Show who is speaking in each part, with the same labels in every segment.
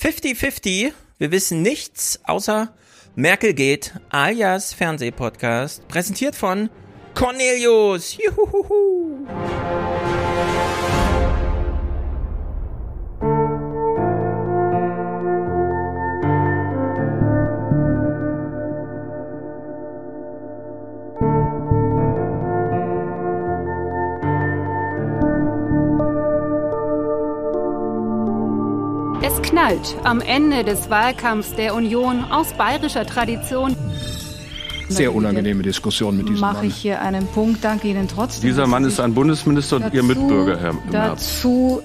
Speaker 1: 50-50. Wir wissen nichts außer Merkel geht, alias Fernsehpodcast, präsentiert von Cornelius. Juhuhuhu.
Speaker 2: Knallt am Ende des Wahlkampfs der Union aus bayerischer Tradition.
Speaker 3: Sehr unangenehme Diskussion mit diesem
Speaker 4: Mache
Speaker 3: Mann.
Speaker 4: ich hier einen Punkt, danke Ihnen trotzdem.
Speaker 5: Dieser Mann ist ein Bundesminister und Ihr Mitbürger, Herr Merz.
Speaker 4: Dazu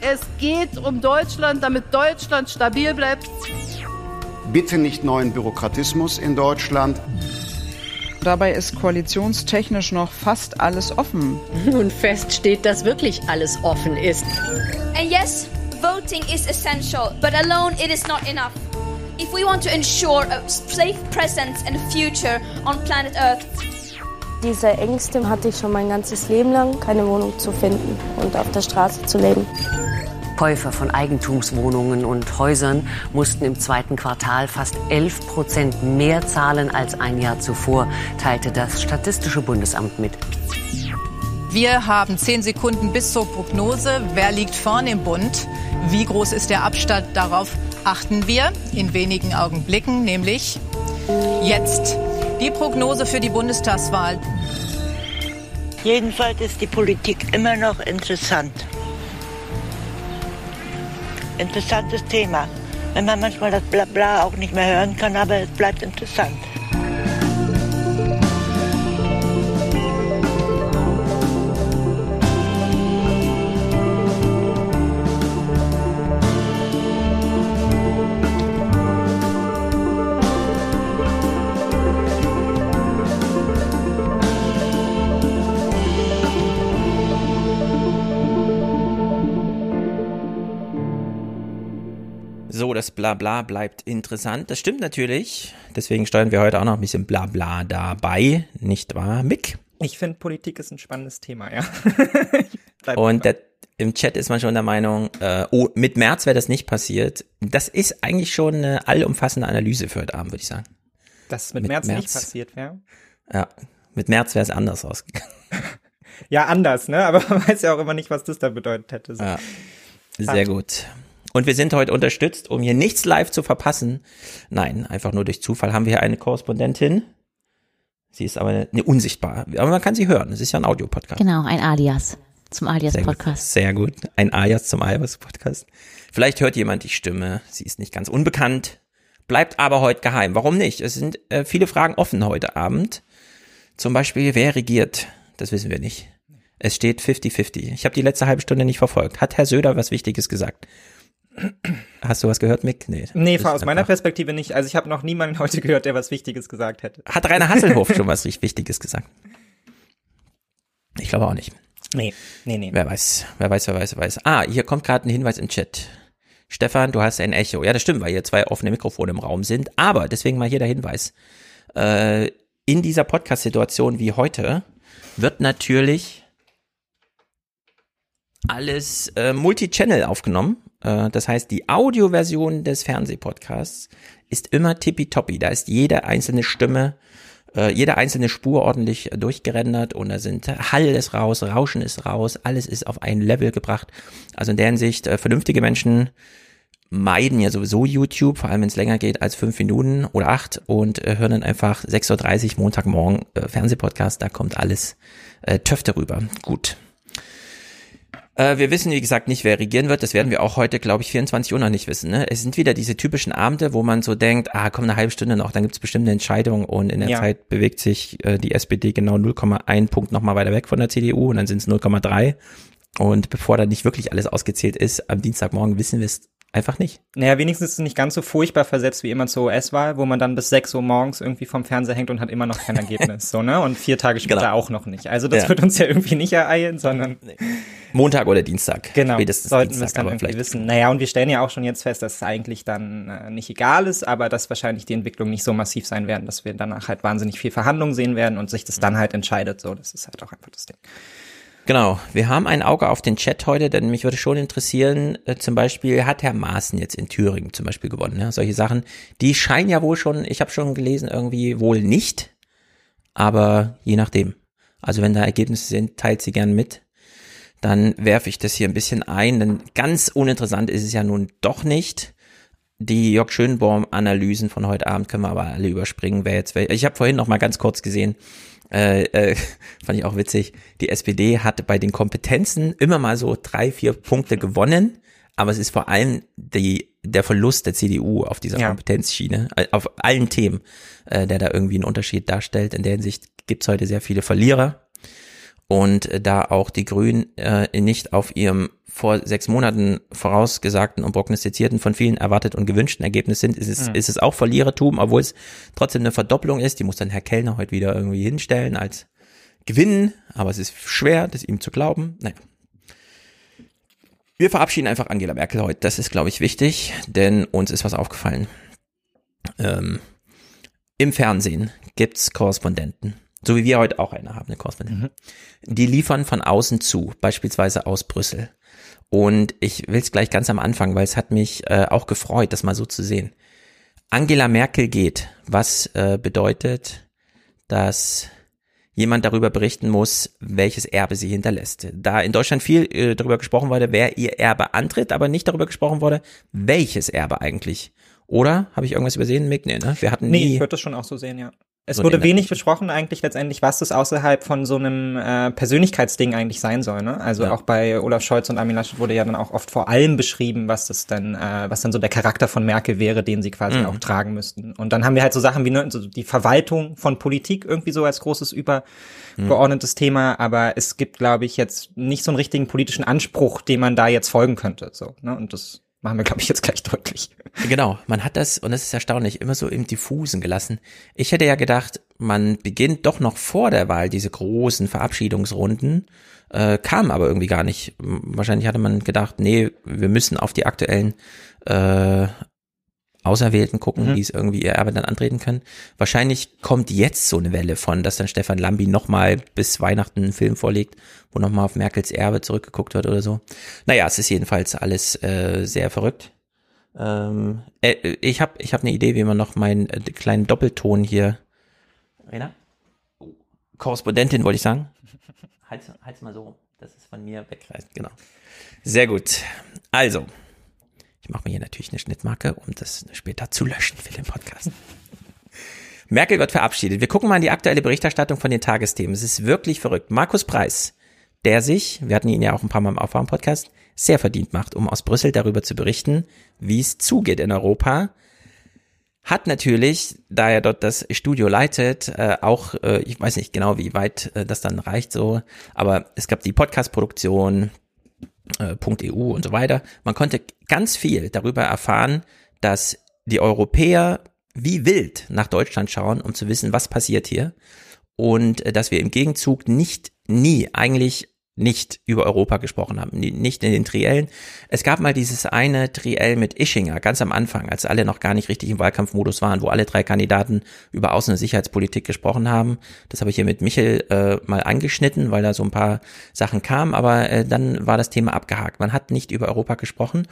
Speaker 6: Es geht um Deutschland, damit Deutschland stabil bleibt.
Speaker 7: Bitte nicht neuen Bürokratismus in Deutschland.
Speaker 4: Dabei ist koalitionstechnisch noch fast alles offen.
Speaker 8: Nun fest steht, dass wirklich alles offen ist.
Speaker 9: And yes, voting is essential, but alone it is not enough. If we want to ensure a safe present and future on planet Earth,
Speaker 10: Diese Ängste hatte ich schon mein ganzes Leben lang, keine Wohnung zu finden und auf der Straße zu leben.
Speaker 8: Käufer von Eigentumswohnungen und Häusern mussten im zweiten Quartal fast 11 Prozent mehr zahlen als ein Jahr zuvor, teilte das Statistische Bundesamt mit.
Speaker 11: Wir haben zehn Sekunden bis zur Prognose. Wer liegt vorne im Bund? Wie groß ist der Abstand? Darauf achten wir in wenigen Augenblicken, nämlich jetzt. Die Prognose für die Bundestagswahl.
Speaker 12: Jedenfalls ist die Politik immer noch interessant. Interessantes Thema. Wenn man manchmal das Blabla auch nicht mehr hören kann, aber es bleibt interessant.
Speaker 1: Blabla bleibt interessant. Das stimmt natürlich. Deswegen steuern wir heute auch noch ein bisschen Blabla dabei. Nicht wahr, Mick?
Speaker 13: Ich finde, Politik ist ein spannendes Thema, ja.
Speaker 1: Und der, im Chat ist man schon der Meinung, äh, oh, mit März wäre das nicht passiert. Das ist eigentlich schon eine allumfassende Analyse für heute Abend, würde ich sagen.
Speaker 13: dass es mit,
Speaker 1: mit
Speaker 13: März, nicht
Speaker 1: März.
Speaker 13: passiert wäre.
Speaker 1: Ja, mit März wäre es anders ausgegangen.
Speaker 13: Ja, anders, ne? Aber man weiß ja auch immer nicht, was das da bedeutet hätte.
Speaker 1: Ja. Sehr gut. Und wir sind heute unterstützt, um hier nichts live zu verpassen. Nein, einfach nur durch Zufall haben wir hier eine Korrespondentin. Sie ist aber eine, unsichtbar. Aber man kann sie hören. Es ist ja ein Audiopodcast.
Speaker 14: Genau, ein Alias zum
Speaker 1: Sehr.
Speaker 14: Alias-Podcast.
Speaker 1: Sehr gut. Ein Alias zum Alias-Podcast. Vielleicht hört jemand die Stimme. Sie ist nicht ganz unbekannt. Bleibt aber heute geheim. Warum nicht? Es sind äh, viele Fragen offen heute Abend. Zum Beispiel, wer regiert? Das wissen wir nicht. Es steht 50-50. Ich habe die letzte halbe Stunde nicht verfolgt. Hat Herr Söder was Wichtiges gesagt? Hast du was gehört, Mick? Nee.
Speaker 13: Nee, aus meiner Perspektive nicht. Also ich habe noch niemanden heute gehört, der was Wichtiges gesagt hätte.
Speaker 1: Hat Rainer Hasselhoff schon was richtig Wichtiges gesagt? Ich glaube auch nicht.
Speaker 13: Nee, nee, nee.
Speaker 1: Wer weiß, wer weiß, wer weiß, wer weiß. Ah, hier kommt gerade ein Hinweis im Chat. Stefan, du hast ein Echo. Ja, das stimmt, weil hier zwei offene Mikrofone im Raum sind. Aber deswegen mal hier der Hinweis. Äh, in dieser Podcast-Situation wie heute wird natürlich alles äh, Multi-Channel aufgenommen. Äh, das heißt, die Audioversion des Fernsehpodcasts ist immer tippitoppi. Da ist jede einzelne Stimme, äh, jede einzelne Spur ordentlich durchgerendert und da sind Hall ist raus, Rauschen ist raus, alles ist auf ein Level gebracht. Also in der Hinsicht, äh, vernünftige Menschen meiden ja sowieso YouTube, vor allem wenn es länger geht als fünf Minuten oder acht und hören dann einfach 6.30 Uhr Montagmorgen Fernsehpodcast, da kommt alles Töfte rüber. Gut. Äh, wir wissen, wie gesagt, nicht, wer regieren wird. Das werden wir auch heute, glaube ich, 24 Uhr noch nicht wissen. Ne? Es sind wieder diese typischen Abende, wo man so denkt, ah, komm, eine halbe Stunde noch, dann gibt's bestimmt eine Entscheidung und in der
Speaker 13: Ja.
Speaker 1: Zeit bewegt sich äh, die SPD genau 0,1 Punkt nochmal weiter weg von der CDU und dann sind es 0,3. Und bevor da nicht wirklich alles ausgezählt ist, am Dienstagmorgen wissen wir es einfach nicht.
Speaker 13: Naja, wenigstens ist es nicht ganz so furchtbar versetzt wie immer zur US-Wahl, wo man dann bis 6 Uhr morgens irgendwie vom Fernseher hängt und hat immer noch kein Ergebnis. so, ne? Und vier Tage später
Speaker 1: Genau.
Speaker 13: auch noch nicht. Also das
Speaker 1: Ja.
Speaker 13: wird uns ja irgendwie nicht ereilen, sondern
Speaker 1: Montag oder Dienstag.
Speaker 13: genau,
Speaker 1: Spätestens
Speaker 13: sollten wir es dann irgendwie wissen. Naja, und wir stellen ja auch schon jetzt fest, dass es eigentlich dann äh, nicht egal ist, aber dass wahrscheinlich die Entwicklung nicht so massiv sein werden, dass wir danach halt wahnsinnig viel Verhandlungen sehen werden und sich das dann halt entscheidet. So, das ist halt auch einfach das Ding.
Speaker 1: Genau, wir haben ein Auge auf den Chat heute, denn mich würde schon interessieren, äh, zum Beispiel hat Herr Maaßen jetzt in Thüringen zum Beispiel gewonnen, ne? solche Sachen, die scheinen ja wohl schon, ich habe schon gelesen, irgendwie wohl nicht, aber je nachdem. Also wenn da Ergebnisse sind, teilt sie gern mit. Dann werfe ich das hier ein bisschen ein, denn ganz uninteressant ist es ja nun doch nicht. Die Jörg Schönborn-Analysen von heute Abend können wir aber alle überspringen. Wer jetzt, ich habe vorhin noch mal ganz kurz gesehen, äh, äh, fand ich auch witzig, die SPD hatte bei den Kompetenzen immer mal so drei, vier Punkte gewonnen, aber es ist vor allem die, der Verlust der CDU auf dieser
Speaker 13: Ja.
Speaker 1: Kompetenzschiene, äh, auf allen Themen, äh, der da irgendwie einen Unterschied darstellt. In der Hinsicht gibt's heute sehr viele Verlierer. Und äh, da auch die Grünen äh, nicht auf ihrem vor sechs Monaten vorausgesagten und prognostizierten, von vielen erwartet und gewünschten Ergebnis sind, ist es,
Speaker 13: Mhm.
Speaker 1: ist es auch Verlierertum, obwohl es trotzdem eine Verdopplung ist. Die muss dann Herr Kellner heute wieder irgendwie hinstellen als Gewinn, aber es ist schwer, das ihm zu glauben. Naja. Wir verabschieden einfach Angela Merkel heute. Das ist, glaube ich, wichtig, denn uns ist was aufgefallen. Ähm, Im Fernsehen gibt's Korrespondenten, so wie wir heute auch eine haben, eine Korrespondentin. Die liefern von außen zu, beispielsweise aus Brüssel. Und ich will es gleich ganz am Anfang, weil es hat mich äh, auch gefreut, das mal so zu sehen. Angela Merkel geht, was äh, bedeutet, dass jemand darüber berichten muss, welches Erbe sie hinterlässt. Da in Deutschland viel äh, darüber gesprochen wurde, wer ihr Erbe antritt, aber nicht darüber gesprochen wurde, welches Erbe eigentlich. Oder habe ich irgendwas übersehen, Mick? Nee, ne? Wir hatten
Speaker 13: Nee,
Speaker 1: nie.
Speaker 13: ich würde das schon auch so sehen, ja. Es
Speaker 1: So
Speaker 13: wurde wenig besprochen eigentlich letztendlich, was das außerhalb von so einem äh, Persönlichkeitsding eigentlich sein soll. Ne? Also
Speaker 1: Ja.
Speaker 13: auch bei Olaf Scholz und Armin Laschet wurde ja dann auch oft vor allem beschrieben, was das dann, äh, was dann so der Charakter von Merkel wäre, den sie quasi
Speaker 1: Mhm.
Speaker 13: auch tragen müssten. Und dann haben wir halt so Sachen wie ne, so die Verwaltung von Politik irgendwie so als großes übergeordnetes Thema, aber es gibt, glaube ich, jetzt nicht so einen richtigen politischen Anspruch, dem man da jetzt folgen könnte. So, ne? Und das machen wir, glaube ich, jetzt gleich deutlich.
Speaker 1: Genau, man hat das, und das ist erstaunlich, immer so im Diffusen gelassen. Ich hätte ja gedacht, man beginnt doch noch vor der Wahl diese großen Verabschiedungsrunden, äh, kam aber irgendwie gar nicht. Wahrscheinlich hatte man gedacht, nee, wir müssen auf die aktuellen äh, Auserwählten gucken,
Speaker 13: Mhm.
Speaker 1: die es irgendwie ihr Erbe dann antreten können. Wahrscheinlich kommt jetzt so eine Welle von, dass dann Stefan Lambi nochmal bis Weihnachten einen Film vorlegt, wo nochmal auf Merkels Erbe zurückgeguckt wird oder so. Naja, es ist jedenfalls alles äh, sehr verrückt. Ähm, äh, ich habe ich hab eine Idee, wie man noch meinen äh, kleinen Doppelton hier. Rena? Korrespondentin wollte ich sagen. Halt's, halt's mal so rum, dass es von mir wegreißt. Genau. Sehr gut. Also, mache mir hier natürlich eine Schnittmarke, um das später zu löschen für den Podcast. Merkel wird verabschiedet. Wir gucken mal in die aktuelle Berichterstattung von den Tagesthemen. Es ist wirklich verrückt. Markus Preis, der sich, wir hatten ihn ja auch ein paar Mal im Aufwärm-Podcast, sehr verdient macht, um aus Brüssel darüber zu berichten, wie es zugeht in Europa, hat natürlich, da er dort das Studio leitet, äh, auch, äh, ich weiß nicht genau, wie weit äh, das dann reicht so, aber es gab die Podcast-Produktion, äh, .eu und so weiter. Man konnte ganz viel darüber erfahren, dass die Europäer wie wild nach Deutschland schauen, um zu wissen, was passiert hier. Und äh, dass wir im Gegenzug nicht, nie, eigentlich nicht über Europa gesprochen haben, nicht in den Triellen. Es gab mal dieses eine Triell mit Ischinger, ganz am Anfang, als alle noch gar nicht richtig im Wahlkampfmodus waren, wo alle drei Kandidaten über Außen- und Sicherheitspolitik gesprochen haben. Das habe ich hier mit Michel äh, mal angeschnitten, weil da so ein paar Sachen kamen, aber äh, dann war das Thema abgehakt. Man hat nicht über Europa gesprochen.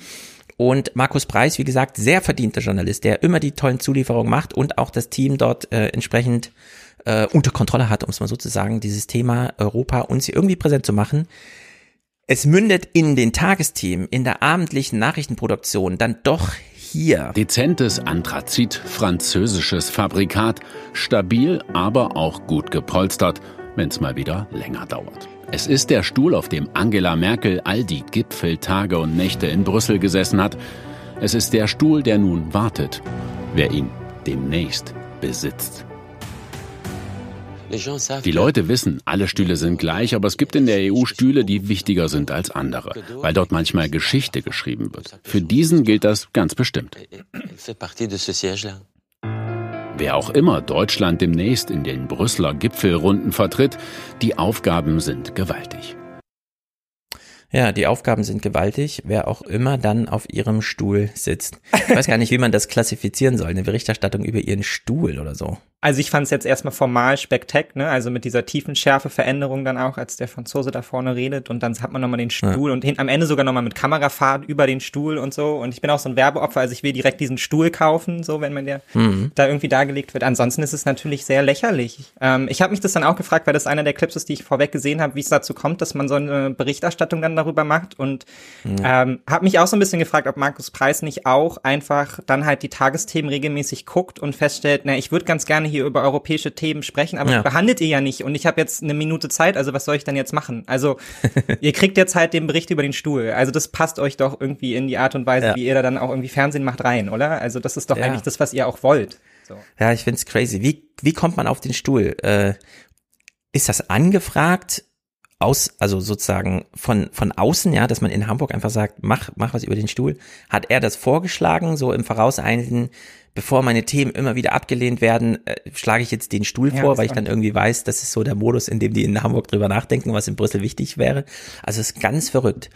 Speaker 1: Und Markus Preis, wie gesagt, sehr verdienter Journalist, der immer die tollen Zulieferungen macht und auch das Team dort äh, entsprechend äh, unter Kontrolle hat, um es mal so zu sagen, dieses Thema Europa uns hier irgendwie präsent zu machen. Es mündet in den Tagesthemen, in der abendlichen Nachrichtenproduktion, dann doch hier.
Speaker 15: Dezentes Anthrazit, französisches Fabrikat, stabil, aber auch gut gepolstert, wenn es mal wieder länger dauert. Es ist der Stuhl, auf dem Angela Merkel all die Gipfeltage und Nächte in Brüssel gesessen hat. Es ist der Stuhl, der nun wartet, wer ihn demnächst besitzt. Die Leute wissen, alle Stühle sind gleich, aber es gibt in der EU Stühle, die wichtiger sind als andere, weil dort manchmal Geschichte geschrieben wird. Für diesen gilt das ganz bestimmt. Wer auch immer Deutschland demnächst in den Brüsseler Gipfelrunden vertritt, die Aufgaben sind gewaltig.
Speaker 1: Ja, die Aufgaben sind gewaltig, wer auch immer dann auf ihrem Stuhl sitzt. Ich weiß gar nicht, wie man das klassifizieren soll, eine Berichterstattung über ihren Stuhl oder so.
Speaker 13: Also ich fand es jetzt erstmal formal spektak, ne? Also mit dieser tiefen Schärfe Veränderung dann auch, als der Franzose da vorne redet und dann hat man nochmal den Stuhl ja. und hin, am Ende sogar nochmal mit Kamerafahrt über den Stuhl und so. Und ich bin auch so ein Werbeopfer, also ich will direkt diesen Stuhl kaufen, so wenn man der mhm. da irgendwie dargelegt wird. Ansonsten ist es natürlich sehr lächerlich. Ähm, ich habe mich das dann auch gefragt, weil das einer der Clips ist, die ich vorweg gesehen habe, wie es dazu kommt, dass man so eine Berichterstattung dann darüber macht. Und mhm. ähm, habe mich auch so ein bisschen gefragt, ob Markus Preis nicht auch einfach dann halt die Tagesthemen regelmäßig guckt und feststellt, na, ich würde ganz gerne hier über europäische Themen sprechen, aber ja. behandelt ihr ja nicht und ich habe jetzt eine Minute Zeit, also was soll ich dann jetzt machen? Also ihr kriegt jetzt halt den Bericht über den Stuhl. Also das passt euch doch irgendwie in die Art und Weise, ja. wie ihr da dann auch irgendwie Fernsehen macht rein, oder? Also das ist doch ja. eigentlich das, was ihr auch wollt. So.
Speaker 1: Ja, ich find's crazy. Wie, wie kommt man auf den Stuhl? Äh, ist das angefragt? Aus, also sozusagen von, von außen, ja, dass man in Hamburg einfach sagt, mach, mach was über den Stuhl. Hat er das vorgeschlagen, so im Vorauseinigen, bevor meine Themen immer wieder abgelehnt werden, äh, schlage ich jetzt den Stuhl ja, vor, weil ich dann irgendwie weiß, das ist so der Modus, in dem die in Hamburg drüber nachdenken, was in Brüssel wichtig wäre. Also es ist ganz verrückt.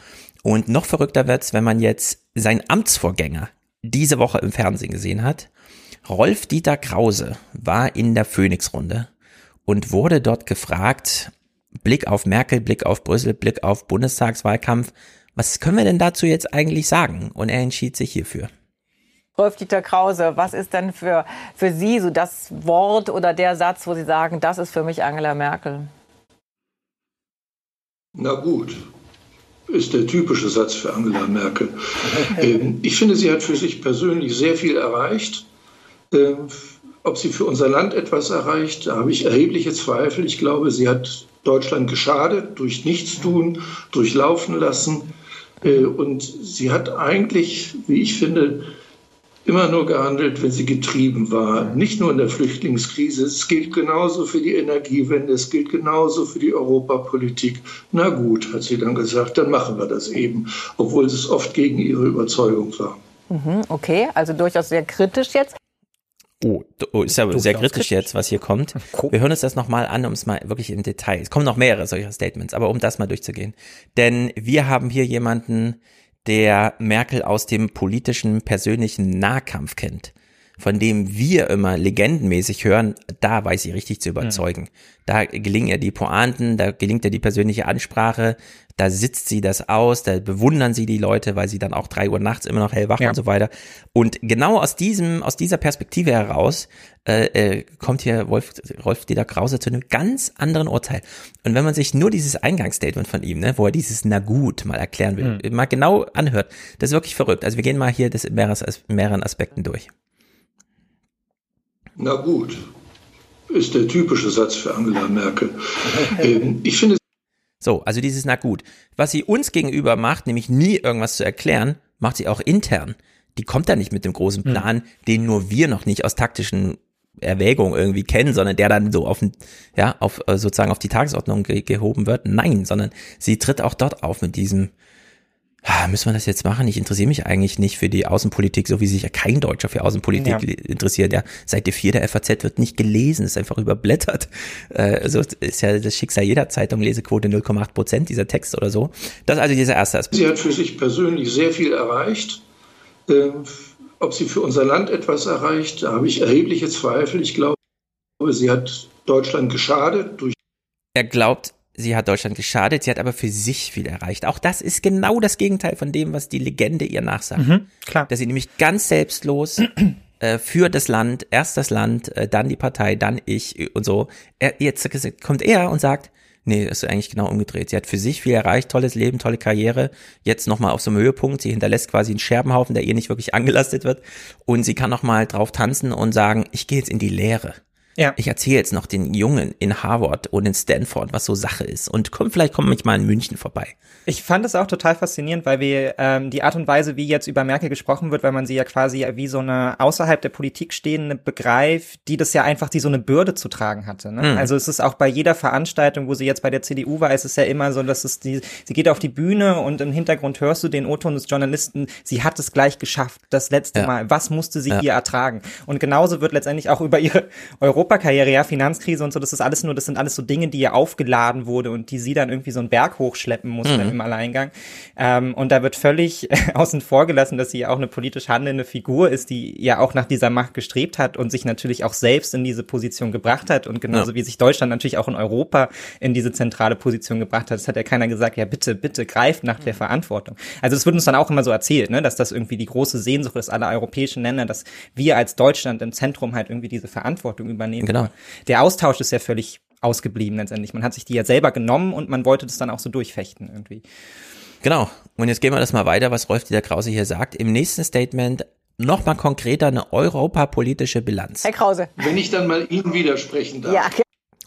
Speaker 1: Und noch verrückter wird's, wenn man jetzt seinen Amtsvorgänger diese Woche im Fernsehen gesehen hat. Rolf Dieter Krause war in der Phoenix-Runde und wurde dort gefragt, Blick auf Merkel, Blick auf Brüssel, Blick auf Bundestagswahlkampf, was können wir denn dazu jetzt eigentlich sagen? Und er entschied sich hierfür.
Speaker 16: Rolf-Dieter Krause, was ist denn für, für Sie so das Wort oder der Satz, wo Sie sagen, das ist für mich Angela Merkel?
Speaker 17: Na gut, ist der typische Satz für Angela Merkel. Ähm, ich finde, sie hat für sich persönlich sehr viel erreicht. Ähm, ob sie für unser Land etwas erreicht, da habe ich erhebliche Zweifel. Ich glaube, sie hat Deutschland geschadet durch Nichtstun, durch Laufen lassen. Äh, und sie hat eigentlich, wie ich finde, immer nur gehandelt, wenn sie getrieben war. Nicht nur in der Flüchtlingskrise. Es gilt genauso für die Energiewende, es gilt genauso für die Europapolitik. Na gut, hat sie dann gesagt, dann machen wir das eben, obwohl es oft gegen ihre Überzeugung war.
Speaker 16: Mhm, okay, also durchaus sehr kritisch jetzt.
Speaker 1: Oh, oh ist ja sehr kritisch jetzt, was hier kommt. Wir hören uns das nochmal an, um es mal wirklich im Detail. Es kommen noch mehrere solcher Statements, aber um das mal durchzugehen. Denn wir haben hier jemanden, der Merkel aus dem politischen, persönlichen Nahkampf kennt, von dem wir immer legendenmäßig hören, da weiß sie richtig zu überzeugen. Mhm. Da gelingen ihr die Pointen, da gelingt ihr die persönliche Ansprache, da sitzt sie das aus, da bewundern sie die Leute, weil sie dann auch drei Uhr nachts immer noch hellwach ja. und so weiter. Und genau aus diesem, aus dieser Perspektive heraus äh, äh, kommt hier Wolf, Rolf Dieter Krause zu einem ganz anderen Urteil. Und wenn man sich nur dieses Eingangsstatement von ihm, ne, wo er dieses Na gut mal erklären will, mhm. mal genau anhört, das ist wirklich verrückt. Also wir gehen mal hier das in mehreren Aspekten durch.
Speaker 17: Na gut, ist der typische Satz für Angela Merkel. ähm, ich finde
Speaker 1: so, also dieses na gut. Was sie uns gegenüber macht, nämlich nie irgendwas zu erklären, macht sie auch intern. Die kommt da nicht mit dem großen hm. Plan, mhm. den nur wir noch nicht aus taktischen Erwägungen irgendwie kennen, sondern der dann so auf, ja, auf äh, sozusagen auf die Tagesordnung ge gehoben wird. Nein, sondern sie tritt auch dort auf mit diesem müssen wir das jetzt machen? Ich interessiere mich eigentlich nicht für die Außenpolitik, so wie sich ja kein Deutscher für Außenpolitik ja. interessiert. Ja, Seite 4 der FAZ wird nicht gelesen, ist einfach überblättert. Äh, also ist ja das Schicksal jeder Zeitung, Lesequote 0,8 Prozent, dieser Text oder so. Das ist also dieser erste Aspekt.
Speaker 17: Sie hat für sich persönlich sehr viel erreicht. Ähm, ob sie für unser Land etwas erreicht, da habe ich erhebliche Zweifel. Ich glaube, sie hat Deutschland geschadet durch
Speaker 1: er glaubt, sie hat Deutschland geschadet, sie hat aber für sich viel erreicht. Auch das ist genau das Gegenteil von dem, was die Legende ihr nachsagt. Mhm, klar. Dass sie nämlich ganz selbstlos äh, für das Land, erst das Land, äh, dann die Partei, dann ich und so. Er, jetzt kommt er und sagt, nee, das ist eigentlich genau umgedreht. Sie hat für sich viel erreicht, tolles Leben, tolle Karriere, jetzt nochmal auf so einem Höhepunkt. Sie hinterlässt quasi einen Scherbenhaufen, der ihr nicht wirklich angelastet wird. Und sie kann nochmal drauf tanzen und sagen, ich gehe jetzt in die Lehre. Ja. Ich erzähle jetzt noch den Jungen in Harvard und in Stanford, was so Sache ist. Und komm, vielleicht komme ich mal in München vorbei.
Speaker 13: Ich fand es auch total faszinierend, weil wir ähm, die Art und Weise, wie jetzt über Merkel gesprochen wird, weil man sie ja quasi wie so eine außerhalb der Politik stehende begreift, die das ja einfach, die so eine Bürde zu tragen hatte. Ne? Mhm. Also es ist auch bei jeder Veranstaltung, wo sie jetzt bei der CDU war, ist es ja immer so, dass es die, sie geht auf die Bühne und im Hintergrund hörst du den O-Ton des Journalisten, sie hat es gleich geschafft, das letzte ja. Mal. Was musste sie ja. hier ertragen? Und genauso wird letztendlich auch über ihre Euro Europakarriere, ja, Finanzkrise und so, das ist alles nur, das sind alles so Dinge, die ihr aufgeladen wurde und die sie dann irgendwie so einen Berg hochschleppen musste
Speaker 1: Mhm.
Speaker 13: im Alleingang. Ähm, und da wird völlig außen vor gelassen, dass sie ja auch eine politisch handelnde Figur ist, die ja auch nach dieser Macht gestrebt hat und sich natürlich auch selbst in diese Position gebracht hat und genauso
Speaker 1: Ja.
Speaker 13: wie sich Deutschland natürlich auch in Europa in diese zentrale Position gebracht hat. Das hat ja keiner gesagt, ja bitte, bitte greift nach der Verantwortung. Also das wird uns dann auch immer so erzählt, ne, dass das irgendwie die große Sehnsucht ist aller europäischen Länder, dass wir als Deutschland im Zentrum halt irgendwie diese Verantwortung übernehmen.
Speaker 1: Genau.
Speaker 13: Der Austausch ist ja völlig ausgeblieben letztendlich. Man hat sich die ja selber genommen und man wollte das dann auch so durchfechten irgendwie.
Speaker 1: Genau. Und jetzt gehen wir das mal weiter, was Rolf Dieter Krause hier sagt. Im nächsten Statement noch mal konkreter eine europapolitische Bilanz.
Speaker 16: Herr Krause.
Speaker 17: Wenn ich dann mal Ihnen widersprechen darf.
Speaker 16: Ja,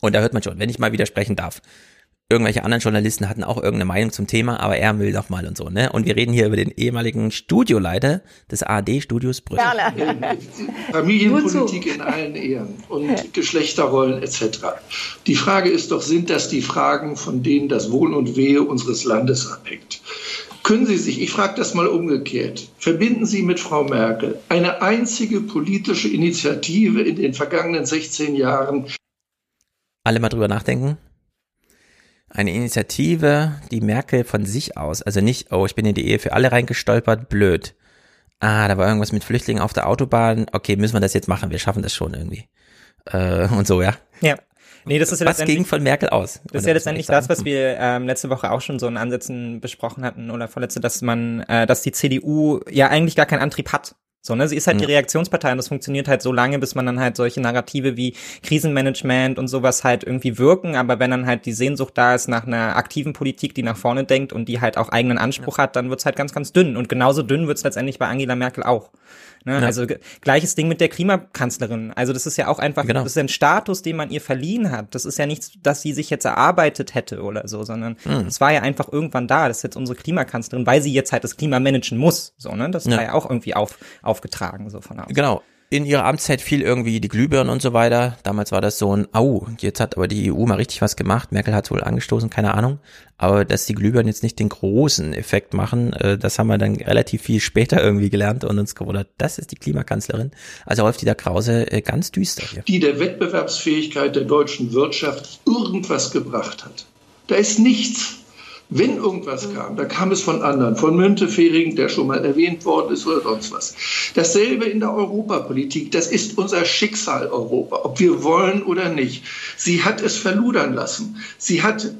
Speaker 1: Und da hört man schon, wenn ich mal widersprechen darf. Irgendwelche anderen Journalisten hatten auch irgendeine Meinung zum Thema, aber er will doch mal und so, ne? Und wir reden hier über den ehemaligen Studioleiter des ARD-Studios Brüssel.
Speaker 17: Familienpolitik in allen Ehren und Geschlechterrollen etc. Die Frage ist doch, sind das die Fragen, von denen das Wohl und Wehe unseres Landes abhängt? Können Sie sich, ich frage das mal umgekehrt, verbinden Sie mit Frau Merkel eine einzige politische Initiative in den vergangenen 16 Jahren,
Speaker 1: Alle mal drüber nachdenken. Eine Initiative, die Merkel von sich aus, also nicht, oh, ich bin in die Ehe für alle reingestolpert, blöd. Ah, da war irgendwas mit Flüchtlingen auf der Autobahn. Okay, müssen wir das jetzt machen, wir schaffen das schon irgendwie. Äh, und so, ja.
Speaker 13: Ja. Nee, das ist ja
Speaker 1: Was ging von Merkel aus?
Speaker 13: Das ist ja letztendlich das, was wir ähm, letzte Woche auch schon so in Ansätzen besprochen hatten oder vorletzte, dass man, äh, dass die CDU ja eigentlich gar keinen Antrieb hat. So, ne? Sie ist halt die
Speaker 1: Ja.
Speaker 13: Reaktionspartei und das funktioniert halt so lange, bis man dann halt solche Narrative wie Krisenmanagement und sowas halt irgendwie wirken. Aber wenn dann halt die Sehnsucht da ist nach einer aktiven Politik, die nach vorne denkt und die halt auch eigenen Anspruch hat, dann wird's halt ganz, ganz dünn. Und genauso dünn wird's letztendlich bei Angela Merkel auch. Ne?
Speaker 1: Ja.
Speaker 13: Also gleiches Ding mit der Klimakanzlerin. Also das ist ja auch einfach,
Speaker 1: Genau.
Speaker 13: das ist ein Status, den man ihr verliehen hat. Das ist ja nichts, dass sie sich jetzt erarbeitet hätte oder so, sondern
Speaker 1: Mhm.
Speaker 13: es war ja einfach irgendwann da. Das ist jetzt unsere Klimakanzlerin, weil sie jetzt halt das Klima managen muss. So, ne? Das
Speaker 1: Ja.
Speaker 13: war ja auch irgendwie auf, aufgetragen, so von außen.
Speaker 1: Genau. In ihrer Amtszeit fiel irgendwie die Glühbirnen und so weiter. Damals war das so ein, au, jetzt hat aber die EU mal richtig was gemacht. Merkel hat wohl angestoßen, keine Ahnung. Aber dass die Glühbirnen jetzt nicht den großen Effekt machen, äh, das haben wir dann relativ viel später irgendwie gelernt und uns gewundert, das ist die Klimakanzlerin. Also Rolf Dieter Krause, äh, ganz düster hier.
Speaker 17: die der Wettbewerbsfähigkeit der deutschen Wirtschaft irgendwas gebracht hat. Da ist nichts. Wenn irgendwas kam, dann kam es von anderen, von Müntefering, der schon mal erwähnt worden ist oder sonst was. Dasselbe in der Europapolitik. Das ist unser Schicksal Europa, ob wir wollen oder nicht. Sie hat es verludern lassen. Sie hat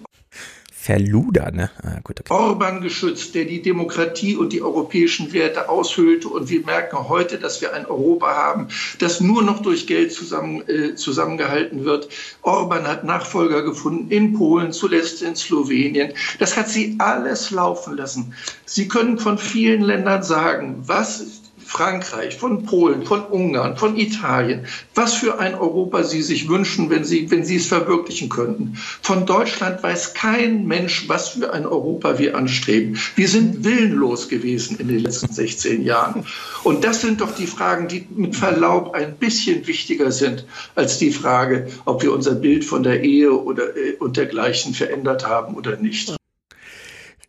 Speaker 1: Verluder, ne? Ah, gut, okay.
Speaker 17: Orban geschützt, der die Demokratie und die europäischen Werte aushöhlte. Und wir merken heute, dass wir ein Europa haben, das nur noch durch Geld zusammen, äh, zusammengehalten wird. Orban hat Nachfolger gefunden in Polen, zuletzt in Slowenien. Das hat sie alles laufen lassen. Sie können von vielen Ländern sagen, was Frankreich, von Polen, von Ungarn, von Italien, was für ein Europa sie sich wünschen, wenn sie, wenn sie es verwirklichen könnten. Von Deutschland weiß kein Mensch, was für ein Europa wir anstreben. Wir sind willenlos gewesen in den letzten 16 Jahren. Und das sind doch die Fragen, die mit Verlaub ein bisschen wichtiger sind als die Frage, ob wir unser Bild von der Ehe oder äh, und dergleichen verändert haben oder nicht.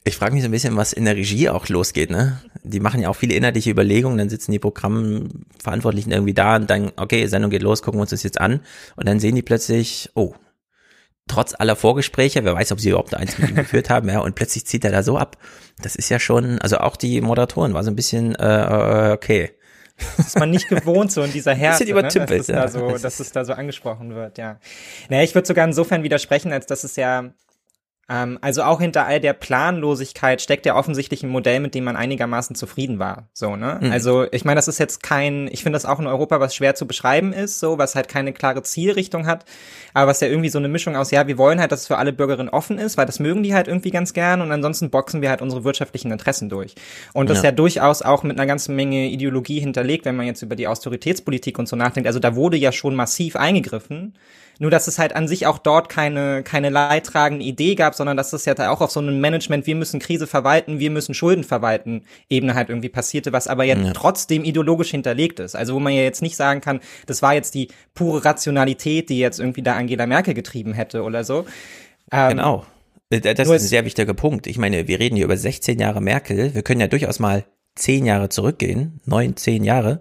Speaker 1: Ich frage mich so ein bisschen, was in der Regie auch losgeht, ne? Die machen ja auch viele inhaltliche Überlegungen, dann sitzen die Programmverantwortlichen irgendwie da und dann, okay, Sendung geht los, gucken wir uns das jetzt an. Und dann sehen die plötzlich, oh, trotz aller Vorgespräche, wer weiß, ob sie überhaupt eins mit ihm geführt haben, ja, und plötzlich zieht er da so ab. Das ist ja schon, also auch die Moderatoren war so ein bisschen, äh, okay.
Speaker 13: Das ist man nicht gewohnt, so in dieser Härte, ne? dass, es
Speaker 1: ja.
Speaker 13: da so, dass es da so angesprochen wird, ja. Naja, ich würde sogar insofern widersprechen, als dass es ja ähm, also auch hinter all der Planlosigkeit steckt ja offensichtlich ein Modell, mit dem man einigermaßen zufrieden war. So, ne?
Speaker 1: Mhm.
Speaker 13: Also ich meine, das ist jetzt kein, ich finde das auch in Europa, was schwer zu beschreiben ist, so, was halt keine klare Zielrichtung hat, aber was ja irgendwie so eine Mischung aus, ja, wir wollen halt, dass es für alle Bürgerinnen offen ist, weil das mögen die halt irgendwie ganz gern und ansonsten boxen wir halt unsere wirtschaftlichen Interessen durch. Und das
Speaker 1: Ja.
Speaker 13: ja. ja durchaus auch mit einer ganzen Menge Ideologie hinterlegt, wenn man jetzt über die Austeritätspolitik und so nachdenkt. Also da wurde ja schon massiv eingegriffen. Nur, dass es halt an sich auch dort keine, keine leidtragende Idee gab, sondern dass das ja da auch auf so einem Management, wir müssen Krise verwalten, wir müssen Schulden verwalten, Ebene halt irgendwie passierte, was aber ja,
Speaker 1: Ja.
Speaker 13: trotzdem ideologisch hinterlegt ist. Also wo man ja jetzt nicht sagen kann, das war jetzt die pure Rationalität, die jetzt irgendwie da Angela Merkel getrieben hätte oder so. Ähm,
Speaker 1: Genau. Äh, Das ist ein sehr wichtiger Punkt. Ich meine, wir reden hier über 16 Jahre Merkel. Wir können ja durchaus mal zehn Jahre zurückgehen, neun, zehn Jahre,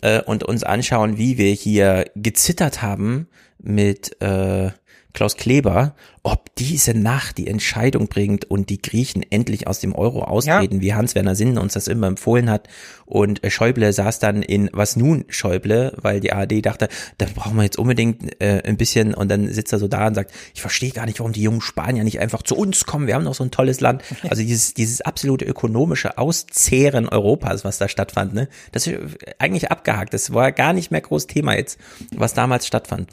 Speaker 1: äh, und uns anschauen, wie wir hier gezittert haben mit äh, Klaus Kleber, ob diese Nacht die Entscheidung bringt und die Griechen endlich aus dem Euro austreten, ja. wie Hans-Werner Sinn uns das immer empfohlen hat. Und äh, Schäuble saß dann in Was nun Schäuble, weil die ARD dachte, da brauchen wir jetzt unbedingt äh, ein bisschen und dann sitzt er so da und sagt, ich verstehe gar nicht, warum die jungen Spanier nicht einfach zu uns kommen, wir haben doch so ein tolles Land. Also dieses, dieses absolute ökonomische Auszehren Europas, was da stattfand, ne, das ist eigentlich abgehakt. Das war gar nicht mehr groß Thema jetzt, was damals stattfand.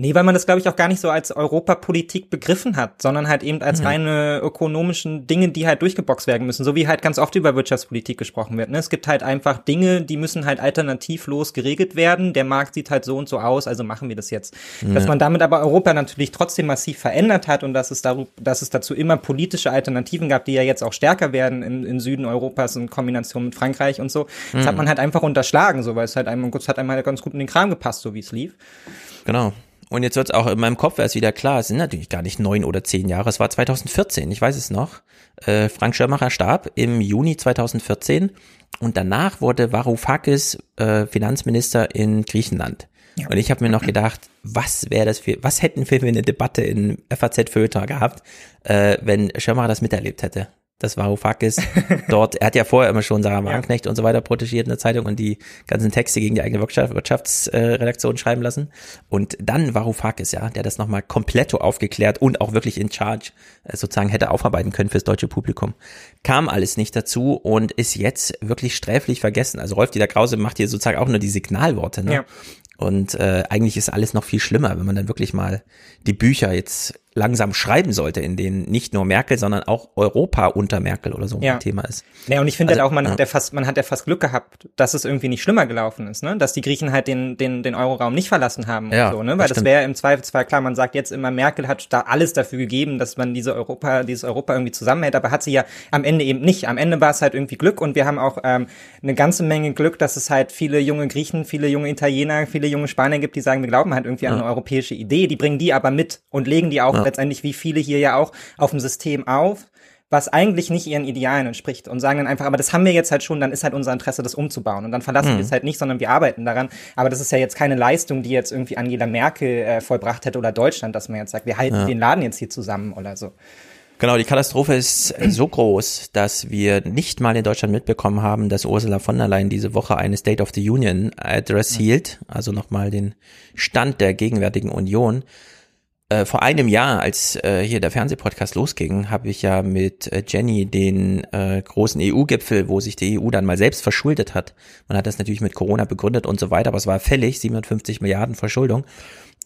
Speaker 13: Nee, weil man das, glaube ich, auch gar nicht so als Europapolitik begriffen hat, sondern halt eben als mhm. reine ökonomischen Dinge, die halt durchgeboxt werden müssen. So wie halt ganz oft über Wirtschaftspolitik gesprochen wird. Ne? Es gibt halt einfach Dinge, die müssen halt alternativlos geregelt werden. Der Markt sieht halt so und so aus, also machen wir das jetzt. Mhm. Dass man damit aber Europa natürlich trotzdem massiv verändert hat und dass es, daru dass es dazu immer politische Alternativen gab, die ja jetzt auch stärker werden im, im Süden Europas in Kombination mit Frankreich und so. Das mhm. hat man halt einfach unterschlagen, so weil es halt einem, es hat einem halt ganz gut in den Kram gepasst, so wie es lief.
Speaker 1: Genau. Und jetzt wird es auch in meinem Kopf erst wieder klar, es sind natürlich gar nicht neun oder zehn Jahre, es war 2014, ich weiß es noch. Äh, Frank Schirmacher starb im Juni 2014 und danach wurde Varoufakis äh, Finanzminister in Griechenland. Ja. Und ich habe mir noch gedacht, was wäre das für, was hätten wir für eine Debatte in FAZ Föter gehabt, äh, wenn Schirmacher das miterlebt hätte das Varoufakis dort, er hat ja vorher immer schon Sarah Wagenknecht ja. und so weiter protegiert in der Zeitung und die ganzen Texte gegen die eigene Wirtschaft, Wirtschaftsredaktion schreiben lassen. Und dann Varoufakis, ja, der das nochmal komplett aufgeklärt und auch wirklich in Charge äh, sozusagen hätte aufarbeiten können fürs deutsche Publikum. Kam alles nicht dazu und ist jetzt wirklich sträflich vergessen. Also Rolf Dieter Krause macht hier sozusagen auch nur die Signalworte, ne? Ja. Und äh, eigentlich ist alles noch viel schlimmer, wenn man dann wirklich mal die Bücher jetzt langsam schreiben sollte, in denen nicht nur Merkel, sondern auch Europa unter Merkel oder so ja. ein Thema ist.
Speaker 13: Ja, und ich finde also, halt auch, man ja. hat ja fast, man hat ja fast Glück gehabt, dass es irgendwie nicht schlimmer gelaufen ist, ne? Dass die Griechen halt den, den, den Euroraum nicht verlassen haben ja, und so, ne? Weil das, das wäre im Zweifelsfall klar, man sagt jetzt immer, Merkel hat da alles dafür gegeben, dass man diese Europa, dieses Europa irgendwie zusammenhält, aber hat sie ja am Ende eben nicht. Am Ende war es halt irgendwie Glück und wir haben auch ähm, eine ganze Menge Glück, dass es halt viele junge Griechen, viele junge Italiener, viele junge Spanier gibt, die sagen, wir glauben halt irgendwie an eine europäische Idee, die bringen die aber mit und legen die auch letztendlich wie viele hier ja auch auf dem System auf, was eigentlich nicht ihren Idealen entspricht und sagen dann einfach, aber das haben wir jetzt halt schon, dann ist halt unser Interesse, das umzubauen. Und dann verlassen mhm. wir es halt nicht, sondern wir arbeiten daran. Aber das ist ja jetzt keine Leistung, die jetzt irgendwie Angela Merkel äh, vollbracht hätte oder Deutschland, dass man jetzt sagt, wir halten ja. den Laden jetzt hier zusammen oder so.
Speaker 1: Genau, die Katastrophe ist so groß, dass wir nicht mal in Deutschland mitbekommen haben, dass Ursula von der Leyen diese Woche eine State of the Union Address hielt, also nochmal den Stand der gegenwärtigen Union. Äh, vor einem Jahr, als äh, hier der Fernsehpodcast losging, habe ich ja mit äh, Jenny den äh, großen EU-Gipfel, wo sich die EU dann mal selbst verschuldet hat. Man hat das natürlich mit Corona begründet und so weiter, aber es war fällig, 750 Milliarden Verschuldung.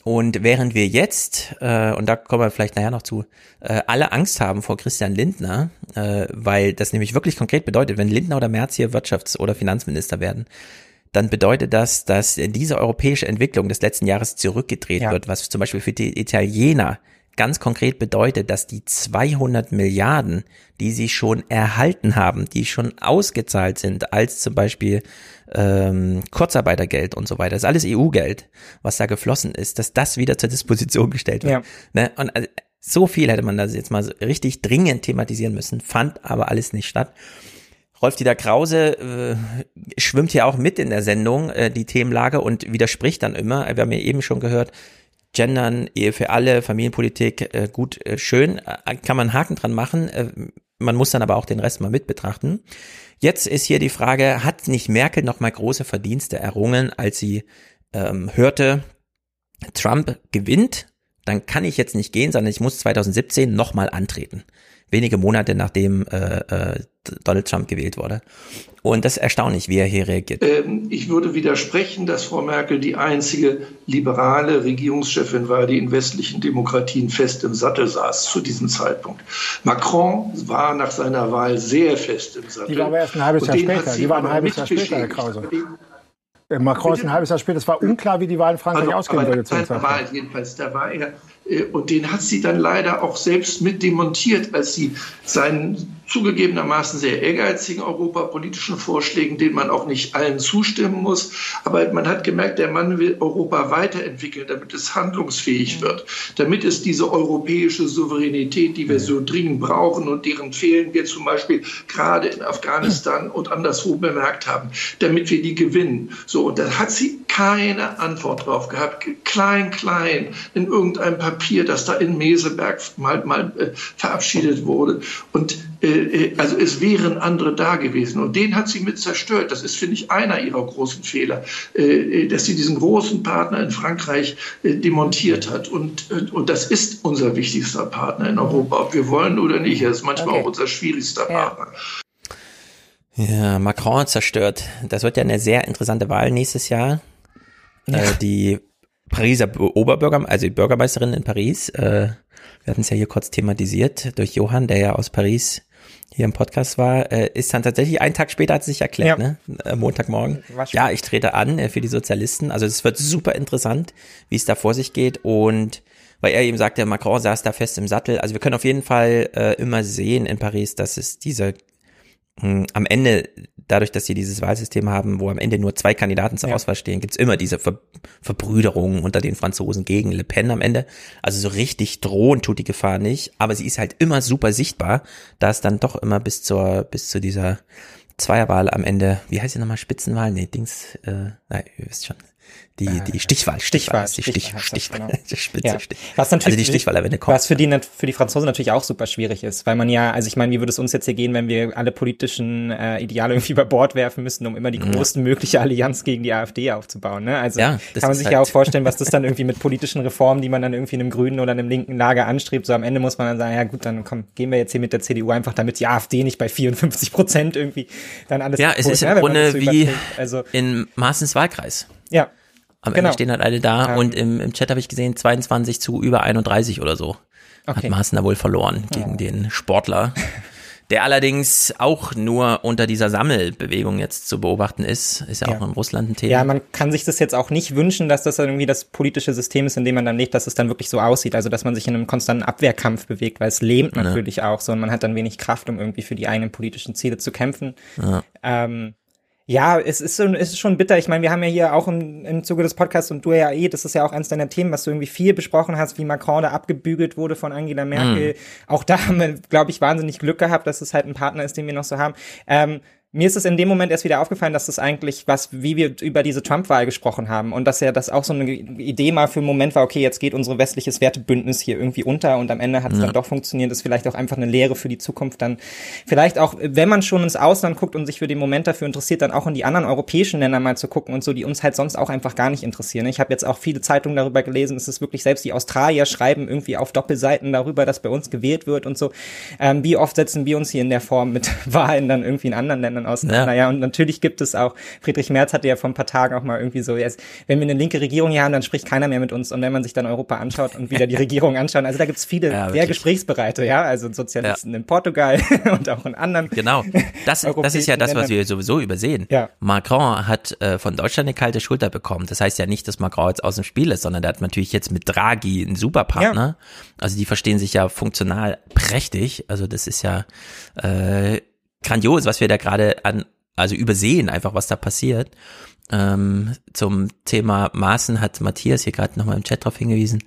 Speaker 1: Und während wir jetzt, äh, und da kommen wir vielleicht nachher noch zu, äh, alle Angst haben vor Christian Lindner, äh, weil das nämlich wirklich konkret bedeutet, wenn Lindner oder Merz hier Wirtschafts- oder Finanzminister werden, dann bedeutet das, dass diese europäische Entwicklung des letzten Jahres zurückgedreht ja. wird, was zum Beispiel für die Italiener ganz konkret bedeutet, dass die 200 Milliarden, die sie schon erhalten haben, die schon ausgezahlt sind, als zum Beispiel ähm, Kurzarbeitergeld und so weiter, das ist alles EU-Geld, was da geflossen ist, dass das wieder zur Disposition gestellt wird. Ja. Ne? Und also, so viel hätte man da jetzt mal richtig dringend thematisieren müssen, fand aber alles nicht statt. Rolf-Dieter Krause äh, schwimmt hier auch mit in der Sendung, äh, die Themenlage, und widerspricht dann immer. Wir haben ja eben schon gehört, Gendern, Ehe für alle, Familienpolitik, äh, gut, äh, schön, äh, kann man Haken dran machen. Äh, man muss dann aber auch den Rest mal mit betrachten. Jetzt ist hier die Frage, hat nicht Merkel noch mal große Verdienste errungen, als sie ähm, hörte, Trump gewinnt, dann kann ich jetzt nicht gehen, sondern ich muss 2017 noch mal antreten wenige Monate nachdem äh, äh, Donald Trump gewählt wurde. Und das ist erstaunlich, wie er hier reagiert.
Speaker 17: Ähm, ich würde widersprechen, dass Frau Merkel die einzige liberale Regierungschefin war, die in westlichen Demokratien fest im Sattel saß zu diesem Zeitpunkt. Macron war nach seiner Wahl sehr fest im Sattel.
Speaker 18: Die war aber erst ein halbes Jahr später. Die war ein halbes Jahr später, Herr Krause. Macron ist ein halbes Jahr später. Es war unklar, wie die Wahl in Frankreich also, ausgehen würde.
Speaker 17: Zu Wahl jedenfalls, da war er Äh, und den hat sie dann leider auch selbst mit demontiert, als sie seinen zugegebenermaßen sehr ehrgeizigen europapolitischen Vorschlägen, denen man auch nicht allen zustimmen muss. Aber man hat gemerkt, der Mann will Europa weiterentwickeln, damit es handlungsfähig wird, damit es diese europäische Souveränität, die wir so dringend brauchen und deren fehlen wir zum Beispiel gerade in Afghanistan und anderswo bemerkt haben, damit wir die gewinnen. So, und da hat sie keine Antwort drauf gehabt. Klein, klein, in irgendeinem Papier, das da in Meseberg mal, mal äh, verabschiedet wurde. Und äh, äh, also es wären andere da gewesen. Und den hat sie mit zerstört. Das ist, finde ich, einer ihrer großen Fehler, äh, dass sie diesen großen Partner in Frankreich demontiert hat. Und, und das ist unser wichtigster Partner in Europa, ob wir wollen oder nicht. Er ist manchmal okay. auch unser schwierigster ja. Partner.
Speaker 1: Ja, Macron zerstört. Das wird ja eine sehr interessante Wahl nächstes Jahr. Ja. Äh, die Pariser Oberbürger, also die Bürgermeisterin in Paris, äh, wir hatten es ja hier kurz thematisiert durch Johann, der ja aus Paris hier im Podcast war, äh, ist dann tatsächlich einen Tag später hat sie sich erklärt, ja. ne? Äh, Montagmorgen. Ja, ich trete an äh, für die Sozialisten. Also es wird super interessant, wie es da vor sich geht und weil er eben sagte, Macron saß da fest im Sattel. Also wir können auf jeden Fall äh, immer sehen in Paris, dass es diese hm, am Ende, dadurch, dass sie dieses Wahlsystem haben, wo am Ende nur zwei Kandidaten zur ja. Auswahl stehen, gibt's immer diese Ver Verbrüderung unter den Franzosen gegen Le Pen am Ende. Also so richtig drohen tut die Gefahr nicht, aber sie ist halt immer super sichtbar, da es dann doch immer bis zur, bis zu dieser Zweierwahl am Ende, wie heißt sie nochmal, Spitzenwahl? Nee, Dings, äh, nein, ihr wisst schon die, äh, die Stichwahl, Stichwahl, die Stich, Stichwahl, genau. die Spitze,
Speaker 13: ja.
Speaker 1: Stich.
Speaker 13: Was natürlich,
Speaker 1: also die Stichwahl kommt.
Speaker 13: Was für die, für die Franzosen natürlich auch super schwierig ist, weil man ja, also ich meine, wie würde es uns jetzt hier gehen, wenn wir alle politischen äh, Ideale irgendwie über Bord werfen müssten, um immer die größte ja. mögliche Allianz gegen die AfD aufzubauen, ne? Also ja, kann man sich halt ja auch vorstellen, was das dann irgendwie mit politischen Reformen, die man dann irgendwie in einem grünen oder einem linken Lager anstrebt, so am Ende muss man dann sagen, ja gut, dann komm, gehen wir jetzt hier mit der CDU einfach, damit die AfD nicht bei 54 Prozent irgendwie dann alles
Speaker 1: Ja, es ist im Grunde wie also, in Maaßens Wahlkreis.
Speaker 13: Ja,
Speaker 1: am genau. Ende stehen halt alle da ähm. und im, im Chat habe ich gesehen 22 zu über 31 oder so. Okay. Hat Maaßen da wohl verloren gegen ja. den Sportler, der allerdings auch nur unter dieser Sammelbewegung jetzt zu beobachten ist. Ist ja, ja, auch in Russland ein Thema.
Speaker 13: Ja, man kann sich das jetzt auch nicht wünschen, dass das irgendwie das politische System ist, in dem man dann lebt, dass es dann wirklich so aussieht. Also, dass man sich in einem konstanten Abwehrkampf bewegt, weil es lähmt natürlich ja. auch so und man hat dann wenig Kraft, um irgendwie für die eigenen politischen Ziele zu kämpfen. Ähm, ja, es ist, so, es ist schon bitter. Ich meine, wir haben ja hier auch im, im Zuge des Podcasts und du ja eh, das ist ja auch eines deiner Themen, was du irgendwie viel besprochen hast, wie Macron da abgebügelt wurde von Angela Merkel. Mm. Auch da haben wir, glaube ich, wahnsinnig Glück gehabt, dass es halt ein Partner ist, den wir noch so haben. Ähm, mir ist es in dem Moment erst wieder aufgefallen, dass das eigentlich was, wie wir über diese Trump-Wahl gesprochen haben und dass ja das auch so eine Idee mal für einen Moment war, okay, jetzt geht unser westliches Wertebündnis hier irgendwie unter und am Ende hat es ja. dann doch funktioniert, das ist vielleicht auch einfach eine Lehre für die Zukunft dann. Vielleicht auch, wenn man schon ins Ausland guckt und sich für den Moment dafür interessiert, dann auch in die anderen europäischen Länder mal zu gucken und so, die uns halt sonst auch einfach gar nicht interessieren. Ich habe jetzt auch viele Zeitungen darüber gelesen, es ist wirklich selbst die Australier schreiben irgendwie auf Doppelseiten darüber, dass bei uns gewählt wird und so. Ähm, wie oft setzen wir uns hier in der Form mit Wahlen dann irgendwie in anderen Ländern Ländern auseinander. Ja. ja, und natürlich gibt es auch, Friedrich Merz hatte ja vor ein paar Tagen auch mal irgendwie so, jetzt, wenn wir eine linke Regierung hier haben, dann spricht keiner mehr mit uns. Und wenn man sich dann Europa anschaut und wieder die Regierung anschaut, also da gibt's viele ja, sehr gesprächsbereite, ja, also Sozialisten ja. in Portugal und auch in anderen.
Speaker 1: Genau, das, das ist ja das, was wir sowieso übersehen. Ja. Macron hat äh, von Deutschland eine kalte Schulter bekommen. Das heißt ja nicht, dass Macron jetzt aus dem Spiel ist, sondern der hat natürlich jetzt mit Draghi einen Superpartner. Ja. Also die verstehen sich ja funktional prächtig. Also das ist ja äh, grandios, was wir da gerade an, also übersehen einfach, was da passiert. Ähm, zum Thema Maaßen hat Matthias hier gerade nochmal im Chat drauf hingewiesen.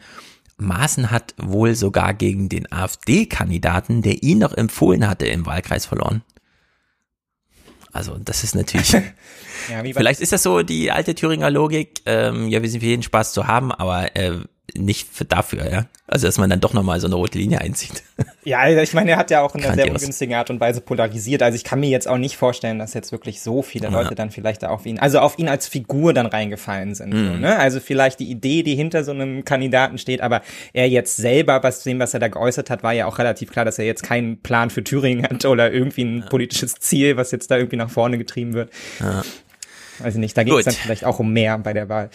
Speaker 1: Maaßen hat wohl sogar gegen den AfD-Kandidaten, der ihn noch empfohlen hatte, im Wahlkreis verloren. Also das ist natürlich. ja, vielleicht ist das so die alte Thüringer Logik. Ähm, ja, wir sind für jeden Spaß zu haben, aber äh, nicht für dafür, ja. Also, dass man dann doch nochmal so eine rote Linie einzieht.
Speaker 13: Ja, also ich meine, er hat ja auch in einer sehr ungünstigen Art und Weise polarisiert. Also ich kann mir jetzt auch nicht vorstellen, dass jetzt wirklich so viele Leute ja. dann vielleicht auf ihn, also auf ihn als Figur dann reingefallen sind. Mhm. So, ne? Also vielleicht die Idee, die hinter so einem Kandidaten steht, aber er jetzt selber, was dem, was er da geäußert hat, war ja auch relativ klar, dass er jetzt keinen Plan für Thüringen hat oder irgendwie ein ja. politisches Ziel, was jetzt da irgendwie nach vorne getrieben wird. Ja. Weiß ich nicht, da geht es dann vielleicht auch um mehr bei der Wahl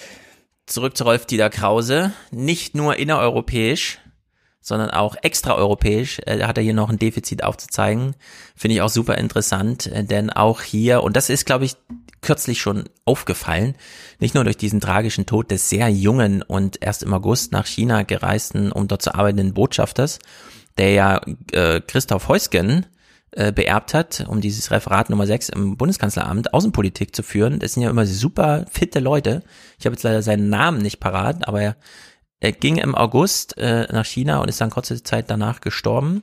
Speaker 1: zurück zu Rolf Dieter Krause, nicht nur innereuropäisch sondern auch extraeuropäisch. Äh, hat er hier noch ein Defizit aufzuzeigen. Finde ich auch super interessant, äh, denn auch hier, und das ist, glaube ich, kürzlich schon aufgefallen, nicht nur durch diesen tragischen Tod des sehr jungen und erst im August nach China gereisten, um dort zu arbeitenden Botschafters, der ja äh, Christoph Heusgen äh, beerbt hat, um dieses Referat Nummer 6 im Bundeskanzleramt Außenpolitik zu führen. Das sind ja immer super fitte Leute. Ich habe jetzt leider seinen Namen nicht parat, aber er er ging im August äh, nach China und ist dann kurze Zeit danach gestorben.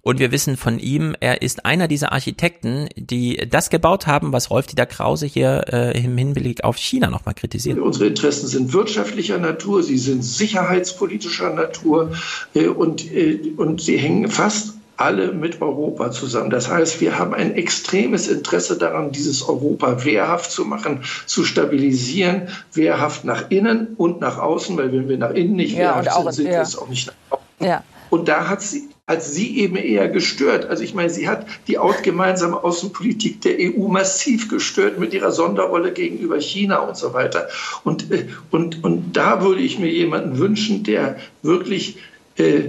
Speaker 1: Und wir wissen von ihm, er ist einer dieser Architekten, die das gebaut haben, was Rolf-Dieter Krause hier äh, im Hinblick auf China nochmal kritisiert.
Speaker 17: Unsere Interessen sind wirtschaftlicher Natur, sie sind sicherheitspolitischer Natur äh, und, äh, und sie hängen fast alle mit Europa zusammen. Das heißt, wir haben ein extremes Interesse daran, dieses Europa wehrhaft zu machen, zu stabilisieren, wehrhaft nach innen und nach außen, weil wenn wir nach innen nicht ja, wehrhaft sind, sind ja. wir es auch nicht nach außen. Ja. Und da hat sie, hat sie eben eher gestört. Also ich meine, sie hat die gemeinsame Außenpolitik der EU massiv gestört mit ihrer Sonderrolle gegenüber China und so weiter. Und, äh, und, und da würde ich mir jemanden wünschen, der wirklich äh,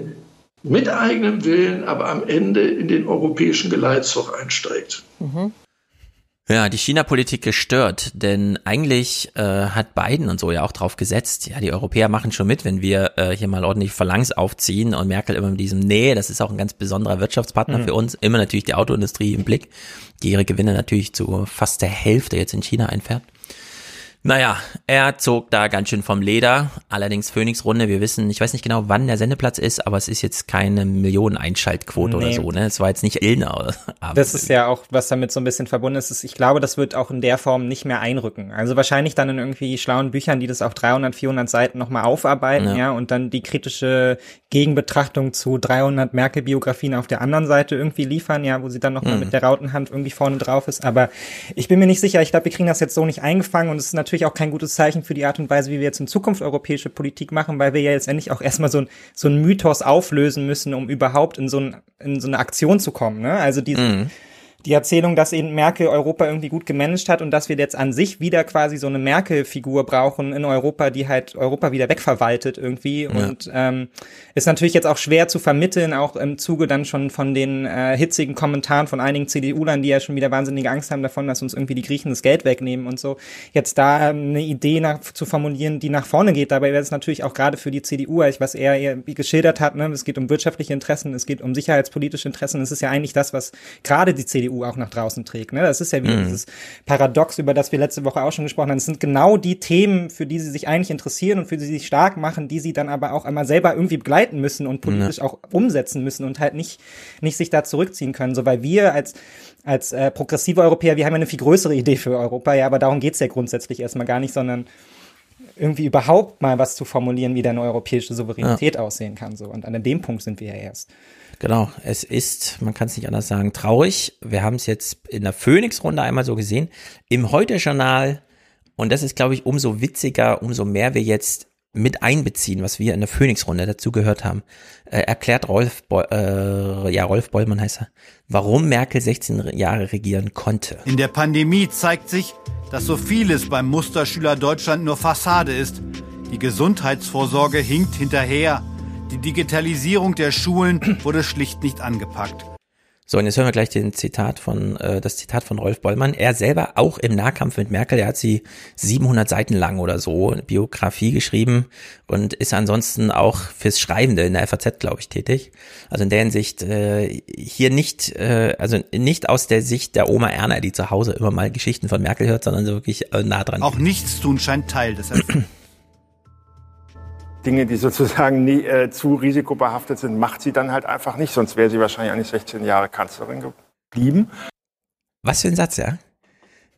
Speaker 17: mit eigenem Willen, aber am Ende in den europäischen Geleitzug einsteigt. Mhm.
Speaker 1: Ja, die China-Politik gestört, denn eigentlich äh, hat Biden und so ja auch drauf gesetzt, ja, die Europäer machen schon mit, wenn wir äh, hier mal ordentlich Phalanx aufziehen und Merkel immer mit diesem, nee, das ist auch ein ganz besonderer Wirtschaftspartner mhm. für uns, immer natürlich die Autoindustrie im Blick, die ihre Gewinne natürlich zu fast der Hälfte jetzt in China einfährt. Naja, er zog da ganz schön vom Leder. Allerdings Phoenix-Runde, wir wissen, ich weiß nicht genau, wann der Sendeplatz ist, aber es ist jetzt keine Millionen-Einschaltquote nee. oder so, ne? Es war jetzt nicht Illner.
Speaker 13: Das ist ja auch, was damit so ein bisschen verbunden ist. Ich glaube, das wird auch in der Form nicht mehr einrücken. Also wahrscheinlich dann in irgendwie schlauen Büchern, die das auf 300, 400 Seiten nochmal aufarbeiten, ja. ja, und dann die kritische Gegenbetrachtung zu 300 Merkel-Biografien auf der anderen Seite irgendwie liefern, ja, wo sie dann nochmal mhm. mit der Rautenhand irgendwie vorne drauf ist. Aber ich bin mir nicht sicher. Ich glaube, wir kriegen das jetzt so nicht eingefangen und es ist natürlich natürlich auch kein gutes Zeichen für die Art und Weise, wie wir jetzt in Zukunft europäische Politik machen, weil wir ja jetzt endlich auch erstmal so ein, so ein Mythos auflösen müssen, um überhaupt in so, ein, in so eine Aktion zu kommen. Ne? Also diese, mhm die Erzählung, dass eben Merkel Europa irgendwie gut gemanagt hat und dass wir jetzt an sich wieder quasi so eine Merkel-Figur brauchen in Europa, die halt Europa wieder wegverwaltet irgendwie. Ja. Und ähm, ist natürlich jetzt auch schwer zu vermitteln, auch im Zuge dann schon von den äh, hitzigen Kommentaren von einigen CDU-Lern, die ja schon wieder wahnsinnige Angst haben davon, dass uns irgendwie die Griechen das Geld wegnehmen und so. Jetzt da ähm, eine Idee nach, zu formulieren, die nach vorne geht. Dabei wäre es natürlich auch gerade für die CDU, was er geschildert hat, ne? es geht um wirtschaftliche Interessen, es geht um sicherheitspolitische Interessen. Es ist ja eigentlich das, was gerade die CDU Auch nach draußen trägt. Ne? Das ist ja wieder mhm. dieses Paradox, über das wir letzte Woche auch schon gesprochen haben. Es sind genau die Themen, für die sie sich eigentlich interessieren und für die sie sich stark machen, die sie dann aber auch einmal selber irgendwie begleiten müssen und politisch ja. auch umsetzen müssen und halt nicht, nicht sich da zurückziehen können. So, weil wir als als äh, progressive Europäer, wir haben ja eine viel größere Idee für Europa, ja, aber darum geht's ja grundsätzlich erstmal gar nicht, sondern irgendwie überhaupt mal was zu formulieren, wie deine europäische Souveränität ja. aussehen kann. So. Und an dem Punkt sind wir ja erst.
Speaker 1: Genau, es ist, man kann es nicht anders sagen, traurig. Wir haben es jetzt in der Phoenix-Runde einmal so gesehen. Im Heute-Journal, und das ist, glaube ich, umso witziger, umso mehr wir jetzt mit einbeziehen, was wir in der Phoenix-Runde dazu gehört haben, äh, erklärt Rolf, Bo äh, ja, Rolf Bollmann heißt er, warum Merkel 16 Jahre regieren konnte.
Speaker 19: In der Pandemie zeigt sich, dass so vieles beim Musterschüler Deutschland nur Fassade ist. Die Gesundheitsvorsorge hinkt hinterher. Die Digitalisierung der Schulen wurde schlicht nicht angepackt.
Speaker 1: So, und jetzt hören wir gleich den Zitat von, äh, das Zitat von Rolf Bollmann. Er selber auch im Nahkampf mit Merkel, er hat sie 700 Seiten lang oder so, Biografie geschrieben und ist ansonsten auch fürs Schreibende in der FAZ, glaube ich, tätig. Also in der Hinsicht äh, hier nicht, äh, also nicht aus der Sicht der Oma Erna, die zu Hause immer mal Geschichten von Merkel hört, sondern so wirklich äh, nah dran.
Speaker 19: Auch nichts tun scheint Teil des.
Speaker 18: Dinge, die sozusagen nie, äh, zu risikobehaftet sind, macht sie dann halt einfach nicht. Sonst wäre sie wahrscheinlich auch nicht 16 Jahre Kanzlerin geblieben.
Speaker 1: Was für ein Satz, ja?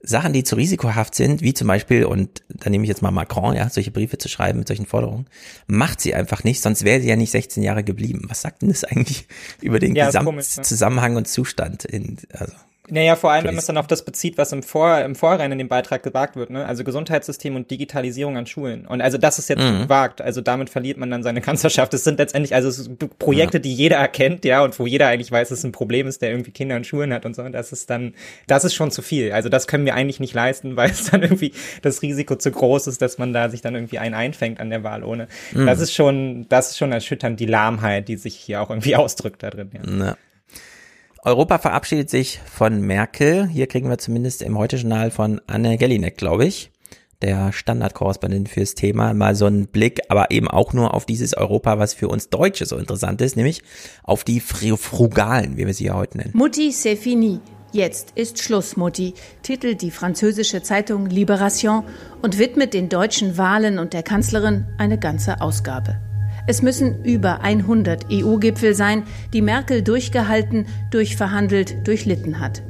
Speaker 1: Sachen, die zu risikohaft sind, wie zum Beispiel, und da nehme ich jetzt mal Macron, ja, solche Briefe zu schreiben mit solchen Forderungen, macht sie einfach nicht, sonst wäre sie ja nicht 16 Jahre geblieben. Was sagt denn das eigentlich über den ja, Gesamtzusammenhang und Zustand in, also
Speaker 13: Naja, vor allem, wenn man es dann auf das bezieht, was im, Vor im Vorrein in dem Beitrag gesagt wird, ne? Also Gesundheitssystem und Digitalisierung an Schulen. Und also das ist jetzt mhm. gewagt. Also damit verliert man dann seine Kanzlerschaft. Es sind letztendlich also Projekte, ja. die jeder erkennt, ja, und wo jeder eigentlich weiß, dass es ein Problem ist, der irgendwie Kinder in Schulen hat und so. Und das ist dann, das ist schon zu viel. Also das können wir eigentlich nicht leisten, weil es dann irgendwie das Risiko zu groß ist, dass man da sich dann irgendwie einen einfängt an der Wahl ohne. Mhm. Das ist schon, das ist schon erschütternd, die Lahmheit, die sich hier auch irgendwie ausdrückt da drin. Ja. ja.
Speaker 1: Europa verabschiedet sich von Merkel. Hier kriegen wir zumindest im Heute-Journal von Anne Gellinek, glaube ich, der Standardkorrespondent fürs Thema, mal so einen Blick, aber eben auch nur auf dieses Europa, was für uns Deutsche so interessant ist, nämlich auf die Frugalen, wie wir sie ja heute nennen.
Speaker 2: Mutti, c'est fini. Jetzt ist Schluss, Mutti, titelt die französische Zeitung Libération und widmet den deutschen Wahlen und der Kanzlerin eine ganze Ausgabe. Es müssen über 100 EU-Gipfel sein, die Merkel durchgehalten, durchverhandelt, durchlitten hat.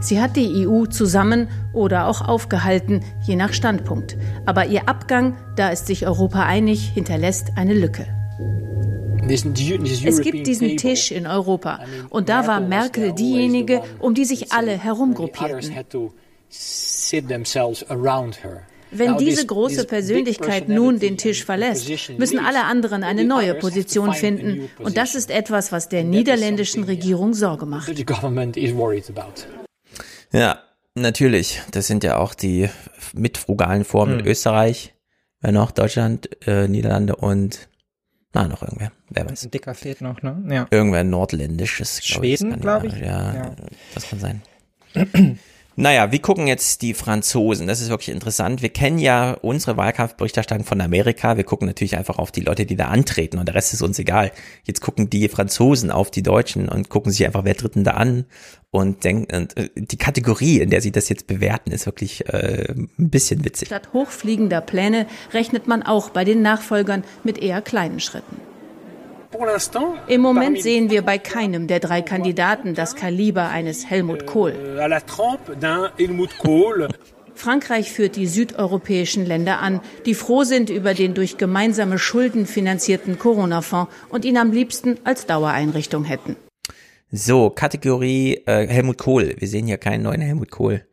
Speaker 2: Sie hat die EU zusammen oder auch aufgehalten, je nach Standpunkt. Aber ihr Abgang, da ist sich Europa einig, hinterlässt eine Lücke. Es gibt diesen Tisch in Europa und da war Merkel diejenige, um die sich alle herumgruppierten. Wenn diese große Persönlichkeit nun den Tisch verlässt, müssen alle anderen eine neue Position finden. Und das ist etwas, was der niederländischen Regierung Sorge macht.
Speaker 1: Ja, natürlich. Das sind ja auch die mitfrugalen Formen hm. Österreich, wer noch, Deutschland, äh, Niederlande und na, noch irgendwer, wer weiß.
Speaker 13: Ein dicker fehlt noch, ne? Ja.
Speaker 1: Irgendwer nordländisches.
Speaker 13: Schweden, glaube ich.
Speaker 1: Ja, ja, das kann sein. Naja, wie gucken jetzt die Franzosen? Das ist wirklich interessant. Wir kennen ja unsere Wahlkampfberichterstattung von Amerika. Wir gucken natürlich einfach auf die Leute, die da antreten und der Rest ist uns egal. Jetzt gucken die Franzosen auf die Deutschen und gucken sich einfach, wer tritt denn da an und denken, und äh, die Kategorie, in der sie das jetzt bewerten, ist wirklich äh, ein bisschen witzig.
Speaker 2: Statt hochfliegender Pläne rechnet man auch bei den Nachfolgern mit eher kleinen Schritten. Im Moment sehen wir bei keinem der drei Kandidaten das Kaliber eines Helmut Kohl. Frankreich führt die südeuropäischen Länder an, die froh sind über den durch gemeinsame Schulden finanzierten Corona-Fonds und ihn am liebsten als Dauereinrichtung hätten.
Speaker 1: So, Kategorie äh, Helmut Kohl. Wir sehen hier keinen neuen Helmut Kohl.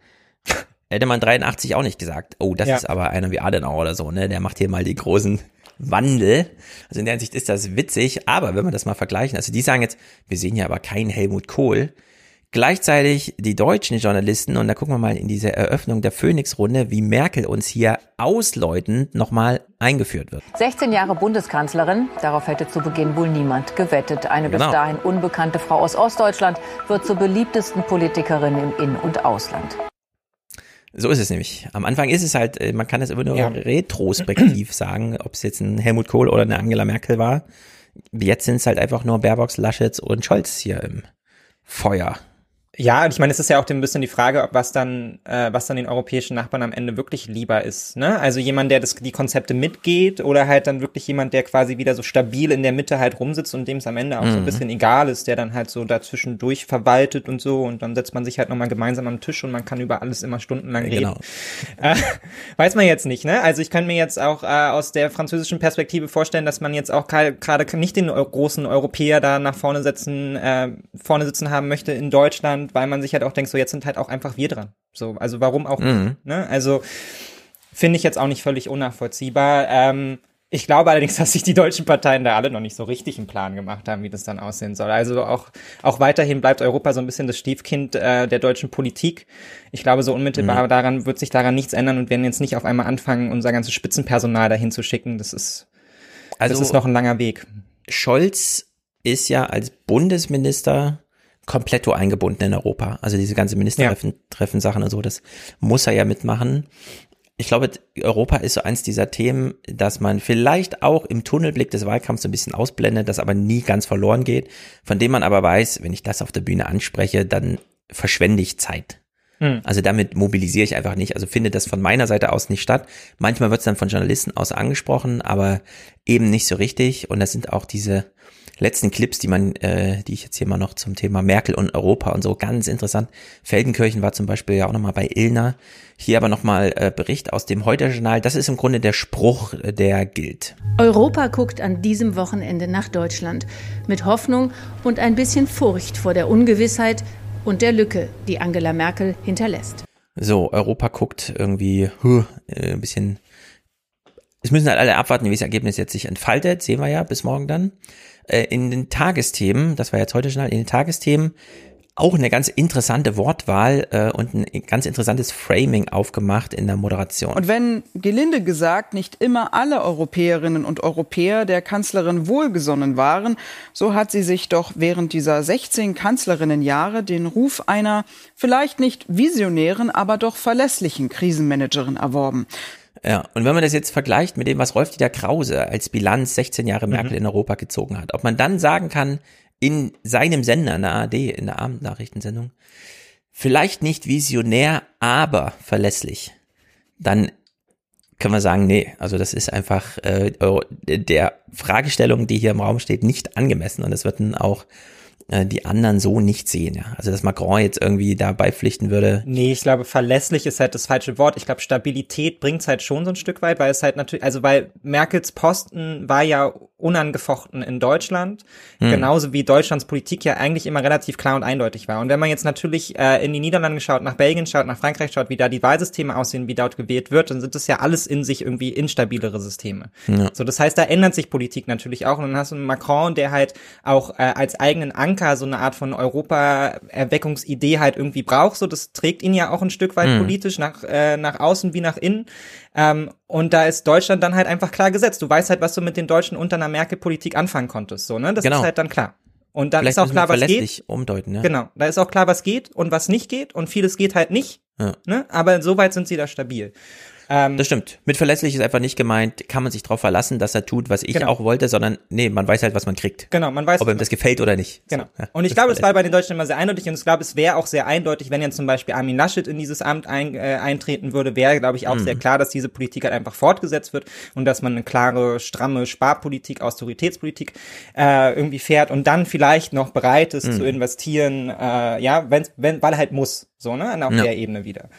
Speaker 1: Hätte man 83 auch nicht gesagt. Oh, das ja. ist aber einer wie Adenauer oder so, ne? Der macht hier mal die großen Wandel. Also in der Hinsicht ist das witzig, aber wenn wir das mal vergleichen, also die sagen jetzt, wir sehen ja aber keinen Helmut Kohl. Gleichzeitig die deutschen Journalisten, und da gucken wir mal in diese Eröffnung der Phoenix-Runde, wie Merkel uns hier ausläutend nochmal eingeführt wird.
Speaker 16: 16 Jahre Bundeskanzlerin, darauf hätte zu Beginn wohl niemand gewettet. Eine genau. bis dahin unbekannte Frau aus Ostdeutschland wird zur beliebtesten Politikerin im In- und Ausland.
Speaker 1: So ist es nämlich. Am Anfang ist es halt, äh, man kann es immer nur ja. retrospektiv sagen, ob es jetzt ein Helmut Kohl oder eine Angela Merkel war. Jetzt sind es halt einfach nur Baerbock, Laschet und Scholz hier im Feuer.
Speaker 13: Ja, und ich meine, es ist ja auch ein bisschen die Frage, ob was dann, äh, was dann den europäischen Nachbarn am Ende wirklich lieber ist. Ne? Also jemand, der das, die Konzepte mitgeht oder halt dann wirklich jemand, der quasi wieder so stabil in der Mitte halt rumsitzt und dem es am Ende auch mhm. so ein mhm. bisschen egal ist, der dann halt so dazwischen durch verwaltet und so und dann setzt man sich halt nochmal gemeinsam am Tisch und man kann über alles immer stundenlang reden. Genau. Äh, weiß man jetzt nicht, ne? Also ich kann mir jetzt auch äh, aus der französischen Perspektive vorstellen, dass man jetzt auch gerade nicht den großen Europäer da nach vorne setzen, äh, vorne sitzen haben möchte in Deutschland spannend, weil man sich halt auch denkt, so jetzt sind halt auch einfach wir dran. So, also warum auch mhm. nicht? Ne? Also finde ich jetzt auch nicht völlig unnachvollziehbar. Ähm, ich glaube allerdings, dass sich die deutschen Parteien da alle noch nicht so richtig einen Plan gemacht haben, wie das dann aussehen soll. Also auch, auch weiterhin bleibt Europa so ein bisschen das Stiefkind äh, der deutschen Politik. Ich glaube, so unmittelbar mhm. daran wird sich daran nichts ändern und werden jetzt nicht auf einmal anfangen, unser ganzes Spitzenpersonal dahin zu schicken. Das ist, also, das ist noch ein langer Weg.
Speaker 1: Scholz ist ja als Bundesminister komplett eingebunden in Europa. Also diese ganze Ministertreffen. Treffen Sachen und so, das muss er ja mitmachen. Ich glaube, Europa ist so eins dieser Themen, dass man vielleicht auch im Tunnelblick des Wahlkampfs so ein bisschen ausblendet, das aber nie ganz verloren geht, von dem man aber weiß, wenn ich das auf der Bühne anspreche, dann verschwende ich Zeit. Hm. Also damit mobilisiere ich einfach nicht. Also findet das von meiner Seite aus nicht statt. Manchmal wird es dann von Journalisten aus angesprochen, aber eben nicht so richtig. Und das sind auch diese letzten Clips, die man, äh, die ich jetzt hier mal noch zum Thema Merkel und Europa und so ganz interessant. Feldenkirchen war zum Beispiel ja auch nochmal bei Ilna. Hier aber nochmal äh, Bericht aus dem Heute-Journal. Das ist im Grunde der Spruch, äh, der gilt.
Speaker 2: Europa guckt an diesem Wochenende nach Deutschland mit Hoffnung und ein bisschen Furcht vor der Ungewissheit, und der Lücke, die Angela Merkel hinterlässt.
Speaker 1: So, Europa guckt irgendwie huh, äh, ein bisschen. Es müssen halt alle abwarten, wie das Ergebnis jetzt sich entfaltet. Sehen wir ja bis morgen dann. Äh, in den Tagesthemen, das war jetzt heute schon, in den Tagesthemen auch eine ganz interessante Wortwahl äh, und ein ganz interessantes Framing aufgemacht in der Moderation.
Speaker 4: Und wenn, gelinde gesagt, nicht immer alle Europäerinnen und Europäer der Kanzlerin wohlgesonnen waren, so hat sie sich doch während dieser 16 Kanzlerinnenjahre den Ruf einer vielleicht nicht visionären, aber doch verlässlichen Krisenmanagerin erworben.
Speaker 1: Ja, und wenn man das jetzt vergleicht mit dem, was Rolf-Dieter Krause als Bilanz 16 Jahre Merkel mhm. in Europa gezogen hat, ob man dann sagen kann, in seinem Sender, in der ARD, in der Abendnachrichtensendung, vielleicht nicht visionär, aber verlässlich, dann können wir sagen, nee, also das ist einfach äh, der Fragestellung, die hier im Raum steht, nicht angemessen und es wird dann auch die anderen so nicht sehen. Ja. Also dass Macron jetzt irgendwie da beipflichten würde.
Speaker 13: Nee, ich glaube, verlässlich ist halt das falsche Wort. Ich glaube, Stabilität bringt es halt schon so ein Stück weit, weil es halt natürlich, also weil Merkels Posten war ja unangefochten in Deutschland, hm. genauso wie Deutschlands Politik ja eigentlich immer relativ klar und eindeutig war. Und wenn man jetzt natürlich äh, in die Niederlande schaut, nach Belgien schaut, nach Frankreich schaut, wie da die Wahlsysteme aussehen, wie dort gewählt wird, dann sind das ja alles in sich irgendwie instabilere Systeme. Ja. So, das heißt, da ändert sich Politik natürlich auch. Und dann hast du einen Macron, der halt auch äh, als eigenen Anker so eine Art von Europa-Erweckungsidee halt irgendwie braucht. So, das trägt ihn ja auch ein Stück weit hm. politisch nach, äh, nach außen wie nach innen. Ähm, und da ist Deutschland dann halt einfach klar gesetzt. Du weißt halt, was du mit den Deutschen unter einer Merkel-Politik anfangen konntest. So, ne? Das genau. ist halt dann klar. Und dann Vielleicht ist auch klar, was geht.
Speaker 1: Umdeuten, ja.
Speaker 13: Genau, da ist auch klar, was geht und was nicht geht und vieles geht halt nicht. Ja. Ne? Aber insoweit sind sie da stabil.
Speaker 1: Ähm, das stimmt. Mit verlässlich ist einfach nicht gemeint, kann man sich darauf verlassen, dass er tut, was ich genau. auch wollte, sondern nee, man weiß halt, was man kriegt.
Speaker 13: Genau, man weiß.
Speaker 1: Ob ihm das gefällt oder nicht.
Speaker 13: Genau. So, ja, und ich glaube, es war bei den Deutschen immer sehr eindeutig und ich glaube, es wäre auch sehr eindeutig, wenn jetzt zum Beispiel Armin Laschet in dieses Amt ein, äh, eintreten würde, wäre, glaube ich, auch mhm. sehr klar, dass diese Politik halt einfach fortgesetzt wird und dass man eine klare, stramme Sparpolitik, Austeritätspolitik äh, irgendwie fährt und dann vielleicht noch bereit ist mhm. zu investieren, äh, ja, wenn, wenn, weil er halt muss, so, ne, auf ja. der Ebene wieder.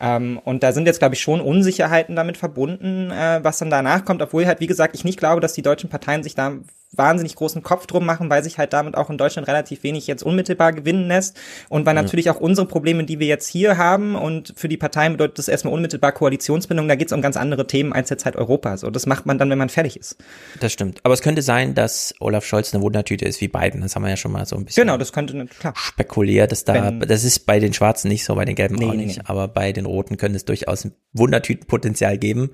Speaker 13: Ähm, und da sind jetzt, glaube ich, schon Unsicherheiten damit verbunden, äh, was dann danach kommt, obwohl halt, wie gesagt, ich nicht glaube, dass die deutschen Parteien sich da wahnsinnig großen Kopf drum machen, weil sich halt damit auch in Deutschland relativ wenig jetzt unmittelbar gewinnen lässt und weil ja. natürlich auch unsere Probleme, die wir jetzt hier haben und für die Parteien bedeutet das erstmal unmittelbar Koalitionsbindung, da geht es um ganz andere Themen als jetzt halt Europa. So, das macht man dann, wenn man fertig ist.
Speaker 1: Das stimmt. Aber es könnte sein, dass Olaf Scholz eine Wundertüte ist wie Biden. Das haben wir ja schon mal so ein bisschen
Speaker 13: genau, das könnte, klar.
Speaker 1: spekuliert, dass da, wenn, das ist bei den Schwarzen nicht so, bei den Gelben nee, auch nicht, nee. aber bei den Roten könnte es durchaus ein Wundertütenpotenzial geben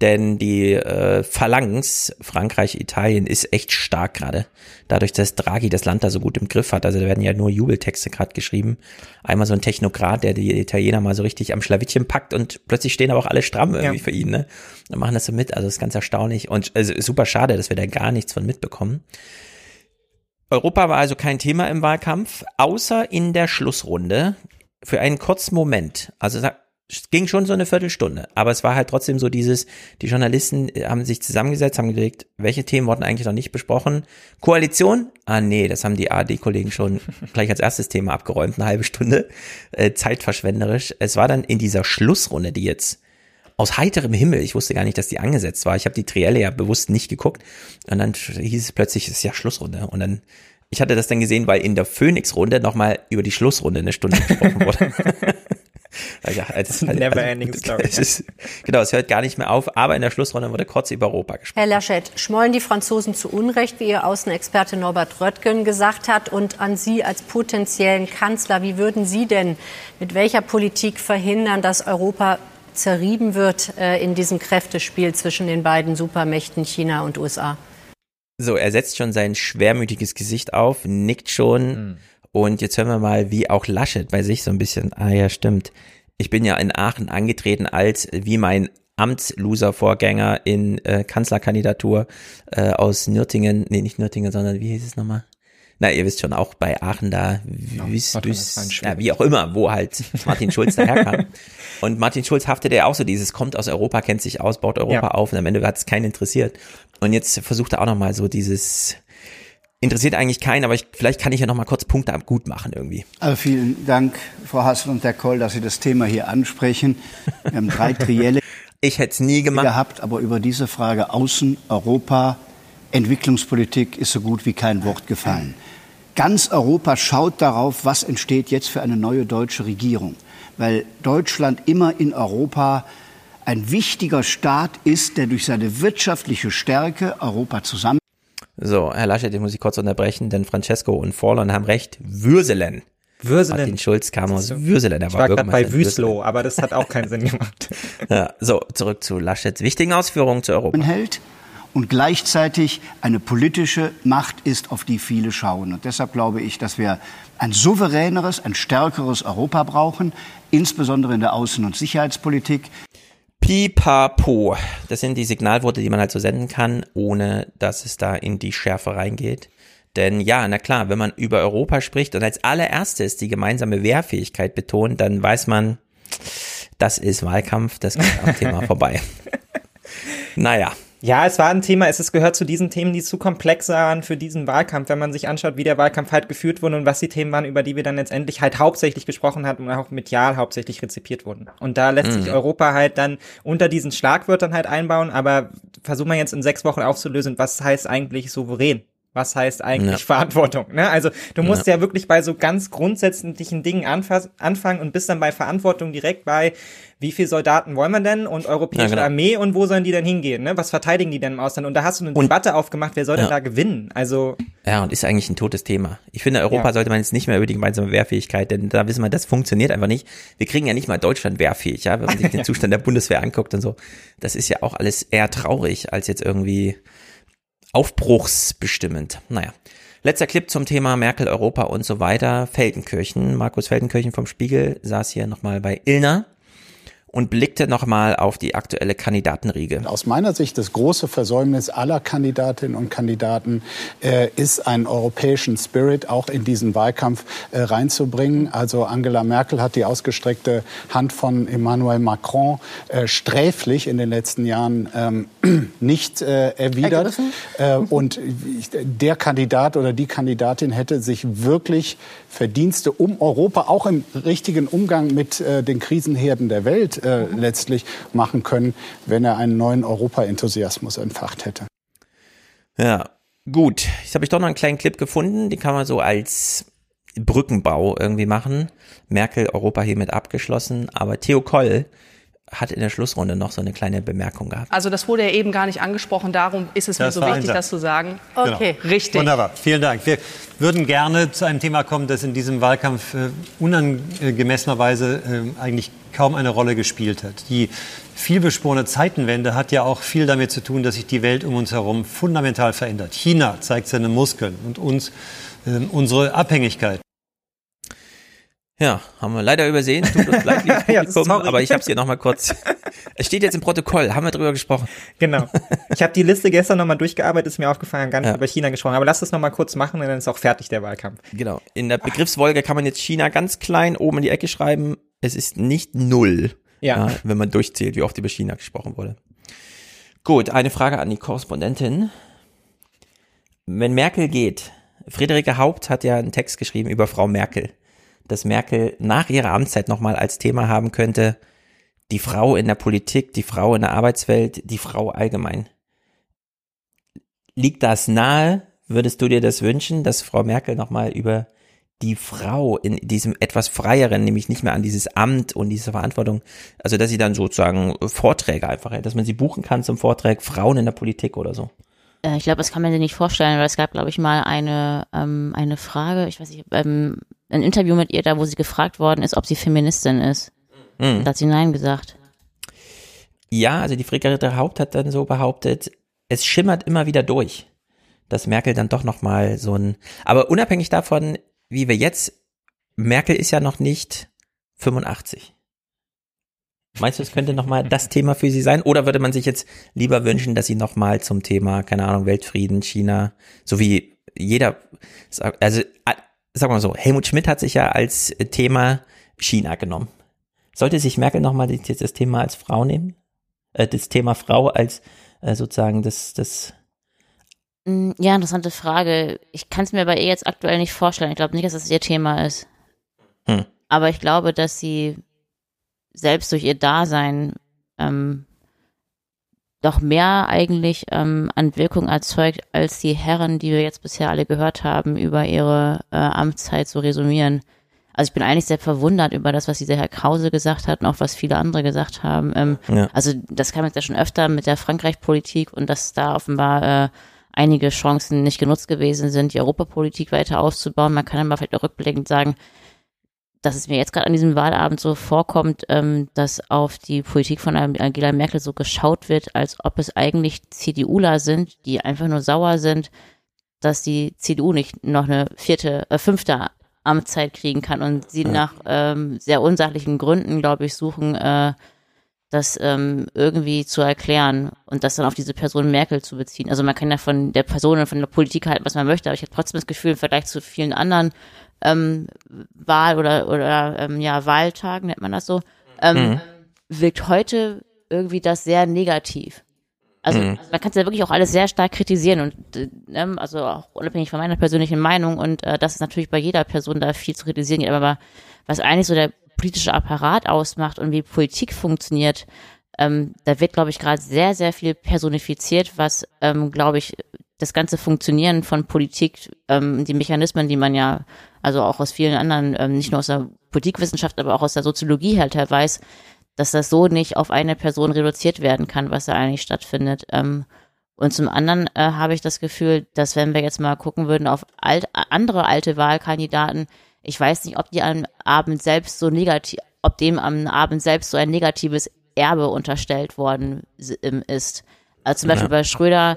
Speaker 1: denn die äh, Phalanx Frankreich, Italien ist echt stark gerade. Dadurch, dass Draghi das Land da so gut im Griff hat. Also da werden ja nur Jubeltexte gerade geschrieben. Einmal so ein Technokrat, der die Italiener mal so richtig am Schlawittchen packt und plötzlich stehen aber auch alle stramm irgendwie ja. für ihn. Ne? Und machen das so mit. Also das ist ganz erstaunlich und also, super schade, dass wir da gar nichts von mitbekommen. Europa war also kein Thema im Wahlkampf, außer in der Schlussrunde für einen kurzen Moment. Also es ging schon so eine Viertelstunde, aber es war halt trotzdem so dieses, die Journalisten haben sich zusammengesetzt, haben gelegt, welche Themen wurden eigentlich noch nicht besprochen. Koalition? Ah nee, das haben die ARD-Kollegen schon gleich als erstes Thema abgeräumt, eine halbe Stunde, äh, zeitverschwenderisch. Es war dann in dieser Schlussrunde, die jetzt aus heiterem Himmel, ich wusste gar nicht, dass die angesetzt war. Ich habe die Trielle ja bewusst nicht geguckt und dann hieß es plötzlich, es ist ja Schlussrunde und dann ich hatte das dann gesehen, weil in der Phoenix-Runde nochmal über die Schlussrunde eine Stunde gesprochen wurde.
Speaker 13: ja, es ist never ending story.
Speaker 1: Es ist, genau, es hört gar nicht mehr auf, aber in der Schlussrunde wurde kurz über Europa gesprochen.
Speaker 2: Herr Laschet, schmollen die Franzosen zu Unrecht, wie Ihr Außenexperte Norbert Röttgen gesagt hat, und an Sie als potenziellen Kanzler, wie würden Sie denn mit welcher Politik verhindern, dass Europa zerrieben wird äh, in diesem Kräftespiel zwischen den beiden Supermächten China und USA?
Speaker 1: So, er setzt schon sein schwermütiges Gesicht auf, nickt schon. Mhm und jetzt hören wir mal, wie auch Laschet bei sich so ein bisschen, ah ja, stimmt. Ich bin ja in Aachen angetreten als wie mein Amtsloser-Vorgänger in äh, Kanzlerkandidatur äh, aus Nürtingen, nee, nicht Nürtingen, sondern wie hieß es nochmal? Na, ihr wisst schon, auch bei Aachen da, wüs, wüs, ja, wie auch immer, wo halt Martin Schulz daherkam. Und Martin Schulz haftete ja auch so dieses, kommt aus Europa, kennt sich aus, baut Europa ja. auf und am Ende hat es keinen interessiert. Und jetzt versucht er auch nochmal so dieses, interessiert eigentlich keinen, aber ich, vielleicht kann ich ja noch mal kurz Punkte gut machen irgendwie.
Speaker 20: Also vielen Dank, Frau Hassel und Herr Koll, dass Sie das Thema hier ansprechen. Wir haben drei Trielle
Speaker 1: ich hätte es nie gemacht.
Speaker 20: gehabt, aber über diese Frage Außen, Europa, Entwicklungspolitik ist so gut wie kein Wort gefallen. Ganz Europa schaut darauf, was entsteht jetzt für eine neue deutsche Regierung, weil Deutschland immer in Europa ein wichtiger Staat ist, der durch seine wirtschaftliche Stärke Europa zusammen.
Speaker 1: So, Herr Laschet, ich muss Sie kurz unterbrechen, denn Francesco und Forlon haben recht. Würselen.
Speaker 13: Würselen.
Speaker 1: Martin Schulz kam aus Würselen.
Speaker 13: Er war, war gerade bei Wüslow, aber das hat auch keinen Sinn gemacht.
Speaker 1: ja, so, zurück zu Laschets wichtigen Ausführungen zu Europa.
Speaker 20: Hält und gleichzeitig eine politische Macht ist, auf die viele schauen. Und deshalb glaube ich, dass wir ein souveräneres, ein stärkeres Europa brauchen, insbesondere in der Außen- und Sicherheitspolitik.
Speaker 1: Pipapo. Das sind die Signalworte, die man halt so senden kann, ohne dass es da in die Schärfe reingeht. Denn ja, na klar, wenn man über Europa spricht und als allererstes die gemeinsame Wehrfähigkeit betont, dann weiß man, das ist Wahlkampf, das geht am Thema vorbei. Naja,
Speaker 13: ja, es war ein Thema, es ist, gehört zu diesen Themen, die zu komplex waren für diesen Wahlkampf, wenn man sich anschaut, wie der Wahlkampf halt geführt wurde und was die Themen waren, über die wir dann letztendlich halt hauptsächlich gesprochen hatten und auch medial hauptsächlich rezipiert wurden. Und da lässt mhm. sich Europa halt dann unter diesen Schlagwörtern halt einbauen, aber versuchen wir jetzt in sechs Wochen aufzulösen, was heißt eigentlich souverän? Was heißt eigentlich ja. Verantwortung? Ne? Also du musst ja. ja. wirklich bei so ganz grundsätzlichen Dingen anfangen und bist dann bei Verantwortung direkt bei, wie viele Soldaten wollen wir denn und europäische ja, genau. Armee und wo sollen die denn hingehen? Ne? Was verteidigen die denn im Ausland? Und da hast du eine und, Debatte aufgemacht, wer soll denn da gewinnen? Also
Speaker 1: ja, und ist eigentlich ein totes Thema. Ich finde, Europa sollte man jetzt nicht mehr über die gemeinsame Wehrfähigkeit, denn da wissen wir, das funktioniert einfach nicht. Wir kriegen ja nicht mal Deutschland wehrfähig, ja, wenn man sich den Zustand der Bundeswehr anguckt und so. Das ist ja auch alles eher traurig als jetzt irgendwie aufbruchsbestimmend. Naja. Letzter Clip zum Thema Merkel, Europa und so weiter. Feldenkirchen. Markus Feldenkirchen vom Spiegel saß hier nochmal bei Ilna und blickte nochmal auf die aktuelle Kandidatenriege.
Speaker 21: Aus meiner Sicht das große Versäumnis aller Kandidatinnen und Kandidaten äh, ist, einen europäischen Spirit auch in diesen Wahlkampf äh, reinzubringen. Also Angela Merkel hat die ausgestreckte Hand von Emmanuel Macron äh, sträflich in den letzten Jahren ähm, nicht äh, erwidert. Äh, und der Kandidat oder die Kandidatin hätte sich wirklich Verdienste um Europa, auch im richtigen Umgang mit äh, den Krisenherden der Welt äh, letztlich machen können, wenn er einen neuen Europa-Enthusiasmus entfacht hätte.
Speaker 1: Ja, gut. Jetzt habe ich doch noch einen kleinen Clip gefunden, den kann man so als Brückenbau irgendwie machen. Merkel Europa hiermit abgeschlossen, aber Theo Koll hat in der Schlussrunde noch so eine kleine Bemerkung gehabt.
Speaker 22: Also das wurde ja eben gar nicht angesprochen, darum ist es das mir so wichtig, das zu sagen.
Speaker 23: Genau. Okay, genau. richtig. Wunderbar, vielen Dank. Wir würden gerne zu einem Thema kommen, das in diesem Wahlkampf äh, unangemessenerweise äh, eigentlich kaum eine Rolle gespielt hat. Die vielbeschworene Zeitenwende hat ja auch viel damit zu tun, dass sich die Welt um uns herum fundamental verändert. China zeigt seine Muskeln und uns äh, unsere Abhängigkeit.
Speaker 1: Ja, haben wir leider übersehen. Tut uns leid, liebes Publikum, ja, aber ich habe es hier nochmal kurz. Es steht jetzt im Protokoll, haben wir drüber gesprochen.
Speaker 13: Genau. Ich habe die Liste gestern nochmal durchgearbeitet, ist mir aufgefallen, gar nicht ja. über China gesprochen. Aber lass das nochmal kurz machen und dann ist auch fertig der Wahlkampf.
Speaker 1: Genau. In der Begriffswolke kann man jetzt China ganz klein oben in die Ecke schreiben. Es ist nicht null, ja. ja wenn man durchzählt, wie oft über China gesprochen wurde. Gut, eine Frage an die Korrespondentin. Wenn Merkel geht, Friederike Haupt hat ja einen Text geschrieben über Frau Merkel dass Merkel nach ihrer Amtszeit nochmal als Thema haben könnte, die Frau in der Politik, die Frau in der Arbeitswelt, die Frau allgemein. Liegt das nahe? Würdest du dir das wünschen, dass Frau Merkel nochmal über die Frau in diesem etwas freieren, nämlich nicht mehr an dieses Amt und diese Verantwortung, also dass sie dann sozusagen Vorträge einfach, dass man sie buchen kann zum Vortrag Frauen in der Politik oder so?
Speaker 14: Äh, ich glaube, das kann man sich nicht vorstellen, weil es gab, glaube ich, mal eine, ähm, eine Frage, ich weiß nicht, ähm, ein Interview mit ihr da, wo sie gefragt worden ist, ob sie Feministin ist. Mhm. Da hat sie Nein gesagt.
Speaker 1: Ja, also die Friederike Haupt hat dann so behauptet, es schimmert immer wieder durch, dass Merkel dann doch nochmal so ein, aber unabhängig davon, wie wir jetzt, Merkel ist ja noch nicht 85. Meinst du, es könnte nochmal das Thema für sie sein? Oder würde man sich jetzt lieber wünschen, dass sie nochmal zum Thema, keine Ahnung, Weltfrieden, China, so wie jeder, also, sag mal so, Helmut Schmidt hat sich ja als Thema China genommen. Sollte sich Merkel nochmal das, das Thema als Frau nehmen? Äh, das Thema Frau als äh, sozusagen das, das
Speaker 14: mm, ja, interessante Frage. Ich kann es mir bei ihr jetzt aktuell nicht vorstellen. Ich glaube nicht, dass das ihr Thema ist. Hm. Aber ich glaube, dass sie selbst durch ihr Dasein ähm, doch mehr eigentlich ähm, an Wirkung erzeugt, als die Herren, die wir jetzt bisher alle gehört haben, über ihre äh, Amtszeit zu resümieren. Also ich bin eigentlich sehr verwundert über das, was dieser Herr Krause gesagt hat und auch was viele andere gesagt haben. Ähm, ja. Also das kam jetzt ja schon öfter mit der Frankreich-Politik und dass da offenbar äh, einige Chancen nicht genutzt gewesen sind, die Europapolitik weiter auszubauen. Man kann aber vielleicht auch rückblickend sagen, dass es mir jetzt gerade an diesem Wahlabend so vorkommt, ähm, dass auf die Politik von Angela Merkel so geschaut wird, als ob es eigentlich CDUler sind, die einfach nur sauer sind, dass die CDU nicht noch eine vierte, äh, fünfte Amtszeit kriegen kann und sie ja. nach ähm, sehr unsachlichen Gründen, glaube ich, suchen, äh, das ähm, irgendwie zu erklären und das dann auf diese Person Merkel zu beziehen. Also man kann ja von der Person und von der Politik halten, was man möchte, aber ich habe trotzdem das Gefühl, im Vergleich zu vielen anderen ähm, Wahl- oder, oder ähm, ja, Wahltagen, nennt man das so, ähm, mhm. wirkt heute irgendwie das sehr negativ. Also, mhm. also man kann es ja wirklich auch alles sehr stark kritisieren und äh, ne, also auch unabhängig von meiner persönlichen Meinung und äh, das ist natürlich bei jeder Person da viel zu kritisieren gibt, aber was eigentlich so der politische Apparat ausmacht und wie Politik funktioniert, ähm, da wird, glaube ich, gerade sehr, sehr viel personifiziert, was, ähm, glaube ich, das ganze Funktionieren von Politik, ähm, die Mechanismen, die man ja, also auch aus vielen anderen, ähm, nicht nur aus der Politikwissenschaft, aber auch aus der Soziologie halt, halt weiß, dass das so nicht auf eine Person reduziert werden kann, was da eigentlich stattfindet. Ähm, und zum anderen äh, habe ich das Gefühl, dass wenn wir jetzt mal gucken würden auf alt, andere alte Wahlkandidaten, ich weiß nicht, ob die am Abend selbst so negativ, ob dem am Abend selbst so ein negatives Erbe unterstellt worden ist. Also zum Beispiel ja. bei Schröder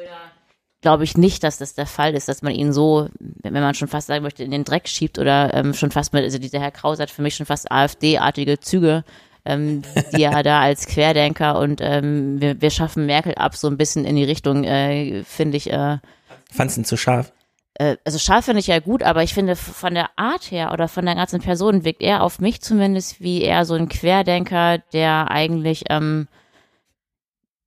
Speaker 14: glaube ich nicht, dass das der Fall ist, dass man ihn so, wenn man schon fast sagen möchte, in den Dreck schiebt oder ähm, schon fast mit, also dieser Herr Kraus hat für mich schon fast AfD-artige Züge, ähm, die er da als Querdenker und ähm, wir, wir schaffen Merkel ab so ein bisschen in die Richtung, äh, finde ich. Äh,
Speaker 1: Fandst du ihn zu scharf?
Speaker 14: Äh, also scharf finde ich ja gut, aber ich finde von der Art her oder von der ganzen Person wirkt er auf mich zumindest wie eher so ein Querdenker, der eigentlich ähm,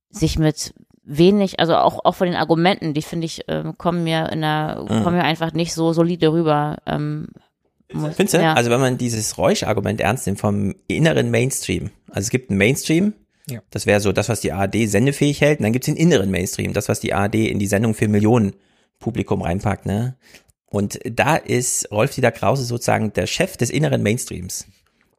Speaker 14: sich mit wenig, also auch, auch von den Argumenten, die finde ich, ähm, kommen mir in der, mhm. kommen mir einfach nicht so solide rüber. Ähm,
Speaker 1: Findest du? Ja. Also wenn man dieses Räusch-Argument ernst nimmt vom inneren Mainstream, also es gibt einen Mainstream, ja. das wäre so das, was die ARD sendefähig hält, und dann gibt es den inneren Mainstream, das, was die ARD in die Sendung für Millionen Publikum reinpackt, ne? Und da ist Rolf Dieter Krause sozusagen der Chef des inneren Mainstreams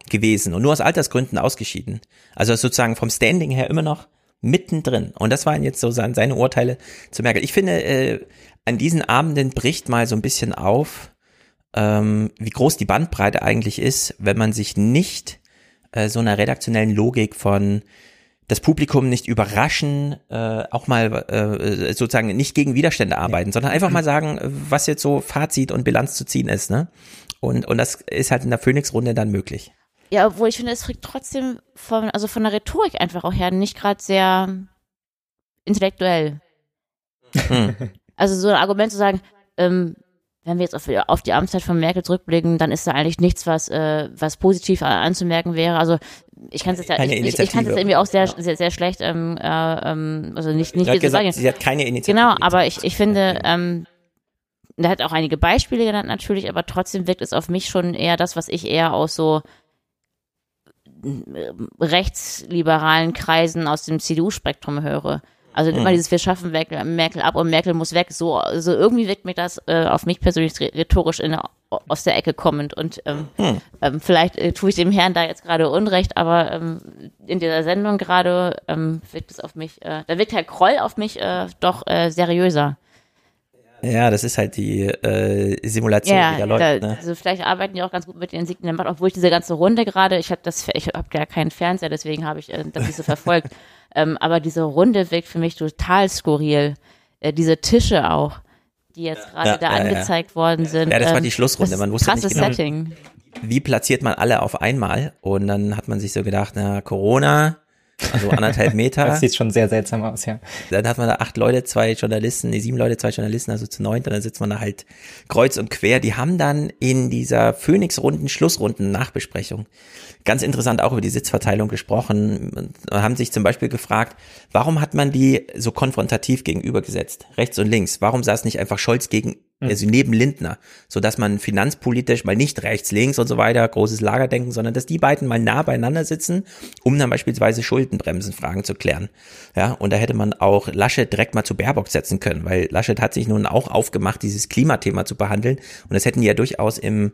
Speaker 1: gewesen und nur aus Altersgründen ausgeschieden. Also sozusagen vom Standing her immer noch mittendrin. Und das waren jetzt so seine Urteile zu Merkel. Ich finde, äh, an diesen Abenden bricht mal so ein bisschen auf, ähm, wie groß die Bandbreite eigentlich ist, wenn man sich nicht äh, so einer redaktionellen Logik von das Publikum nicht überraschen, äh, auch mal äh, sozusagen nicht gegen Widerstände arbeiten, ja. sondern einfach mal sagen, was jetzt so Fazit und Bilanz zu ziehen ist, ne? Und, und das ist halt in der Phoenix-Runde dann möglich.
Speaker 14: Ja, obwohl ich finde, es kriegt trotzdem von, also von der Rhetorik einfach auch her nicht gerade sehr intellektuell. Hm. Also so ein Argument zu sagen, ähm, wenn wir jetzt auf, auf, die Amtszeit von Merkel zurückblicken, dann ist da eigentlich nichts, was, äh, was positiv anzumerken wäre. Also ich kann es ja, ich, ich, ich kann es irgendwie auch sehr, sehr, sehr schlecht, ähm, äh, ähm, also nicht, nicht
Speaker 1: sie, hat gesagt, sie hat keine Initiative.
Speaker 14: Genau, aber ich, ich finde, ähm, da hat auch einige Beispiele genannt natürlich, aber trotzdem wirkt es auf mich schon eher das, was ich eher aus so rechtsliberalen Kreisen aus dem CDU-Spektrum höre. Also immer mhm. dieses, wir schaffen Merkel ab und Merkel muss weg. So, also irgendwie wirkt mir das äh, auf mich persönlich rhetorisch in aus der Ecke kommend. Und ähm, mhm. ähm, vielleicht äh, tue ich dem Herrn da jetzt gerade Unrecht, aber ähm, in dieser Sendung gerade ähm, wirkt es auf mich, äh, da wirkt Herr Kroll auf mich äh, doch äh, seriöser.
Speaker 1: Ja, das ist halt die äh, Simulation, ja, die da läuft. Ne?
Speaker 14: Also vielleicht arbeiten die auch ganz gut mit den Insignien, obwohl ich diese ganze Runde gerade, ich habe das, ich habe gar keinen Fernseher, deswegen habe ich äh, das nicht so verfolgt. ähm, aber diese Runde wirkt für mich total skurril. Äh, diese Tische auch, die jetzt gerade ja, da ja, angezeigt worden sind.
Speaker 1: Ja, das war die ähm, Schlussrunde. Man wusste
Speaker 14: krasses
Speaker 1: nicht genau,
Speaker 14: Setting.
Speaker 1: Wie platziert man alle auf einmal? Und dann hat man sich so gedacht, na Corona, also anderthalb Meter.
Speaker 13: das sieht schon sehr seltsam aus, ja.
Speaker 1: Dann hat man da acht Leute, zwei Journalisten, nee, sieben Leute, zwei Journalisten, also zu neunt, und dann sitzt man da halt kreuz und quer. Die haben dann in dieser Phoenix-Runden, Schlussrunden, Nachbesprechung ganz interessant auch über die Sitzverteilung gesprochen, haben sich zum Beispiel gefragt, warum hat man die so konfrontativ gegenübergesetzt, rechts und links? Warum saß nicht einfach Scholz gegen. Also neben Lindner, so dass man finanzpolitisch mal nicht rechts, links und so weiter, großes Lagerdenken, sondern dass die beiden mal nah beieinander sitzen, um dann beispielsweise Schuldenbremsenfragen zu klären. Ja, und da hätte man auch Laschet direkt mal zu Baerbock setzen können, weil Laschet hat sich nun auch aufgemacht, dieses Klimathema zu behandeln. Und das hätten die ja durchaus im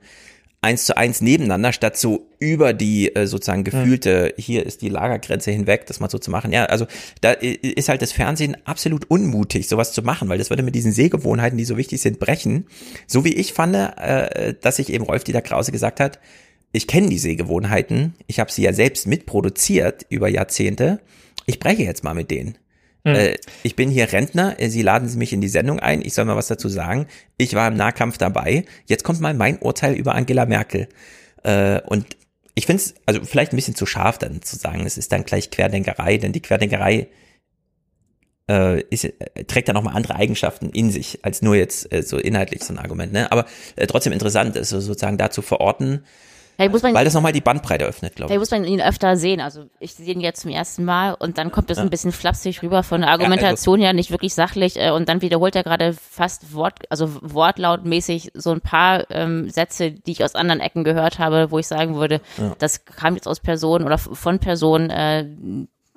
Speaker 1: eins zu eins nebeneinander, statt so über die äh, sozusagen gefühlte, hier ist die Lagergrenze hinweg, das mal so zu machen. Ja, also da ist halt das Fernsehen absolut unmutig, sowas zu machen, weil das würde mit diesen Sehgewohnheiten, die so wichtig sind, brechen. So wie ich fand, äh, dass sich eben Rolf-Dieter Krause gesagt hat, ich kenne die Sehgewohnheiten, ich habe sie ja selbst mitproduziert über Jahrzehnte, ich breche jetzt mal mit denen. Hm. Äh, ich bin hier Rentner, äh, Sie laden mich in die Sendung ein, ich soll mal was dazu sagen. Ich war im Nahkampf dabei. Jetzt kommt mal mein Urteil über Angela Merkel. Äh, und ich finde es, also vielleicht ein bisschen zu scharf dann zu sagen, es ist dann gleich Querdenkerei, denn die Querdenkerei äh, ist, äh, trägt ja nochmal andere Eigenschaften in sich, als nur jetzt äh, so inhaltlich so ein Argument. Ne? Aber äh, trotzdem interessant ist so sozusagen da zu verorten, ja, muss man, Weil das nochmal die Bandbreite öffnet, glaube ich.
Speaker 14: Da muss man ihn öfter sehen. Also ich sehe ihn jetzt zum ersten Mal und dann kommt es ja. ein bisschen flapsig rüber von der Argumentation ja, also, nicht wirklich sachlich äh, und dann wiederholt er gerade fast Wort, also wortlautmäßig so ein paar ähm, Sätze, die ich aus anderen Ecken gehört habe, wo ich sagen würde, ja. das kam jetzt aus Personen oder von Personen, äh,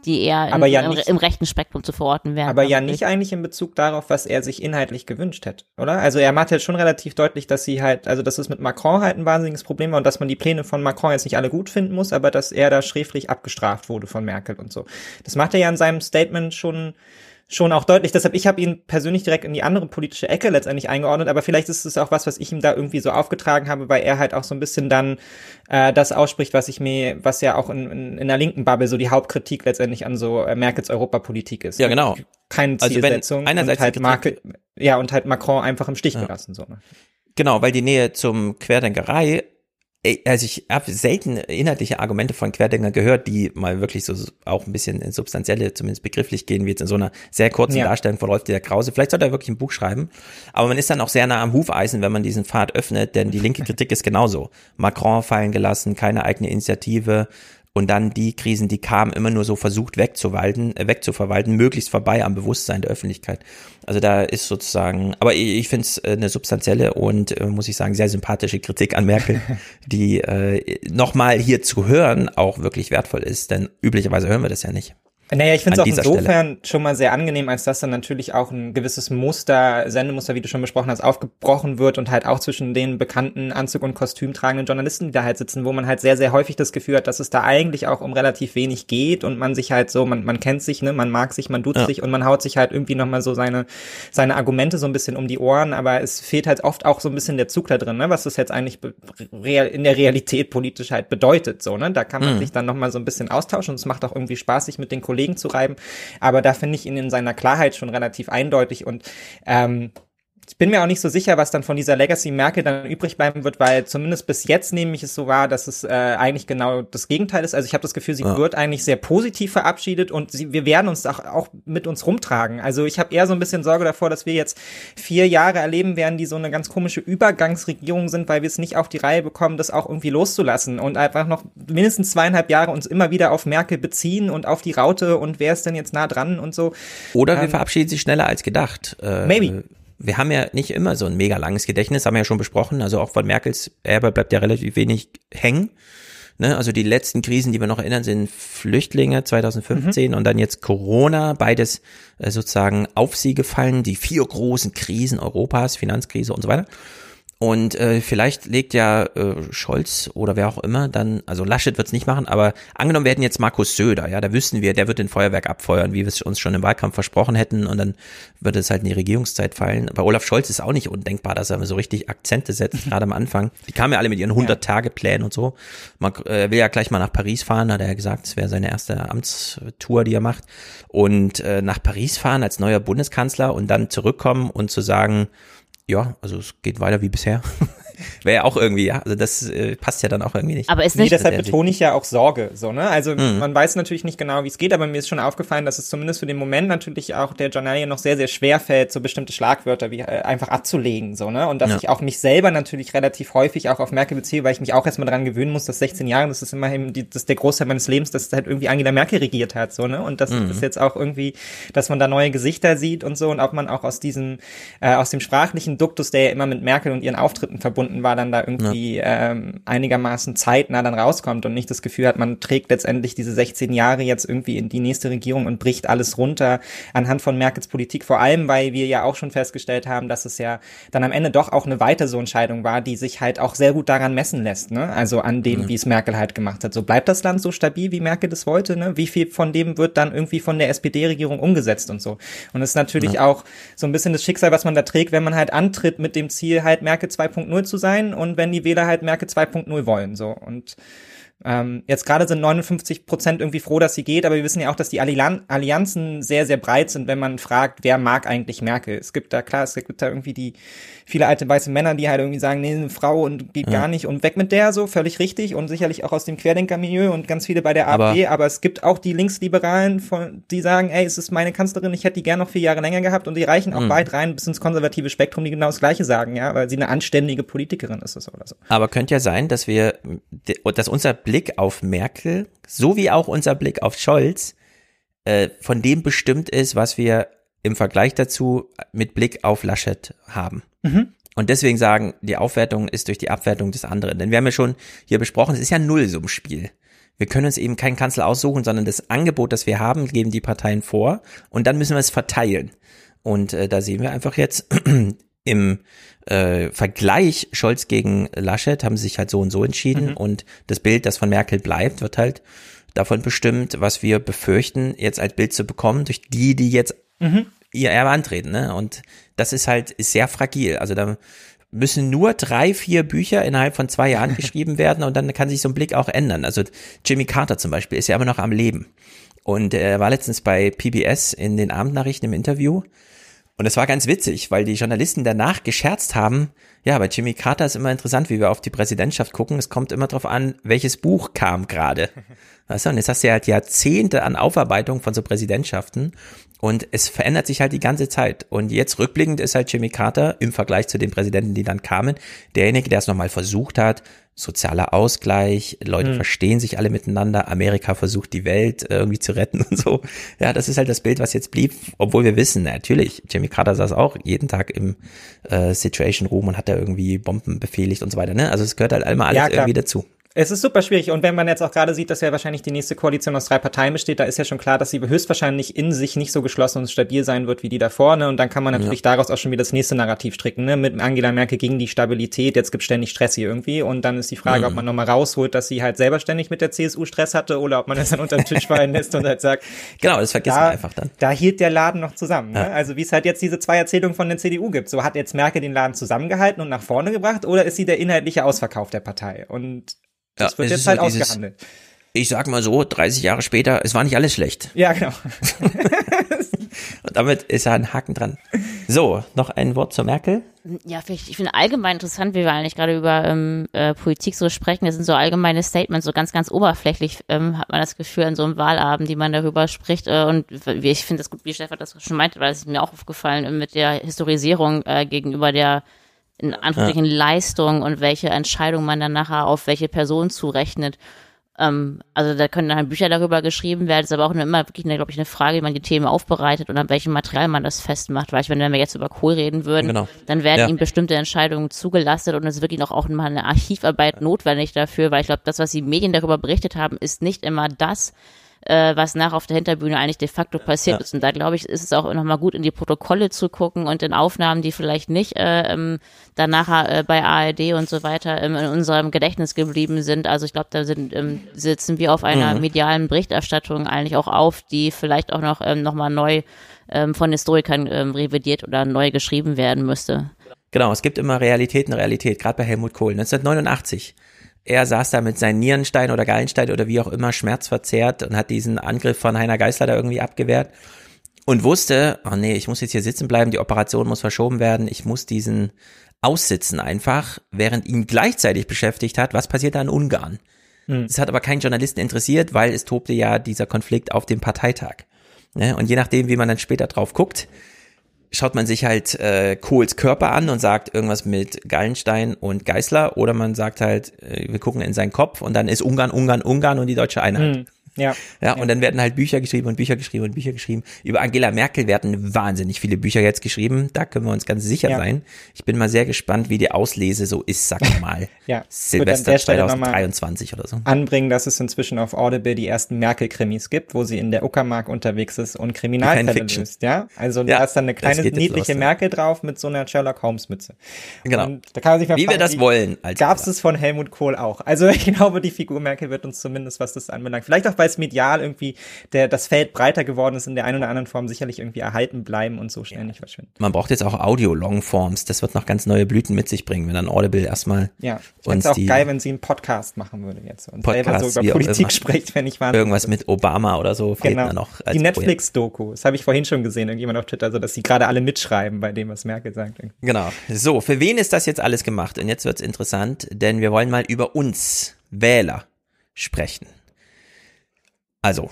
Speaker 14: die eher
Speaker 13: aber
Speaker 14: in,
Speaker 13: ja
Speaker 14: im,
Speaker 13: nicht,
Speaker 14: im, rechten Spektrum zu verorten wären.
Speaker 13: Aber ja nicht eigentlich in Bezug darauf, was er sich inhaltlich gewünscht hätte, oder? Also er macht jetzt schon relativ deutlich, dass sie halt, also dass es mit Macron halt ein wahnsinniges Problem war und dass man die Pläne von Macron jetzt nicht alle gut finden muss, aber dass er da schräflich abgestraft wurde von Merkel und so. Das macht er ja in seinem Statement schon schon auch deutlich. Deshalb, ich habe ihn persönlich direkt in die andere politische Ecke letztendlich eingeordnet, aber vielleicht ist es auch was, was ich ihm da irgendwie so aufgetragen habe, weil er halt auch so ein bisschen dann äh, das ausspricht, was ich mir, was ja auch in, in, in der linken Bubble so die Hauptkritik letztendlich an so äh, Merkels Europapolitik ist.
Speaker 1: Ja, genau.
Speaker 13: Keine Zielsetzung. Also
Speaker 1: einerseits
Speaker 13: und halt Marke, ja, und halt Macron einfach im Stich ja. gelassen. So. Ne?
Speaker 1: Genau, weil die Nähe zum Querdenkerei also ich habe selten inhaltliche Argumente von Querdenker gehört, die mal wirklich so auch ein bisschen in substanzielle, zumindest begrifflich gehen, wie jetzt in so einer sehr kurzen ja. Darstellung von Rolf der Krause. Vielleicht sollte er wirklich ein Buch schreiben. Aber man ist dann auch sehr nah am Hufeisen, wenn man diesen Pfad öffnet, denn die linke Kritik ist genauso. Macron fallen gelassen, keine eigene Initiative, und dann die Krisen, die kamen, immer nur so versucht wegzuwalten, äh, wegzuverwalten, möglichst vorbei am Bewusstsein der Öffentlichkeit. Also da ist sozusagen, aber ich, ich finde es äh, eine substanzielle und äh, muss ich sagen sehr sympathische Kritik an Merkel, die äh, nochmal hier zu hören auch wirklich wertvoll ist, denn üblicherweise hören wir das ja nicht.
Speaker 13: Naja, ich finde es auch insofern Stelle. schon mal sehr angenehm, als dass dann natürlich auch ein gewisses Muster, Sendemuster, wie du schon besprochen hast, aufgebrochen wird und halt auch zwischen den bekannten Anzug- und Kostüm tragenden Journalisten, die da halt sitzen, wo man halt sehr, sehr häufig das Gefühl hat, dass es da eigentlich auch um relativ wenig geht und man sich halt so, man, man kennt sich, ne, man mag sich, man duzt ja. sich und man haut sich halt irgendwie nochmal so seine, seine Argumente so ein bisschen um die Ohren, aber es fehlt halt oft auch so ein bisschen der Zug da drin, ne, was das jetzt eigentlich in der Realität politisch halt bedeutet, so, ne, da kann man mhm. sich dann nochmal so ein bisschen austauschen und es macht auch irgendwie Spaß, sich mit den Kollegen Kollegen zu reiben. Aber da finde ich ihn in seiner Klarheit schon relativ eindeutig und ähm, ich bin mir auch nicht so sicher, was dann von dieser Legacy Merkel dann übrig bleiben wird, weil zumindest bis jetzt nehme ich es so wahr, dass es äh, eigentlich genau das Gegenteil ist. Also ich habe das Gefühl, sie ja. wird eigentlich sehr positiv verabschiedet und sie, wir werden uns auch, auch mit uns rumtragen. Also ich habe eher so ein bisschen Sorge davor, dass wir jetzt vier Jahre erleben werden, die so eine ganz komische Übergangsregierung sind, weil wir es nicht auf die Reihe bekommen, das auch irgendwie loszulassen und einfach noch mindestens zweieinhalb Jahre uns immer wieder auf Merkel beziehen und auf die Raute und wer ist denn jetzt nah dran und so.
Speaker 1: Oder wir ähm, verabschieden sie schneller als gedacht.
Speaker 13: Äh, maybe
Speaker 1: wir haben ja nicht immer so ein mega langes Gedächtnis, haben wir ja schon besprochen. Also auch von Merkels Erbe bleibt ja relativ wenig hängen. Ne? Also die letzten Krisen, die wir noch erinnern, sind Flüchtlinge 2015 mhm. und dann jetzt Corona, beides äh, sozusagen auf sie gefallen, die vier großen Krisen Europas, Finanzkrise und so weiter. Und äh, vielleicht legt ja äh, Scholz oder wer auch immer dann, also Laschet wird's nicht machen, aber angenommen werden jetzt Markus Söder, ja, da wüssten wir, der wird den Feuerwerk abfeuern, wie wir es uns schon im Wahlkampf versprochen hätten und dann wird es halt in die Regierungszeit fallen. Bei Olaf Scholz ist auch nicht undenkbar, dass er so richtig Akzente setzt, gerade am Anfang. Die kamen ja alle mit ihren 100-Tage-Plänen und so. Man äh, will ja gleich mal nach Paris fahren, hat er ja gesagt, es wäre seine erste Amtstour, die er macht. Und äh, nach Paris fahren als neuer Bundeskanzler und dann zurückkommen und zu sagen, ja, also es geht weiter wie bisher. Wäre ja auch irgendwie, ja, also das äh, passt ja dann auch irgendwie nicht.
Speaker 13: Aber ist nicht. Nee, deshalb betone ich ja auch Sorge, so, ne? Also mhm. man weiß natürlich nicht genau, wie es geht, aber mir ist schon aufgefallen, dass es zumindest für den Moment natürlich auch der Journalie noch sehr, sehr schwer fällt, so bestimmte Schlagwörter wie äh, einfach abzulegen, so, ne? Und dass ja. ich auch mich selber natürlich relativ häufig auch auf Merkel beziehe, weil ich mich auch erstmal daran gewöhnen muss, dass 16 Jahre, das ist immerhin die, das ist der Großteil meines Lebens, dass halt irgendwie Angela Merkel regiert hat, so, ne? Und dass mhm. das jetzt auch irgendwie, dass man da neue Gesichter sieht und so und ob man auch aus diesem, äh, aus dem sprachlichen Duktus, der ja immer mit Merkel und ihren Auftritten verbunden war, dann da irgendwie ja. ähm, einigermaßen zeitnah dann rauskommt und nicht das Gefühl hat, man trägt letztendlich diese 16 Jahre jetzt irgendwie in die nächste Regierung und bricht alles runter anhand von Merkels Politik, vor allem, weil wir ja auch schon festgestellt haben, dass es ja dann am Ende doch auch eine weiter so Entscheidung war, die sich halt auch sehr gut daran messen lässt, ne? Also an dem, mhm. wie es Merkel halt gemacht hat. So bleibt das Land so stabil, wie Merkel das wollte, ne? Wie viel von dem wird dann irgendwie von der SPD-Regierung umgesetzt und so. Und es ist natürlich ja. auch so ein bisschen das Schicksal, was man da trägt, wenn man halt antritt mit dem Ziel, halt Merkel 2.0 zu sein und wenn die Wähler halt Merkel 2.0 wollen, so. Und ähm, jetzt gerade sind 59 Prozent irgendwie froh, dass sie geht, aber wir wissen ja auch, dass die Allianzen sehr, sehr breit sind, wenn man fragt, wer mag eigentlich Merkel. Es gibt da, klar, es gibt da irgendwie die viele alte weiße Männer, die halt irgendwie sagen, nee, eine Frau und geht ja. gar nicht und weg mit der, so völlig richtig und sicherlich auch aus dem Querdenker-Milieu und ganz viele bei der AfD, aber, aber es gibt auch die Linksliberalen, von, die sagen, ey, es ist meine Kanzlerin, ich hätte die gern noch vier Jahre länger gehabt und die reichen auch mhm. weit rein bis ins konservative Spektrum, die genau das Gleiche sagen, ja, weil sie eine anständige Politikerin ist oder so.
Speaker 1: Aber könnte ja sein, dass wir, dass unser Blick auf Merkel, so wie auch unser Blick auf Scholz, äh, von dem bestimmt ist, was wir im Vergleich dazu mit Blick auf Laschet haben. Mhm. Und deswegen sagen, die Aufwertung ist durch die Abwertung des anderen. Denn wir haben ja schon hier besprochen, es ist ja ein Nullsummspiel. Wir können uns eben keinen Kanzler aussuchen, sondern das Angebot, das wir haben, geben die Parteien vor und dann müssen wir es verteilen. Und äh, da sehen wir einfach jetzt im äh, Vergleich Scholz gegen Laschet haben sie sich halt so und so entschieden mhm. und das Bild, das von Merkel bleibt, wird halt davon bestimmt, was wir befürchten, jetzt als Bild zu bekommen, durch die, die jetzt mhm. ihr Erbe antreten. Ne? Und das ist halt sehr fragil. Also da müssen nur drei, vier Bücher innerhalb von zwei Jahren geschrieben werden und dann kann sich so ein Blick auch ändern. Also Jimmy Carter zum Beispiel ist ja immer noch am Leben. Und er war letztens bei PBS in den Abendnachrichten im Interview. Und es war ganz witzig, weil die Journalisten danach gescherzt haben, ja, bei Jimmy Carter ist immer interessant, wie wir auf die Präsidentschaft gucken. Es kommt immer darauf an, welches Buch kam gerade. Weißt du, und jetzt hast du ja halt Jahrzehnte an Aufarbeitung von so Präsidentschaften und es verändert sich halt die ganze Zeit. Und jetzt rückblickend ist halt Jimmy Carter im Vergleich zu den Präsidenten, die dann kamen, derjenige, der es nochmal versucht hat, sozialer Ausgleich, Leute mhm. verstehen sich alle miteinander, Amerika versucht die Welt irgendwie zu retten und so. Ja, das ist halt das Bild, was jetzt blieb, obwohl wir wissen, natürlich, Jimmy Carter saß auch jeden Tag im äh, Situation Room und hat da irgendwie Bomben befehligt und so weiter. Ne? Also es gehört halt einmal alles ja, irgendwie dazu.
Speaker 13: Es ist super schwierig. Und wenn man jetzt auch gerade sieht, dass ja wahrscheinlich die nächste Koalition aus drei Parteien besteht, da ist ja schon klar, dass sie höchstwahrscheinlich in sich nicht so geschlossen und stabil sein wird wie die da vorne. Und dann kann man natürlich ja. daraus auch schon wieder das nächste Narrativ stricken, ne? Mit Angela Merkel gegen die Stabilität. Jetzt gibt ständig Stress hier irgendwie. Und dann ist die Frage, mhm. ob man nochmal rausholt, dass sie halt selber ständig mit der CSU Stress hatte oder ob man es dann unter den Tisch fallen lässt und halt sagt,
Speaker 1: genau, das vergisst da, man einfach dann.
Speaker 13: Da hielt der Laden noch zusammen. Ne? Ja. Also wie es halt jetzt diese zwei Erzählungen von der CDU gibt. So hat jetzt Merkel den Laden zusammengehalten und nach vorne gebracht oder ist sie der inhaltliche Ausverkauf der Partei? Und das ja, wird jetzt halt so dieses, ausgehandelt.
Speaker 1: Ich sag mal so, 30 Jahre später, es war nicht alles schlecht.
Speaker 13: Ja, genau.
Speaker 1: Und damit ist ja ein Haken dran. So, noch ein Wort zur Merkel.
Speaker 14: Ja, ich finde allgemein interessant, wie wir eigentlich gerade über ähm, äh, Politik so sprechen. Das sind so allgemeine Statements, so ganz, ganz oberflächlich ähm, hat man das Gefühl an so einem Wahlabend, die man darüber spricht. Äh, und ich finde das gut, wie Stefan das schon meinte, weil es ist mir auch aufgefallen äh, mit der Historisierung äh, gegenüber der in Anführungsstrichen ja. Leistung und welche Entscheidung man dann nachher auf welche Person zurechnet. Ähm, also da können dann Bücher darüber geschrieben werden. Ist aber auch immer wirklich, glaube ich, eine Frage, wie man die Themen aufbereitet und an welchem Material man das festmacht. Weil ich, wenn wir jetzt über Kohl reden würden, genau. dann werden ja. ihm bestimmte Entscheidungen zugelastet und es ist wirklich noch auch mal eine Archivarbeit notwendig dafür, weil ich glaube, das, was die Medien darüber berichtet haben, ist nicht immer das, äh, was nach auf der Hinterbühne eigentlich de facto passiert ja. ist. Und da glaube ich, ist es auch nochmal gut, in die Protokolle zu gucken und in Aufnahmen, die vielleicht nicht äh, ähm, danach äh, bei ARD und so weiter ähm, in unserem Gedächtnis geblieben sind. Also ich glaube, da sind, ähm, sitzen wir auf einer mhm. medialen Berichterstattung eigentlich auch auf, die vielleicht auch noch ähm, nochmal neu ähm, von Historikern ähm, revidiert oder neu geschrieben werden müsste.
Speaker 1: Genau, es gibt immer Realität und Realität, gerade bei Helmut Kohl. 1989 er saß da mit seinen Nierenstein oder Gallenstein oder wie auch immer schmerzverzerrt und hat diesen Angriff von Heiner Geißler da irgendwie abgewehrt und wusste, oh nee, ich muss jetzt hier sitzen bleiben, die Operation muss verschoben werden, ich muss diesen aussitzen einfach, während ihn gleichzeitig beschäftigt hat, was passiert da in Ungarn. Hm. Das hat aber keinen Journalisten interessiert, weil es tobte ja dieser Konflikt auf dem Parteitag. Ne? Und je nachdem, wie man dann später drauf guckt, schaut man sich halt äh, Kohls Körper an und sagt irgendwas mit Gallenstein und Geißler oder man sagt halt, äh, wir gucken in seinen Kopf und dann ist Ungarn, Ungarn, Ungarn und die deutsche Einheit.
Speaker 13: Hm. Ja.
Speaker 1: ja. Und dann werden halt Bücher geschrieben und Bücher geschrieben und Bücher geschrieben. Über Angela Merkel werden wahnsinnig viele Bücher jetzt geschrieben. Da können wir uns ganz sicher ja. sein. Ich bin mal sehr gespannt, wie die Auslese so ist, sag ich mal.
Speaker 13: ja.
Speaker 1: Silvester 2023 oder so.
Speaker 13: Anbringen, dass es inzwischen auf Audible die ersten Merkel-Krimis gibt, wo sie in der Uckermark unterwegs ist und Kriminalfälle löst. Ja. Also ja, da ist dann eine kleine niedliche los, Merkel drauf mit so einer Sherlock Holmes Mütze.
Speaker 1: Genau. Und da kann man sich mal wie fragen, wir das wollen.
Speaker 13: Gab es von Helmut Kohl auch. Also ich glaube, die Figur Merkel wird uns zumindest, was das anbelangt, vielleicht auch weil es medial irgendwie der, das Feld breiter geworden ist, in der einen oder anderen Form sicherlich irgendwie erhalten bleiben und so schnell ja. nicht verschwinden.
Speaker 1: Man braucht jetzt auch Audio-Longforms. Das wird noch ganz neue Blüten mit sich bringen, wenn dann Audible erstmal.
Speaker 13: Ja, ich fände es auch geil, wenn sie einen Podcast machen würde jetzt und Podcast, selber so über Politik spricht, wenn ich
Speaker 1: war. Irgendwas mit Obama oder so
Speaker 13: fehlt genau. mir noch. Die Netflix-Doku, das habe ich vorhin schon gesehen, irgendjemand auf Twitter, also dass sie gerade alle mitschreiben bei dem, was Merkel sagt.
Speaker 1: Genau. So, für wen ist das jetzt alles gemacht? Und jetzt wird's interessant, denn wir wollen mal über uns Wähler sprechen. Also,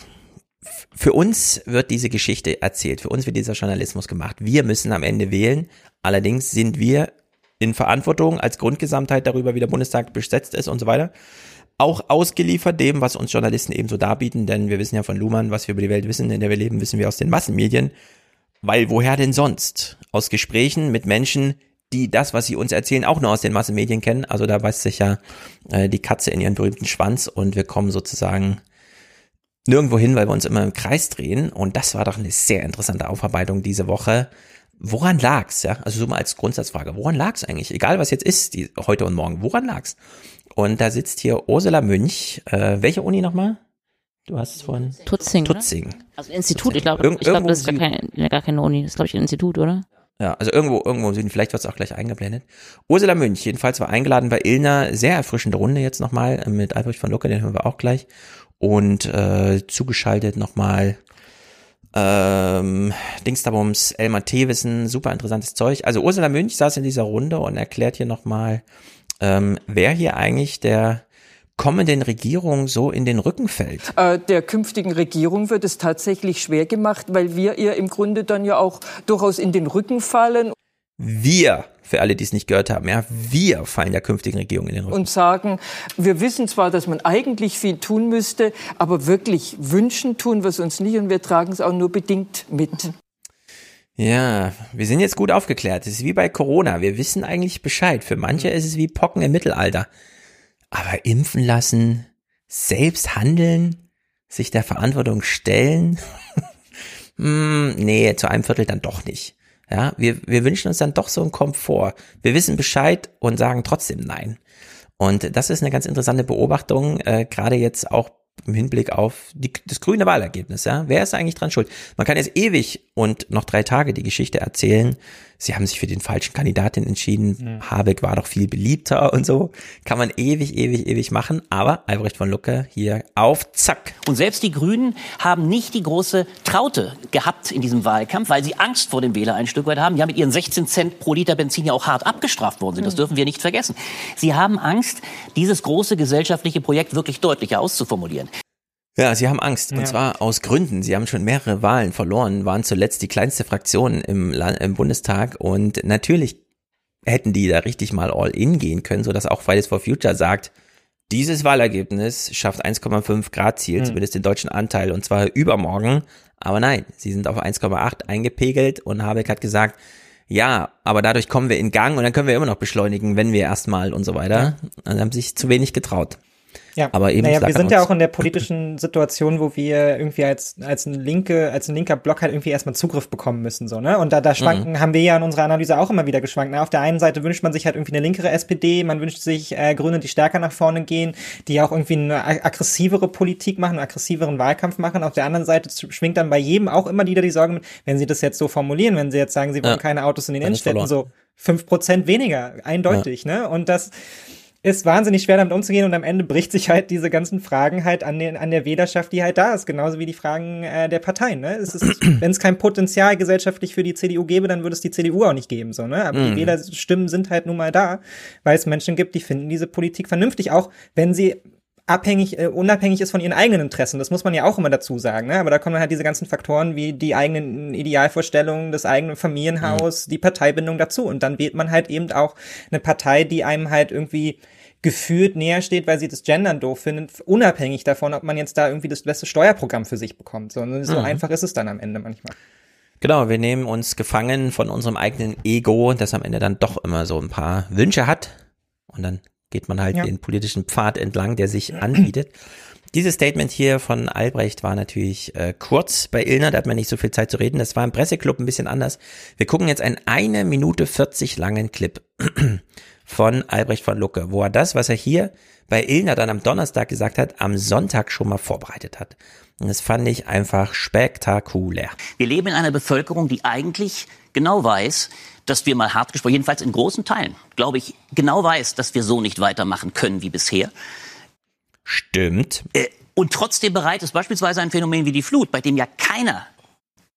Speaker 1: für uns wird diese Geschichte erzählt, für uns wird dieser Journalismus gemacht. Wir müssen am Ende wählen. Allerdings sind wir in Verantwortung als Grundgesamtheit darüber, wie der Bundestag besetzt ist und so weiter. Auch ausgeliefert dem, was uns Journalisten ebenso darbieten, denn wir wissen ja von Luhmann, was wir über die Welt wissen, in der wir leben, wissen wir aus den Massenmedien. Weil woher denn sonst? Aus Gesprächen mit Menschen, die das, was sie uns erzählen, auch nur aus den Massenmedien kennen. Also da beißt sich ja äh, die Katze in ihren berühmten Schwanz und wir kommen sozusagen nirgendwo hin, weil wir uns immer im Kreis drehen. Und das war doch eine sehr interessante Aufarbeitung diese Woche. Woran lag's? Ja, also so mal als Grundsatzfrage. Woran lag's eigentlich? Egal was jetzt ist, die, heute und morgen. Woran lag's? Und da sitzt hier Ursula Münch. Äh, welche Uni nochmal? Du hast es von
Speaker 14: Tutzing.
Speaker 1: Tutzing.
Speaker 14: Also Institut. Ich glaube, ich glaube, das ist gar keine, gar keine Uni. Das ist glaube ich ein Institut, oder?
Speaker 1: Ja, also irgendwo, irgendwo im Süden, vielleicht wird es auch gleich eingeblendet. Ursula Münch, jedenfalls war eingeladen bei Ilna, sehr erfrischende Runde jetzt nochmal mit Albrecht von Lucke, den hören wir auch gleich und äh, zugeschaltet nochmal ähm, Dingsterbums Elmar Thewissen, super interessantes Zeug. Also Ursula Münch saß in dieser Runde und erklärt hier nochmal, ähm, wer hier eigentlich der kommenden Regierung so in den Rücken fällt?
Speaker 24: Äh, der künftigen Regierung wird es tatsächlich schwer gemacht, weil wir ihr im Grunde dann ja auch durchaus in den Rücken fallen.
Speaker 1: Wir für alle, die es nicht gehört haben, ja, wir fallen der künftigen Regierung in den Rücken.
Speaker 24: Und sagen, wir wissen zwar, dass man eigentlich viel tun müsste, aber wirklich wünschen tun wir es uns nicht und wir tragen es auch nur bedingt mit.
Speaker 1: Ja, wir sind jetzt gut aufgeklärt. Es ist wie bei Corona. Wir wissen eigentlich Bescheid. Für manche ist es wie Pocken im Mittelalter. Aber impfen lassen, selbst handeln, sich der Verantwortung stellen, hm, nee, zu einem Viertel dann doch nicht. Ja, wir, wir wünschen uns dann doch so einen Komfort. Wir wissen Bescheid und sagen trotzdem nein. Und das ist eine ganz interessante Beobachtung, äh, gerade jetzt auch im Hinblick auf die, das grüne Wahlergebnis. Ja? Wer ist eigentlich dran schuld? Man kann jetzt ewig und noch drei Tage die Geschichte erzählen. Sie haben sich für den falschen Kandidaten entschieden. Mhm. Habeck war doch viel beliebter und so. Kann man ewig, ewig, ewig machen. Aber Albrecht von Lucke hier auf Zack.
Speaker 25: Und selbst die Grünen haben nicht die große Traute gehabt in diesem Wahlkampf, weil sie Angst vor dem Wähler ein Stück weit haben. Die haben mit ihren 16 Cent pro Liter Benzin ja auch hart abgestraft worden sind. Das mhm. dürfen wir nicht vergessen. Sie haben Angst, dieses große gesellschaftliche Projekt wirklich deutlicher auszuformulieren.
Speaker 1: Ja, sie haben Angst. Und ja. zwar aus Gründen. Sie haben schon mehrere Wahlen verloren, waren zuletzt die kleinste Fraktion im, Land, im Bundestag und natürlich hätten die da richtig mal all in gehen können, sodass auch Fridays for Future sagt, dieses Wahlergebnis schafft 1,5 Grad Ziel, hm. zumindest den deutschen Anteil, und zwar übermorgen. Aber nein, sie sind auf 1,8 eingepegelt und Habeck hat gesagt, ja, aber dadurch kommen wir in Gang und dann können wir immer noch beschleunigen, wenn wir erstmal und so weiter. Ja. Und haben sich zu wenig getraut.
Speaker 13: Ja, aber eben. Naja, wir sind ja auch in der politischen Situation, wo wir irgendwie als, als ein linke, als ein linker Block halt irgendwie erstmal Zugriff bekommen müssen, so, ne? Und da, da schwanken, mhm. haben wir ja in unserer Analyse auch immer wieder geschwankt. Na, auf der einen Seite wünscht man sich halt irgendwie eine linkere SPD, man wünscht sich äh, Grüne, die stärker nach vorne gehen, die auch irgendwie eine aggressivere Politik machen, einen aggressiveren Wahlkampf machen. Auf der anderen Seite schwingt dann bei jedem auch immer wieder die Sorge mit, wenn sie das jetzt so formulieren, wenn sie jetzt sagen, sie wollen ja. keine Autos in den Innenstädten, so fünf Prozent weniger, eindeutig, ja. ne? Und das, ist wahnsinnig schwer damit umzugehen und am Ende bricht sich halt diese ganzen Fragen halt an, den, an der Wählerschaft, die halt da ist, genauso wie die Fragen äh, der Parteien. Ne? Wenn es kein Potenzial gesellschaftlich für die CDU gäbe, dann würde es die CDU auch nicht geben. So, ne? Aber mhm. die Wählerstimmen sind halt nun mal da, weil es Menschen gibt, die finden diese Politik vernünftig, auch wenn sie abhängig, äh, unabhängig ist von ihren eigenen Interessen. Das muss man ja auch immer dazu sagen. Ne? Aber da kommen halt diese ganzen Faktoren wie die eigenen Idealvorstellungen, das eigene Familienhaus, mhm. die Parteibindung dazu. Und dann wählt man halt eben auch eine Partei, die einem halt irgendwie gefühlt näher steht, weil sie das Gendern doof findet, unabhängig davon, ob man jetzt da irgendwie das beste Steuerprogramm für sich bekommt. So, so mhm. einfach ist es dann am Ende manchmal.
Speaker 1: Genau, wir nehmen uns gefangen von unserem eigenen Ego, das am Ende dann doch immer so ein paar Wünsche hat. Und dann geht man halt ja. den politischen Pfad entlang, der sich anbietet. Dieses Statement hier von Albrecht war natürlich äh, kurz bei Ilner, da hat man nicht so viel Zeit zu reden. Das war im Presseclub ein bisschen anders. Wir gucken jetzt einen eine Minute 40 langen Clip von Albrecht von Lucke, wo er das, was er hier bei Ilner dann am Donnerstag gesagt hat, am Sonntag schon mal vorbereitet hat. Und das fand ich einfach spektakulär.
Speaker 25: Wir leben in einer Bevölkerung, die eigentlich genau weiß, dass wir mal hart gesprochen, jedenfalls in großen Teilen, glaube ich, genau weiß, dass wir so nicht weitermachen können wie bisher.
Speaker 1: Stimmt.
Speaker 25: Äh, und trotzdem bereit ist beispielsweise ein Phänomen wie die Flut, bei dem ja keiner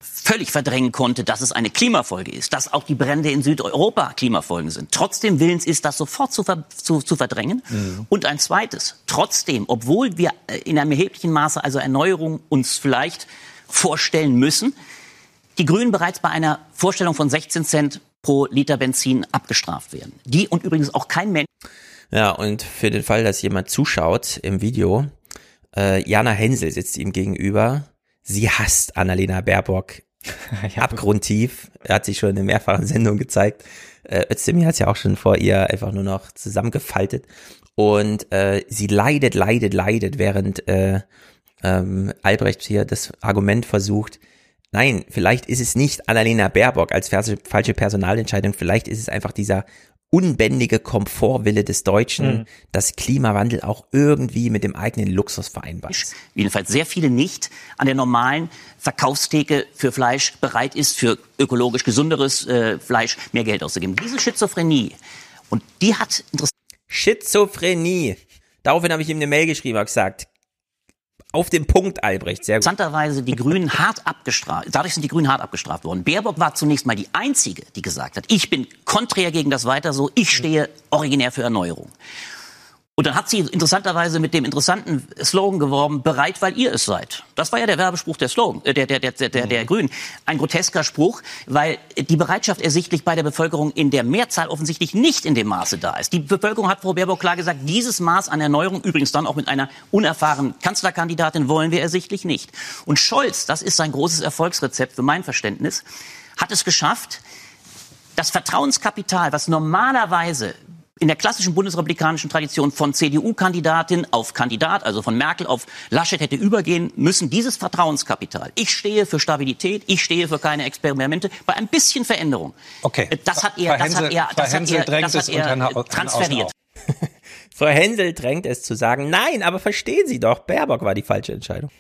Speaker 25: völlig verdrängen konnte, dass es eine Klimafolge ist, dass auch die Brände in Südeuropa Klimafolgen sind. Trotzdem willens ist, das sofort zu, ver zu, zu verdrängen. Mhm. Und ein zweites, trotzdem, obwohl wir äh, in einem erheblichen Maße also Erneuerung uns vielleicht vorstellen müssen, die Grünen bereits bei einer Vorstellung von 16 Cent pro Liter Benzin abgestraft werden. Die und übrigens auch kein Mensch.
Speaker 1: Ja, und für den Fall, dass jemand zuschaut im Video, äh, Jana Hensel sitzt ihm gegenüber. Sie hasst Annalena Baerbock ja. abgrundtief. Er hat sich schon in mehrfachen Sendungen gezeigt. Äh, Özdemir hat ja auch schon vor ihr einfach nur noch zusammengefaltet. Und äh, sie leidet, leidet, leidet, während äh, ähm, Albrecht hier das Argument versucht, Nein, vielleicht ist es nicht Annalena Baerbock als falsche Personalentscheidung, vielleicht ist es einfach dieser unbändige Komfortwille des Deutschen, mhm. dass Klimawandel auch irgendwie mit dem eigenen Luxus vereinbar ist.
Speaker 25: Jedenfalls sehr viele nicht an der normalen Verkaufstheke für Fleisch bereit ist, für ökologisch gesunderes äh, Fleisch mehr Geld auszugeben. Diese Schizophrenie, und die hat interessant.
Speaker 1: Schizophrenie. Daraufhin habe ich ihm eine Mail geschrieben, habe gesagt, auf dem Punkt, Albrecht. Sehr
Speaker 25: gut. Interessanterweise die Grünen hart abgestraft. Dadurch sind die Grünen hart abgestraft worden. Baerbock war zunächst mal die einzige, die gesagt hat, ich bin konträr gegen das Weiter so, ich stehe originär für Erneuerung. Und dann hat sie interessanterweise mit dem interessanten Slogan geworben, bereit, weil ihr es seid. Das war ja der Werbespruch der Slogan, äh, der, der, der, der, der, der Grünen. Ein grotesker Spruch, weil die Bereitschaft ersichtlich bei der Bevölkerung in der Mehrzahl offensichtlich nicht in dem Maße da ist. Die Bevölkerung hat Frau Baerbock klar gesagt, dieses Maß an Erneuerung, übrigens dann auch mit einer unerfahrenen Kanzlerkandidatin, wollen wir ersichtlich nicht. Und Scholz, das ist sein großes Erfolgsrezept für mein Verständnis, hat es geschafft, das Vertrauenskapital, was normalerweise in der klassischen bundesrepublikanischen Tradition von CDU-Kandidatin auf Kandidat, also von Merkel auf Laschet hätte übergehen müssen, dieses Vertrauenskapital. Ich stehe für Stabilität, ich stehe für keine Experimente, bei ein bisschen Veränderung.
Speaker 1: Okay.
Speaker 25: Das hat er, das hat er, das hat er, das hat er transferiert.
Speaker 1: Frau Hänsel drängt es zu sagen, nein, aber verstehen Sie doch, Baerbock war die falsche Entscheidung.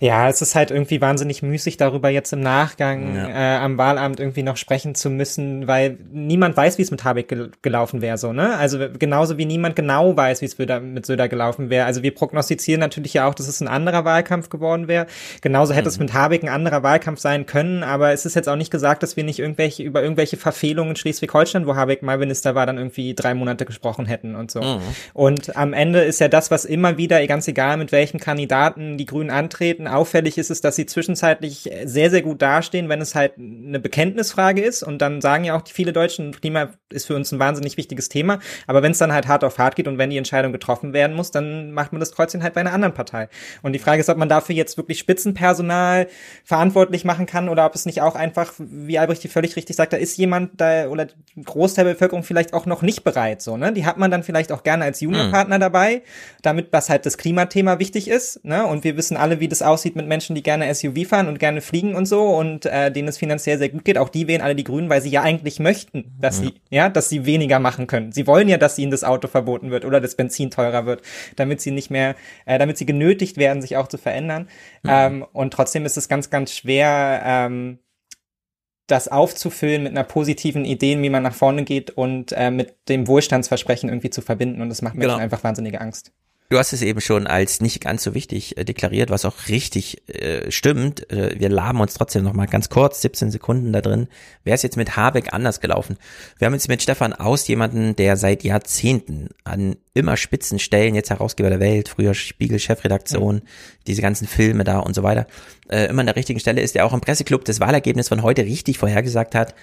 Speaker 13: Ja, es ist halt irgendwie wahnsinnig müßig, darüber jetzt im Nachgang ja. äh, am Wahlabend irgendwie noch sprechen zu müssen, weil niemand weiß, wie es mit Habeck gel gelaufen wäre, so, ne? Also genauso wie niemand genau weiß, wie es mit Söder gelaufen wäre. Also wir prognostizieren natürlich ja auch, dass es ein anderer Wahlkampf geworden wäre. Genauso hätte mhm. es mit Habeck ein anderer Wahlkampf sein können, aber es ist jetzt auch nicht gesagt, dass wir nicht irgendwelche über irgendwelche Verfehlungen in Schleswig-Holstein, wo Habeck mal Minister war, dann irgendwie drei Monate gesprochen hätten und so. Mhm. Und am Ende ist ja das, was immer wieder, ganz egal mit welchen Kandidaten die Grünen antreten, auffällig ist es, dass sie zwischenzeitlich sehr, sehr gut dastehen, wenn es halt eine Bekenntnisfrage ist. Und dann sagen ja auch viele Deutschen, Klima ist für uns ein wahnsinnig wichtiges Thema. Aber wenn es dann halt hart auf hart geht und wenn die Entscheidung getroffen werden muss, dann macht man das Kreuzchen halt bei einer anderen Partei. Und die Frage ist, ob man dafür jetzt wirklich Spitzenpersonal verantwortlich machen kann oder ob es nicht auch einfach, wie Albrecht die völlig richtig sagt, da ist jemand da oder Großteil der Bevölkerung vielleicht auch noch nicht bereit, so, ne? Die hat man dann vielleicht auch gerne als Juniorpartner mhm. dabei, damit was halt das Klimathema wichtig ist, ne? Und wir wissen alle, wie das aussieht mit Menschen, die gerne SUV fahren und gerne fliegen und so und äh, denen es finanziell sehr gut geht. Auch die wählen alle die Grünen, weil sie ja eigentlich möchten, dass mhm. sie, ja, dass sie weniger machen können. Sie wollen ja, dass ihnen das Auto verboten wird oder das Benzin teurer wird, damit sie nicht mehr, äh, damit sie genötigt werden, sich auch zu verändern. Mhm. Ähm, und trotzdem ist es ganz, ganz schwer, ähm, das aufzufüllen mit einer positiven Idee, wie man nach vorne geht und äh, mit dem Wohlstandsversprechen irgendwie zu verbinden. Und das macht Menschen genau. einfach wahnsinnige Angst.
Speaker 1: Du hast es eben schon als nicht ganz so wichtig äh, deklariert, was auch richtig äh, stimmt. Äh, wir laben uns trotzdem noch mal ganz kurz, 17 Sekunden da drin. Wäre es jetzt mit Habeck anders gelaufen? Wir haben jetzt mit Stefan Aus jemanden, der seit Jahrzehnten an immer spitzen Stellen, jetzt Herausgeber der Welt, früher Spiegel-Chefredaktion, mhm. diese ganzen Filme da und so weiter, äh, immer an der richtigen Stelle ist, der auch im Presseclub das Wahlergebnis von heute richtig vorhergesagt hat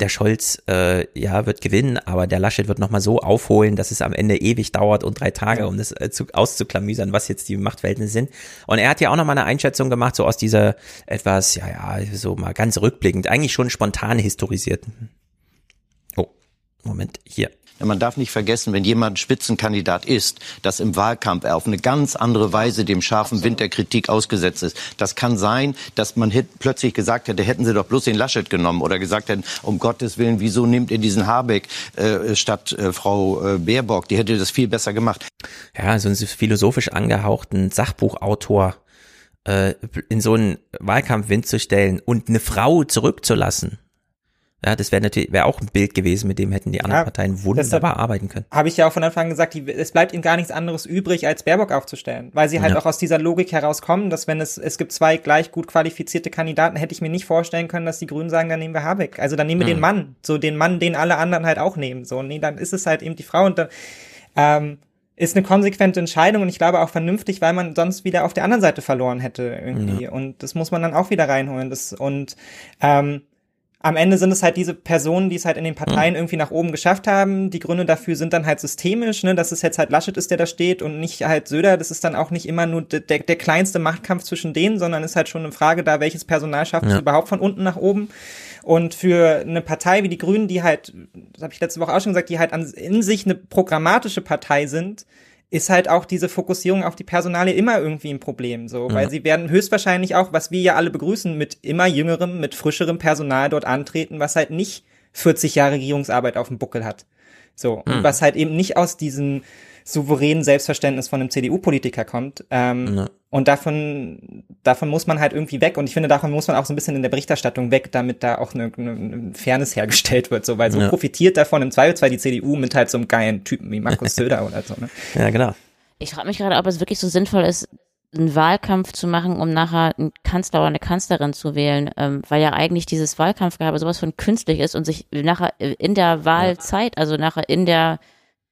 Speaker 1: der Scholz äh, ja wird gewinnen, aber der Laschet wird nochmal so aufholen, dass es am Ende ewig dauert und drei Tage, um das äh, zu, auszuklamüsern, was jetzt die Machtverhältnisse sind. Und er hat ja auch nochmal eine Einschätzung gemacht, so aus dieser etwas, ja, ja, so mal ganz rückblickend, eigentlich schon spontan historisierten. Oh, Moment, hier.
Speaker 26: Man darf nicht vergessen, wenn jemand Spitzenkandidat ist, dass im Wahlkampf er auf eine ganz andere Weise dem scharfen Wind der Kritik ausgesetzt ist. Das kann sein, dass man plötzlich gesagt hätte, hätten Sie doch bloß den Laschet genommen oder gesagt hätten, um Gottes Willen, wieso nimmt ihr diesen Habeck äh, statt äh, Frau äh, Baerbock? Die hätte das viel besser gemacht.
Speaker 1: Ja, so einen philosophisch angehauchten Sachbuchautor äh, in so einen Wahlkampfwind zu stellen und eine Frau zurückzulassen ja, das wäre natürlich wäre auch ein Bild gewesen, mit dem hätten die anderen ja, Parteien wunderbar arbeiten können.
Speaker 13: Habe ich ja auch von Anfang an gesagt, die, es bleibt ihnen gar nichts anderes übrig, als Baerbock aufzustellen, weil sie halt ja. auch aus dieser Logik herauskommen, dass wenn es es gibt zwei gleich gut qualifizierte Kandidaten, hätte ich mir nicht vorstellen können, dass die Grünen sagen, dann nehmen wir Habeck. Also dann nehmen wir mhm. den Mann, so den Mann, den alle anderen halt auch nehmen. So, nee, dann ist es halt eben die Frau und dann ähm, ist eine konsequente Entscheidung und ich glaube auch vernünftig, weil man sonst wieder auf der anderen Seite verloren hätte irgendwie. Ja. Und das muss man dann auch wieder reinholen. Das, und ähm, am Ende sind es halt diese Personen, die es halt in den Parteien mhm. irgendwie nach oben geschafft haben. Die Gründe dafür sind dann halt systemisch, ne, dass es jetzt halt Laschet ist, der da steht und nicht halt Söder. Das ist dann auch nicht immer nur der, der kleinste Machtkampf zwischen denen, sondern ist halt schon eine Frage da, welches Personal schafft ja. es überhaupt von unten nach oben. Und für eine Partei wie die Grünen, die halt, das habe ich letzte Woche auch schon gesagt, die halt an, in sich eine programmatische Partei sind, ist halt auch diese Fokussierung auf die Personale immer irgendwie ein Problem, so, weil ja. sie werden höchstwahrscheinlich auch, was wir ja alle begrüßen, mit immer jüngerem, mit frischerem Personal dort antreten, was halt nicht 40 Jahre Regierungsarbeit auf dem Buckel hat. So, mhm. und was halt eben nicht aus diesen souveränen Selbstverständnis von einem CDU-Politiker kommt. Ähm, ja. Und davon, davon muss man halt irgendwie weg. Und ich finde, davon muss man auch so ein bisschen in der Berichterstattung weg, damit da auch eine, eine Fairness hergestellt wird. So, weil so ja. profitiert davon im Zweifelsfall die CDU mit halt so einem geilen Typen wie Markus Söder oder so. Ne?
Speaker 1: Ja, genau.
Speaker 14: Ich frage mich gerade, ob es wirklich so sinnvoll ist, einen Wahlkampf zu machen, um nachher einen Kanzler oder eine Kanzlerin zu wählen, ähm, weil ja eigentlich dieses Wahlkampfgehabe sowas von künstlich ist und sich nachher in der Wahlzeit, also nachher in der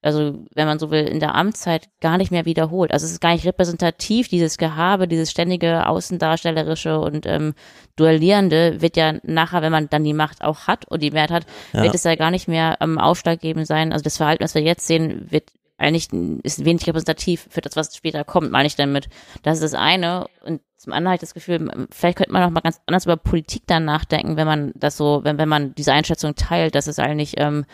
Speaker 14: also wenn man so will, in der Amtszeit gar nicht mehr wiederholt. Also es ist gar nicht repräsentativ, dieses Gehabe, dieses ständige Außendarstellerische und ähm, Duellierende wird ja nachher, wenn man dann die Macht auch hat und die Mehrheit hat, ja. wird es ja gar nicht mehr ähm, ausschlaggebend sein. Also das Verhalten, was wir jetzt sehen, wird eigentlich ist wenig repräsentativ für das, was später kommt, meine ich damit. Das ist das eine. Und zum anderen habe ich das Gefühl, vielleicht könnte man noch mal ganz anders über Politik dann nachdenken, wenn man das so, wenn, wenn man diese Einschätzung teilt, dass es eigentlich ähm,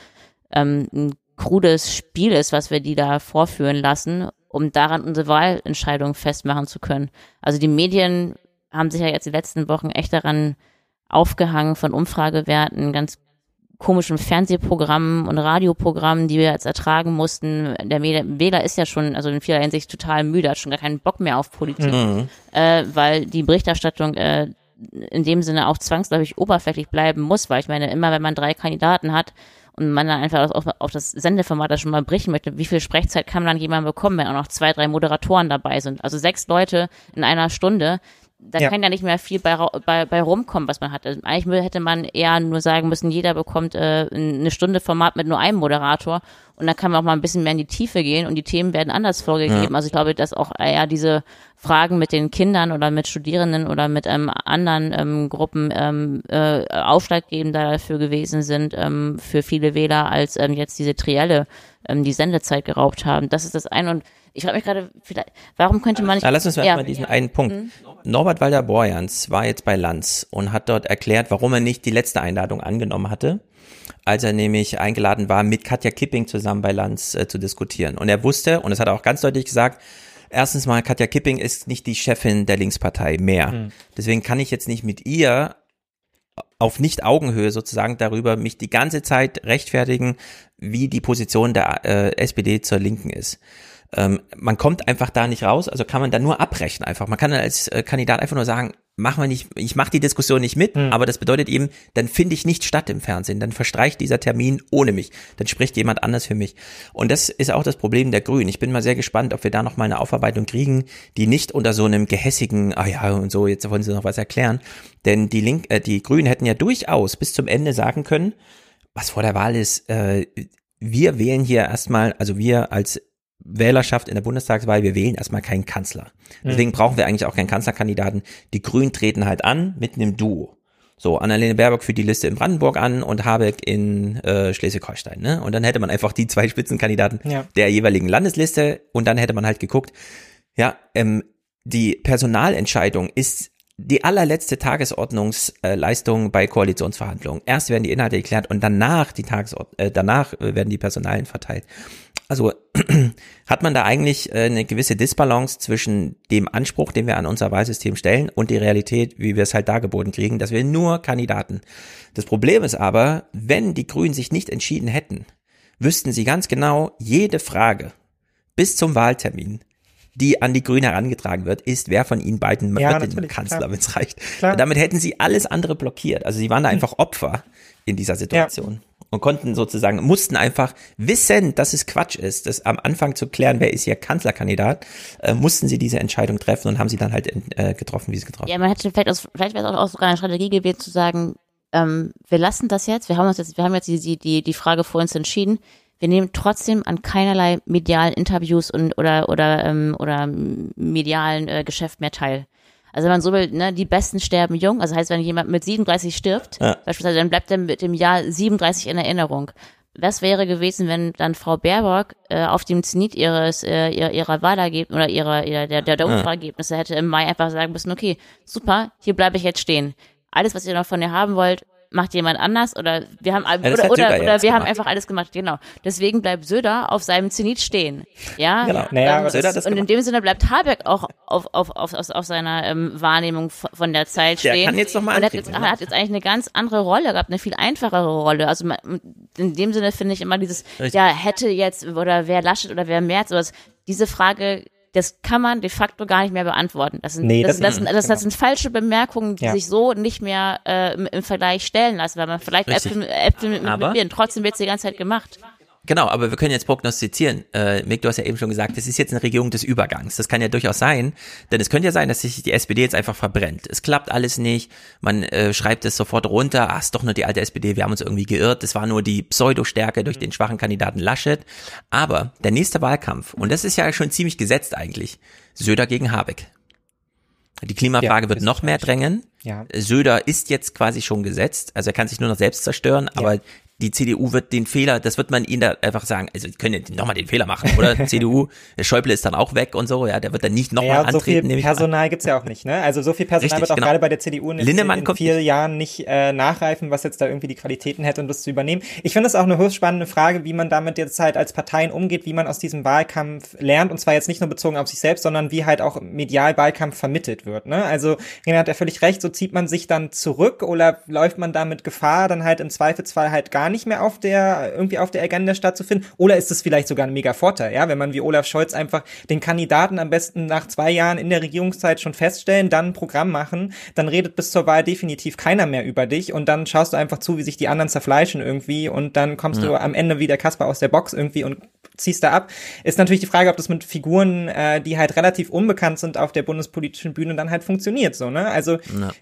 Speaker 14: ähm, ein krudes Spiel ist, was wir die da vorführen lassen, um daran unsere Wahlentscheidung festmachen zu können. Also die Medien haben sich ja jetzt die letzten Wochen echt daran aufgehangen von Umfragewerten, ganz komischen Fernsehprogrammen und Radioprogrammen, die wir jetzt ertragen mussten. Der Wähler ist ja schon, also in vieler Hinsicht total müde, hat schon gar keinen Bock mehr auf Politik, mhm. äh, weil die Berichterstattung äh, in dem Sinne auch zwangsläufig oberflächlich bleiben muss, weil ich meine, immer wenn man drei Kandidaten hat und man dann einfach auf, auf das Sendeformat da schon mal brechen möchte, wie viel Sprechzeit kann man dann jemand bekommen, wenn auch noch zwei, drei Moderatoren dabei sind? Also sechs Leute in einer Stunde, da ja. kann ja nicht mehr viel bei, bei, bei rumkommen, was man hatte. Eigentlich hätte man eher nur sagen müssen, jeder bekommt äh, eine Stunde Format mit nur einem Moderator und dann kann man auch mal ein bisschen mehr in die Tiefe gehen und die Themen werden anders vorgegeben. Ja. Also ich glaube, dass auch eher diese Fragen mit den Kindern oder mit Studierenden oder mit ähm, anderen ähm, Gruppen ähm, äh, aufschlaggebender dafür gewesen sind ähm, für viele Wähler, als ähm, jetzt diese Trielle ähm, die Sendezeit geraubt haben. Das ist das eine und ich frage mich gerade, warum könnte man nicht.
Speaker 1: Na, lass uns mal, ja. mal diesen einen Punkt. Mhm. Norbert Walder-Borjans war jetzt bei Lanz und hat dort erklärt, warum er nicht die letzte Einladung angenommen hatte, als er nämlich eingeladen war, mit Katja Kipping zusammen bei Lanz äh, zu diskutieren. Und er wusste, und das hat er auch ganz deutlich gesagt, erstens mal, Katja Kipping ist nicht die Chefin der Linkspartei mehr. Mhm. Deswegen kann ich jetzt nicht mit ihr auf Nicht-Augenhöhe sozusagen darüber mich die ganze Zeit rechtfertigen, wie die Position der äh, SPD zur Linken ist ähm, man kommt einfach da nicht raus, also kann man da nur abbrechen einfach. Man kann als äh, Kandidat einfach nur sagen, machen wir nicht, ich mache die Diskussion nicht mit,
Speaker 13: Hm.
Speaker 1: aber das bedeutet eben, dann finde ich nicht statt im Fernsehen, dann verstreicht dieser Termin ohne mich, dann spricht jemand anders für mich. Und das ist auch das Problem der Grünen. Ich bin mal sehr gespannt, ob wir da noch mal eine Aufarbeitung kriegen, die nicht unter so einem gehässigen, ah ja und so, jetzt wollen sie noch was erklären, denn die Link, äh, die Grünen hätten ja durchaus bis zum Ende sagen können, was vor der Wahl ist, äh, wir wählen hier erstmal, also wir als Wählerschaft in der Bundestagswahl, wir wählen erstmal keinen Kanzler. Deswegen brauchen wir eigentlich auch keinen Kanzlerkandidaten. Die Grünen treten halt an mit einem Duo. So, Annalena Baerbock führt die Liste in Brandenburg an und Habeck in äh, Schleswig-Holstein. Ne? Und dann hätte man einfach die zwei Spitzenkandidaten
Speaker 13: Ja.
Speaker 1: der jeweiligen Landesliste und dann hätte man halt geguckt, ja, ähm, die Personalentscheidung ist die allerletzte Tagesordnungsleistung bei Koalitionsverhandlungen. Erst werden die Inhalte geklärt und danach die Tagesord äh, danach werden die Personalien verteilt. Also hat man da eigentlich äh, eine gewisse Disbalance zwischen dem Anspruch, den wir an unser Wahlsystem stellen und die Realität, wie wir es halt dargeboten kriegen, dass wir nur Kandidaten. Das Problem ist aber, wenn die Grünen sich nicht entschieden hätten, wüssten sie ganz genau, jede Frage bis zum Wahltermin, die an die Grünen herangetragen wird, ist, wer von ihnen beiden
Speaker 13: Ja,
Speaker 1: wird Kanzler, wenn es reicht.
Speaker 13: Klar.
Speaker 1: Damit hätten sie alles andere blockiert. Also sie waren da
Speaker 13: Hm.
Speaker 1: einfach Opfer in dieser Situation. Und konnten sozusagen, mussten einfach wissen, dass es Quatsch ist, das am Anfang zu klären, wer ist hier Kanzlerkandidat, äh, mussten sie diese Entscheidung treffen und haben sie dann halt äh, getroffen, wie sie getroffen
Speaker 14: Ja, man hätte vielleicht, aus, vielleicht wäre es auch, sogar eine Strategie gewesen zu sagen, ähm, wir lassen das jetzt, wir haben uns jetzt, wir haben jetzt die, die, die, die Frage vor uns entschieden, wir nehmen trotzdem an keinerlei medialen Interviews und oder oder ähm, oder medialen äh, Geschäft mehr teil. Also wenn man so will, ne, die Besten sterben jung. Also heißt, wenn jemand mit 37 stirbt,
Speaker 1: Ja.
Speaker 14: beispielsweise, dann bleibt er mit dem Jahr 37 in Erinnerung. Was wäre gewesen, wenn dann Frau Baerbock äh, auf dem Zenit ihres äh, ihrer, ihrer Wahlergebnisse oder ihrer, ihrer der, der, der. Umfrageergebnisse hätte im Mai einfach sagen müssen, okay, super, hier bleibe ich jetzt stehen. Alles, was ihr noch von ihr haben wollt, macht jemand anders oder wir haben
Speaker 1: das
Speaker 14: oder oder, oder wir haben einfach alles gemacht, genau. Deswegen bleibt Söder auf seinem Zenit stehen. Ja,
Speaker 1: Genau.
Speaker 13: Naja,
Speaker 14: ähm,
Speaker 1: Söder das
Speaker 14: und in dem Sinne bleibt Habeck auch auf, auf, auf, auf, auf seiner ähm, Wahrnehmung von der Zeit
Speaker 1: Der
Speaker 14: stehen.
Speaker 1: kann jetzt noch mal
Speaker 14: und hat jetzt,
Speaker 1: ja.
Speaker 14: hat jetzt eigentlich eine ganz andere Rolle gehabt, eine viel einfachere Rolle. Also in dem Sinne finde ich immer dieses,
Speaker 1: Richtig.
Speaker 14: ja, hätte jetzt oder wer Laschet oder wer Merz, sowas, diese Frage, das kann man de facto gar nicht mehr beantworten. Das sind,
Speaker 13: Nee,
Speaker 14: das,
Speaker 13: das-
Speaker 14: das, das, das,
Speaker 13: genau.
Speaker 14: sind falsche Bemerkungen, die
Speaker 13: Ja.
Speaker 14: sich so nicht mehr äh, im, im Vergleich stellen lassen, weil man vielleicht
Speaker 1: Richtig.
Speaker 14: Äpfel, Äpfel mit, mit, mit Birnen. Trotzdem wird es die ganze Zeit gemacht.
Speaker 1: Genau, aber wir können jetzt prognostizieren. Äh, Mick, du hast ja eben schon gesagt, das ist jetzt eine Regierung des Übergangs. Das kann ja durchaus sein, denn es könnte ja sein, dass sich die SPD jetzt einfach verbrennt. Es klappt alles nicht, man äh, schreibt es sofort runter, ach, ist doch nur die alte SPD, wir haben uns irgendwie geirrt, das war nur die Pseudostärke durch den schwachen Kandidaten Laschet. Aber der nächste Wahlkampf, und das ist ja schon ziemlich gesetzt eigentlich, Söder gegen Habeck. Die Klimafrage
Speaker 13: Ja,
Speaker 1: wird noch mehr drängen.
Speaker 13: Ja.
Speaker 1: Söder ist jetzt quasi schon gesetzt, also er kann sich nur noch selbst zerstören, aber die CDU wird den Fehler, das wird man ihnen da einfach sagen, also die können ja nochmal den Fehler machen, oder? CDU, der Schäuble ist dann auch weg und so, ja, der wird dann nicht nochmal
Speaker 13: Ja,
Speaker 1: antreten.
Speaker 13: so viel. Personal gibt's ja auch nicht, ne? Also so viel Personal
Speaker 1: Richtig,
Speaker 13: wird auch
Speaker 1: genau.
Speaker 13: gerade bei der CDU in,
Speaker 1: Linnemann
Speaker 13: in vier Jahren nicht äh, nachreifen, was jetzt da irgendwie die Qualitäten hätte, um das zu übernehmen. Ich finde es auch eine höchst spannende Frage, wie man damit jetzt halt als Parteien umgeht, wie man aus diesem Wahlkampf lernt und zwar jetzt nicht nur bezogen auf sich selbst, sondern wie halt auch medial Wahlkampf vermittelt wird, ne? Also René hat ja völlig recht, so zieht man sich dann zurück oder läuft man damit Gefahr, dann halt im Zweifelsfall halt gar nicht mehr auf der irgendwie auf der Agenda stattzufinden oder ist es vielleicht sogar ein mega Vorteil, ja, wenn man wie Olaf Scholz einfach den Kandidaten am besten nach zwei Jahren in der Regierungszeit schon feststellen, dann ein Programm machen, dann redet bis zur Wahl definitiv keiner mehr über dich und dann schaust du einfach zu, wie sich die anderen zerfleischen irgendwie und dann kommst du
Speaker 1: Ja.
Speaker 13: am Ende wie der Kasper aus der Box irgendwie und ziehst da ab. Ist natürlich die Frage, ob das mit Figuren, äh, die halt relativ unbekannt sind auf der bundespolitischen Bühne, dann halt funktioniert so, ne? Also
Speaker 1: Ja.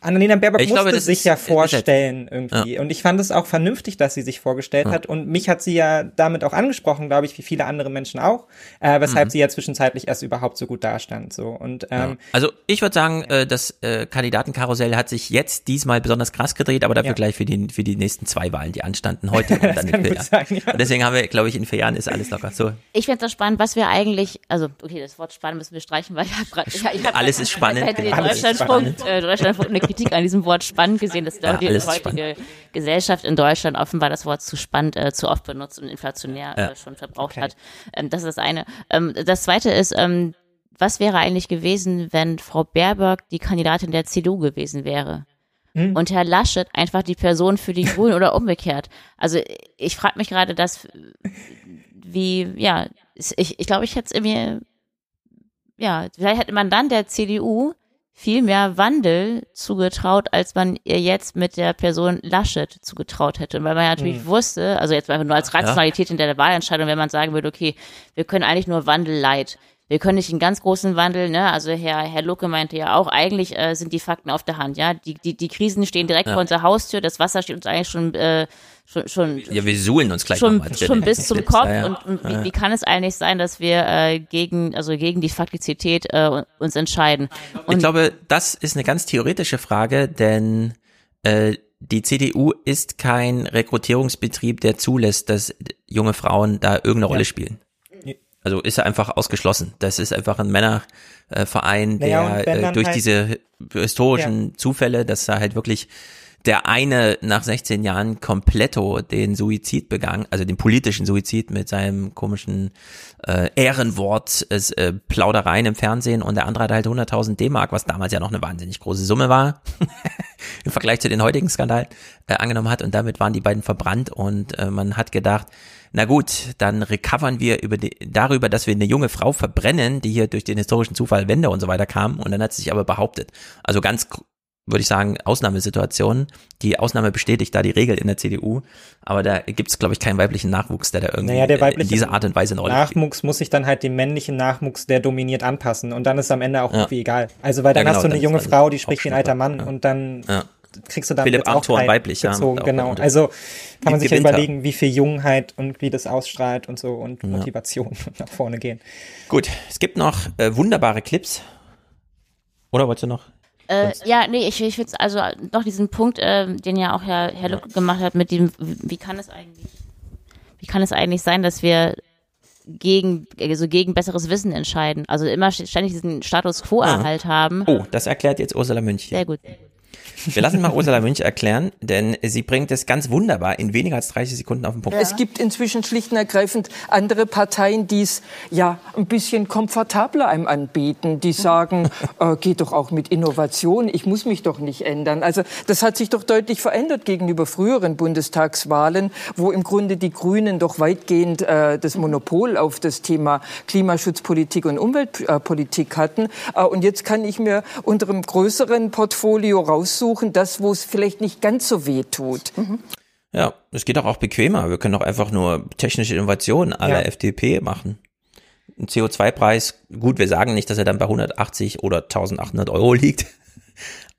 Speaker 13: Annalena Baerbock
Speaker 1: Ich
Speaker 13: musste
Speaker 1: glaube, das
Speaker 13: sich
Speaker 1: ist-
Speaker 13: ja
Speaker 1: halt-
Speaker 13: vorstellen irgendwie. Und ich fand es auch vernünftig, dass sie sich vorgestellt
Speaker 1: Ja.
Speaker 13: hat. Und mich hat sie ja damit auch angesprochen, glaube ich, wie viele andere Menschen auch, äh, weshalb
Speaker 1: Mhm.
Speaker 13: sie ja zwischenzeitlich erst überhaupt so gut dastand. So. Und ähm,
Speaker 1: Ja. Also ich würde sagen, äh, das äh, Kandidatenkarussell hat sich jetzt diesmal besonders krass gedreht, aber dafür
Speaker 13: Ja.
Speaker 1: gleich für die, für die nächsten zwei Wahlen, die anstanden heute und dann in vier Jahren.
Speaker 13: sein, ja.
Speaker 1: Und deswegen haben wir, glaube ich, in vier Jahren ist alles locker. So,
Speaker 14: Ich finde das spannend, was wir eigentlich, also okay, das Wort spannend müssen wir streichen, weil ich habe gerade, ich, ich hab
Speaker 1: Alles
Speaker 14: grad-
Speaker 1: ist spannend. Alles ist
Speaker 14: Deutschlandfunk, äh, Deutschlandfunk Kritik an diesem Wort spannend gesehen, dass
Speaker 1: Ja,
Speaker 14: die heutige Gesellschaft in Deutschland offenbar das Wort zu spannend, äh, zu oft benutzt und inflationär
Speaker 1: Ja.
Speaker 14: äh, schon verbraucht hat. Ähm, das ist das eine. Ähm, das zweite ist, ähm, was wäre eigentlich gewesen, wenn Frau Baerbock die Kandidatin der CDU gewesen wäre?
Speaker 13: Hm.
Speaker 14: Und Herr Laschet einfach die Person für die Grünen oder umgekehrt. Also ich frage mich gerade, dass wie, ja, ich, ich glaube, ich hätte es irgendwie, ja, vielleicht hätte man dann der CDU viel mehr Wandel zugetraut, als man ihr jetzt mit der Person Laschet zugetraut hätte. Weil man ja natürlich
Speaker 27: Mhm.
Speaker 14: wusste, also jetzt einfach nur als Rationalität hinter der Wahlentscheidung, wenn man sagen würde, okay, wir können eigentlich nur Wandel light. Wir können nicht einen ganz großen Wandel, ne? Also Herr, Herr Lucke meinte ja auch, eigentlich äh, sind die Fakten auf der Hand, ja. Die, die, die Krisen stehen direkt
Speaker 1: Ja.
Speaker 14: vor unserer Haustür, das Wasser steht uns eigentlich schon, äh, schon, schon
Speaker 1: Ja, wir suhlen uns gleich
Speaker 14: schon, schon bis zum. Kopf
Speaker 1: Ja, ja.
Speaker 14: und, und
Speaker 1: Ja.
Speaker 14: wie, wie kann es eigentlich sein, dass wir äh, gegen also gegen die Faktizität äh, uns entscheiden? Und
Speaker 1: Ich glaube, das ist eine ganz theoretische Frage, denn äh, die CDU ist kein Rekrutierungsbetrieb, der zulässt, dass junge Frauen da irgendeine Rolle spielen. Also ist er einfach ausgeschlossen. Das ist einfach ein Männerverein,
Speaker 13: Naja, und
Speaker 1: der
Speaker 13: wenn
Speaker 1: äh, durch
Speaker 13: halt-
Speaker 1: diese historischen Zufälle, dass da halt wirklich der eine nach 16 Jahren kompletto den Suizid begangen, also den politischen Suizid mit seinem komischen äh, Ehrenwort, es, äh, Plaudereien im Fernsehen und der andere hat halt 100.000 D-Mark, was damals ja noch eine wahnsinnig große Summe war, im Vergleich zu den heutigen Skandalen, äh, angenommen hat und damit waren die beiden verbrannt und äh, man hat gedacht, na gut, dann recovern wir über die, darüber, dass wir eine junge Frau verbrennen, die hier durch den historischen Zufall Wende und so weiter kam und dann hat sie sich aber behauptet. Also ganz würde ich sagen, Ausnahmesituationen. Die Ausnahme bestätigt da die Regel in der CDU, aber da gibt es, glaube ich, keinen weiblichen Nachwuchs, der da irgendwie
Speaker 13: Naja, der
Speaker 1: äh, in dieser Art und Weise eine Rolle spielt.
Speaker 13: Nachwuchs muss sich dann halt dem männlichen Nachwuchs, der dominiert, anpassen. Und dann ist am Ende auch
Speaker 1: Ja.
Speaker 13: irgendwie egal. Also, weil
Speaker 1: Ja,
Speaker 13: dann
Speaker 1: genau,
Speaker 13: hast du eine junge Frau, die spricht wie ein alter Mann
Speaker 1: ja.
Speaker 13: und dann
Speaker 1: Ja.
Speaker 13: kriegst du dann
Speaker 1: Philipp
Speaker 13: jetzt auch keinen
Speaker 1: weiblich, ja,
Speaker 13: gezogen.
Speaker 1: auch
Speaker 13: Genau. Also kann man sich ja
Speaker 1: Winter.
Speaker 13: überlegen, wie viel Jungheit und wie das ausstrahlt und so und
Speaker 1: Ja.
Speaker 13: Motivation nach vorne gehen.
Speaker 1: Gut, es gibt noch äh, wunderbare Clips. Oder wolltest du noch?
Speaker 14: Äh, ja, nee, ich, ich finde also noch diesen Punkt, äh, den ja auch Herr, Herr Lucke gemacht hat, mit dem, wie kann es eigentlich, wie kann es eigentlich sein, dass wir gegen, also gegen besseres Wissen entscheiden? Also immer ständig diesen Status Quo-Erhalt haben.
Speaker 1: Oh, das erklärt jetzt Ursula Münch. hier.
Speaker 14: Sehr gut.
Speaker 1: Wir lassen mal Ursula Münch erklären, denn sie bringt es ganz wunderbar in weniger als 30 Sekunden auf den Punkt.
Speaker 24: Es gibt inzwischen schlicht und ergreifend andere Parteien, die es ja ein bisschen komfortabler einem anbieten. Die sagen, äh, geht doch auch mit Innovation, ich muss mich doch nicht ändern. Also das hat sich doch deutlich verändert gegenüber früheren Bundestagswahlen, wo im Grunde die Grünen doch weitgehend äh, das Monopol auf das Thema Klimaschutzpolitik und Umweltpolitik hatten. Äh, und jetzt kann ich mir unter einem größeren Portfolio raussuchen, das, wo es vielleicht nicht ganz so weh tut.
Speaker 1: Ja, es geht doch auch bequemer. Wir können doch einfach nur technische Innovationen aller
Speaker 24: Ja.
Speaker 1: FDP machen. Ein CO2-Preis, gut, wir sagen nicht, dass er dann bei 180 oder 1800 Euro liegt.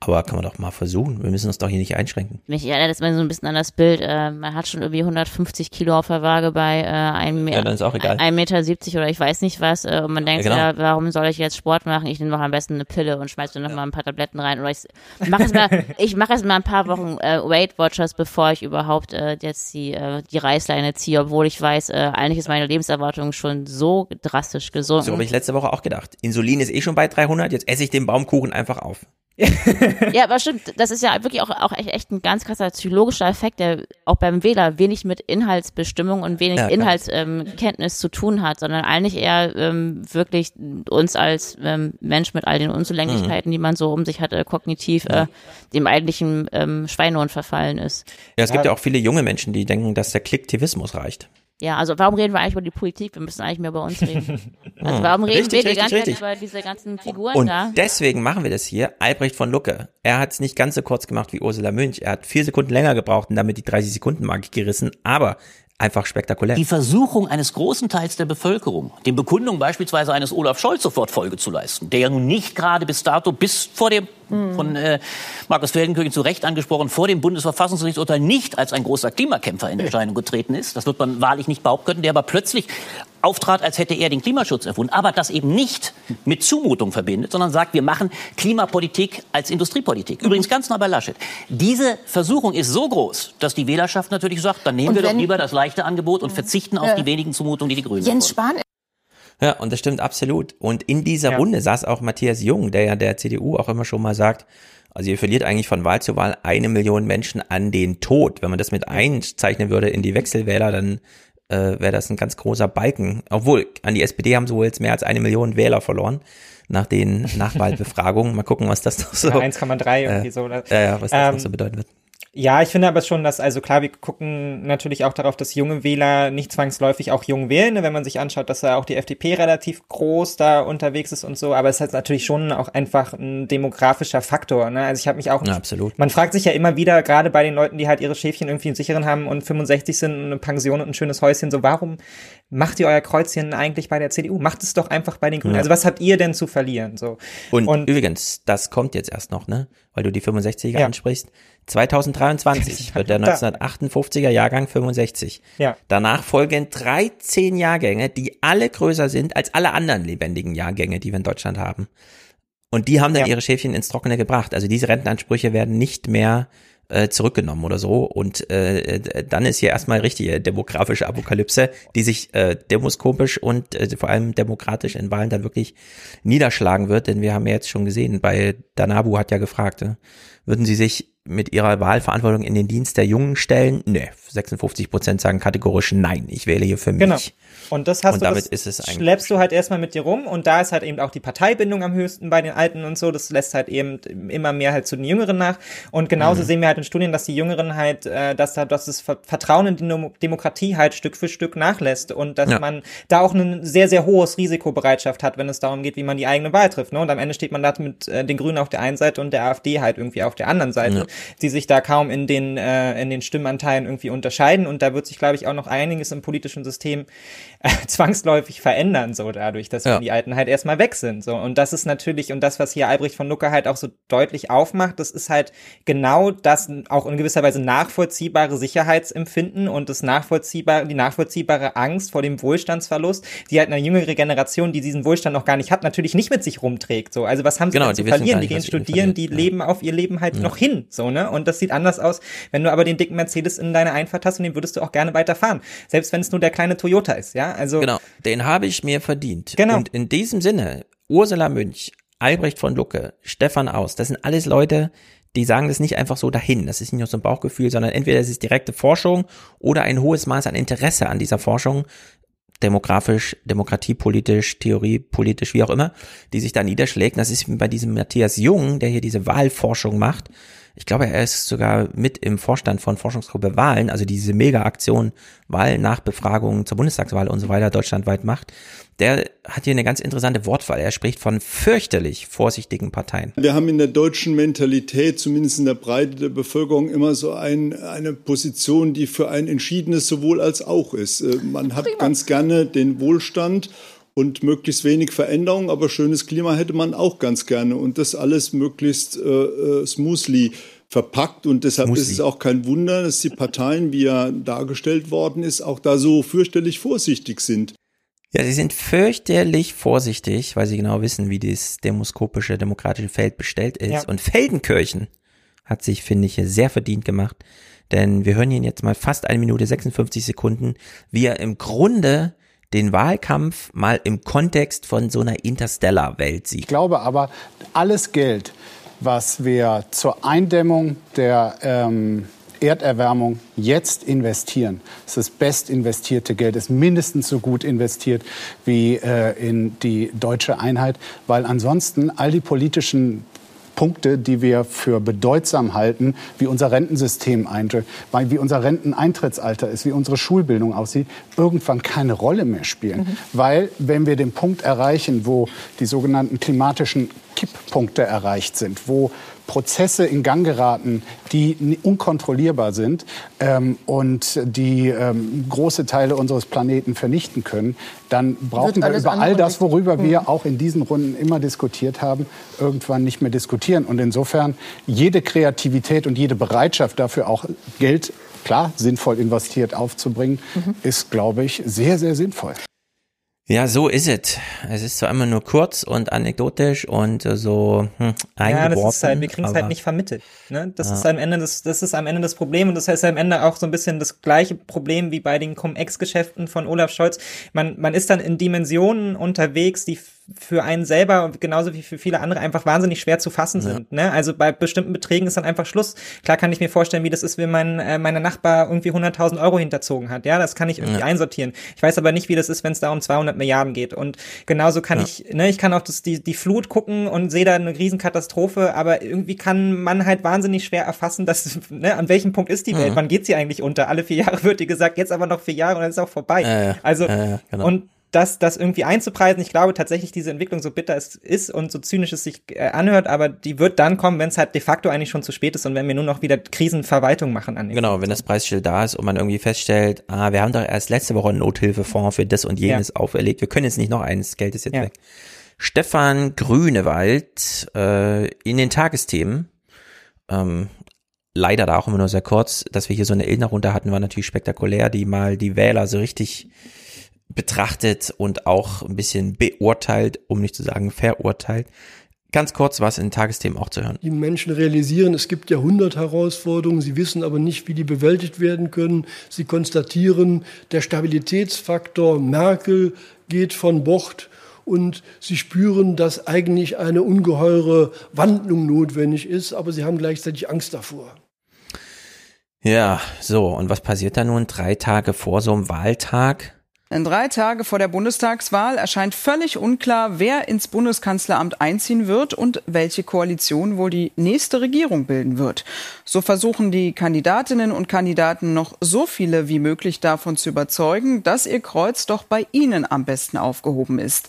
Speaker 1: Aber kann man doch mal versuchen. Wir müssen uns doch hier nicht einschränken.
Speaker 14: Mich erinnert das mal so ein bisschen an das Bild. Äh, man hat schon irgendwie 150 Kilo auf der Waage bei äh, einem
Speaker 1: Ja, dann ist auch egal.
Speaker 14: 1,70 Meter 70 oder ich weiß nicht was. Äh, und man denkt,
Speaker 1: Ja,
Speaker 14: ja,
Speaker 1: genau.
Speaker 14: warum soll ich jetzt Sport machen? Ich nehme doch am besten eine Pille und schmeiße noch mal ein paar Tabletten rein. Oder ich mache es mal, ich es mal ein paar Wochen äh, Weight Watchers, bevor ich überhaupt äh, jetzt die, äh, die Reißleine ziehe, obwohl ich weiß, äh, eigentlich ist meine Lebenserwartung schon so drastisch gesunken.
Speaker 1: So habe ich letzte Woche auch gedacht. Insulin ist eh schon bei 300, jetzt esse ich den Baumkuchen einfach auf.
Speaker 14: Ja, aber stimmt, das ist ja wirklich auch, auch echt, ein ganz krasser psychologischer Effekt, der auch beim Wähler wenig mit Inhaltsbestimmung und wenig
Speaker 1: Ja.
Speaker 14: Inhaltskenntnis zu tun hat, sondern eigentlich eher ähm, wirklich uns als ähm, Mensch mit all den Unzulänglichkeiten,
Speaker 1: Mhm.
Speaker 14: die man so um sich hat, äh, kognitiv äh, dem eigentlichen ähm, Schweinehund verfallen ist.
Speaker 1: Ja, es gibt ja auch viele junge Menschen, die denken, dass der Klicktivismus reicht.
Speaker 14: Ja, also warum reden wir eigentlich über die Politik? Wir müssen eigentlich mehr über uns reden. Also warum reden
Speaker 1: Richtig,
Speaker 14: wir die ganze
Speaker 1: richtig,
Speaker 14: Zeit über diese ganzen Figuren
Speaker 1: Und
Speaker 14: da?
Speaker 1: deswegen machen wir das hier. Albrecht von Lucke. Er hat es nicht ganz so kurz gemacht wie Ursula Münch. Er hat vier Sekunden länger gebraucht und damit die 30 Sekunden Marke gerissen, aber einfach spektakulär.
Speaker 25: Die Versuchung eines großen Teils der Bevölkerung, den Bekundungen beispielsweise eines Olaf Scholz sofort Folge zu leisten, der ja nun nicht gerade bis dato, bis vor dem von äh, Markus Feldenkirchen zu Recht angesprochen, vor dem Bundesverfassungsgerichtsurteil nicht als ein großer Klimakämpfer in Erscheinung getreten ist. Das wird man wahrlich nicht behaupten können, der aber plötzlich auftrat, als hätte er den Klimaschutz erfunden, aber das eben nicht mit Zumutung verbindet, sondern sagt, wir machen Klimapolitik als Industriepolitik. Übrigens ganz nah bei Laschet. Diese Versuchung ist so groß, dass die Wählerschaft natürlich sagt, dann nehmen
Speaker 27: Und
Speaker 25: wir doch lieber das leichte Angebot und verzichten auf die wenigen Zumutungen, die die Grünen
Speaker 27: Jens. Spahn
Speaker 1: Ja, und das stimmt absolut. Und in dieser Runde saß auch Matthias Jung, der ja der CDU auch immer schon mal sagt, also ihr verliert eigentlich von Wahl zu Wahl eine Million Menschen an den Tod. Wenn man das mit einzeichnen würde in die Wechselwähler, dann äh, wäre das ein ganz großer Balken. Obwohl, an die SPD haben sie wohl jetzt mehr als eine Million Wähler verloren nach den Nachwahlbefragungen. Mal gucken, was das noch so.
Speaker 13: Oder 1,3 irgendwie
Speaker 1: äh,
Speaker 13: so. Oder?
Speaker 1: Ja, ja, was das
Speaker 13: Ähm,
Speaker 1: noch so bedeuten wird.
Speaker 13: Ja, ich finde aber schon, dass, also klar, wir gucken natürlich auch darauf, dass junge Wähler nicht zwangsläufig auch jung wählen, ne? wenn man sich anschaut, dass da auch die FDP relativ groß da unterwegs ist und so, aber es ist natürlich schon auch einfach ein demografischer Faktor. Ne? Also ich habe mich auch,
Speaker 1: ja, absolut.
Speaker 13: man fragt sich ja immer wieder, gerade bei den Leuten, die halt ihre Schäfchen irgendwie im Sicheren haben und 65 sind und eine Pension und ein schönes Häuschen, so warum macht ihr euer Kreuzchen eigentlich bei der CDU? Macht es doch einfach bei den Grünen. Ja. Also was habt ihr denn zu verlieren? So.
Speaker 1: Und, und übrigens, das kommt jetzt erst noch, ne? Weil du die 65er ja. ansprichst 2023 wird der 1958er Jahrgang 65.
Speaker 13: Ja.
Speaker 1: Danach folgen 13 Jahrgänge, die alle größer sind als alle anderen lebendigen Jahrgänge, die wir in Deutschland haben. Und die haben dann ja. ihre Schäfchen ins Trockene gebracht. Also diese Rentenansprüche werden nicht mehr äh, zurückgenommen oder so. Und äh, dann ist hier erstmal richtige demografische Apokalypse, die sich äh, demoskopisch und äh, vor allem demokratisch in Wahlen dann wirklich niederschlagen wird. Denn wir haben ja jetzt schon gesehen, bei Danabu hat ja gefragt, äh, würden Sie sich mit ihrer Wahlverantwortung in den Dienst der Jungen stellen? Nee, 56 Prozent sagen kategorisch nein, ich wähle hier für mich. Genau.
Speaker 13: Und das hast
Speaker 1: und
Speaker 13: du,
Speaker 1: damit
Speaker 13: das
Speaker 1: ist es eigentlich
Speaker 13: schleppst du halt erstmal mit dir rum und da ist halt eben auch die Parteibindung am höchsten bei den Alten und so. Das lässt halt eben immer mehr halt zu den Jüngeren nach. Und genauso mhm. sehen wir halt in Studien, dass die Jüngeren halt, äh, dass da, dass das Vertrauen in die Demokratie halt Stück für Stück nachlässt und dass ja. man da auch ein sehr, sehr hohes Risikobereitschaft hat, wenn es darum geht, wie man die eigene Wahl trifft. Ne? Und am Ende steht man da mit äh, den Grünen auf der einen Seite und der AfD halt irgendwie auf der anderen Seite, ja. die sich da kaum in den, äh, in den Stimmenanteilen irgendwie unterscheiden. Und da wird sich, glaube ich, auch noch einiges im politischen System äh, zwangsläufig verändern, so dadurch, dass ja. die Alten halt erstmal weg sind. So. Und das ist natürlich, und das, was hier Albrecht von Lucke halt auch so deutlich aufmacht, das ist halt genau das auch in gewisser Weise nachvollziehbare Sicherheitsempfinden und das nachvollziehbare, die nachvollziehbare Angst vor dem Wohlstandsverlust, die halt eine jüngere Generation, die diesen Wohlstand noch gar nicht hat, natürlich nicht mit sich rumträgt. So. Also was haben sie genau, zu verlieren? Nicht, die gehen studieren, die ja. leben auf ihr Leben halt ja. noch hin. So, ne? Und das sieht anders aus, wenn du aber den dicken Mercedes in deine Einfahrt hast und den würdest du auch gerne weiterfahren. Selbst wenn es nur der kleine Toyota ist, ja. Also
Speaker 1: genau, den habe ich mir verdient.
Speaker 13: Genau.
Speaker 1: Und in diesem Sinne, Ursula Münch, Albrecht von Lucke, Stefan Aus, das sind alles Leute, die sagen das nicht einfach so dahin. Das ist nicht nur so ein Bauchgefühl, sondern entweder es ist direkte Forschung oder ein hohes Maß an Interesse an dieser Forschung, demografisch, demokratiepolitisch, theoriepolitisch, wie auch immer, die sich da niederschlägt. Das ist bei diesem Matthias Jung, der hier diese Wahlforschung macht, ich glaube, er ist sogar mit im Vorstand von Forschungsgruppe Wahlen, also diese Mega-Aktion Wahlnachbefragungen zur Bundestagswahl und so weiter deutschlandweit macht. Der hat hier eine ganz interessante Wortwahl. Er spricht von fürchterlich vorsichtigen Parteien.
Speaker 27: Wir haben in der deutschen Mentalität, zumindest in der Breite der Bevölkerung, immer so ein, eine Position, die für ein entschiedenes sowohl als auch ist. Äh, man hat Prima. ganz gerne den Wohlstand und möglichst wenig Veränderung, aber schönes Klima hätte man auch ganz gerne und das alles möglichst äh, äh smoothly verpackt und deshalb Smoothly. ist es auch kein Wunder, dass die Parteien, wie ja dargestellt worden ist, auch da so fürchterlich vorsichtig sind.
Speaker 1: Ja, sie sind fürchterlich vorsichtig, weil sie genau wissen, wie das demoskopische demokratische Feld bestellt ist. Ja. Und Feldenkirchen hat sich, finde ich, sehr verdient gemacht. Denn wir hören ihn jetzt mal fast eine Minute 56 Sekunden, wie er im Grunde den Wahlkampf mal im Kontext von so einer Interstellar-Welt sieht.
Speaker 21: Ich glaube aber, alles Geld, was wir zur Eindämmung der ähm, Erderwärmung jetzt investieren. Ist das best investierte Geld, ist mindestens so gut investiert wie äh, in die deutsche Einheit, weil ansonsten all die politischen Punkte, die wir für bedeutsam halten, wie unser Rentensystem eintritt, wie unser Renteneintrittsalter ist, wie unsere Schulbildung aussieht, irgendwann keine Rolle mehr spielen. Mhm. Weil wenn wir den Punkt erreichen, wo die sogenannten klimatischen Kipppunkte erreicht sind, wo Prozesse in Gang geraten, die unkontrollierbar sind ähm, und die ähm, große Teile unseres Planeten vernichten können, dann brauchen wir über all das, worüber wir mhm. auch in diesen Runden immer diskutiert haben, irgendwann nicht mehr diskutieren. Und insofern jede Kreativität und jede Bereitschaft dafür auch Geld klar sinnvoll investiert aufzubringen, mhm. ist, glaube ich, sehr, sehr sinnvoll.
Speaker 1: Ja, so ist es. Es ist zwar immer nur kurz und anekdotisch und so hm, Ja,
Speaker 13: das ist halt, wir kriegen es halt nicht vermittelt. Ne? Das ja. ist am Ende das, das ist am Ende das Problem und das heißt am Ende auch so ein bisschen das gleiche Problem wie bei den Cum-Ex-Geschäften von Olaf Scholz. Man, man ist dann in Dimensionen unterwegs, die für einen selber und genauso wie für viele andere einfach wahnsinnig schwer zu fassen ja. sind. Ne? Also bei bestimmten Beträgen ist dann einfach Schluss. Klar kann ich mir vorstellen, wie das ist, wenn mein äh, meine Nachbar irgendwie 100.000 Euro hinterzogen hat. Ja, das kann ich irgendwie ja. einsortieren. Ich weiß aber nicht, wie das ist, wenn es da um 200 Milliarden geht. Und genauso kann ja. ich, ne, ich kann auch das, die die Flut gucken und sehe da eine Riesenkatastrophe, aber irgendwie kann man halt wahnsinnig schwer erfassen, dass ne, an welchem Punkt ist die Welt? Mhm. Wann geht sie eigentlich unter? Alle vier Jahre wird dir gesagt, jetzt aber noch vier Jahre und dann ist auch vorbei. Also
Speaker 1: genau.
Speaker 13: und das, das irgendwie einzupreisen. Ich glaube tatsächlich, diese Entwicklung, so bitter es ist und so zynisch es sich äh, anhört, aber die wird dann kommen, wenn es halt de facto eigentlich schon zu spät ist und wenn wir nur noch wieder Krisenverwaltung machen an
Speaker 1: Genau, wenn das Preisschild da ist und man irgendwie feststellt, ah, wir haben doch erst letzte Woche einen Nothilfefonds für das und jenes ja. auferlegt, wir können jetzt nicht noch eins, Geld ist jetzt ja. weg. Stefan Grünewald äh, in den Tagesthemen, ähm, leider da auch immer nur sehr kurz, dass wir hier so eine Erinnerung hatten, war natürlich spektakulär, die mal die Wähler so richtig betrachtet und auch ein bisschen beurteilt, um nicht zu sagen verurteilt. Ganz kurz was in Tagesthemen auch zu hören.
Speaker 28: Die Menschen realisieren, es gibt Jahrhundertherausforderungen, sie wissen aber nicht, wie die bewältigt werden können. Sie konstatieren, der Stabilitätsfaktor Merkel geht von Bord und sie spüren, dass eigentlich eine ungeheure Wandlung notwendig ist, aber sie haben gleichzeitig Angst davor.
Speaker 1: Ja, so, und was passiert da nun drei Tage vor so einem Wahltag?
Speaker 4: Denn drei Tage vor der Bundestagswahl erscheint völlig unklar, wer ins Bundeskanzleramt einziehen wird und welche Koalition wohl die nächste Regierung bilden wird. So versuchen die Kandidatinnen und Kandidaten noch so viele wie möglich davon zu überzeugen, dass ihr Kreuz doch bei ihnen am besten aufgehoben ist.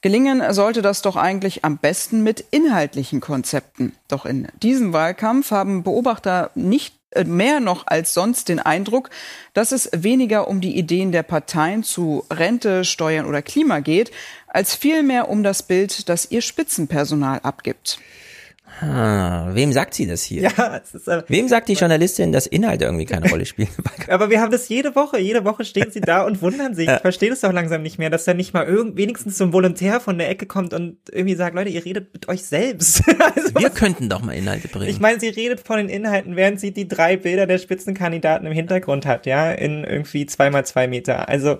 Speaker 4: Gelingen sollte das doch eigentlich am besten mit inhaltlichen Konzepten. Doch in diesem Wahlkampf haben Beobachter nicht mehr noch als sonst den Eindruck, dass es weniger um die Ideen der Parteien zu Rente, Steuern oder Klima geht, als vielmehr um das Bild, das ihr Spitzenpersonal abgibt.
Speaker 1: Ah, wem sagt sie das hier?
Speaker 13: Ja, es ist, äh,
Speaker 1: wem sagt die Journalistin, dass Inhalte irgendwie keine Rolle spielen?
Speaker 13: Aber wir haben das jede Woche. Jede Woche stehen sie da und wundern sich. Ich verstehe das doch langsam nicht mehr, dass da nicht mal irgend, wenigstens so ein Volontär von der Ecke kommt und irgendwie sagt, Leute, ihr redet mit euch selbst.
Speaker 1: also, wir könnten doch mal Inhalte bringen.
Speaker 13: Ich meine, sie redet von den Inhalten, während sie die drei Bilder der Spitzenkandidaten im Hintergrund hat, ja, in irgendwie zweimal zwei Meter. Also,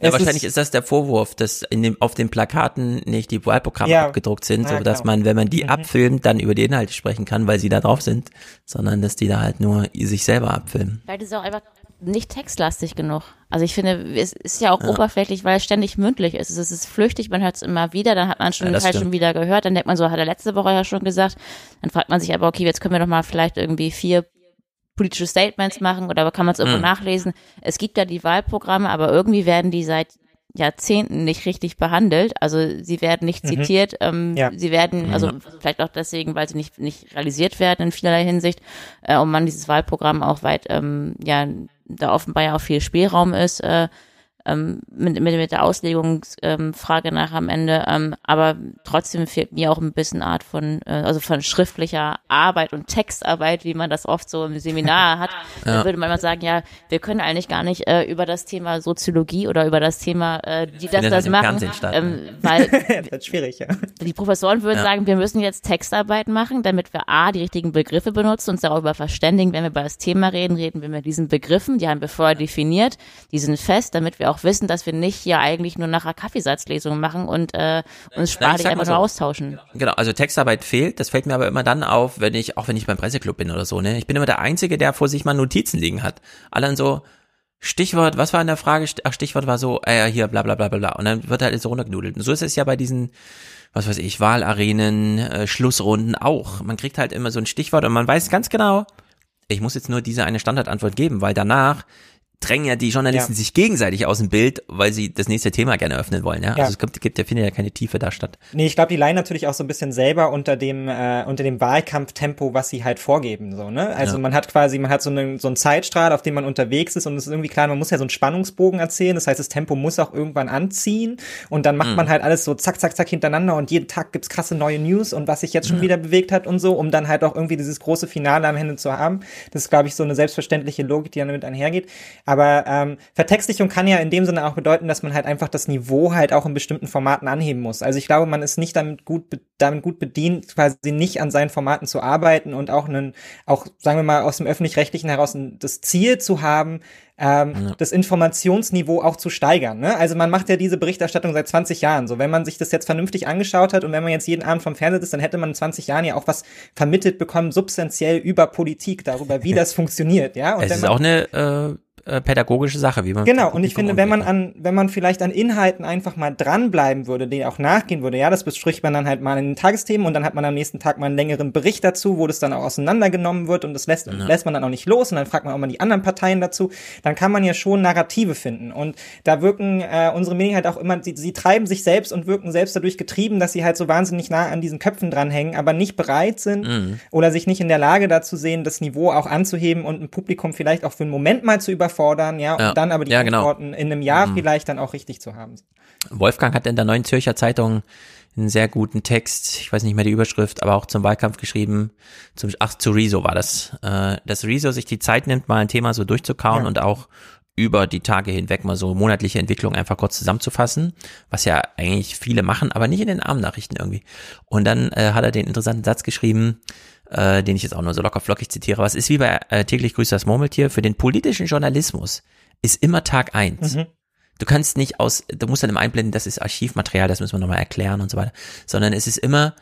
Speaker 1: ja, wahrscheinlich ist, ist, das der Vorwurf, dass in dem, auf den Plakaten nicht die Wahlprogramme ja, abgedruckt sind, so dass man, wenn man die mhm. abfilmt, dann über die Inhalte sprechen kann, weil sie da drauf sind, sondern dass die da halt nur sich selber abfilmen.
Speaker 14: Vielleicht ist es auch einfach nicht textlastig genug. Also ich finde, es ist ja auch ja. oberflächlich, weil es ständig mündlich ist. Es ist flüchtig, man hört es immer wieder, dann hat man schon ja, Teil schon wieder gehört, dann denkt man so, hat er letzte Woche ja schon gesagt. Dann fragt man sich aber, okay, jetzt können wir doch mal vielleicht irgendwie vier politische Statements machen oder kann man es irgendwo mhm. nachlesen. Es gibt ja die Wahlprogramme, aber irgendwie werden die seit Jahrzehnten nicht richtig behandelt. Also sie werden nicht mhm. zitiert. Ähm, ja. Sie werden, also vielleicht auch deswegen, weil sie nicht, nicht realisiert werden in vielerlei Hinsicht, äh, und man dieses Wahlprogramm auch weit, ähm, ja, da offenbar ja auch viel Spielraum ist, äh, ähm, mit, mit, mit der Auslegungsfrage ähm, nach am Ende. Ähm, aber trotzdem fehlt mir auch ein bisschen Art von, äh, also von schriftlicher Arbeit und Textarbeit, wie man das oft so im Seminar hat. Ja. Da würde man mal sagen, ja, wir können eigentlich gar nicht äh, über das Thema Soziologie oder über das Thema, äh, die das, das machen, ähm, weil
Speaker 13: das ist schwierig, ja.
Speaker 14: die Professoren würden ja. sagen, wir müssen jetzt Textarbeit machen, damit wir A, die richtigen Begriffe benutzen, uns darüber verständigen, wenn wir über das Thema reden, reden wir mit diesen Begriffen, die haben wir vorher definiert, die sind fest, damit wir auch auch wissen, dass wir nicht hier eigentlich nur nachher Kaffeesatzlesungen machen und äh, uns sparig einfach so. nur austauschen.
Speaker 1: Genau, also Textarbeit fehlt. Das fällt mir aber immer dann auf, wenn ich, auch wenn ich beim Presseclub bin oder so, ne? Ich bin immer der Einzige, der vor sich mal Notizen liegen hat. Alle dann so, Stichwort, was war in der Frage? Ach, Stichwort war so, äh, hier, bla, bla, bla, bla, bla. Und dann wird halt so runtergenudelt. Und so ist es ja bei diesen, was weiß ich, Wahlarenen, äh, Schlussrunden auch. Man kriegt halt immer so ein Stichwort und man weiß ganz genau, ich muss jetzt nur diese eine Standardantwort geben, weil danach drängen ja die Journalisten ja. sich gegenseitig aus dem Bild, weil sie das nächste Thema gerne öffnen wollen. Ja? Also ja. Also es gibt, gibt ja, findet ja keine Tiefe da statt.
Speaker 13: Nee, ich glaube, die leiden natürlich auch so ein bisschen selber unter dem, äh, unter dem Wahlkampftempo, was sie halt vorgeben. So, ne? Also ja. man hat quasi, man hat so einen, so einen Zeitstrahl, auf dem man unterwegs ist und es ist irgendwie klar, man muss ja so einen Spannungsbogen erzählen. Das heißt, das Tempo muss auch irgendwann anziehen und dann macht mhm. man halt alles so zack, zack, zack hintereinander und jeden Tag gibt's krasse neue News und was sich jetzt schon wieder bewegt hat und so, um dann halt auch irgendwie dieses große Finale am Ende zu haben. Das ist, glaube ich, so eine selbstverständliche Logik, die damit einhergeht. Aber ähm, Vertextlichung kann ja in dem Sinne auch bedeuten, dass man halt einfach das Niveau halt auch in bestimmten Formaten anheben muss. Also ich glaube, man ist nicht damit gut, damit gut bedient, quasi nicht an seinen Formaten zu arbeiten und auch einen, auch sagen wir mal aus dem öffentlich-rechtlichen heraus das Ziel zu haben, ähm, ja. das Informationsniveau auch zu steigern. Ne? Also man macht ja diese Berichterstattung seit 20 Jahren. So, wenn man sich das jetzt vernünftig angeschaut hat und wenn man jetzt jeden Abend vom Fernseher ist, dann hätte man in 20 Jahren ja auch was vermittelt bekommen, substanziell über Politik, darüber, wie das funktioniert. Ja,
Speaker 1: und es ist auch eine äh, äh, pädagogische Sache, wie man
Speaker 13: genau. Und ich finde, wenn man an, wenn man vielleicht an Inhalten einfach mal dranbleiben würde, denen auch nachgehen würde, ja, das bespricht man dann halt mal in den Tagesthemen und dann hat man am nächsten Tag mal einen längeren Bericht dazu, wo das dann auch auseinandergenommen wird und das lässt, ja. lässt man dann auch nicht los und dann fragt man auch mal die anderen Parteien dazu. Dann kann man ja schon Narrative finden und da wirken äh, unsere Medien halt auch immer, sie, sie treiben sich selbst und wirken selbst dadurch getrieben, dass sie halt so wahnsinnig nah an diesen Köpfen dranhängen, aber nicht bereit sind mhm. oder sich nicht in der Lage dazu sehen, das Niveau auch anzuheben und ein Publikum vielleicht auch für einen Moment mal zu überfordern überfordern, ja, ja. und dann aber die
Speaker 1: ja, genau.
Speaker 13: Antworten in einem Jahr mhm. vielleicht dann auch richtig zu haben.
Speaker 1: Wolfgang hat in der Neuen Zürcher Zeitung einen sehr guten Text, ich weiß nicht mehr die Überschrift, aber auch zum Wahlkampf geschrieben, zum, ach, zu Rezo war das, äh, dass Rezo sich die Zeit nimmt, mal ein Thema so durchzukauen ja. und auch über die Tage hinweg mal so monatliche Entwicklung einfach kurz zusammenzufassen, was ja eigentlich viele machen, aber nicht in den Abendnachrichten irgendwie. Und dann äh, hat er den interessanten Satz geschrieben, äh, den ich jetzt auch nur so locker flockig zitiere. Was ist wie bei äh, täglich grüßt das Murmeltier? Für den politischen Journalismus ist immer Tag eins. Mhm. Du kannst nicht aus, du musst dann immer einblenden, das ist Archivmaterial, das müssen wir nochmal erklären und so weiter, sondern es ist immer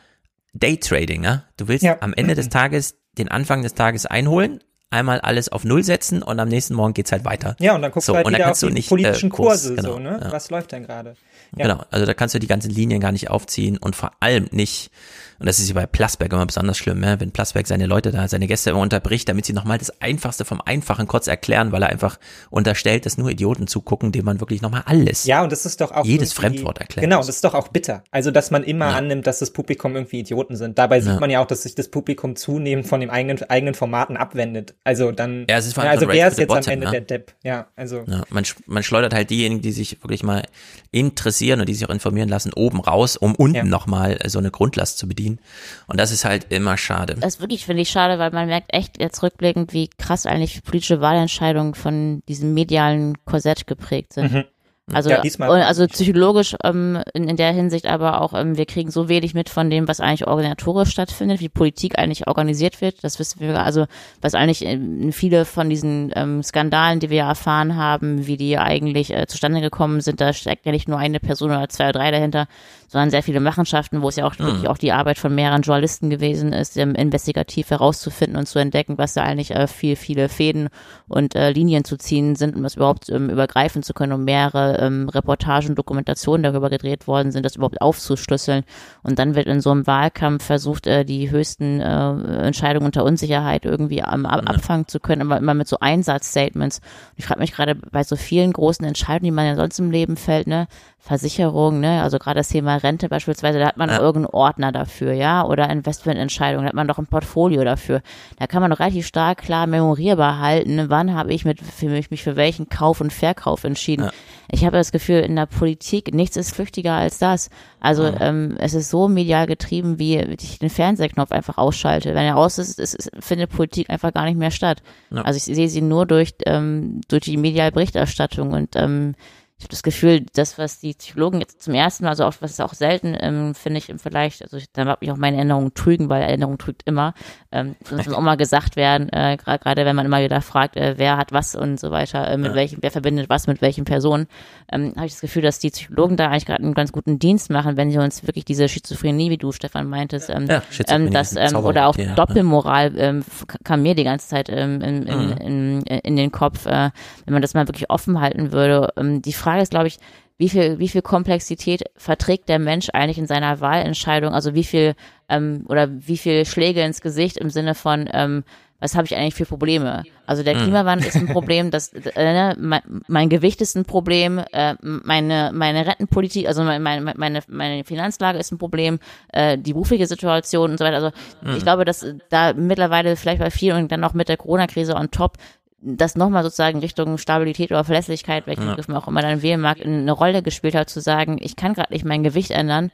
Speaker 1: Daytrading, ne? Du willst ja. am Ende des Tages den Anfang des Tages einholen, einmal alles auf Null setzen und am nächsten Morgen geht's halt weiter.
Speaker 13: Ja, und dann guckst
Speaker 1: so,
Speaker 13: du halt wieder auf
Speaker 1: die
Speaker 13: nicht, politischen
Speaker 1: äh,
Speaker 13: Kurse,
Speaker 1: genau,
Speaker 13: so, ne?
Speaker 1: Ja.
Speaker 13: Was läuft denn gerade? Ja.
Speaker 1: Genau, also da kannst du die ganzen Linien gar nicht aufziehen und vor allem nicht und das ist ja bei Plasberg immer besonders schlimm, ne? wenn Plasberg seine Leute da, seine Gäste immer unterbricht, damit sie nochmal das Einfachste vom Einfachen kurz erklären, weil er einfach unterstellt, dass nur Idioten zugucken, dem man wirklich nochmal alles,
Speaker 13: ja, und das ist doch auch
Speaker 1: jedes Fremdwort erklärt.
Speaker 13: Genau, das ist doch auch bitter. Also, dass man immer ja. annimmt, dass das Publikum irgendwie Idioten sind. Dabei sieht ja. man ja auch, dass sich das Publikum zunehmend von den eigenen, eigenen Formaten abwendet. Also dann,
Speaker 1: ja, es ist
Speaker 13: ja, also wer ist jetzt
Speaker 1: Bottom,
Speaker 13: am Ende
Speaker 1: ne?
Speaker 13: der Depp? Ja, also.
Speaker 1: Ja, man, man schleudert halt diejenigen, die sich wirklich mal interessieren und die sich auch informieren lassen, oben raus, um unten ja. nochmal so eine Grundlast zu bedienen. Und das ist halt immer schade.
Speaker 14: Das ist wirklich, finde ich, schade, weil man merkt echt jetzt rückblickend, wie krass eigentlich politische Wahlentscheidungen von diesem medialen Korsett geprägt sind. Mhm. Also, ja, also psychologisch ähm, in, in der Hinsicht aber auch, ähm, wir kriegen so wenig mit von dem, was eigentlich organisatorisch stattfindet, wie Politik eigentlich organisiert wird. Das wissen wir, also was eigentlich äh, viele von diesen ähm, Skandalen, die wir ja erfahren haben, wie die eigentlich äh, zustande gekommen sind, da steckt ja nicht nur eine Person oder zwei oder drei dahinter, sondern sehr viele Machenschaften, wo es ja auch mhm. wirklich auch die Arbeit von mehreren Journalisten gewesen ist, ähm, investigativ herauszufinden und zu entdecken, was da eigentlich äh, viel, viele Fäden und äh, Linien zu ziehen sind, um das überhaupt ähm, übergreifen zu können, um mehrere ähm, Reportagen, Dokumentationen darüber gedreht worden sind, das überhaupt aufzuschlüsseln. Und dann wird in so einem Wahlkampf versucht, äh, die höchsten äh, Entscheidungen unter Unsicherheit irgendwie am, ab, abfangen zu können, aber immer mit so Einsatzstatements. Und ich frage mich gerade bei so vielen großen Entscheidungen, die man ja sonst im Leben fällt, ne, Versicherung, ne, also gerade das Thema Rente beispielsweise, da hat man ja. irgendeinen Ordner dafür, ja, oder Investmententscheidungen, da hat man doch ein Portfolio dafür. Da kann man doch relativ stark klar memorierbar halten, wann habe ich mit, für mich, mich für welchen Kauf und Verkauf entschieden. Ja. Ich habe das Gefühl, in der Politik, nichts ist flüchtiger als das. Also ja. ähm, es ist so medial getrieben, wie ich den Fernsehknopf einfach ausschalte. Wenn er aus ist, ist, ist findet Politik einfach gar nicht mehr statt. Also ich sehe sie nur durch, ähm, durch die mediale Berichterstattung und ähm, ich habe das Gefühl, das, was die Psychologen jetzt zum ersten Mal, also auch, was ist auch selten, ähm, finde ich im Vergleich, also ich, da mag mich auch meine Erinnerung trügen, weil Erinnerung trügt immer. Ähm, das muss auch mal gesagt werden, äh, gerade wenn man immer wieder fragt, äh, wer hat was und so weiter, äh, mit ja. welchem, wer verbindet was mit welchen Personen, ähm, habe ich das Gefühl, dass die Psychologen da eigentlich gerade einen ganz guten Dienst machen, wenn sie uns wirklich diese Schizophrenie, wie du Stefan meintest, ähm, ja, ähm, das, ähm, oder auch ja, Doppelmoral ähm, kam mir die ganze Zeit ähm, in, in, mhm. in, in, in den Kopf, äh, wenn man das mal wirklich offen halten würde. Ähm, die Frage ist, glaube ich, wie viel, wie viel Komplexität verträgt der Mensch eigentlich in seiner Wahlentscheidung? Also wie viel ähm, oder wie viel Schläge ins Gesicht im Sinne von ähm, was habe ich eigentlich für Probleme? Also der hm. Klimawandel ist ein Problem, das äh, ne, mein, mein Gewicht ist ein Problem, äh, meine meine Rentenpolitik, also meine meine meine Finanzlage ist ein Problem, äh, die berufliche Situation und so weiter. Also mhm. ich glaube, dass da mittlerweile vielleicht bei vielen und dann noch mit der Corona-Krise on top das nochmal sozusagen Richtung Stabilität oder Verlässlichkeit, welchen ja. Begriff man auch immer dann wählen mag, eine Rolle gespielt hat, zu sagen, ich kann gerade nicht mein Gewicht ändern,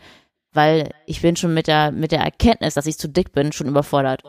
Speaker 14: weil ich bin schon mit der, mit der Erkenntnis, dass ich zu dick bin, schon überfordert.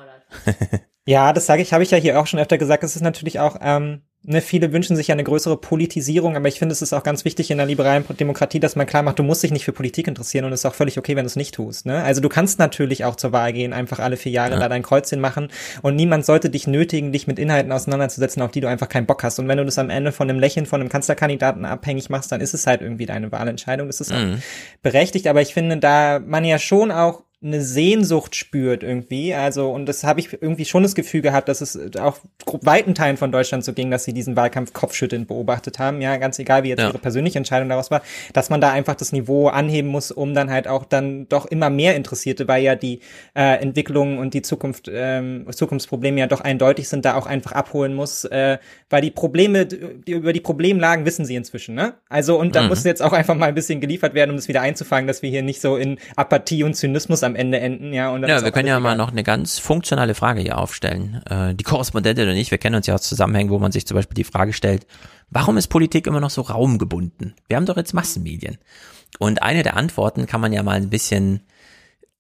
Speaker 13: ja, das sage ich, habe ich ja hier auch schon öfter gesagt. Es ist natürlich auch, ähm, ne, viele wünschen sich ja eine größere Politisierung, aber ich finde, es ist auch ganz wichtig in der liberalen Demokratie, dass man klar macht, du musst dich nicht für Politik interessieren und es ist auch völlig okay, wenn du es nicht tust. Ne? Also du kannst natürlich auch zur Wahl gehen, einfach alle vier Jahre ja. da dein Kreuzchen machen und niemand sollte dich nötigen, dich mit Inhalten auseinanderzusetzen, auf die du einfach keinen Bock hast. Und wenn du das am Ende von einem Lächeln von einem Kanzlerkandidaten abhängig machst, dann ist es halt irgendwie deine Wahlentscheidung. Das ist mhm. berechtigt, aber ich finde, da man ja schon auch eine Sehnsucht spürt irgendwie. Also, und das habe ich irgendwie schon das Gefühl gehabt, dass es auch weiten Teilen von Deutschland so ging, dass sie diesen Wahlkampf kopfschüttelnd beobachtet haben. Ja, ganz egal, wie jetzt ja. ihre persönliche Entscheidung daraus war, dass man da einfach das Niveau anheben muss, um dann halt auch dann doch immer mehr Interessierte, weil ja die äh, Entwicklungen und die Zukunft, ähm, Zukunftsprobleme ja doch eindeutig sind, da auch einfach abholen muss, äh, weil die Probleme, die, über die Problemlagen wissen sie inzwischen, ne? Also, und da mhm. muss jetzt auch einfach mal ein bisschen geliefert werden, um das wieder einzufangen, dass wir hier nicht so in Apathie und Zynismus am Ende enden, ja. Und
Speaker 1: ja, wir können ja egal. mal noch eine ganz funktionale Frage hier aufstellen. Äh, die Korrespondentin und ich, wir kennen uns ja aus Zusammenhängen, wo man sich zum Beispiel die Frage stellt, warum ist Politik immer noch so raumgebunden? Wir haben doch jetzt Massenmedien. Und eine der Antworten kann man ja mal ein bisschen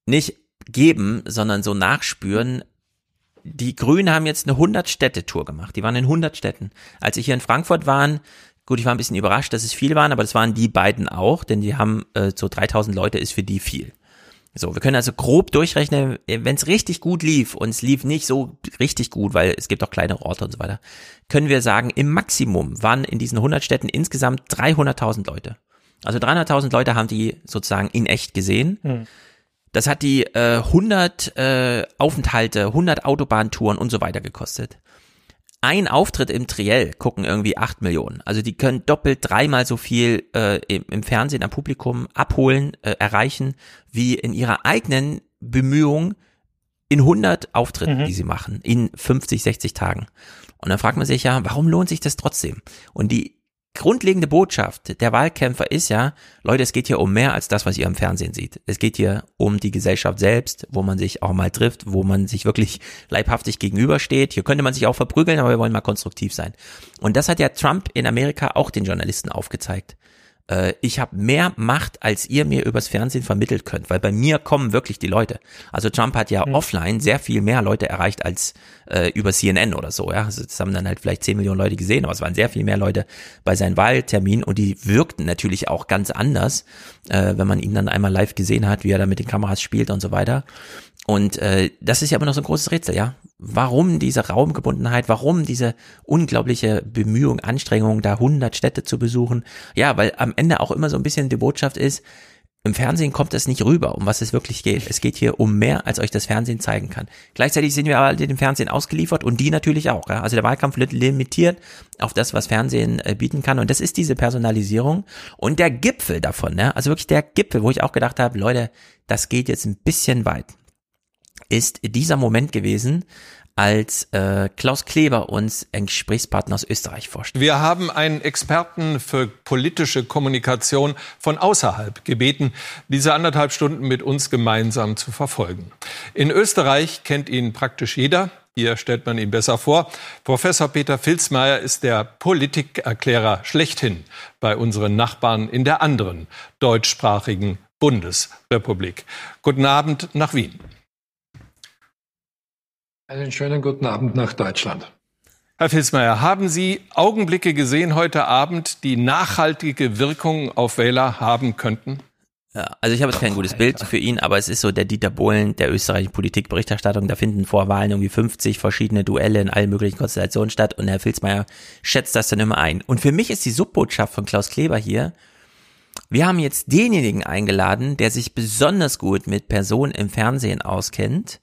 Speaker 1: nicht geben, sondern so nachspüren. Die Grünen haben jetzt eine 100-Städte-Tour gemacht. Die waren in 100 Städten. Als ich hier in Frankfurt waren, Gut, ich war ein bisschen überrascht, dass es viele waren, aber das waren die beiden auch, denn die haben äh, so 3000 Leute ist für die viel. So, wir können also grob durchrechnen, wenn es richtig gut lief und es lief nicht so richtig gut, weil es gibt auch kleine Orte und so weiter, können wir sagen, im Maximum waren in diesen 100 Städten insgesamt 300.000 Leute. Also 300.000 Leute haben die sozusagen in echt gesehen. Hm. Das hat die äh, 100 äh, Aufenthalte, 100 Autobahntouren und so weiter gekostet ein Auftritt im Triell gucken irgendwie acht Millionen. Also die können doppelt, dreimal so viel äh, im, im, Fernsehen am Publikum abholen, äh, erreichen, wie in ihrer eigenen Bemühung in 100 Auftritten, mhm. die sie machen, in 50, 60 Tagen. Und dann fragt man sich ja, warum lohnt sich das trotzdem? Und die grundlegende Botschaft der Wahlkämpfer ist ja, Leute, es geht hier um mehr als das, was ihr im Fernsehen seht. Es geht hier um die Gesellschaft selbst, wo man sich auch mal trifft, wo man sich wirklich leibhaftig gegenübersteht. Hier könnte man sich auch verprügeln, aber wir wollen mal konstruktiv sein. Und das hat ja Trump in Amerika auch den Journalisten aufgezeigt ich habe mehr Macht, als ihr mir übers Fernsehen vermittelt könnt, weil bei mir kommen wirklich die Leute. Also Trump hat ja mhm. offline sehr viel mehr Leute erreicht als äh, über CNN oder so. Ja, also das haben dann halt vielleicht 10 Millionen Leute gesehen, aber es waren sehr viel mehr Leute bei seinen Wahlterminen und die wirkten natürlich auch ganz anders, äh, wenn man ihn dann einmal live gesehen hat, wie er da mit den Kameras spielt und so weiter. Und äh, das ist ja immer noch so ein großes Rätsel, ja. Warum diese Raumgebundenheit, warum diese unglaubliche Bemühung, Anstrengung, da 100 Städte zu besuchen? Ja, weil am Ende auch immer so ein bisschen die Botschaft ist, im Fernsehen kommt es nicht rüber, um was es wirklich geht. Es geht hier um mehr, als euch das Fernsehen zeigen kann. Gleichzeitig sind wir aber dem Fernsehen ausgeliefert und die natürlich auch. Ja? Also der Wahlkampf wird limitiert auf das, was Fernsehen äh, bieten kann. Und das ist diese Personalisierung und der Gipfel davon. Ja? Also wirklich der Gipfel, wo ich auch gedacht habe, Leute, das geht jetzt ein bisschen weit ist dieser Moment gewesen, als äh, Klaus Kleber uns einen Gesprächspartner aus Österreich vorstellt.
Speaker 29: Wir haben einen Experten für politische Kommunikation von außerhalb gebeten, diese anderthalb Stunden mit uns gemeinsam zu verfolgen. In Österreich kennt ihn praktisch jeder. Hier stellt man ihn besser vor. Professor Peter Filzmeier ist der Politikerklärer schlechthin bei unseren Nachbarn in der anderen deutschsprachigen Bundesrepublik. Guten Abend nach Wien.
Speaker 30: Einen schönen guten Abend nach Deutschland.
Speaker 29: Herr Filzmeier, haben Sie Augenblicke gesehen heute Abend, die nachhaltige Wirkung auf Wähler haben könnten?
Speaker 1: Ja, also ich habe jetzt kein gutes Bild für ihn, aber es ist so der Dieter Bohlen der österreichischen Politikberichterstattung. Da finden vor Wahlen irgendwie 50 verschiedene Duelle in allen möglichen Konstellationen statt und Herr Filzmeier schätzt das dann immer ein. Und für mich ist die Subbotschaft von Klaus Kleber hier, wir haben jetzt denjenigen eingeladen, der sich besonders gut mit Personen im Fernsehen auskennt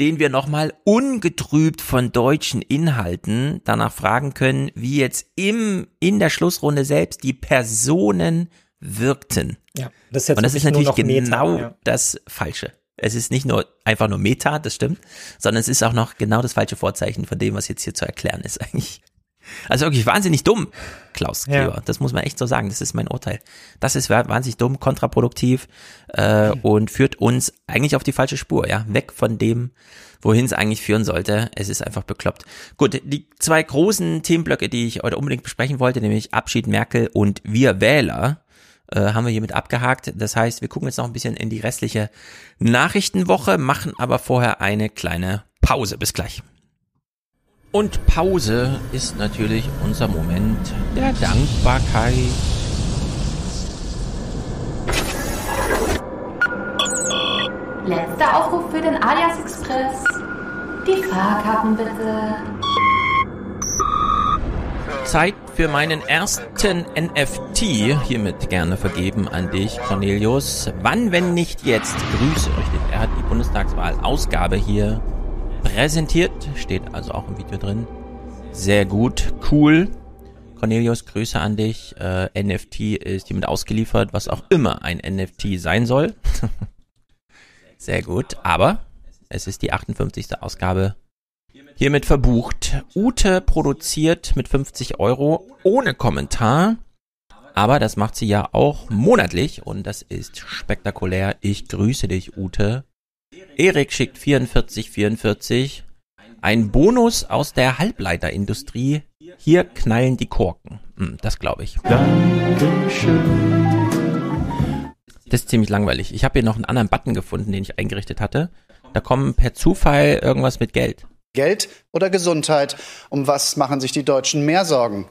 Speaker 1: den wir nochmal ungetrübt von deutschen Inhalten danach fragen können, wie jetzt im, in der Schlussrunde selbst die Personen wirkten. Ja, das ist jetzt Und das ist natürlich genau Meta, ja. das Falsche. Es ist nicht nur einfach nur Meta, das stimmt, sondern es ist auch noch genau das falsche Vorzeichen von dem, was jetzt hier zu erklären ist eigentlich. Also wirklich wahnsinnig dumm, Klaus Kleber. Ja. Das muss man echt so sagen. Das ist mein Urteil. Das ist wahnsinnig dumm, kontraproduktiv äh, mhm. und führt uns eigentlich auf die falsche Spur. Ja, weg von dem, wohin es eigentlich führen sollte. Es ist einfach bekloppt. Gut, die zwei großen Themenblöcke, die ich heute unbedingt besprechen wollte, nämlich Abschied Merkel und Wir Wähler, äh, haben wir hiermit abgehakt. Das heißt, wir gucken jetzt noch ein bisschen in die restliche Nachrichtenwoche, machen aber vorher eine kleine Pause. Bis gleich. Und Pause ist natürlich unser Moment der Dankbarkeit.
Speaker 31: Letzter Aufruf für den Alias Express. Die Fahrkarten bitte.
Speaker 1: Zeit für meinen ersten NFT. Hiermit gerne vergeben an dich, Cornelius. Wann, wenn nicht jetzt? Grüße. Er hat die Bundestagswahl-Ausgabe hier präsentiert. Steht also auch im Video drin. Sehr gut, cool. Cornelius, Grüße an dich. Äh, NFT ist hiermit ausgeliefert, was auch immer ein NFT sein soll. Sehr gut, aber es ist die 58. Ausgabe hiermit verbucht. Ute produziert mit 50 Euro ohne Kommentar. Aber das macht sie ja auch monatlich und das ist spektakulär. Ich grüße dich, Ute. Erik schickt 4444. Ein Bonus aus der Halbleiterindustrie. Hier knallen die Korken. Hm, das glaube ich. Dankeschön. Das ist ziemlich langweilig. Ich habe hier noch einen anderen Button gefunden, den ich eingerichtet hatte. Da kommen per Zufall irgendwas mit Geld.
Speaker 32: Geld oder Gesundheit? Um was machen sich die Deutschen mehr Sorgen?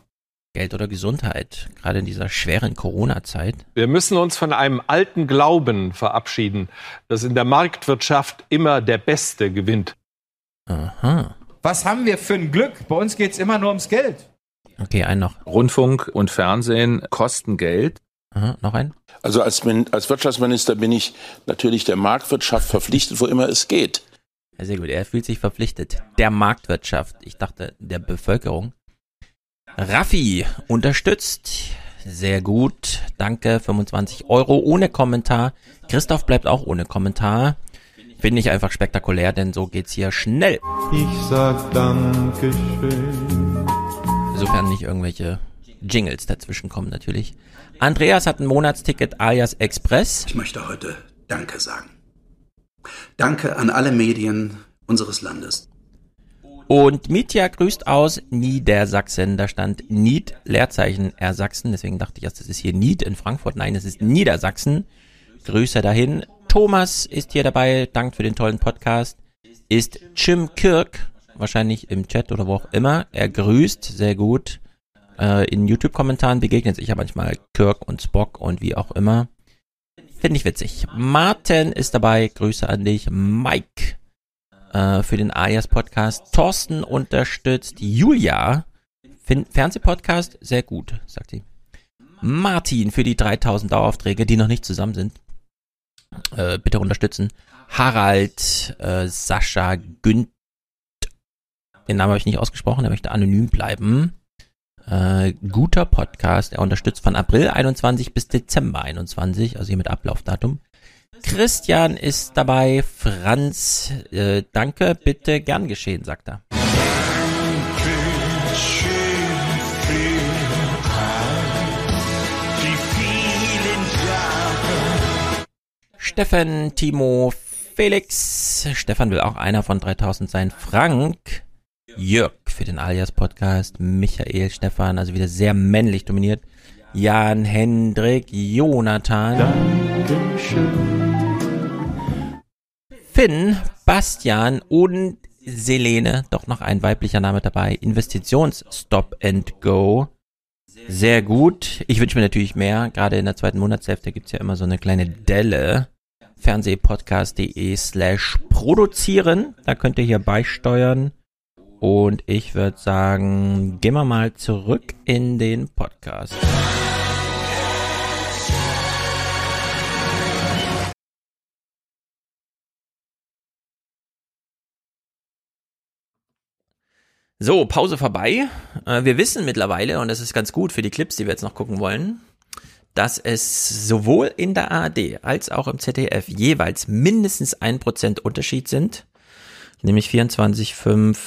Speaker 1: Geld oder Gesundheit, gerade in dieser schweren Corona-Zeit.
Speaker 29: Wir müssen uns von einem alten Glauben verabschieden, dass in der Marktwirtschaft immer der Beste gewinnt.
Speaker 1: Aha.
Speaker 33: Was haben wir für ein Glück? Bei uns geht es immer nur ums Geld.
Speaker 1: Okay, ein noch.
Speaker 34: Rundfunk und Fernsehen kosten Geld.
Speaker 1: Aha, noch ein?
Speaker 35: Also als, als Wirtschaftsminister bin ich natürlich der Marktwirtschaft verpflichtet, wo immer es geht.
Speaker 1: Ja, sehr gut. Er fühlt sich verpflichtet. Der Marktwirtschaft. Ich dachte, der Bevölkerung. Raffi unterstützt. Sehr gut. Danke. 25 Euro ohne Kommentar. Christoph bleibt auch ohne Kommentar. Finde ich einfach spektakulär, denn so geht's hier schnell.
Speaker 36: Ich sag Dankeschön.
Speaker 1: Insofern nicht irgendwelche Jingles dazwischen kommen natürlich. Andreas hat ein Monatsticket alias Express.
Speaker 37: Ich möchte heute Danke sagen. Danke an alle Medien unseres Landes.
Speaker 1: Und Mitya grüßt aus Niedersachsen. Da stand Nied, Leerzeichen R Sachsen. Deswegen dachte ich erst, das ist hier Nied in Frankfurt. Nein, es ist Niedersachsen. Grüße dahin. Thomas ist hier dabei. Dank für den tollen Podcast. Ist Jim Kirk. Wahrscheinlich im Chat oder wo auch immer. Er grüßt. Sehr gut. Äh, in YouTube-Kommentaren begegnet sich ja manchmal Kirk und Spock und wie auch immer. Finde ich witzig. Martin ist dabei. Grüße an dich. Mike äh, für den Alias Podcast. Thorsten unterstützt Julia. Fin Fernsehpodcast, sehr gut, sagt sie. Martin für die 3000 Daueraufträge, die noch nicht zusammen sind. Äh, bitte unterstützen. Harald, äh, Sascha, Günd. Den Namen habe ich nicht ausgesprochen, er möchte anonym bleiben. Äh, guter Podcast. Er unterstützt von April 21 bis Dezember 21, also hier mit Ablaufdatum. Christian ist dabei. Franz, äh, danke, bitte, gern geschehen, sagt er. Steffen, Timo, Felix. Stefan will auch einer von 3000 sein. Frank, Jörg für den Alias Podcast, Michael, Stefan, also wieder sehr männlich dominiert. Jan, Hendrik, Jonathan. Dankeschön. Finn, Bastian und Selene, doch noch ein weiblicher Name dabei. Investitions Stop and Go. Sehr gut. Ich wünsche mir natürlich mehr. Gerade in der zweiten Monatshälfte gibt's ja immer so eine kleine Delle. Fernsehpodcast.de slash produzieren. Da könnt ihr hier beisteuern. Und ich würde sagen, gehen wir mal zurück in den Podcast. So, Pause vorbei. Äh, wir wissen mittlerweile, und das ist ganz gut für die Clips, die wir jetzt noch gucken wollen, dass es sowohl in der ARD als auch im ZDF jeweils mindestens ein Prozent Unterschied sind. Nämlich 24,5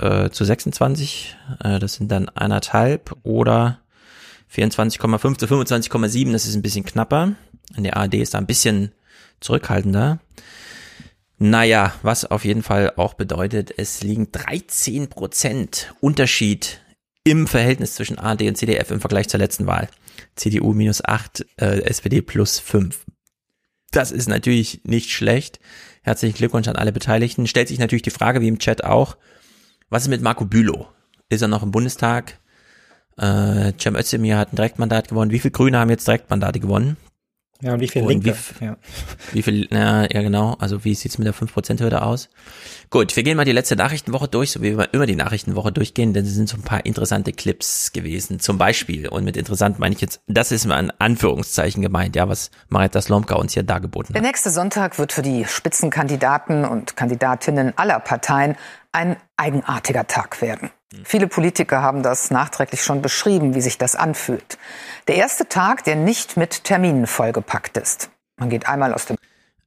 Speaker 1: äh, zu 26. Äh, das sind dann anderthalb oder 24,5 zu 25,7. Das ist ein bisschen knapper. In der ARD ist da ein bisschen zurückhaltender. Naja, was auf jeden Fall auch bedeutet, es liegen 13 Prozent Unterschied im Verhältnis zwischen ARD und CDF im Vergleich zur letzten Wahl. CDU minus 8, äh, SPD plus 5. Das ist natürlich nicht schlecht. Herzlichen Glückwunsch an alle Beteiligten. Stellt sich natürlich die Frage, wie im Chat auch, Was ist mit Marco Bülow? Ist er noch im Bundestag? Äh, Cem Özdemir hat ein Direktmandat gewonnen. Wie viele Grüne haben jetzt Direktmandate gewonnen?
Speaker 13: Ja, und wie viel
Speaker 1: Und
Speaker 13: Linke?
Speaker 1: wie
Speaker 13: ja.
Speaker 1: Wie viel, na, ja genau, also wie sieht's mit der 5%-Hürde aus? Gut, wir gehen mal die letzte Nachrichtenwoche durch, so wie wir immer die Nachrichtenwoche durchgehen, denn es sind so ein paar interessante Clips gewesen. Zum Beispiel, und mit interessant meine ich jetzt, das ist mal in Anführungszeichen gemeint, ja, was Marietta Slomka uns hier dargeboten
Speaker 38: Der
Speaker 1: hat.
Speaker 38: nächste Sonntag wird für die Spitzenkandidaten und Kandidatinnen aller Parteien ein eigenartiger Tag werden. Viele Politiker haben das nachträglich schon beschrieben, wie sich das anfühlt. Der erste Tag, der nicht mit Terminen vollgepackt ist. Man geht einmal aus dem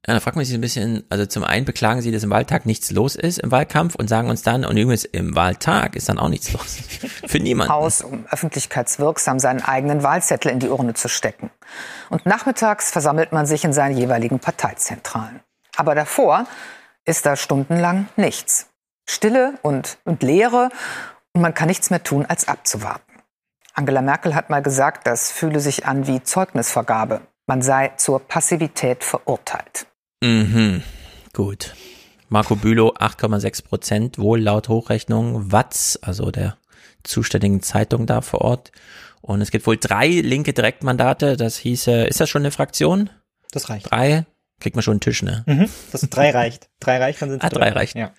Speaker 1: Ja, da fragt man sich ein bisschen, also zum einen beklagen sie, dass im Wahltag nichts los ist im Wahlkampf und sagen uns dann, und übrigens im Wahltag ist dann auch nichts los. Für niemanden.
Speaker 38: Haus, um öffentlichkeitswirksam seinen eigenen Wahlzettel in die Urne zu stecken. Und nachmittags versammelt man sich in seinen jeweiligen Parteizentralen. Aber davor ist da stundenlang nichts. Stille und, und Leere und man kann nichts mehr tun, als abzuwarten. Angela Merkel hat mal gesagt, das fühle sich an wie Zeugnisvergabe. Man sei zur Passivität verurteilt.
Speaker 1: Mhm, gut. Marco Bülow 8,6 Prozent, wohl laut Hochrechnung Watz, also der zuständigen Zeitung da vor Ort. Und es gibt wohl drei linke Direktmandate. Das hieße, ist das schon eine Fraktion?
Speaker 13: Das reicht.
Speaker 1: Drei? Kriegt man schon einen Tisch, ne?
Speaker 13: Mhm. Das sind drei reicht. Drei reicht, dann sind
Speaker 1: Ah, drei reicht.
Speaker 13: Ja.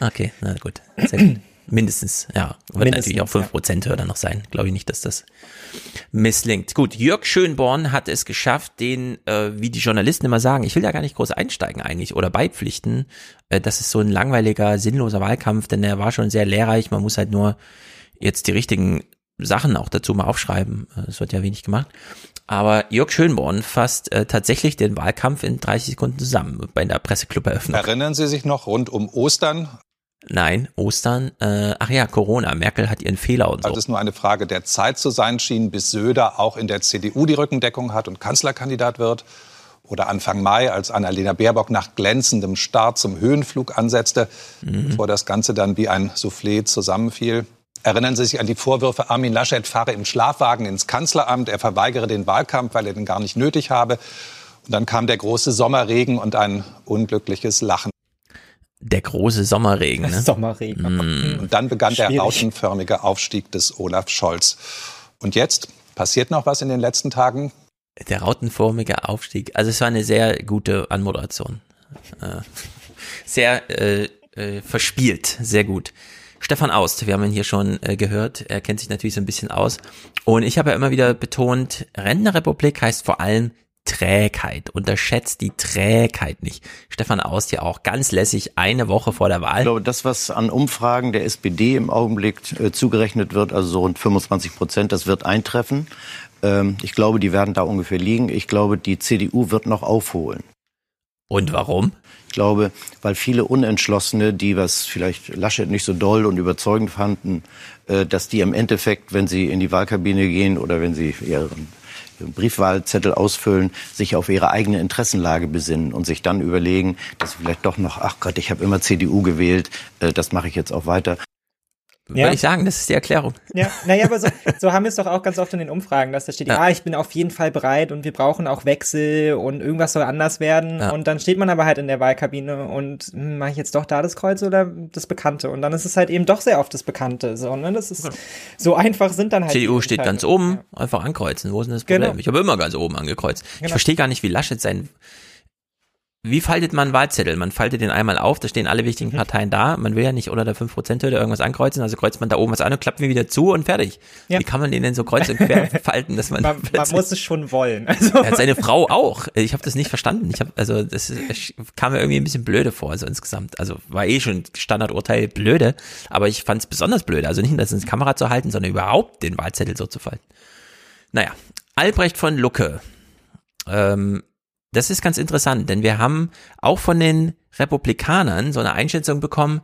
Speaker 1: Okay, na gut. Sehr gut. Mindestens, ja. Wird
Speaker 13: Mindestens,
Speaker 1: natürlich auch 5% Hürde noch sein. Glaube ich nicht, dass das misslingt. Gut, Jörg Schönborn hat es geschafft, den, äh, wie die Journalisten immer sagen, ich will da gar nicht groß einsteigen eigentlich oder beipflichten. Äh, das ist so ein langweiliger, sinnloser Wahlkampf, denn der war schon sehr lehrreich. Man muss halt nur jetzt die richtigen Sachen auch dazu mal aufschreiben. Äh, Es wird ja wenig gemacht. Aber Jörg Schönborn fasst äh, tatsächlich den Wahlkampf in 30 Sekunden zusammen bei der Presseclub-Eröffnung.
Speaker 39: Erinnern Sie sich noch rund um Ostern,
Speaker 1: Nein, Ostern. Äh, ach ja, Corona. Merkel hat ihren Fehler und so.
Speaker 39: als es nur eine Frage der Zeit zu sein schien, bis Söder auch in der CDU die Rückendeckung hat und Kanzlerkandidat wird? Oder Anfang Mai, als Annalena Baerbock nach glänzendem Start zum Höhenflug ansetzte, bevor das Ganze dann wie ein Soufflé zusammenfiel? Erinnern Sie sich an die Vorwürfe, Armin Laschet fahre im Schlafwagen ins Kanzleramt, er verweigere den Wahlkampf, weil er den gar nicht nötig habe. Und dann kam der große Sommerregen und ein unglückliches Lachen.
Speaker 1: Der große Sommerregen. Ne?
Speaker 13: Sommerregen.
Speaker 39: Und dann begann der
Speaker 13: Schwierig.
Speaker 39: rautenförmige Aufstieg des Olaf Scholz. Und jetzt passiert noch was in den letzten Tagen?
Speaker 1: Der rautenförmige Aufstieg. Also es war eine sehr gute Anmoderation. Äh, sehr äh, äh, verspielt, sehr gut. Stefan Aust, wir haben ihn hier schon äh, gehört, er kennt sich natürlich so ein bisschen aus. Und ich habe ja immer wieder betont, Rentnerrepublik heißt vor allem Trägheit. Unterschätzt die Trägheit nicht. Stefan Aust ja auch ganz lässig eine Woche vor der Wahl.
Speaker 26: Ich glaube, das, was an Umfragen der SPD im Augenblick äh, zugerechnet wird, also so rund 25 Prozent, das wird eintreffen. Ähm, ich glaube, die werden da ungefähr liegen. Ich glaube, die CDU wird noch aufholen.
Speaker 1: Und warum?
Speaker 26: Ich glaube, weil viele Unentschlossene, die was vielleicht Laschet nicht so doll und überzeugend fanden, äh, dass die im Endeffekt, wenn sie in die Wahlkabine gehen oder wenn sie ihren Briefwahlzettel ausfüllen, sich auf ihre eigene Interessenlage besinnen und sich dann überlegen, dass sie vielleicht doch noch, ach Gott, ich habe immer CDU gewählt, äh, das mache ich jetzt auch weiter.
Speaker 1: Würde ich sagen, das ist die Erklärung.
Speaker 13: Ja, naja, aber so, so haben wir es doch auch ganz oft in den Umfragen, dass da steht, ja. ah, ich bin auf jeden Fall bereit und wir brauchen auch Wechsel und irgendwas soll anders werden.
Speaker 1: Ja.
Speaker 13: Und dann steht man aber halt in der Wahlkabine und hm, mache ich jetzt doch da das Kreuz oder das Bekannte? Und dann ist es halt eben doch sehr oft das Bekannte. So, ne? Das ist so einfach sind dann halt.
Speaker 1: CDU steht ganz oben, einfach ankreuzen. Wo ist denn das Problem?
Speaker 13: Genau.
Speaker 1: Ich habe immer ganz oben angekreuzt. Ich
Speaker 13: Genau.
Speaker 1: verstehe gar nicht, wie Laschet sein. Wie faltet man einen Wahlzettel? Man faltet den einmal auf, da stehen alle wichtigen
Speaker 13: Mhm.
Speaker 1: Parteien da. Man will ja nicht unter der 5%-Hürde irgendwas ankreuzen, also kreuzt man da oben was an und klappt mir wieder zu und fertig.
Speaker 13: Ja.
Speaker 1: Wie kann man den denn so kreuz und quer falten, dass man,
Speaker 13: Man, man muss es schon wollen. Also,
Speaker 1: Er hat seine Frau auch. Ich habe das nicht verstanden. Ich habe also das kam mir irgendwie ein bisschen blöde vor, also insgesamt. Also war eh schon Standardurteil blöde, aber ich fand es besonders blöde. Also nicht nur das ins Kamera zu halten, sondern überhaupt den Wahlzettel so zu falten. Naja, Albrecht von Lucke. Ähm, das ist ganz interessant, denn wir haben auch von den Republikanern so eine Einschätzung bekommen,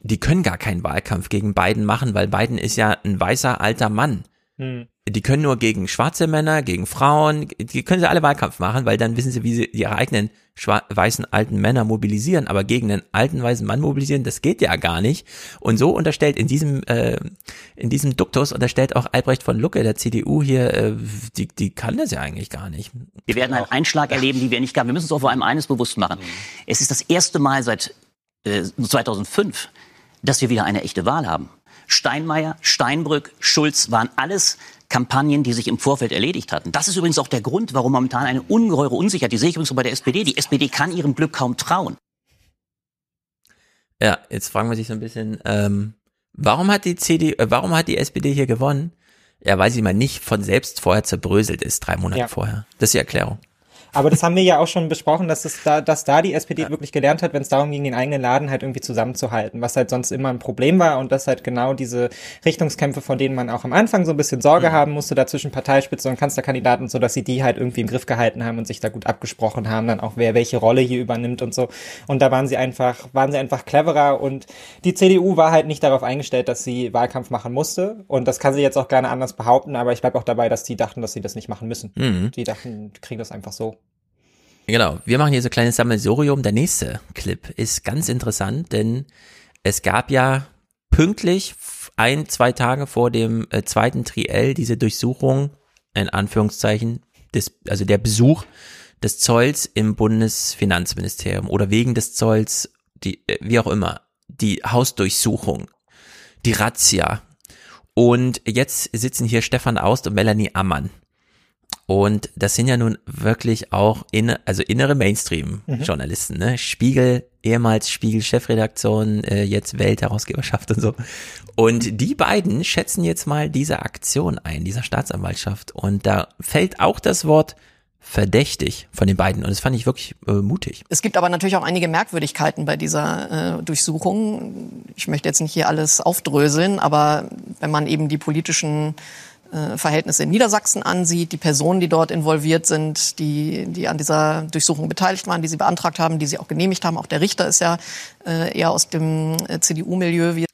Speaker 1: die können gar keinen Wahlkampf gegen Biden machen, weil Biden ist ja ein weißer alter Mann.
Speaker 13: Hm.
Speaker 1: Die können nur gegen schwarze Männer, gegen Frauen, die können sie alle Wahlkampf machen, weil dann wissen sie, wie sie ihre eigenen weißen alten Männer mobilisieren, aber gegen einen alten weißen Mann mobilisieren, das geht ja gar nicht. Und so unterstellt in diesem äh, in diesem Duktus unterstellt auch Albrecht von Lucke der CDU hier, äh, die die kann das ja eigentlich gar nicht.
Speaker 25: Wir werden einen Einschlag erleben, die wir nicht gaben. Wir müssen uns auch vor allem eines bewusst machen. Es ist das erste Mal seit äh, 2005, dass wir wieder eine echte Wahl haben. Steinmeier, Steinbrück, Schulz waren alles Kampagnen, die sich im Vorfeld erledigt hatten. Das ist übrigens auch der Grund, warum momentan eine ungeheure Unsicherheit, die sehe ich übrigens auch bei der SPD, die SPD kann ihrem Glück kaum trauen.
Speaker 1: Ja, jetzt fragen wir sich so ein bisschen, ähm, warum hat die CD, äh, warum hat die SPD hier gewonnen? Ja, weil sie mal nicht von selbst vorher zerbröselt ist, drei Monate
Speaker 13: Ja.
Speaker 1: vorher. Das ist die Erklärung.
Speaker 13: Aber das haben wir ja auch schon besprochen, dass es da, dass da die SPD wirklich gelernt hat, wenn es darum ging, den eigenen Laden halt irgendwie zusammenzuhalten, was halt sonst immer ein Problem war und dass halt genau diese Richtungskämpfe, von denen man auch am Anfang so ein bisschen Sorge haben musste, da zwischen Parteispitze und Kanzlerkandidaten, so dass sie die halt irgendwie im Griff gehalten haben und sich da gut abgesprochen haben, dann auch wer welche Rolle hier übernimmt und so. Und da waren sie einfach, waren sie einfach cleverer und die CDU war halt nicht darauf eingestellt, dass sie Wahlkampf machen musste und das kann sie jetzt auch gerne anders behaupten, aber ich bleib auch dabei, dass die dachten, dass sie das nicht machen müssen.
Speaker 1: Mhm.
Speaker 13: Die dachten, die kriegen das einfach so.
Speaker 1: Genau, wir machen hier so ein kleines Sammelsurium. Der nächste Clip ist ganz interessant, denn es gab ja pünktlich ein, zwei Tage vor dem äh, zweiten Triell diese Durchsuchung, in Anführungszeichen, des, also der Besuch des Zolls im Bundesfinanzministerium oder wegen des Zolls, die, äh, wie auch immer, die Hausdurchsuchung, die Razzia. Und jetzt sitzen hier Stefan Aust und Melanie Ammann. Und das sind ja nun wirklich auch inne, also innere Mainstream-Journalisten, ne? Spiegel, ehemals Spiegel-Chefredaktion, äh, jetzt Welt-Herausgeberschaft und so. Und die beiden schätzen jetzt mal diese Aktion ein, dieser Staatsanwaltschaft. Und da fällt auch das Wort verdächtig von den beiden. Und das fand ich wirklich äh, mutig.
Speaker 40: Es gibt aber natürlich auch einige Merkwürdigkeiten bei dieser äh, Durchsuchung. Ich möchte jetzt nicht hier alles aufdröseln, aber wenn man eben die politischen äh, Verhältnisse in Niedersachsen ansieht, die Personen, die dort involviert sind, die, die an dieser Durchsuchung beteiligt waren, die sie beantragt haben, die sie auch genehmigt haben. Auch der Richter ist ja äh, eher aus dem äh, CDU-Milieu.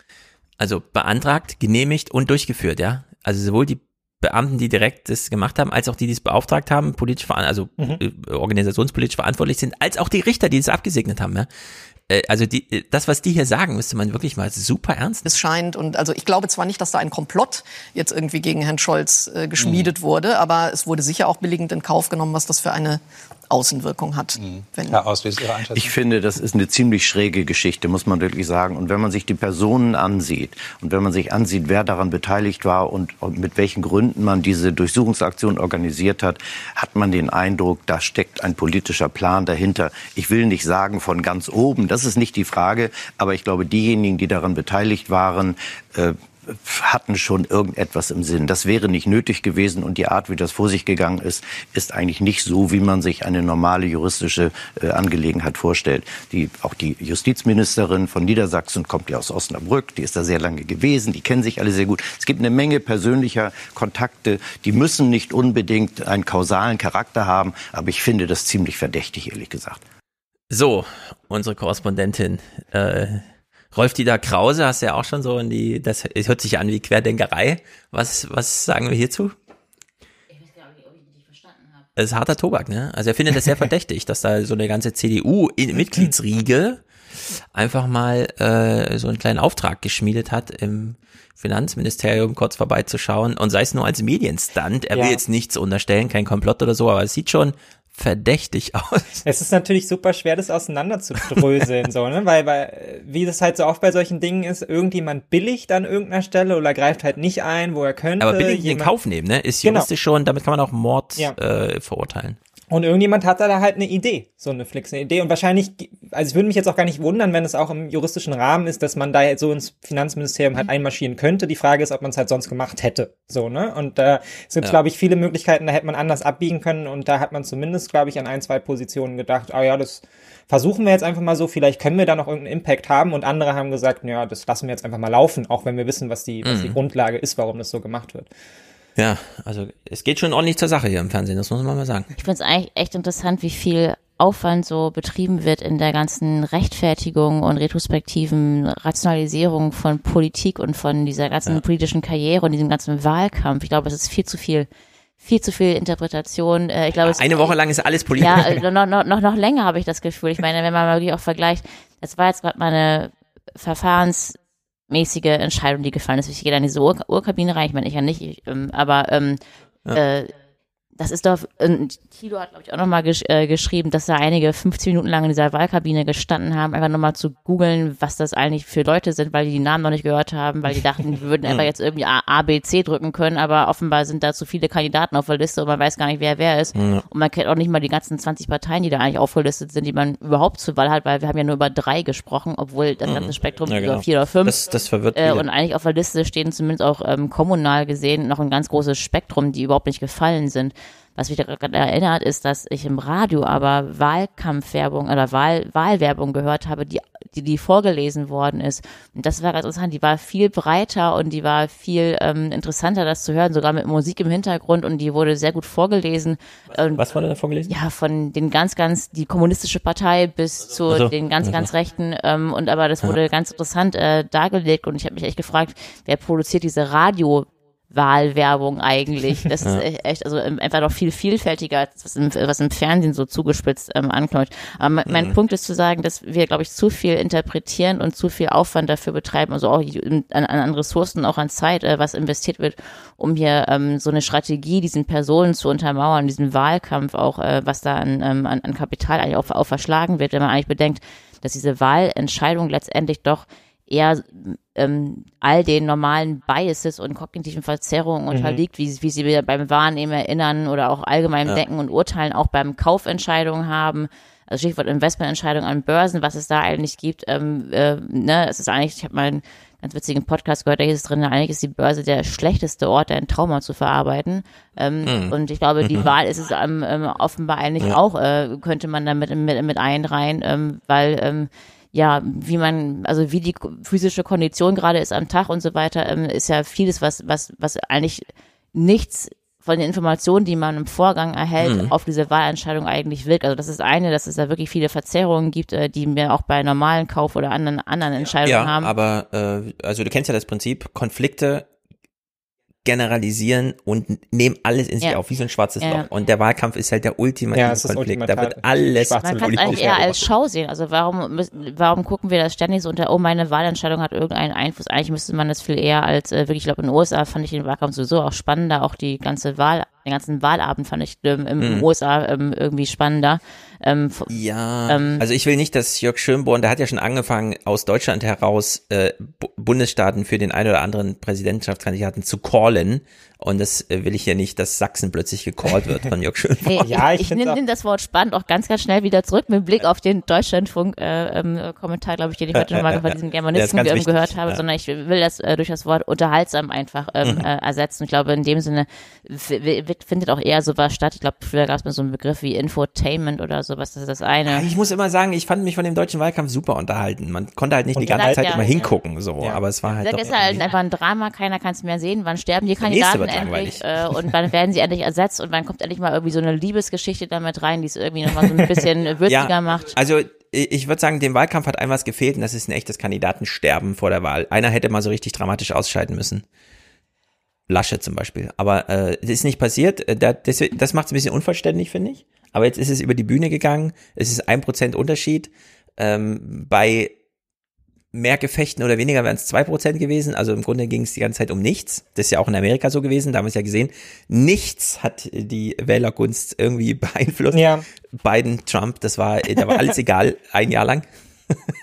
Speaker 1: Also beantragt, genehmigt und durchgeführt, ja. Also sowohl die Beamten, die direkt das gemacht haben, als auch die, die es beauftragt haben, politisch, veran- also
Speaker 13: Mhm.
Speaker 1: organisationspolitisch verantwortlich sind, als auch die Richter, die es abgesegnet haben, ja. Äh, Also die, äh, das, was die hier sagen, müsste man wirklich mal super ernst
Speaker 40: es scheint. Und also ich glaube zwar nicht, dass da ein Komplott jetzt irgendwie gegen Herrn Scholz äh,
Speaker 1: Mhm.
Speaker 40: geschmiedet wurde, aber es wurde sicher auch billigend in Kauf genommen, was das für eine Außenwirkung hat. Wenn
Speaker 39: Herr Aust, wie ist Ihre Einschätzung?
Speaker 26: Ich finde, das ist eine ziemlich schräge Geschichte, muss man wirklich sagen. Und wenn man sich die Personen ansieht und wenn man sich ansieht, wer daran beteiligt war und, und mit welchen Gründen man diese Durchsuchungsaktion organisiert hat, hat man den Eindruck, da steckt ein politischer Plan dahinter. Ich will nicht sagen von ganz oben, das ist nicht die Frage, aber ich glaube, diejenigen, die daran beteiligt waren, äh, hatten schon irgendetwas im Sinn. Das wäre nicht nötig gewesen und die Art, wie das vor sich gegangen ist, ist eigentlich nicht so, wie man sich eine normale juristische äh, Angelegenheit vorstellt. Die, auch die Justizministerin von Niedersachsen kommt ja aus Osnabrück, die ist da sehr lange gewesen, die kennen sich alle sehr gut. Es gibt eine Menge persönlicher Kontakte, die müssen nicht unbedingt einen kausalen Charakter haben, aber ich finde das ziemlich verdächtig, ehrlich gesagt.
Speaker 1: So, unsere Korrespondentin, äh, Rolf-Dieter Krause, hast du ja auch schon so in die, das hört sich an wie Querdenkerei. Was, was sagen wir hierzu? Das ist harter Tobak, ne? Also er findet das sehr verdächtig, dass da so eine ganze CDU-Mitgliedsriege einfach mal äh, so einen kleinen Auftrag geschmiedet hat, im Finanzministerium kurz vorbeizuschauen und sei es nur als Medienstand. Er will
Speaker 13: Ja.
Speaker 1: jetzt nichts unterstellen, kein Komplott oder so, aber es sieht schon verdächtig aus.
Speaker 13: Es ist natürlich super schwer, das auseinander zu dröseln, so, ne? Weil, weil, wie das halt so oft bei solchen Dingen ist, irgendjemand billigt an irgendeiner Stelle oder greift halt nicht ein, wo er könnte.
Speaker 1: Aber billig in Kauf nehmen, ne? Ist
Speaker 13: Genau.
Speaker 1: juristisch schon, damit kann man auch Mord
Speaker 13: Ja.
Speaker 1: äh, verurteilen.
Speaker 13: Und irgendjemand hat da halt eine Idee, so eine flixe Idee. Und wahrscheinlich, also ich würde mich jetzt auch gar nicht wundern, wenn es auch im juristischen Rahmen ist, dass man da jetzt so ins Finanzministerium halt einmarschieren könnte. Die Frage ist, ob man es halt sonst gemacht hätte. So, ne? Und da es gibt,
Speaker 1: Ja.
Speaker 13: glaube ich, viele Möglichkeiten, da hätte man anders abbiegen können. Und da hat man zumindest, glaube ich, an ein, zwei Positionen gedacht, ah ja, das versuchen wir jetzt einfach mal so, vielleicht können wir da noch irgendeinen Impact haben. Und andere haben gesagt, ja, das lassen wir jetzt einfach mal laufen, auch wenn wir wissen, was die, was die
Speaker 1: Mhm.
Speaker 13: Grundlage ist, warum das so gemacht wird.
Speaker 1: Ja, also es geht schon ordentlich zur Sache hier im Fernsehen, das muss man mal sagen.
Speaker 14: Ich finde es eigentlich echt interessant, wie viel Aufwand so betrieben wird in der ganzen Rechtfertigung und retrospektiven Rationalisierung von Politik und von dieser ganzen politischen Karriere und diesem ganzen Wahlkampf. Ich glaube, es ist viel zu viel, viel zu viel Interpretation. Äh, Ich glaube, es,
Speaker 1: Eine Woche lang ist alles politisch.
Speaker 14: ja, äh, noch, noch, noch, noch länger habe ich das Gefühl. Ich meine, wenn man mal wirklich auch vergleicht, das war jetzt gerade mal eine verfahrensmäßige Entscheidung, die gefallen ist. Ich gehe da in diese Ur Urkabine rein, ich meine, ich ja nicht, ich, ähm, aber ähm,
Speaker 1: Ja.
Speaker 14: äh, das ist doch, und Tilo hat, glaube ich, auch nochmal gesch äh, geschrieben, dass da einige 15 Minuten lang in dieser Wahlkabine gestanden haben, einfach nochmal zu googeln, was das eigentlich für Leute sind, weil die die Namen noch nicht gehört haben, weil die dachten, wir würden einfach jetzt irgendwie A, A, B, C drücken können, aber offenbar sind da zu viele Kandidaten auf der Liste und man weiß gar nicht, wer wer ist.
Speaker 1: Ja.
Speaker 14: Und man kennt auch nicht mal die ganzen 20 Parteien, die da eigentlich aufgelistet sind, die man überhaupt zur Wahl hat, weil wir haben ja nur über drei gesprochen, obwohl das ganze Spektrum
Speaker 1: Ja,
Speaker 14: über
Speaker 1: genau.
Speaker 14: vier oder fünf.
Speaker 1: Das- das verwirrt
Speaker 14: äh. Und eigentlich auf der Liste stehen zumindest auch ähm, kommunal gesehen noch ein ganz großes Spektrum, die überhaupt nicht gefallen sind. Was mich da gerade erinnert, ist, dass ich im Radio aber Wahlkampfwerbung oder Wahl, Wahlwerbung gehört habe, die, die, die vorgelesen worden ist. Und das war ganz interessant. Die war viel breiter und die war viel ähm, interessanter, das zu hören, sogar mit Musik im Hintergrund und die wurde sehr gut vorgelesen. Und,
Speaker 1: Was wurde da vorgelesen?
Speaker 14: ja, von den ganz, ganz, die kommunistische Partei bis zu
Speaker 1: Ach so.
Speaker 14: den ganz,
Speaker 1: Ach so.
Speaker 14: ganz Rechten. Ähm, und aber das
Speaker 1: Ja.
Speaker 14: wurde ganz interessant äh, dargelegt und ich habe mich echt gefragt, wer produziert diese Radio? Wahlwerbung eigentlich. Das
Speaker 1: Ja.
Speaker 14: ist e- echt, also ähm, einfach noch viel vielfältiger, als was im, was im Fernsehen so zugespitzt ähm, anknüpft. Aber mein, mein
Speaker 1: Mhm.
Speaker 14: Punkt ist zu sagen, dass wir, glaube ich, zu viel interpretieren und zu viel Aufwand dafür betreiben, also auch an, an an Ressourcen, auch an Zeit, äh, was investiert wird, um hier ähm, so eine Strategie diesen Personen zu untermauern, diesen Wahlkampf auch, äh, was da an, ähm, an, an Kapital eigentlich auch, auch verschlagen wird, wenn man eigentlich bedenkt, dass diese Wahlentscheidung letztendlich doch eher ähm, all den normalen Biases und kognitiven Verzerrungen
Speaker 1: Mhm.
Speaker 14: unterliegt, wie, wie sie beim Wahrnehmen erinnern oder auch allgemein
Speaker 1: Ja.
Speaker 14: Denken und Urteilen auch beim Kaufentscheidungen haben. Also Stichwort Investmententscheidungen an Börsen, was es da eigentlich gibt. Ähm, äh, ne, es ist eigentlich, ich habe mal einen ganz witzigen Podcast gehört, da hieß es drin, eigentlich ist die Börse der schlechteste Ort, ein Trauma zu verarbeiten. Ähm,
Speaker 1: Mhm.
Speaker 14: Und ich glaube, die
Speaker 1: Mhm.
Speaker 14: Wahl ist es ähm, ähm, offenbar eigentlich
Speaker 1: Ja.
Speaker 14: auch, äh, könnte man damit mit, mit einreihen, ähm, weil ähm, ja, wie man, also wie die physische Kondition gerade ist am Tag und so weiter, ähm, ist ja vieles, was, was, was eigentlich nichts von den Informationen, die man im Vorgang erhält,
Speaker 1: Mhm.
Speaker 14: auf diese Wahlentscheidung eigentlich wirkt. Also das ist eine, dass es da wirklich viele Verzerrungen gibt, äh, die wir auch bei normalen Kauf oder anderen, anderen Entscheidungen
Speaker 1: Ja,
Speaker 14: haben.
Speaker 1: aber äh, also du kennst ja das Prinzip, Konflikte generalisieren und nehmen alles in sich
Speaker 14: Ja.
Speaker 1: auf, wie so ein schwarzes
Speaker 14: Ja.
Speaker 1: Loch. Und der Wahlkampf ist halt der ultimative
Speaker 13: Ja,
Speaker 1: Konflikt. Da wird alles
Speaker 14: Man kann es eigentlich eher als. Schau sehen. Also warum warum gucken wir das ständig so unter, oh, meine Wahlentscheidung hat irgendeinen Einfluss. Eigentlich müsste man das viel eher als, äh, wirklich, ich glaube, in den USA fand ich den Wahlkampf sowieso auch spannender. Auch die ganze Wahl, den ganzen Wahlabend fand ich ähm, im, im
Speaker 1: Mhm.
Speaker 14: USA ähm, irgendwie spannender. Ähm,
Speaker 1: Ja,
Speaker 14: ähm,
Speaker 1: also ich will nicht, dass Jörg Schönborn, der hat ja schon angefangen, aus Deutschland heraus äh, Bu- Bundesstaaten für den einen oder anderen Präsidentschaftskandidaten zu callen. Und das äh, will ich ja nicht, dass Sachsen plötzlich gecallt wird von Jörg Schönborn.
Speaker 14: Nee, ich, ich nehme das Wort spannend auch ganz, ganz schnell wieder zurück mit Blick auf den Deutschlandfunk-Kommentar, glaube ich, den ich heute nochmal von diesem
Speaker 1: Der ist
Speaker 14: Germanisten ähm,
Speaker 1: wichtig,
Speaker 14: gehört habe,
Speaker 1: ja.
Speaker 14: sondern ich will das äh, durch das Wort unterhaltsam einfach ähm,
Speaker 1: Mhm.
Speaker 14: äh, ersetzen. Ich glaube, in dem Sinne findet auch eher sowas statt. Ich glaube, früher gab es mal so einen Begriff wie Infotainment oder sowas. Das ist das eine.
Speaker 1: Ich muss immer sagen, ich fand mich von dem deutschen Wahlkampf super unterhalten. Man konnte halt nicht die ganze Zeit
Speaker 14: ja,
Speaker 1: immer
Speaker 14: ja.
Speaker 1: hingucken, so, aber es war halt
Speaker 14: Das ist halt einfach ein Drama, keiner kann es mehr sehen. Wann sterben die Kandidaten endlich äh, und wann werden sie endlich ersetzt und wann kommt endlich mal irgendwie so eine Liebesgeschichte damit rein, die es irgendwie nochmal so ein bisschen würziger macht.
Speaker 1: Also ich würde sagen, dem Wahlkampf hat einem was gefehlt und das ist ein echtes Kandidatensterben vor der Wahl. Einer hätte mal so richtig dramatisch ausscheiden müssen. Lasche zum Beispiel. Aber äh, das ist nicht passiert. Äh, da- Das, das macht es ein bisschen unvollständig, finde ich. Aber jetzt ist es über die Bühne gegangen. Es ist ein Prozent Unterschied. Ähm, bei mehr Gefechten oder weniger wären es zwei Prozent gewesen. Also im Grunde ging es die ganze Zeit um nichts. Das ist ja auch in Amerika so gewesen. Da haben wir es ja gesehen. Nichts hat die Wählergunst irgendwie beeinflusst.
Speaker 13: Ja.
Speaker 1: Biden, Trump, das war, da war alles egal, ein Jahr lang.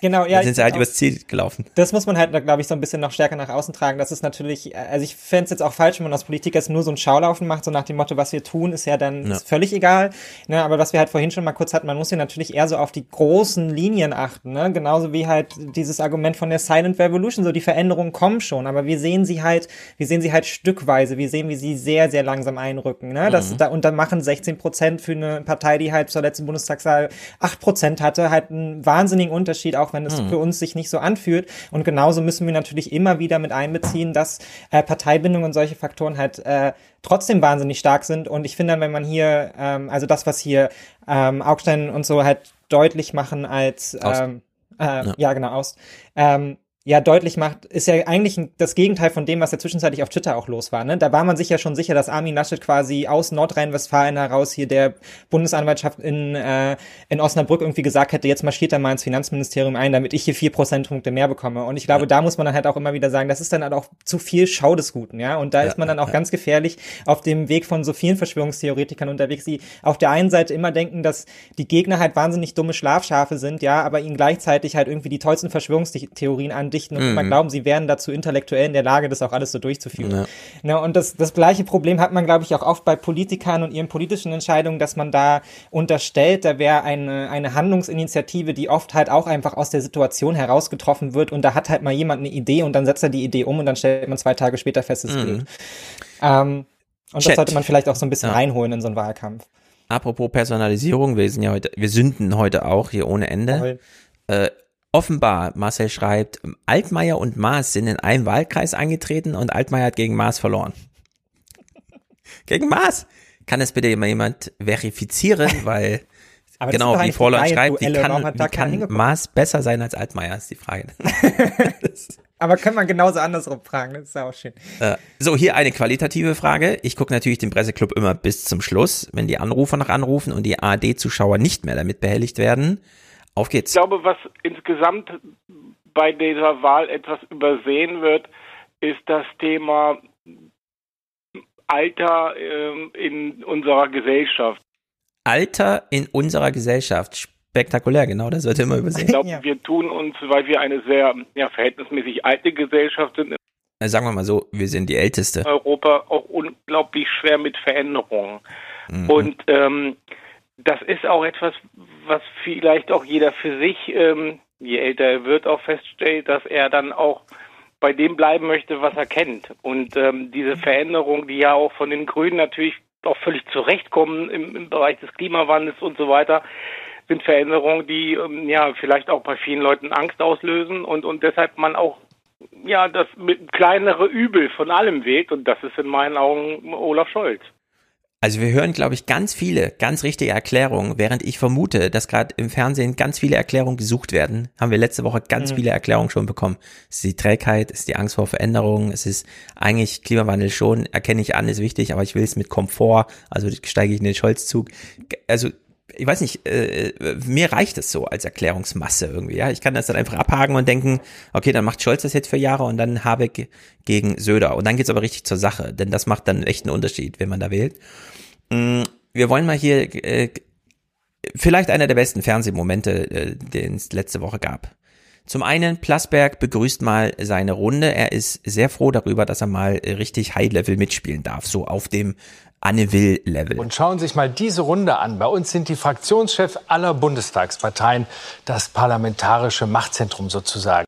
Speaker 13: Genau, ja.
Speaker 1: Dann sind sie halt
Speaker 13: auch-
Speaker 1: übers Ziel gelaufen.
Speaker 13: Das muss man halt, glaube ich, so ein bisschen noch stärker nach außen tragen. Das ist natürlich, also ich fände es jetzt auch falsch, wenn man aus Politik jetzt nur so ein Schaulaufen macht, so nach dem Motto, was wir tun, ist ja dann
Speaker 1: Ja.
Speaker 13: ist völlig egal. Ne, aber was wir halt vorhin schon mal kurz hatten, man muss ja natürlich eher so auf die großen Linien achten. Ne? Genauso wie halt dieses Argument von der Silent Revolution, so die Veränderungen kommen schon, aber wir sehen sie halt, wir sehen sie halt stückweise, wir sehen, wie sie sehr, sehr langsam einrücken. Ne? Das,
Speaker 1: Mhm.
Speaker 13: da, und dann machen 16 Prozent für eine Partei, die halt zur letzten Bundestagswahl 8 Prozent hatte, halt einen wahnsinnigen Unterschied, auch wenn es
Speaker 1: Mhm.
Speaker 13: für uns sich nicht so anfühlt. Und genauso müssen wir natürlich immer wieder mit einbeziehen, dass äh, Parteibindung und solche Faktoren halt äh, trotzdem wahnsinnig stark sind. Und ich finde dann, wenn man hier, ähm, also das, was hier ähm, Augstein und so halt deutlich machen als ähm, äh, ja.
Speaker 1: Ja.
Speaker 13: genau aus. Ähm, ja deutlich macht, ist ja eigentlich das Gegenteil von dem, was ja zwischenzeitlich auf Twitter auch los war. Ne? Da war man sich ja schon sicher, dass Armin Laschet quasi aus Nordrhein-Westfalen heraus hier der Bundesanwaltschaft in, äh, in Osnabrück irgendwie gesagt hätte, jetzt marschiert er mal ins Finanzministerium ein, damit ich hier vier Prozentpunkte mehr bekomme. Und ich glaube, ja. da muss man dann halt auch immer wieder sagen, das ist dann halt auch zu viel Schau des Guten, ja. Und da ja, ist man dann auch ja. ganz gefährlich auf dem Weg von so vielen Verschwörungstheoretikern unterwegs, die auf der einen Seite immer denken, dass die Gegner halt wahnsinnig dumme Schlafschafe sind, ja, aber ihnen gleichzeitig halt irgendwie die tollsten Verschwörungstheorien andichten und mhm. immer glauben, sie wären dazu intellektuell in der Lage, das auch alles so durchzuführen. Ja. ja und das, das gleiche Problem hat man, glaube ich, auch oft bei Politikern und ihren politischen Entscheidungen, dass man da unterstellt, da wäre eine, eine Handlungsinitiative, die oft halt auch einfach aus der Situation heraus getroffen wird und da hat halt mal jemand eine Idee und dann setzt er die Idee um und dann stellt man zwei Tage später fest, es mhm. geht. Ähm, und Chat. das sollte man vielleicht auch so ein bisschen ja. reinholen in so einen Wahlkampf.
Speaker 1: Apropos Personalisierung, wir sind ja heute, wir sünden heute auch hier ohne Ende. Äh, offenbar, Marcel schreibt, Altmaier und Maas sind in einem Wahlkreis eingetreten und Altmaier hat gegen Maas verloren. gegen Maas? Kann das bitte jemand verifizieren, weil genau, wie Vorland schreibt, wie kann, wie kann Maas besser sein als Altmaier, ist die Frage.
Speaker 13: Aber kann man genauso andersrum fragen, das ist ja auch schön.
Speaker 1: Äh, so, hier eine qualitative Frage. Ich gucke natürlich den Presseclub immer bis zum Schluss, wenn die Anrufer noch anrufen und die ARD-Zuschauer nicht mehr damit behelligt werden. Auf geht's.
Speaker 41: Ich glaube, was insgesamt bei dieser Wahl etwas übersehen wird, ist das Thema Alter äh, in unserer Gesellschaft.
Speaker 1: Alter in unserer Gesellschaft. Spektakulär, genau, das wird immer übersehen.
Speaker 41: Ich glaube, ja. wir tun uns, weil wir eine sehr ja, verhältnismäßig alte Gesellschaft sind,
Speaker 1: sagen wir mal so, wir sind die älteste.
Speaker 41: Europa auch unglaublich schwer mit Veränderungen. Mhm. Und ähm, das ist auch etwas, was vielleicht auch jeder für sich, ähm, je älter er wird, auch feststellt, dass er dann auch bei dem bleiben möchte, was er kennt. Und ähm, diese Veränderung, die ja auch von den Grünen natürlich auch völlig zurechtkommen im, im Bereich des Klimawandels und so weiter, sind Veränderungen, die ähm, ja vielleicht auch bei vielen Leuten Angst auslösen und, und deshalb man auch ja das kleinere Übel von allem wählt und das ist in meinen Augen Olaf Scholz.
Speaker 1: Also wir hören, glaube ich, ganz viele, ganz richtige Erklärungen, während ich vermute, dass gerade im Fernsehen ganz viele Erklärungen gesucht werden. Haben wir letzte Woche ganz mhm. viele Erklärungen schon bekommen. Es ist die Trägheit, es ist die Angst vor Veränderungen, es ist eigentlich Klimawandel schon, erkenne ich an, ist wichtig, aber ich will es mit Komfort, also steige ich in den Scholzzug. Also ich weiß nicht, äh, mir reicht es so als Erklärungsmasse irgendwie, ja. Ich kann das dann einfach abhaken und denken, okay, dann macht Scholz das jetzt für Jahre und dann Habeck gegen Söder. Und dann geht's aber richtig zur Sache, denn das macht dann echt einen Unterschied, wenn man da wählt. Mm, wir wollen mal hier äh, vielleicht einer der besten Fernsehmomente, äh, den es letzte Woche gab. Zum einen, Plasberg begrüßt mal seine Runde. Er ist sehr froh darüber, dass er mal richtig High-Level mitspielen darf, so auf dem Anne Will-Level.
Speaker 42: Und schauen Sie sich mal diese Runde an. Bei uns sind die Fraktionschefs aller Bundestagsparteien das parlamentarische Machtzentrum sozusagen.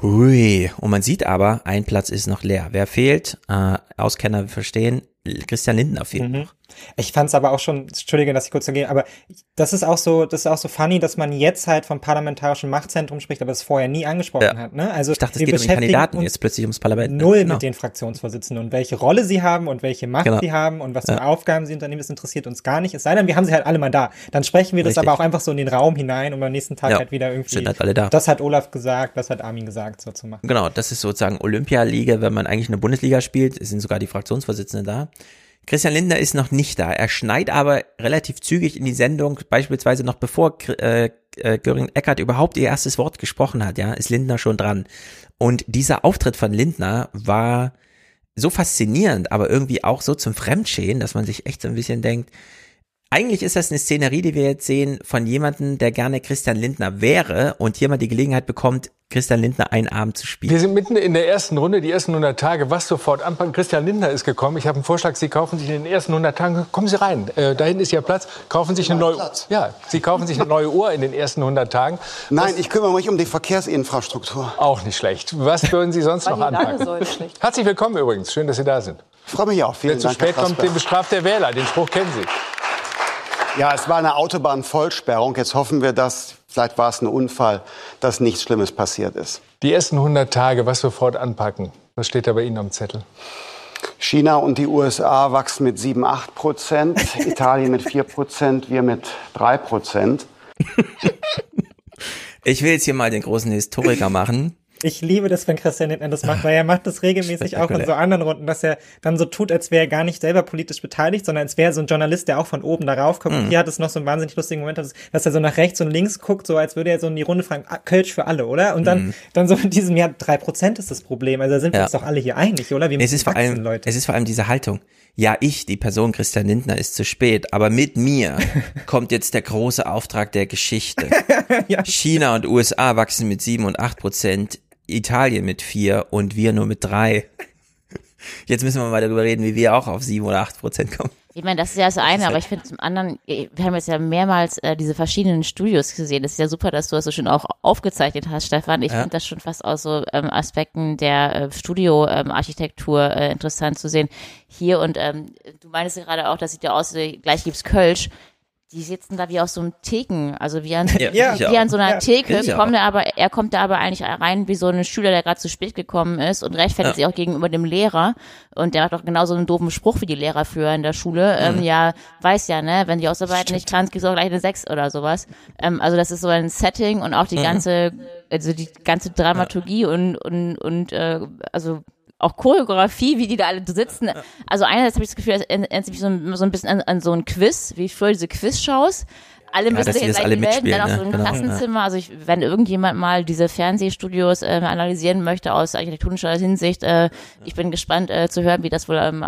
Speaker 1: Hui, und man sieht aber, ein Platz ist noch leer. Wer fehlt? Äh, Auskenner verstehen, Christian Lindner fehlt mhm. noch.
Speaker 13: Ich fand es aber auch schon, entschuldige, dass ich kurz gehe, aber das ist auch so, das ist auch so funny, dass man jetzt halt vom parlamentarischen Machtzentrum spricht, aber es vorher nie angesprochen ja. hat. Ne?
Speaker 1: Also ich dachte, es geht um die Kandidaten jetzt plötzlich ums Parlament.
Speaker 13: Ne? Null genau. mit den Fraktionsvorsitzenden und welche Rolle sie haben und welche Macht genau. sie haben und was für ja. Aufgaben sie unternehmen, das interessiert uns gar nicht. Es sei denn, wir haben sie halt alle mal da. Dann sprechen wir Richtig. das aber auch einfach so in den Raum hinein, um am nächsten Tag ja. halt wieder irgendwie.
Speaker 1: Sind halt alle da.
Speaker 13: Das hat Olaf gesagt, das hat Armin gesagt, so zu machen.
Speaker 1: Genau, das ist sozusagen Olympialiga, wenn man eigentlich eine Bundesliga spielt, sind sogar die Fraktionsvorsitzenden da. Christian Lindner ist noch nicht da. Er schneit aber relativ zügig in die Sendung, beispielsweise noch bevor äh, äh, Göring Eckert überhaupt ihr erstes Wort gesprochen hat, ja, ist Lindner schon dran. Und dieser Auftritt von Lindner war so faszinierend, aber irgendwie auch so zum Fremdschäden, dass man sich echt so ein bisschen denkt, eigentlich ist das eine Szenerie, die wir jetzt sehen von jemandem, der gerne Christian Lindner wäre und hier mal die Gelegenheit bekommt, Christian Lindner einen Abend zu spielen.
Speaker 42: Wir sind mitten in der ersten Runde, die ersten 100 Tage. Was sofort anfangen? Christian Lindner ist gekommen. Ich habe einen Vorschlag. Sie kaufen sich in den ersten 100 Tagen, kommen Sie rein. Äh, da hinten ist Ihr Platz. Kaufen sich eine neue, Platz. ja, Sie kaufen sich eine neue Uhr in den ersten 100 Tagen.
Speaker 43: Nein, Was, ich kümmere mich um die Verkehrsinfrastruktur.
Speaker 42: Auch nicht schlecht. Was würden Sie sonst noch anpacken? Herzlich willkommen übrigens. Schön, dass Sie da sind.
Speaker 43: Ich freue mich auch. Vielen
Speaker 42: Wer Dank. Zu spät kommt, den bestraft der Wähler. Den Spruch kennen Sie.
Speaker 43: Ja, es war eine Autobahnvollsperrung. Jetzt hoffen wir, dass, vielleicht war es ein Unfall, dass nichts Schlimmes passiert ist.
Speaker 42: Die ersten 100 Tage, was sofort anpacken? Was steht da bei Ihnen am Zettel?
Speaker 43: China und die USA wachsen mit 7, 8 Prozent, Italien mit 4 Prozent, wir mit 3 Prozent.
Speaker 1: Ich will jetzt hier mal den großen Historiker machen.
Speaker 13: Ich liebe das, wenn Christian Lindner das macht, weil er macht das regelmäßig auch in so anderen Runden, dass er dann so tut, als wäre er gar nicht selber politisch beteiligt, sondern als wäre so ein Journalist, der auch von oben darauf kommt. Und
Speaker 1: Mhm.
Speaker 13: hier hat es noch so einen wahnsinnig lustigen Moment, dass, dass er so nach rechts und links guckt, so als würde er so in die Runde fragen, ah, Kölsch für alle, oder? Und dann,
Speaker 1: Mhm.
Speaker 13: dann so in diesem Jahr, drei Prozent ist das Problem. Also da sind wir
Speaker 1: Ja.
Speaker 13: uns doch alle hier einig, oder? Wir
Speaker 1: Es ist vor
Speaker 13: wachsen,
Speaker 1: allem,
Speaker 13: Leute.
Speaker 1: es ist vor allem diese Haltung. Ja, ich, die Person Christian Lindner, ist zu spät, aber mit mir kommt jetzt der große Auftrag der Geschichte. China und USA wachsen mit sieben und acht Prozent, Italien mit vier und wir nur mit drei. Jetzt müssen wir mal darüber reden, wie wir auch auf sieben oder acht Prozent kommen.
Speaker 14: Ich meine, das ist ja das eine,
Speaker 1: ist
Speaker 14: aber ich finde zum anderen, wir haben jetzt ja mehrmals äh, diese verschiedenen Studios gesehen. Das ist ja super, dass du das so schön auch aufgezeichnet hast, Stefan. Ich
Speaker 1: Ja.
Speaker 14: finde das schon fast aus so ähm, Aspekten der äh, Studioarchitektur äh, interessant zu sehen. Hier und ähm, du meinst ja gerade auch, das sieht ja aus, wie gleich gibt's Kölsch. Die sitzen da wie aus so einem Theken, also wie an,
Speaker 1: Ja,
Speaker 14: wie, an so einer
Speaker 1: Ja,
Speaker 14: Theke, kommt er aber, er kommt da aber eigentlich rein wie so ein Schüler, der gerade zu spät gekommen ist und rechtfertigt
Speaker 1: Ja.
Speaker 14: sich auch gegenüber dem Lehrer. Und der macht auch genauso einen doofen Spruch wie die Lehrer früher in der Schule. Ähm,
Speaker 1: Mhm.
Speaker 14: ja, weiß ja, ne, wenn die Hausarbeit nicht kannst, kriegst du auch gleich eine 6 oder sowas. Ähm, also das ist so ein Setting und auch die
Speaker 1: Mhm.
Speaker 14: ganze, also die ganze Dramaturgie und, und, und äh, also auch Choreografie, wie die da alle sitzen. Also einerseits habe ich das Gefühl, es erinnert sich so, ein- so ein bisschen an, an so ein Quiz, wie früher diese Quizshows. Alle
Speaker 1: Ja,
Speaker 14: müssen
Speaker 1: dass
Speaker 14: sich jetzt
Speaker 1: das
Speaker 14: gleich
Speaker 1: alle
Speaker 14: melden, dann auch
Speaker 1: mitspielen,
Speaker 14: so ein
Speaker 1: ne? Genau,
Speaker 14: Klassenzimmer. Also ich, wenn irgendjemand mal diese Fernsehstudios ähm, analysieren möchte aus architektonischer Hinsicht, äh, ich bin gespannt äh, zu hören, wie das wohl ähm,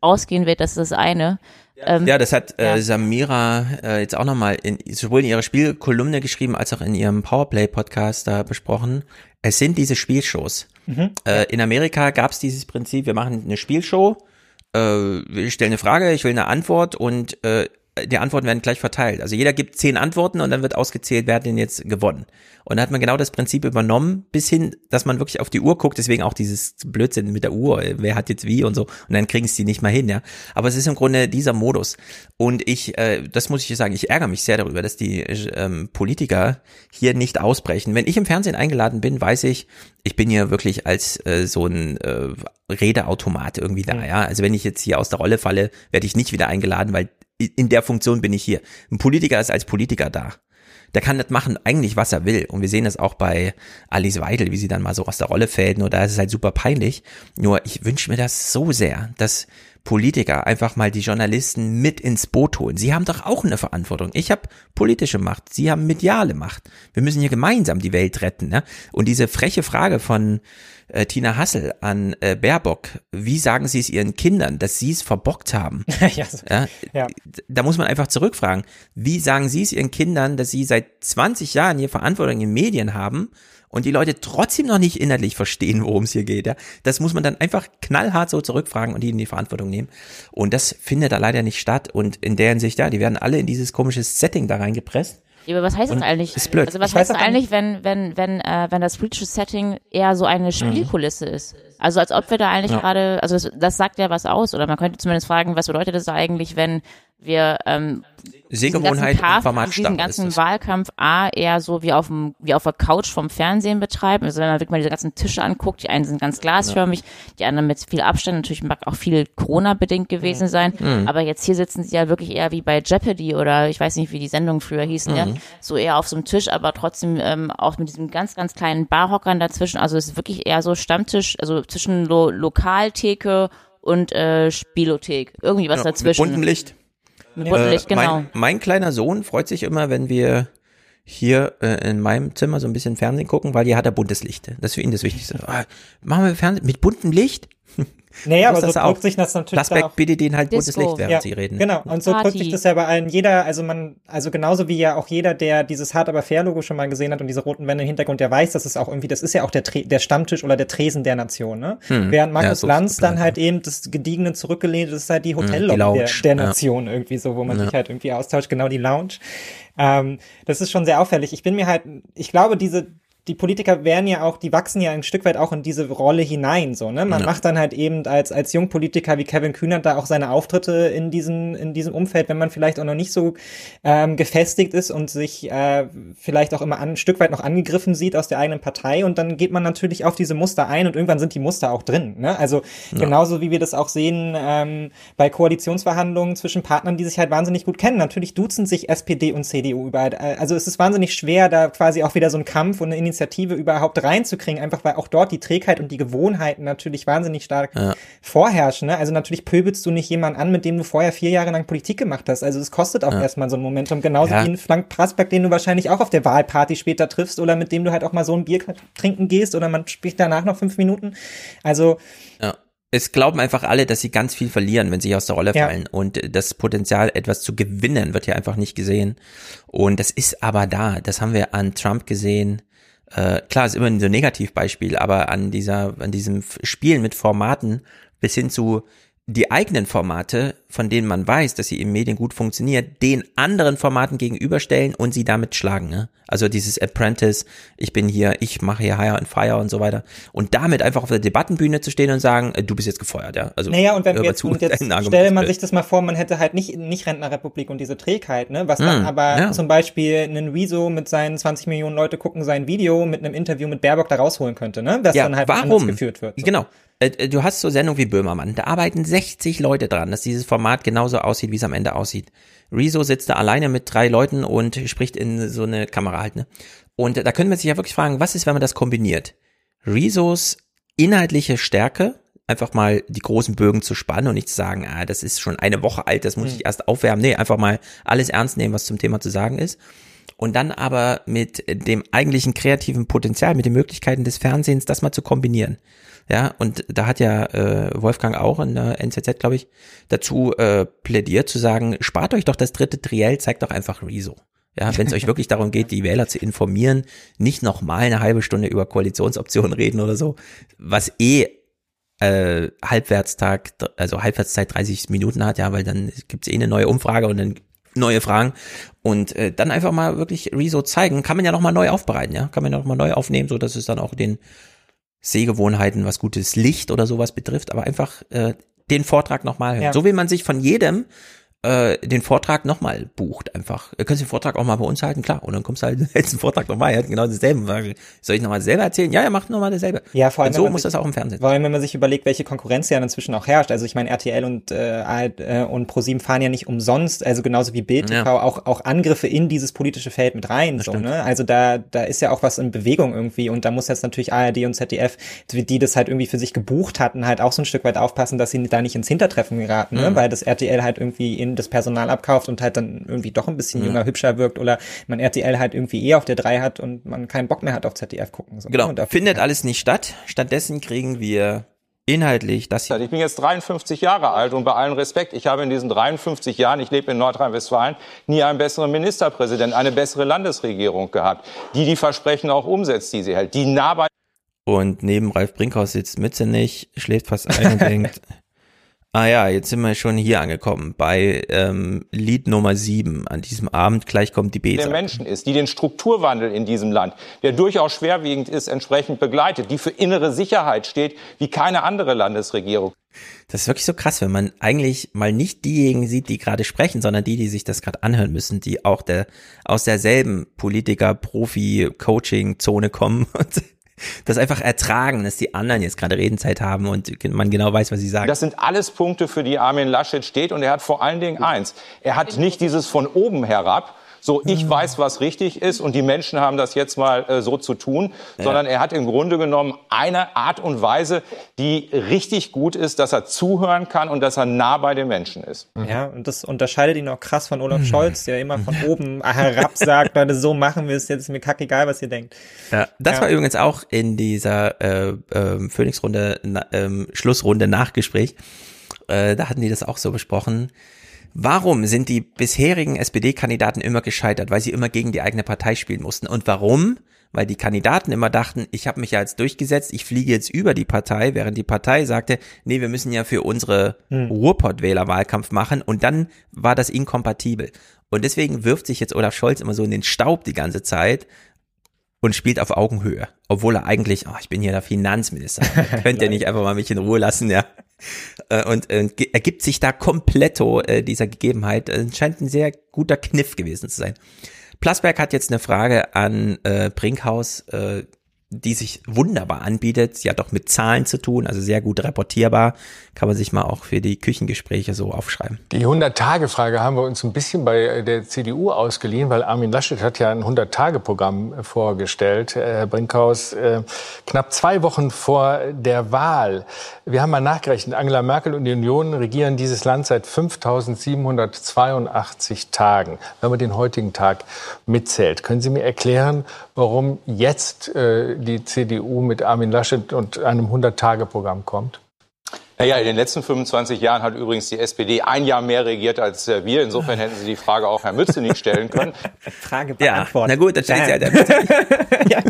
Speaker 14: ausgehen wird. Das ist das eine. Ähm,
Speaker 1: Ja, das hat äh,
Speaker 14: ja.
Speaker 1: Samira äh, jetzt auch nochmal in, sowohl in ihrer Spielkolumne geschrieben als auch in ihrem Powerplay-Podcast da besprochen. Es sind diese Spielshows.
Speaker 13: Mhm.
Speaker 1: Äh, in Amerika gab es dieses Prinzip, wir machen eine Spielshow, äh, ich stelle eine Frage, ich will eine Antwort und äh, die Antworten werden gleich verteilt. Also jeder gibt zehn Antworten und dann wird ausgezählt, wer hat denn jetzt gewonnen. Und da hat man genau das Prinzip übernommen, bis hin, dass man wirklich auf die Uhr guckt, deswegen auch dieses Blödsinn mit der Uhr, wer hat jetzt wie und so, und dann kriegen es die nicht mal hin, ja. Aber es ist im Grunde dieser Modus. Und ich, äh, das muss ich sagen, ich ärgere mich sehr darüber, dass die ähm, Politiker hier nicht ausbrechen. Wenn ich im Fernsehen eingeladen bin, weiß ich, ich bin hier wirklich als äh, so ein äh, Redeautomat irgendwie da, ja. Also wenn ich jetzt hier aus der Rolle falle, werde ich nicht wieder eingeladen, weil in der Funktion bin ich hier. Ein Politiker ist als Politiker da. Der kann das machen, eigentlich was er will. Und wir sehen das auch bei Alice Weidel, wie sie dann mal so aus der Rolle fällt. Nur da ist es halt super peinlich. Nur ich wünsche mir das so sehr, dass Politiker einfach mal die Journalisten mit ins Boot holen. Sie haben doch auch eine Verantwortung. Ich habe politische Macht, Sie haben mediale Macht. Wir müssen hier gemeinsam die Welt retten. Ne? Und diese freche Frage von äh, Tina Hassel an äh, Baerbock, wie sagen Sie es Ihren Kindern, dass Sie es verbockt haben?
Speaker 13: ja.
Speaker 1: Ja,
Speaker 13: Ja.
Speaker 1: da muss man einfach zurückfragen. Wie sagen Sie es Ihren Kindern, dass Sie seit 20 Jahren hier Verantwortung in Medien haben und die Leute trotzdem noch nicht inhaltlich verstehen, worum es hier geht? Ja? Das muss man dann einfach knallhart so zurückfragen und die in die Verantwortung nehmen. Und das findet da leider nicht statt. Und in der Hinsicht, ja, die werden alle in dieses komische Setting da reingepresst.
Speaker 14: Ja, aber was heißt
Speaker 1: Und
Speaker 14: das eigentlich?
Speaker 1: ist blöd.
Speaker 14: Also was
Speaker 1: Ich
Speaker 14: heißt das eigentlich, wenn, wenn, wenn, äh, wenn das politische Setting eher so eine Spielkulisse ist? Also als ob wir da eigentlich
Speaker 1: Ja.
Speaker 14: gerade, also das, das sagt ja was aus, oder man könnte zumindest fragen, was bedeutet das eigentlich, wenn wir ähm,
Speaker 1: Sehgewohnheit
Speaker 14: Kampf,
Speaker 1: Formatstarre
Speaker 14: diesen ganzen. Wahlkampf A eher so wie auf dem, wie auf der Couch vom Fernsehen betreiben. Also wenn man wirklich mal diese ganzen Tische anguckt, die einen sind ganz glasförmig, die anderen mit viel Abstand, natürlich mag auch viel Corona-bedingt gewesen sein,
Speaker 1: Mhm.
Speaker 14: aber jetzt hier sitzen sie ja wirklich eher wie bei Jeopardy oder ich weiß nicht, wie die Sendungen früher hießen, ja,
Speaker 1: Mhm.
Speaker 14: so eher auf so einem Tisch, aber trotzdem ähm, auch mit diesem ganz, ganz kleinen Barhockern dazwischen. Also es ist wirklich eher so Stammtisch, also zwischen Lo Lokaltheke und äh, Spielothek. Irgendwie was
Speaker 1: Ja,
Speaker 14: dazwischen.
Speaker 1: Mit buntem Licht.
Speaker 14: Mit buntem Licht, genau.
Speaker 1: Mein, mein kleiner Sohn freut sich immer, wenn wir hier äh, in meinem Zimmer so ein bisschen Fernsehen gucken, weil hier hat er buntes Licht. Das ist für ihn das Wichtigste. Ah, machen wir Fernsehen mit buntem Licht?
Speaker 13: Naja, aber so drückt sich das natürlich
Speaker 1: Plasberg
Speaker 13: auch-
Speaker 1: bitte denen halt buntes
Speaker 14: Disco.
Speaker 1: Licht, während
Speaker 13: ja,
Speaker 1: sie reden.
Speaker 13: Genau, und so
Speaker 14: Party.
Speaker 13: drückt sich das ja bei allen jeder, also man, also genauso wie ja auch jeder, der dieses Hard aber fair Logo schon mal gesehen hat und diese roten Wände im Hintergrund, der weiß, dass es auch irgendwie, das ist ja auch der, der Stammtisch oder der Tresen der Nation, ne?
Speaker 1: Hm.
Speaker 13: Während
Speaker 1: Ja,
Speaker 13: Markus
Speaker 1: so
Speaker 13: Lanz dann halt eben das gediegene zurückgelehnt, das ist halt die
Speaker 1: Hm,
Speaker 13: Hotellobby
Speaker 1: Lounge,
Speaker 13: der, der
Speaker 1: ja.
Speaker 13: Nation irgendwie so, wo man
Speaker 1: Ja.
Speaker 13: sich halt irgendwie austauscht, genau die Lounge. Ähm, das ist schon sehr auffällig. Ich bin mir halt, ich glaube, diese, die Politiker werden ja auch, die wachsen ja ein Stück weit auch in diese Rolle hinein, so, ne? Man
Speaker 1: Ja.
Speaker 13: macht dann halt eben als, als Jungpolitiker wie Kevin Kühnert da auch seine Auftritte in diesem, in diesem Umfeld, wenn man vielleicht auch noch nicht so ähm, gefestigt ist und sich äh, vielleicht auch immer an, ein Stück weit noch angegriffen sieht aus der eigenen Partei und dann geht man natürlich auf diese Muster ein und irgendwann sind die Muster auch drin, ne? Also genauso wie wir das auch sehen ähm, bei Koalitionsverhandlungen zwischen Partnern, die sich halt wahnsinnig gut kennen. Natürlich duzen sich SPD und CDU überall. Also es ist wahnsinnig schwer, da quasi auch wieder so einen Kampf und eine Initiative überhaupt reinzukriegen, einfach weil auch dort die Trägheit und die Gewohnheiten natürlich wahnsinnig stark
Speaker 1: Ja.
Speaker 13: vorherrschen. Ne? Also natürlich pöbelst du nicht jemanden an, mit dem du vorher vier Jahre lang Politik gemacht hast. Also es kostet auch
Speaker 1: Ja.
Speaker 13: erstmal so ein Momentum. Genauso
Speaker 1: Ja.
Speaker 13: wie ein Frank Prasberg, den du wahrscheinlich auch auf der Wahlparty später triffst oder mit dem du halt auch mal so ein Bier trinken gehst oder man spricht danach noch fünf Minuten. Also
Speaker 1: Ja. Es glauben einfach alle, dass sie ganz viel verlieren, wenn sie aus der Rolle
Speaker 13: Ja.
Speaker 1: fallen. Und das Potenzial, etwas zu gewinnen, wird hier einfach nicht gesehen. Und das ist aber da. Das haben wir an Trump gesehen. Äh, klar, ist immer so ein Negativbeispiel, aber an dieser, an diesem Spielen mit Formaten bis hin zu die eigenen Formate, von denen man weiß, dass sie in Medien gut funktionieren, den anderen Formaten gegenüberstellen und sie damit schlagen. Ne? Also dieses Apprentice, ich bin hier, ich mache hier Hire and Fire und so weiter. Und damit einfach auf der Debattenbühne zu stehen und sagen, äh, du bist jetzt gefeuert, ja. Also
Speaker 13: Naja, und wenn wir jetzt,
Speaker 1: zu,
Speaker 13: und jetzt stelle man sich das mal vor, man hätte halt nicht, nicht Rentnerrepublik und diese Trägheit, ne? Was dann
Speaker 1: Hm,
Speaker 13: aber
Speaker 1: ja.
Speaker 13: zum Beispiel einen Rezo mit seinen 20 Millionen Leute gucken sein Video mit einem Interview mit Baerbock da rausholen könnte, ne? Das dann halt
Speaker 1: warum?
Speaker 13: geführt wird. So.
Speaker 1: Genau. Äh, äh, Du hast so Sendungen wie Böhmermann, da arbeiten 60 Leute dran, dass dieses Format genauso aussieht, wie es am Ende aussieht. Rezo sitzt da alleine mit drei Leuten und spricht in so eine Kamera halt, ne? Und da können wir sich ja wirklich fragen, was ist, wenn man das kombiniert? Rezos inhaltliche Stärke, einfach mal die großen Bögen zu spannen und nicht zu sagen, ah, das ist schon eine Woche alt, das muss
Speaker 13: Hm.
Speaker 1: ich erst aufwärmen. Nee, einfach mal alles ernst nehmen, was zum Thema zu sagen ist. Und dann aber mit dem eigentlichen kreativen Potenzial, mit den Möglichkeiten des Fernsehens, das mal zu kombinieren. Ja, und da hat ja äh, Wolfgang auch in der NZZ, glaube ich, dazu äh, plädiert, zu sagen, spart euch doch das dritte Triell, zeigt doch einfach Rezo. Ja, wenn es euch wirklich darum geht, die Wähler zu informieren, nicht noch mal eine halbe Stunde über Koalitionsoptionen reden oder so, was eh äh, Halbwertstag, also Halbwertszeit 30 Minuten hat, ja, weil dann gibt's eh eine neue Umfrage und dann neue Fragen und äh, dann einfach mal wirklich Rezo zeigen, kann man ja noch mal neu aufbereiten, ja, kann man ja noch mal neu aufnehmen, so dass es dann auch den Sehgewohnheiten, was gutes Licht oder sowas betrifft, aber einfach äh, den Vortrag noch mal hören.
Speaker 13: Ja.
Speaker 1: So wie man sich von jedem äh, den Vortrag nochmal bucht einfach. Ihr könnt den Vortrag auch mal bei uns halten, klar. Und dann kommst du halt, hältst den Vortrag nochmal, er hat genau dasselbe. Soll ich nochmal selber erzählen? Ja, ja, macht nochmal dasselbe.
Speaker 13: Ja, vor allem.
Speaker 1: Und so muss
Speaker 13: sich-
Speaker 1: das auch im Fernsehen.
Speaker 13: Vor allem, wenn man sich überlegt, welche Konkurrenz ja inzwischen auch herrscht. Also ich meine, RTL und, äh, äh, und ProSieben fahren ja nicht umsonst, also genauso wie Bild TV,
Speaker 1: Ja.
Speaker 13: auch, auch Angriffe in dieses politische Feld mit rein. So, ne? Also da, da ist ja auch was in Bewegung irgendwie und da muss jetzt natürlich ARD und ZDF, die, die das halt irgendwie für sich gebucht hatten, halt auch so ein Stück weit aufpassen, dass sie da nicht ins Hintertreffen geraten, ne?
Speaker 1: Mhm.
Speaker 13: weil das RTL halt irgendwie in das Personal abkauft und halt dann irgendwie doch ein bisschen
Speaker 1: Mhm.
Speaker 13: jünger, hübscher wirkt oder man RTL halt irgendwie eher auf der 3 hat und man keinen Bock mehr hat auf ZDF gucken. So?
Speaker 1: Genau, findet alles nicht statt. Stattdessen kriegen wir inhaltlich das hier.
Speaker 44: Ich bin jetzt 53 Jahre alt und bei allem Respekt, ich habe in diesen 53 Jahren, ich lebe in Nordrhein-Westfalen, nie einen besseren Ministerpräsident, eine bessere Landesregierung gehabt, die die Versprechen auch umsetzt, die sie hält, die nah bei
Speaker 1: Und neben Ralf Brinkhaus sitzt Mützenich, schläft fast ein und denkt, ah ja, jetzt sind wir schon hier angekommen, bei ähm, Lied Nummer 7 an diesem Abend. Gleich kommt die
Speaker 44: den
Speaker 1: Besa.
Speaker 44: Menschen ist, die den Strukturwandel in diesem Land, der durchaus schwerwiegend ist, entsprechend begleitet, die für innere Sicherheit steht, wie keine andere Landesregierung.
Speaker 1: Das ist wirklich so krass, wenn man eigentlich mal nicht diejenigen sieht, die gerade sprechen, sondern die, die sich das gerade anhören müssen, die auch der aus derselben Politiker, Profi, Coaching-Zone kommen und das einfach ertragen, dass die anderen jetzt gerade Redenzeit haben und man genau weiß, was sie sagen.
Speaker 44: Das sind alles Punkte, für die Armin Laschet steht. Und er hat vor allen Dingen eins. Er hat nicht dieses von oben herab, so ich weiß, was richtig ist und die Menschen haben das jetzt mal äh, so zu tun, sondern er hat im Grunde genommen eine Art und Weise, die richtig gut ist, dass er zuhören kann und dass er nah bei den Menschen ist.
Speaker 13: Ja, und das unterscheidet ihn auch krass von Olaf Scholz, der immer von oben herab sagt, Leute, so machen wir es jetzt, ist mir kackegal, was ihr denkt.
Speaker 1: Ja, das
Speaker 13: Ja.
Speaker 1: war übrigens auch in dieser äh, ähm, Phoenix-Runde, na, ähm, Schlussrunde Nachgespräch. Äh, da hatten die das auch so besprochen. Warum sind die bisherigen SPD-Kandidaten immer gescheitert? Weil sie immer gegen die eigene Partei spielen mussten. Und warum? Weil die Kandidaten immer dachten, ich habe mich ja jetzt durchgesetzt, ich fliege jetzt über die Partei, während die Partei sagte, nee, wir müssen ja für unsere
Speaker 13: Hm.
Speaker 1: Ruhrpott-Wähler Wahlkampf machen. Und dann war das inkompatibel. Und deswegen wirft sich jetzt Olaf Scholz immer so in den Staub die ganze Zeit und spielt auf Augenhöhe, obwohl er eigentlich, oh, ich bin hier der Finanzminister, könnt ihr nicht einfach mal mich in Ruhe lassen, ja. Äh, Und äh, ergibt sich da kompletto äh, dieser Gegebenheit. Äh, scheint ein sehr guter Kniff gewesen zu sein. Plasberg hat jetzt eine Frage an äh, Brinkhaus. Äh, die sich wunderbar anbietet. Sie hat auch mit Zahlen zu tun, also sehr gut reportierbar. Kann man sich mal auch für die Küchengespräche so aufschreiben.
Speaker 42: Die 100-Tage-Frage haben wir uns ein bisschen bei der CDU ausgeliehen, weil Armin Laschet hat ja ein 100-Tage-Programm vorgestellt, Herr Brinkhaus, äh, knapp zwei Wochen vor der Wahl. Wir haben mal nachgerechnet, Angela Merkel und die Union regieren dieses Land seit 5782 Tagen, wenn man den heutigen Tag mitzählt. Können Sie mir erklären, warum jetzt äh, die CDU mit Armin Laschet und einem 100-Tage-Programm kommt?
Speaker 44: Naja, in den letzten 25 Jahren hat übrigens die SPD ein Jahr mehr regiert als äh, wir. Insofern hätten Sie die Frage auch Herrn Mütze nicht stellen können.
Speaker 13: Frage
Speaker 1: beantwortet. Ja, na gut, dann stellt sie ja der
Speaker 13: ja,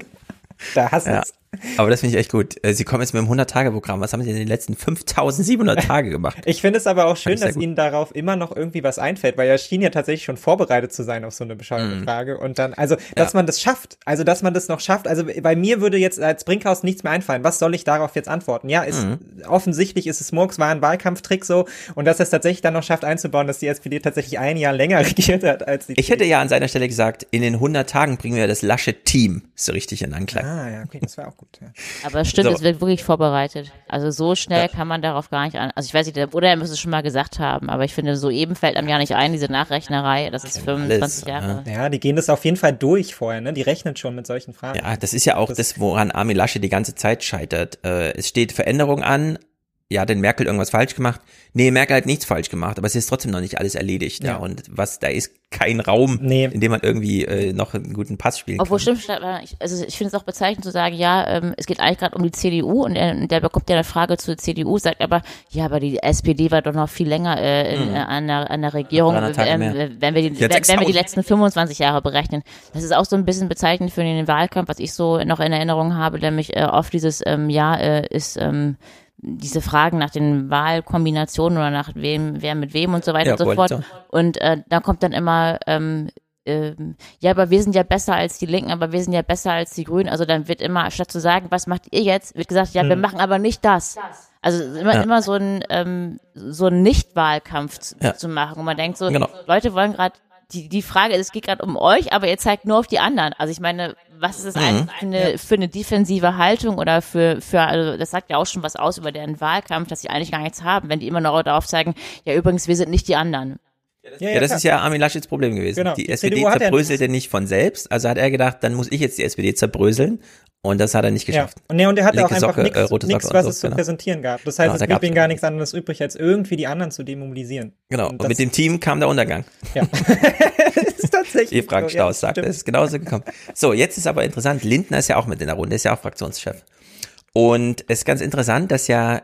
Speaker 13: da hast du
Speaker 1: Ja.
Speaker 13: es.
Speaker 1: Aber das finde ich echt gut. Äh, Sie kommen jetzt mit dem 100-Tage-Programm. Was haben Sie in den letzten 5700 Tage gemacht?
Speaker 13: Ich finde es aber auch schön, dass
Speaker 1: gut.
Speaker 13: Ihnen darauf immer noch irgendwie was einfällt, weil er schien ja tatsächlich schon vorbereitet zu sein auf so eine bescheuerte
Speaker 1: Mhm.
Speaker 13: Frage. Und dann, also, dass man das schafft, also, dass man das noch schafft. Also, bei mir würde jetzt als Brinkhaus nichts mehr einfallen. Was soll ich darauf jetzt antworten? Ja, ist,
Speaker 1: Mhm.
Speaker 13: offensichtlich ist es Murks, war ein Wahlkampftrick so. Und dass er es tatsächlich dann noch schafft einzubauen, dass die SPD tatsächlich ein Jahr länger regiert hat als die
Speaker 1: Ich hätte ja an seiner Stelle gesagt, in den 100 Tagen bringen wir das Laschet-Team so richtig in Anklang.
Speaker 13: Ah, ja, okay, das wäre auch gut. Ja.
Speaker 14: Aber es stimmt,
Speaker 1: So.
Speaker 14: es wird wirklich vorbereitet. Also so schnell kann man darauf gar nicht an. Also ich weiß nicht, oder er müsste es schon mal gesagt haben, aber ich finde, so eben fällt einem ja nicht ein, diese Nachrechnerei, das ist 25 Jahre.
Speaker 13: Ja, die gehen das auf jeden Fall durch vorher, ne? Die rechnen schon mit solchen Fragen.
Speaker 1: Ja, das ist ja auch das, woran Armin Laschet die ganze Zeit scheitert. Äh, es steht Veränderung an. Ja, hat denn Merkel irgendwas falsch gemacht? Nee, Merkel hat nichts falsch gemacht, aber es ist trotzdem noch nicht alles erledigt. Ja.
Speaker 13: Ja.
Speaker 1: Und was, da ist kein Raum, in dem man irgendwie äh, noch einen guten Pass spielen
Speaker 14: Obwohl
Speaker 1: kann.
Speaker 14: stimmt, ich- also ich finde es auch bezeichnend zu sagen, ja, ähm, es geht eigentlich gerade um die CDU und er, und der bekommt ja eine Frage zur CDU, sagt aber, ja, aber die SPD war doch noch viel länger äh, in,
Speaker 1: Mhm.
Speaker 14: äh, an, der, an der Regierung,
Speaker 1: 300 Tage
Speaker 14: ähm,
Speaker 1: mehr.
Speaker 14: wenn wir die, wenn, wenn wir die
Speaker 1: 6000.
Speaker 14: letzten 25 Jahre berechnen. Das ist auch so ein bisschen bezeichnend für den Wahlkampf, was ich so noch in Erinnerung habe, nämlich äh, oft dieses, ähm, ja, äh, ist ähm, diese Fragen nach den Wahlkombinationen oder nach wem, wer mit wem und so weiter
Speaker 1: Ja,
Speaker 14: und so fort. Und äh, da kommt dann immer, ähm, ähm, ja, aber wir sind ja besser als die Linken, aber wir sind ja besser als die Grünen. Also dann wird immer, statt zu sagen, was macht ihr jetzt, wird gesagt, ja, wir
Speaker 1: Hm.
Speaker 14: machen aber nicht das. Also immer,
Speaker 1: Ja.
Speaker 14: immer so ein, ähm, so ein Nicht-Wahlkampf zu,
Speaker 1: Ja.
Speaker 14: zu machen. Und man denkt so,
Speaker 1: Genau.
Speaker 14: Leute wollen gerade, die, die Frage ist, es geht gerade um euch, aber ihr zeigt nur auf die anderen. Also ich meine, was ist das
Speaker 1: Mhm.
Speaker 14: eigentlich für eine, für eine defensive Haltung oder für, für, also das sagt ja auch schon was aus über deren Wahlkampf, dass sie eigentlich gar nichts haben, wenn die immer noch darauf zeigen, ja übrigens, wir sind nicht die anderen.
Speaker 1: Ja, das ist ja Armin Laschets Problem gewesen.
Speaker 13: Genau.
Speaker 1: Die,
Speaker 13: Die
Speaker 1: SPD
Speaker 13: ja-
Speaker 1: zerbröselte nicht von selbst, also hat er gedacht, dann muss ich jetzt die SPD zerbröseln und das hat er nicht geschafft.
Speaker 13: Ja. Und, nee, und er hatte auch
Speaker 1: Linke
Speaker 13: einfach
Speaker 1: Socke,
Speaker 13: nichts,
Speaker 1: äh,
Speaker 13: was
Speaker 1: und
Speaker 13: es
Speaker 1: so,
Speaker 13: zu
Speaker 1: genau.
Speaker 13: präsentieren gab. Das heißt,
Speaker 1: Genau,
Speaker 13: es blieb ihm gar nichts anderes übrig, als irgendwie die anderen zu demobilisieren.
Speaker 1: Genau, und,
Speaker 13: das-
Speaker 1: mit dem Team kam der Untergang.
Speaker 13: Ja. das ist tatsächlich
Speaker 1: Wie Frank
Speaker 13: so, ja,
Speaker 1: Strauß sagt, das ist genauso gekommen. So, jetzt ist aber interessant, Lindner ist ja auch mit in der Runde, ist ja auch Fraktionschef. Und es ist ganz interessant, dass ja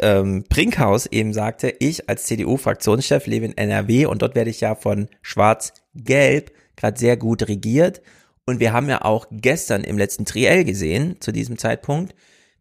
Speaker 1: ähm, Brinkhaus eben sagte, ich als CDU-Fraktionschef lebe in NRW und dort werde ich ja von Schwarz-Gelb gerade sehr gut regiert. Und wir haben ja auch gestern im letzten Triell gesehen, zu diesem Zeitpunkt,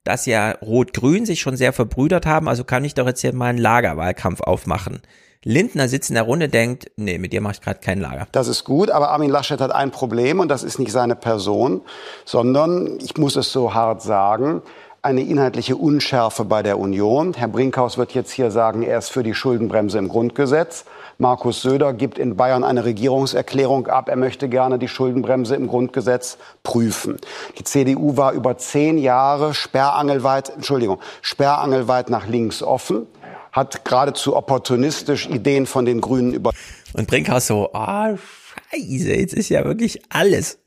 Speaker 1: dass ja Rot-Grün sich schon sehr verbrüdert haben, also kann ich doch jetzt hier mal einen Lagerwahlkampf aufmachen. Lindner sitzt in der Runde, denkt, nee, mit dir mache ich gerade kein Lager.
Speaker 43: Das ist gut, aber Armin Laschet hat ein Problem und das ist nicht seine Person, sondern, ich muss es so hart sagen, eine inhaltliche Unschärfe bei der Union. Herr Brinkhaus wird jetzt hier sagen, er ist für die Schuldenbremse im Grundgesetz. Markus Söder gibt in Bayern eine Regierungserklärung ab, er möchte gerne die Schuldenbremse im Grundgesetz prüfen. Die CDU war über zehn Jahre sperrangelweit, Entschuldigung, sperrangelweit nach links offen, hat geradezu opportunistisch Ideen von den Grünen über
Speaker 1: Und Brinkhaus so, ah, scheiße, jetzt ist ja wirklich alles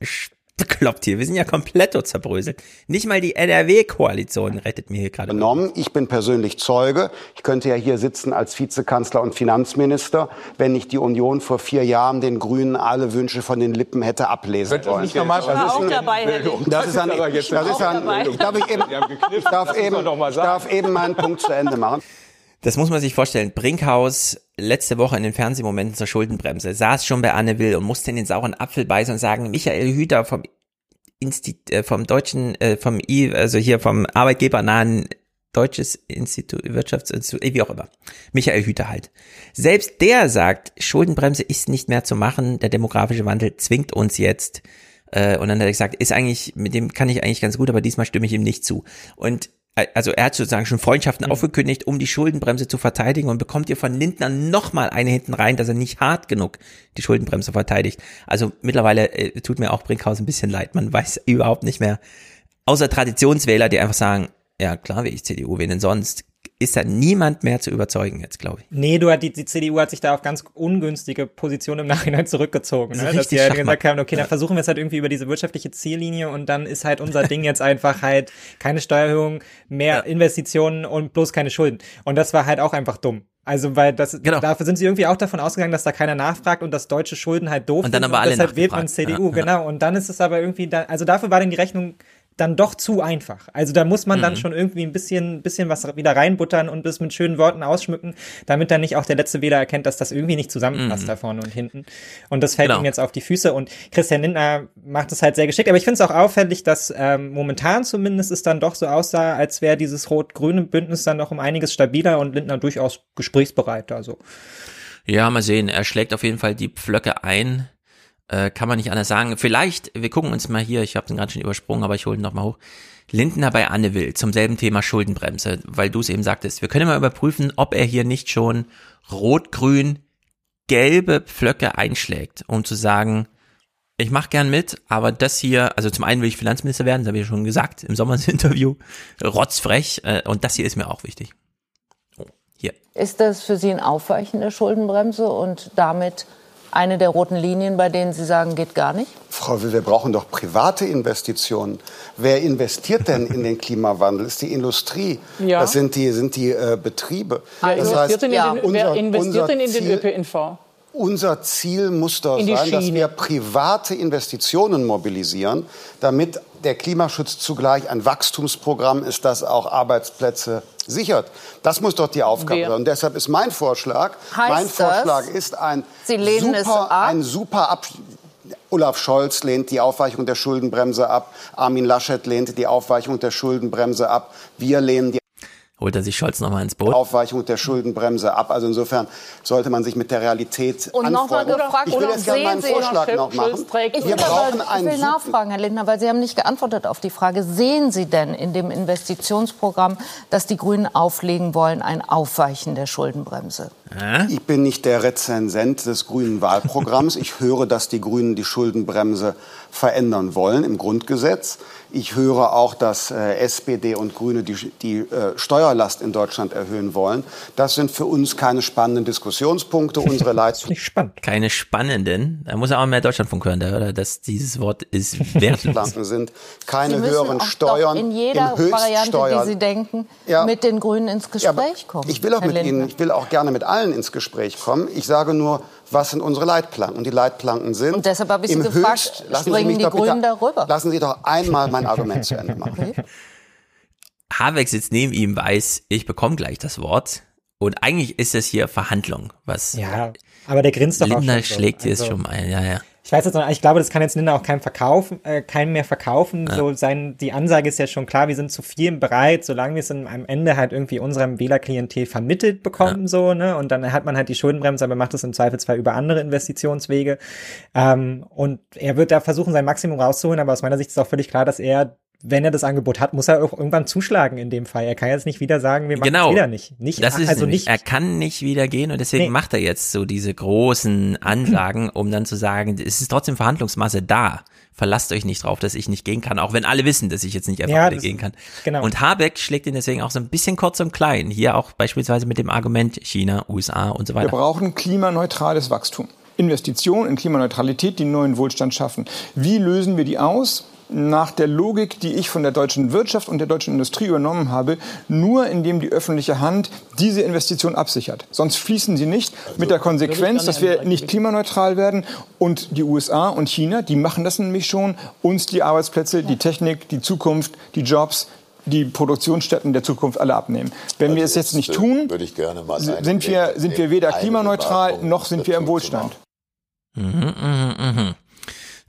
Speaker 1: bekloppt hier. Wir sind ja komplett zerbröselt. Nicht mal die NRW-Koalition rettet mir hier gerade.
Speaker 43: genommen. Ich bin persönlich Zeuge. Ich könnte ja hier sitzen als Vizekanzler und Finanzminister, wenn nicht die Union vor vier Jahren den Grünen alle Wünsche von den Lippen hätte ablesen
Speaker 42: Wird das
Speaker 43: wollen.
Speaker 42: nicht normal
Speaker 43: das ist
Speaker 42: auch
Speaker 43: ein,
Speaker 42: dabei, Herr
Speaker 43: das ist ein,
Speaker 42: Das ist
Speaker 43: das ist ein, darf ich eben, ich darf eben, ich darf eben meinen Punkt zu Ende machen.
Speaker 1: Das muss man sich vorstellen. Brinkhaus letzte Woche in den Fernsehmomenten zur Schuldenbremse saß schon bei Anne Will und musste in den sauren Apfel beißen und sagen, Michael Hüter vom Instit äh, vom deutschen, äh, vom I, also hier vom arbeitgebernahen Deutsches Institut, Wirtschaftsinstitut, wie auch immer. Michael Hüter halt. Selbst der sagt, Schuldenbremse ist nicht mehr zu machen, der demografische Wandel zwingt uns jetzt. Äh, und dann hat er gesagt, ist eigentlich, mit dem kann ich eigentlich ganz gut, aber diesmal stimme ich ihm nicht zu. Und also er hat sozusagen schon Freundschaften aufgekündigt, um die Schuldenbremse zu verteidigen und bekommt ihr von Lindner nochmal eine hinten rein, dass er nicht hart genug die Schuldenbremse verteidigt. Also mittlerweile äh, tut mir auch Brinkhaus ein bisschen leid. Man weiß überhaupt nicht mehr, außer Traditionswähler, die einfach sagen, ja klar, wie ich CDU, wen denn sonst, ist da niemand mehr zu überzeugen jetzt, glaube ich.
Speaker 13: Nee, du hat die, die CDU hat sich da auf ganz ungünstige Position im Nachhinein zurückgezogen. Ne? Dass die halt gesagt haben, okay, dann versuchen wir es halt irgendwie über diese wirtschaftliche Ziellinie und dann ist halt unser Ding jetzt einfach halt keine Steuererhöhung, mehr Investitionen und bloß keine Schulden. Und das war halt auch einfach dumm. Also, weil das,
Speaker 1: Genau.
Speaker 13: dafür sind sie irgendwie auch davon ausgegangen, dass da keiner nachfragt und dass deutsche Schulden halt doof
Speaker 1: Und dann
Speaker 13: sind
Speaker 1: aber alle
Speaker 13: deshalb wählt man. CDU,
Speaker 1: Ja, ja.
Speaker 13: genau. Und dann ist es aber irgendwie, da, also dafür war dann die Rechnung dann doch zu einfach. Also da muss man dann
Speaker 1: Mhm.
Speaker 13: schon irgendwie ein bisschen, bisschen was wieder reinbuttern und das mit schönen Worten ausschmücken, damit dann nicht auch der letzte Wähler erkennt, dass das irgendwie nicht zusammenpasst
Speaker 1: Mhm.
Speaker 13: da vorne und hinten. Und das fällt
Speaker 1: Genau.
Speaker 13: ihm jetzt auf die Füße und Christian Lindner macht es halt sehr geschickt. Aber ich finde es auch auffällig, dass ähm, momentan zumindest es dann doch so aussah, als wäre dieses rot-grüne Bündnis dann noch um einiges stabiler und Lindner durchaus gesprächsbereit. Also
Speaker 1: Ja, mal sehen. Er schlägt auf jeden Fall die Pflöcke ein. Äh, kann man nicht anders sagen. Vielleicht, wir gucken uns mal hier, ich habe den gerade schon übersprungen, aber ich hole ihn noch mal hoch. Lindner bei Anne Will zum selben Thema Schuldenbremse, weil du es eben sagtest. Wir können mal überprüfen, ob er hier nicht schon rot-grün gelbe Pflöcke einschlägt, um zu sagen, ich mache gern mit, aber das hier, also zum einen will ich Finanzminister werden, das habe ich schon gesagt im Sommersinterview, rotzfrech, äh, und das hier ist mir auch wichtig. Oh, hier.
Speaker 45: Ist das für Sie ein Aufweichen der Schuldenbremse und damit eine der roten Linien, bei denen Sie sagen, geht gar nicht?
Speaker 43: Frau Will, wir brauchen doch private Investitionen. Wer investiert denn in den Klimawandel? Ist die Industrie.
Speaker 46: Ja.
Speaker 43: Das sind die, sind die äh, Betriebe.
Speaker 46: Wer
Speaker 43: das
Speaker 46: investiert, denn, in den,
Speaker 43: unser-
Speaker 46: wer investiert
Speaker 43: unser
Speaker 46: denn in den
Speaker 43: Ziel-
Speaker 46: ÖPNV?
Speaker 43: Unser Ziel muss doch sein, dass
Speaker 46: Schiene.
Speaker 43: wir private Investitionen mobilisieren, damit der Klimaschutz zugleich ein Wachstumsprogramm ist, das auch Arbeitsplätze sichert. Das muss doch die Aufgabe
Speaker 45: Wer-
Speaker 43: sein. Und deshalb ist mein Vorschlag,
Speaker 45: Heißt
Speaker 43: mein Vorschlag ist ein super, ein super Ab Olaf Scholz lehnt die Aufweichung der Schuldenbremse ab. Armin Laschet lehnt die Aufweichung der Schuldenbremse ab. Wir lehnen die
Speaker 1: Holt er sich Scholz nochmal ins Boot?
Speaker 43: Aufweichung der Schuldenbremse ab. Also insofern sollte man sich mit der Realität
Speaker 45: Und nochmal
Speaker 43: anfreunden.
Speaker 45: gefragt,
Speaker 43: ich will
Speaker 45: oder
Speaker 43: jetzt gerne meinen
Speaker 45: sehen Sie-
Speaker 43: Vorschlag noch machen.
Speaker 45: Ich
Speaker 43: Wir
Speaker 45: will,
Speaker 43: brauchen
Speaker 45: aber, ich will nachfragen, Herr Lindner, weil Sie haben nicht geantwortet auf die Frage. Sehen Sie denn in dem Investitionsprogramm, das die Grünen auflegen wollen, ein Aufweichen der Schuldenbremse?
Speaker 43: Ich bin nicht der Rezensent des grünen Wahlprogramms. Ich höre, dass die Grünen die Schuldenbremse verändern wollen im Grundgesetz. Ich höre auch, dass äh, SPD und Grüne die, die äh, Steuerlast in Deutschland erhöhen wollen. Das sind für uns keine spannenden Diskussionspunkte. Unsere Leitung.
Speaker 13: Nicht spannend.
Speaker 1: Keine spannenden. Da muss er auch mehr Deutschlandfunk hören, da, oder? Das, dieses Wort ist wertlos.
Speaker 43: Sind keine höheren
Speaker 45: auch
Speaker 43: Steuern
Speaker 45: doch in jeder Variante, die Sie denken,
Speaker 43: Ja.
Speaker 45: mit den Grünen ins Gespräch kommen.
Speaker 43: Ich will auch
Speaker 45: Herr
Speaker 43: mit
Speaker 45: Lindner.
Speaker 43: Ihnen, ich will auch gerne mit allen ins Gespräch kommen. Ich sage nur, was sind unsere Leitplanken? Und die Leitplanken sind
Speaker 45: Und deshalb habe ich Sie gefragt,
Speaker 43: Höchst, lassen Sie
Speaker 45: springen
Speaker 43: mich
Speaker 45: die Grünen darüber?
Speaker 43: Lassen Sie doch einmal mein Argument zu Ende machen.
Speaker 1: Habeck sitzt neben ihm, weiß, ich bekomme gleich das Wort. Und eigentlich ist das hier Verhandlung, was
Speaker 13: Ja, aber der grinst doch auch
Speaker 1: Lindner
Speaker 13: schon so.
Speaker 1: schlägt jetzt
Speaker 13: Also-
Speaker 1: schon ein. Ja, ja.
Speaker 13: Ich weiß jetzt noch, ich glaube, das kann jetzt Lindner auch keinem verkaufen, äh, keinem mehr verkaufen.
Speaker 1: Ja.
Speaker 13: So sein, die Ansage ist ja schon klar, wir sind zu viel bereit, solange wir es am Ende halt irgendwie unserem Wählerklientel vermittelt bekommen, so, ne? Und dann hat man halt die Schuldenbremse, aber macht es im Zweifelsfall über andere Investitionswege. Ähm, und er wird da versuchen, sein Maximum rauszuholen, aber aus meiner Sicht ist auch völlig klar, dass er wenn er das Angebot hat, muss er auch irgendwann zuschlagen in dem Fall. Er kann jetzt nicht wieder sagen, wir machen
Speaker 1: Genau.
Speaker 13: es wieder nicht. nicht
Speaker 1: das ist
Speaker 13: also nicht
Speaker 1: er kann nicht wieder gehen und deswegen
Speaker 13: Nee.
Speaker 1: macht er jetzt so diese großen Ansagen, um dann zu sagen, es ist trotzdem Verhandlungsmasse da. Verlasst euch nicht drauf, dass ich nicht gehen kann, auch wenn alle wissen, dass ich jetzt nicht einfach
Speaker 13: Ja,
Speaker 1: wieder gehen kann.
Speaker 13: genau.
Speaker 1: Und Habeck schlägt ihn deswegen auch so ein bisschen kurz und klein. Hier auch beispielsweise mit dem Argument China, USA und so
Speaker 47: Wir
Speaker 1: weiter.
Speaker 47: brauchen klimaneutrales Wachstum. Investitionen in Klimaneutralität, die neuen Wohlstand schaffen. Wie lösen wir die aus? Nach der Logik, die ich von der deutschen Wirtschaft und der deutschen Industrie übernommen habe, nur indem die öffentliche Hand diese Investition absichert. Sonst fließen sie nicht mit der Konsequenz, dass wir nicht klimaneutral werden. Und die USA und China, die machen das nämlich schon, uns die Arbeitsplätze, die Technik, die Zukunft, die Jobs, die Produktionsstätten der Zukunft alle abnehmen. Wenn wir es jetzt nicht tun,
Speaker 48: würde ich gerne mal
Speaker 47: sind wir, sind wir weder klimaneutral noch sind wir im Wohlstand.
Speaker 1: Mhm, mhm, mhm.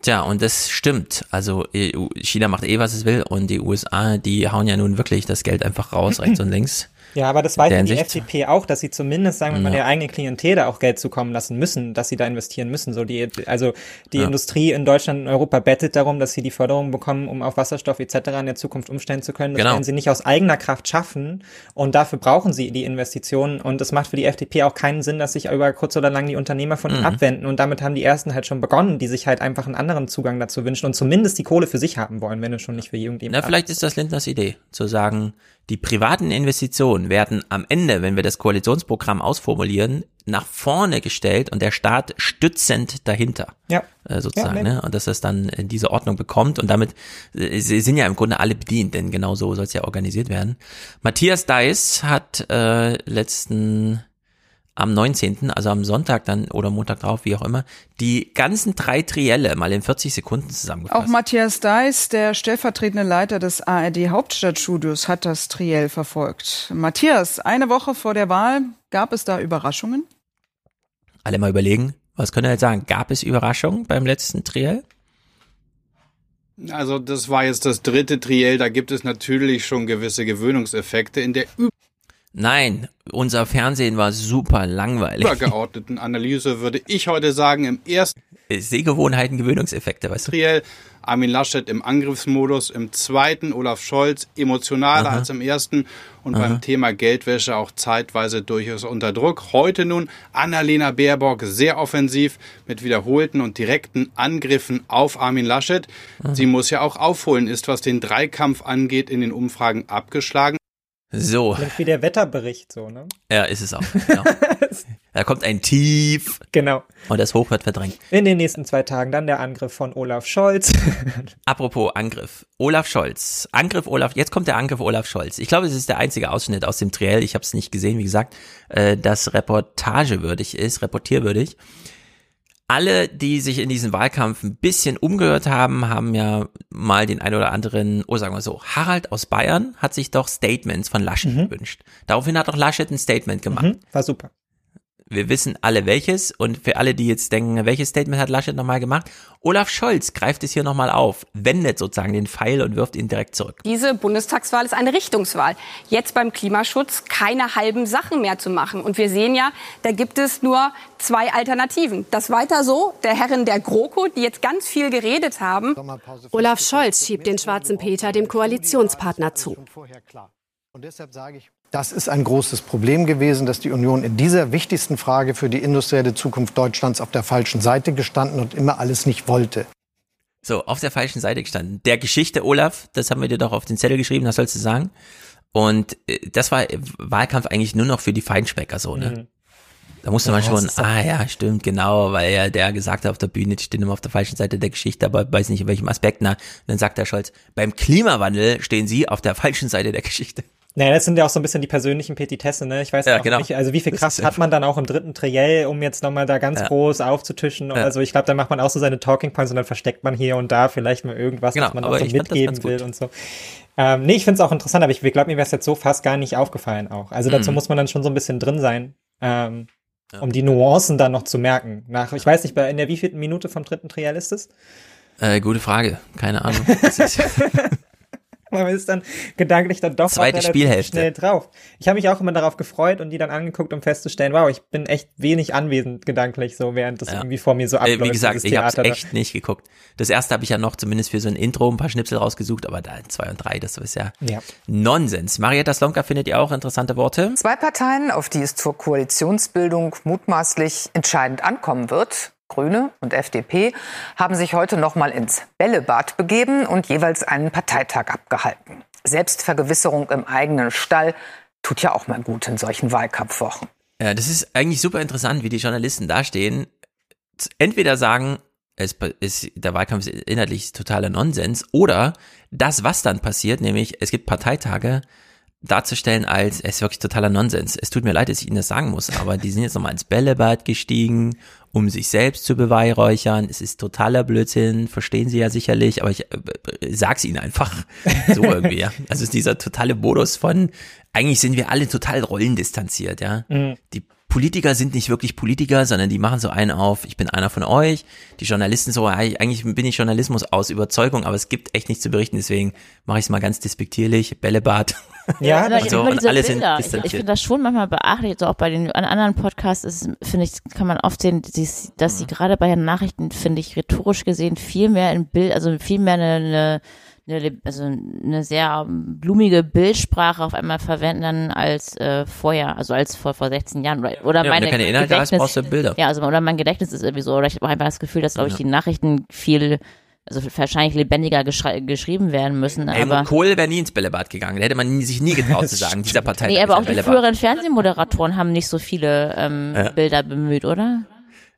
Speaker 1: Tja, und das stimmt. Also EU, China macht eh, was es will und die USA, die hauen ja nun wirklich das Geld einfach raus, rechts und links.
Speaker 13: Ja, aber das weiß ja die. FDP auch, dass sie zumindest, sagen wir mal,
Speaker 1: Ja.
Speaker 13: der eigenen Klientel da auch Geld zukommen lassen müssen, dass sie da investieren müssen. So die, also die
Speaker 1: Ja.
Speaker 13: Industrie in Deutschland und Europa bettelt darum, dass sie die Förderung bekommen, um auf Wasserstoff etc. in der Zukunft umstellen zu können. Das
Speaker 1: Genau.
Speaker 13: werden sie nicht aus eigener Kraft schaffen und dafür brauchen sie die Investitionen und es macht für die FDP auch keinen Sinn, dass sich über kurz oder lang die Unternehmer von ihnen
Speaker 1: Mhm.
Speaker 13: abwenden und damit haben die ersten halt schon begonnen, die sich halt einfach einen anderen Zugang dazu wünschen und zumindest die Kohle für sich haben wollen, wenn es schon nicht für irgendjemand.
Speaker 1: Na, vielleicht ist das Lindners Idee, zu sagen, die privaten Investitionen werden am Ende, wenn wir das Koalitionsprogramm ausformulieren, nach vorne gestellt und der Staat stützend dahinter.
Speaker 13: Ja.
Speaker 1: Äh, sozusagen,
Speaker 13: Ja,
Speaker 1: ne? Und dass das dann in diese Ordnung bekommt und damit äh, sie sind ja im Grunde alle bedient, denn genau so soll es ja organisiert werden. Matthias Deiss hat äh, letzten am 19., also am Sonntag dann oder Montag drauf, wie auch immer, die ganzen drei Trielle mal in 40 Sekunden zusammengefasst.
Speaker 46: Auch Matthias Deiß, der stellvertretende Leiter des ARD Hauptstadtstudios, hat das Triell verfolgt. Matthias, eine Woche vor der Wahl, gab es da Überraschungen?
Speaker 1: alle mal überlegen, was können wir jetzt sagen? Gab es Überraschungen beim letzten Triell?
Speaker 49: Also das war jetzt das dritte Triell, da gibt es natürlich schon gewisse Gewöhnungseffekte. In der
Speaker 1: Nein, unser Fernsehen war super langweilig.
Speaker 49: übergeordneten Analyse würde ich heute sagen, im ersten
Speaker 1: Sehgewohnheiten, Gewöhnungseffekte, weißt du?
Speaker 49: Armin Laschet im Angriffsmodus, im zweiten Olaf Scholz emotionaler
Speaker 1: Aha.
Speaker 49: als im ersten und
Speaker 1: Aha.
Speaker 49: beim Thema Geldwäsche auch zeitweise durchaus unter Druck. Heute nun Annalena Baerbock sehr offensiv mit wiederholten und direkten Angriffen auf Armin Laschet. Sie muss ja auch aufholen, ist was den Dreikampf angeht in den Umfragen abgeschlagen.
Speaker 1: So,
Speaker 13: Klingt wie der Wetterbericht so, ne?
Speaker 1: ja, ist es auch. Genau. da kommt ein Tief.
Speaker 13: Genau.
Speaker 1: Und das Hoch wird verdrängt.
Speaker 13: In den nächsten zwei Tagen dann der Angriff von Olaf Scholz.
Speaker 1: Apropos Angriff. Olaf Scholz. Angriff Olaf, jetzt kommt der Angriff Olaf Scholz. Ich glaube, es ist der einzige Ausschnitt aus dem Triell. Ich habe es nicht gesehen, wie gesagt, äh, das reportagewürdig ist, reportierwürdig. Alle, die sich in diesem Wahlkampf ein bisschen umgehört haben, haben ja mal den ein oder anderen, oh sagen wir so, Harald aus Bayern hat sich doch Statements von Laschet gewünscht. Daraufhin hat auch Laschet ein Statement gemacht.
Speaker 13: Mhm, war super.
Speaker 1: Wir wissen alle welches und für alle, die jetzt denken, welches Statement hat Laschet nochmal gemacht? Olaf Scholz greift es hier nochmal auf, wendet sozusagen den Pfeil und wirft ihn direkt zurück.
Speaker 50: Diese Bundestagswahl ist eine Richtungswahl. Jetzt beim Klimaschutz keine halben Sachen mehr zu machen. Und wir sehen ja, da gibt es nur zwei Alternativen. Das weiter so, der Herren der GroKo, die jetzt ganz viel geredet haben.
Speaker 48: Olaf Scholz schiebt den schwarzen Peter dem Koalitionspartner zu.
Speaker 51: Und deshalb sage ich, das ist ein großes Problem gewesen, dass die Union in dieser wichtigsten Frage für die industrielle Zukunft Deutschlands auf der falschen Seite gestanden und immer alles nicht wollte.
Speaker 1: So, auf der falschen Seite gestanden. Der Geschichte, Olaf, das haben wir dir doch auf den Zettel geschrieben, das sollst du sagen. Und äh, das war Wahlkampf eigentlich nur noch für die Feinschmecker so, ne?
Speaker 13: Mhm.
Speaker 1: Da musste
Speaker 13: Ja,
Speaker 1: man schon, ah ja, stimmt, genau, weil ja der gesagt hat auf der Bühne, die stehen immer auf der falschen Seite der Geschichte, aber weiß nicht in welchem Aspekt. Na, dann sagt der Scholz, beim Klimawandel stehen sie auf der falschen Seite der Geschichte.
Speaker 13: Naja, das sind ja auch so ein bisschen die persönlichen Petitesse, ne? Ich weiß
Speaker 1: Ja,
Speaker 13: auch
Speaker 1: genau.
Speaker 13: nicht, also wie viel Kraft hat man dann auch im dritten Triell, um jetzt nochmal da ganz
Speaker 1: Ja.
Speaker 13: groß aufzutischen?
Speaker 1: Ja.
Speaker 13: Also ich glaube, da macht man auch so seine Talking Points und dann versteckt man hier und da vielleicht mal irgendwas,
Speaker 1: Genau,
Speaker 13: was man auch so mitgeben will und so. Ähm, nee, ich finde es auch interessant, aber ich glaube, mir wäre es jetzt so fast gar nicht aufgefallen auch. Also dazu
Speaker 1: Mhm.
Speaker 13: muss man dann schon so ein bisschen drin sein, ähm, um die Nuancen dann noch zu merken. Nach, ich weiß nicht, bei in der wievielten Minute vom dritten Triell ist es?
Speaker 1: Äh, gute Frage, keine Ahnung.
Speaker 13: Man ist dann gedanklich dann doch
Speaker 1: Zweite
Speaker 13: relativ
Speaker 1: Spielhälfte.
Speaker 13: schnell drauf. Ich habe mich auch immer darauf gefreut und die dann angeguckt, um festzustellen, wow, ich bin echt wenig anwesend gedanklich, so während das
Speaker 1: Ja.
Speaker 13: irgendwie vor mir so abläuft.
Speaker 1: äh, wie gesagt, ich habe echt nicht geguckt. Das erste habe ich ja noch zumindest für so ein Intro ein paar Schnipsel rausgesucht, aber da zwei und drei, das ist ja,
Speaker 13: Ja.
Speaker 1: Nonsens. Marietta Slomka findet ihr auch interessante Worte?
Speaker 38: Zwei Parteien, auf die es zur Koalitionsbildung mutmaßlich entscheidend ankommen wird, Grüne und FDP, haben sich heute noch mal ins Bällebad begeben und jeweils einen Parteitag abgehalten. Selbstvergewisserung im eigenen Stall tut ja auch mal gut in solchen Wahlkampfwochen.
Speaker 1: Ja, das ist eigentlich super interessant, wie die Journalisten dastehen. Entweder sagen, es ist, der Wahlkampf ist inhaltlich totaler Nonsens, oder das, was dann passiert, nämlich es gibt Parteitage, darzustellen als, es ist wirklich totaler Nonsens. Es tut mir leid, dass ich Ihnen das sagen muss, aber die sind jetzt nochmal ins Bällebad gestiegen, um sich selbst zu beweihräuchern. Es ist totaler Blödsinn, verstehen Sie ja sicherlich, aber ich äh, äh, sag's Ihnen einfach so irgendwie, ja. Also es ist dieser totale Modus von, eigentlich sind wir alle total rollendistanziert, ja.
Speaker 13: Mhm.
Speaker 1: Die Politiker sind nicht wirklich Politiker, sondern die machen so einen auf, ich bin einer von euch. Die Journalisten so, eigentlich bin ich Journalismus aus Überzeugung, aber es gibt echt nichts zu berichten, deswegen mache ich es mal ganz despektierlich, Bällebad.
Speaker 14: Ja,
Speaker 1: und, so, und alle sind.
Speaker 14: Ich, ich finde das schon manchmal beachtlich, so auch bei den an anderen Podcasts ist, finde ich, kann man oft sehen, dass, dass sie gerade bei den Nachrichten, finde ich, rhetorisch gesehen viel mehr in Bild, also viel mehr eine, eine eine, also eine sehr blumige Bildsprache auf einmal verwenden dann als äh, vorher, also als vor, vor 16 Jahren. Oder, oder
Speaker 1: Ja, wenn
Speaker 14: meine
Speaker 1: du keine Inhalte hast, brauchst du Bilder.
Speaker 14: Ja, also oder mein Gedächtnis ist irgendwie so, oder ich habe einfach das Gefühl, dass, glaube ich,
Speaker 1: Ja.
Speaker 14: die Nachrichten viel, also wahrscheinlich lebendiger geschrieben werden müssen. Aber
Speaker 1: Kohl wäre nie ins Bällebad gegangen. Da hätte man nie- sich nie getraut zu sagen, dieser Partei.
Speaker 14: nee, aber auch die früheren Fernsehmoderatoren haben nicht so viele ähm,
Speaker 1: Ja.
Speaker 14: Bilder bemüht, oder?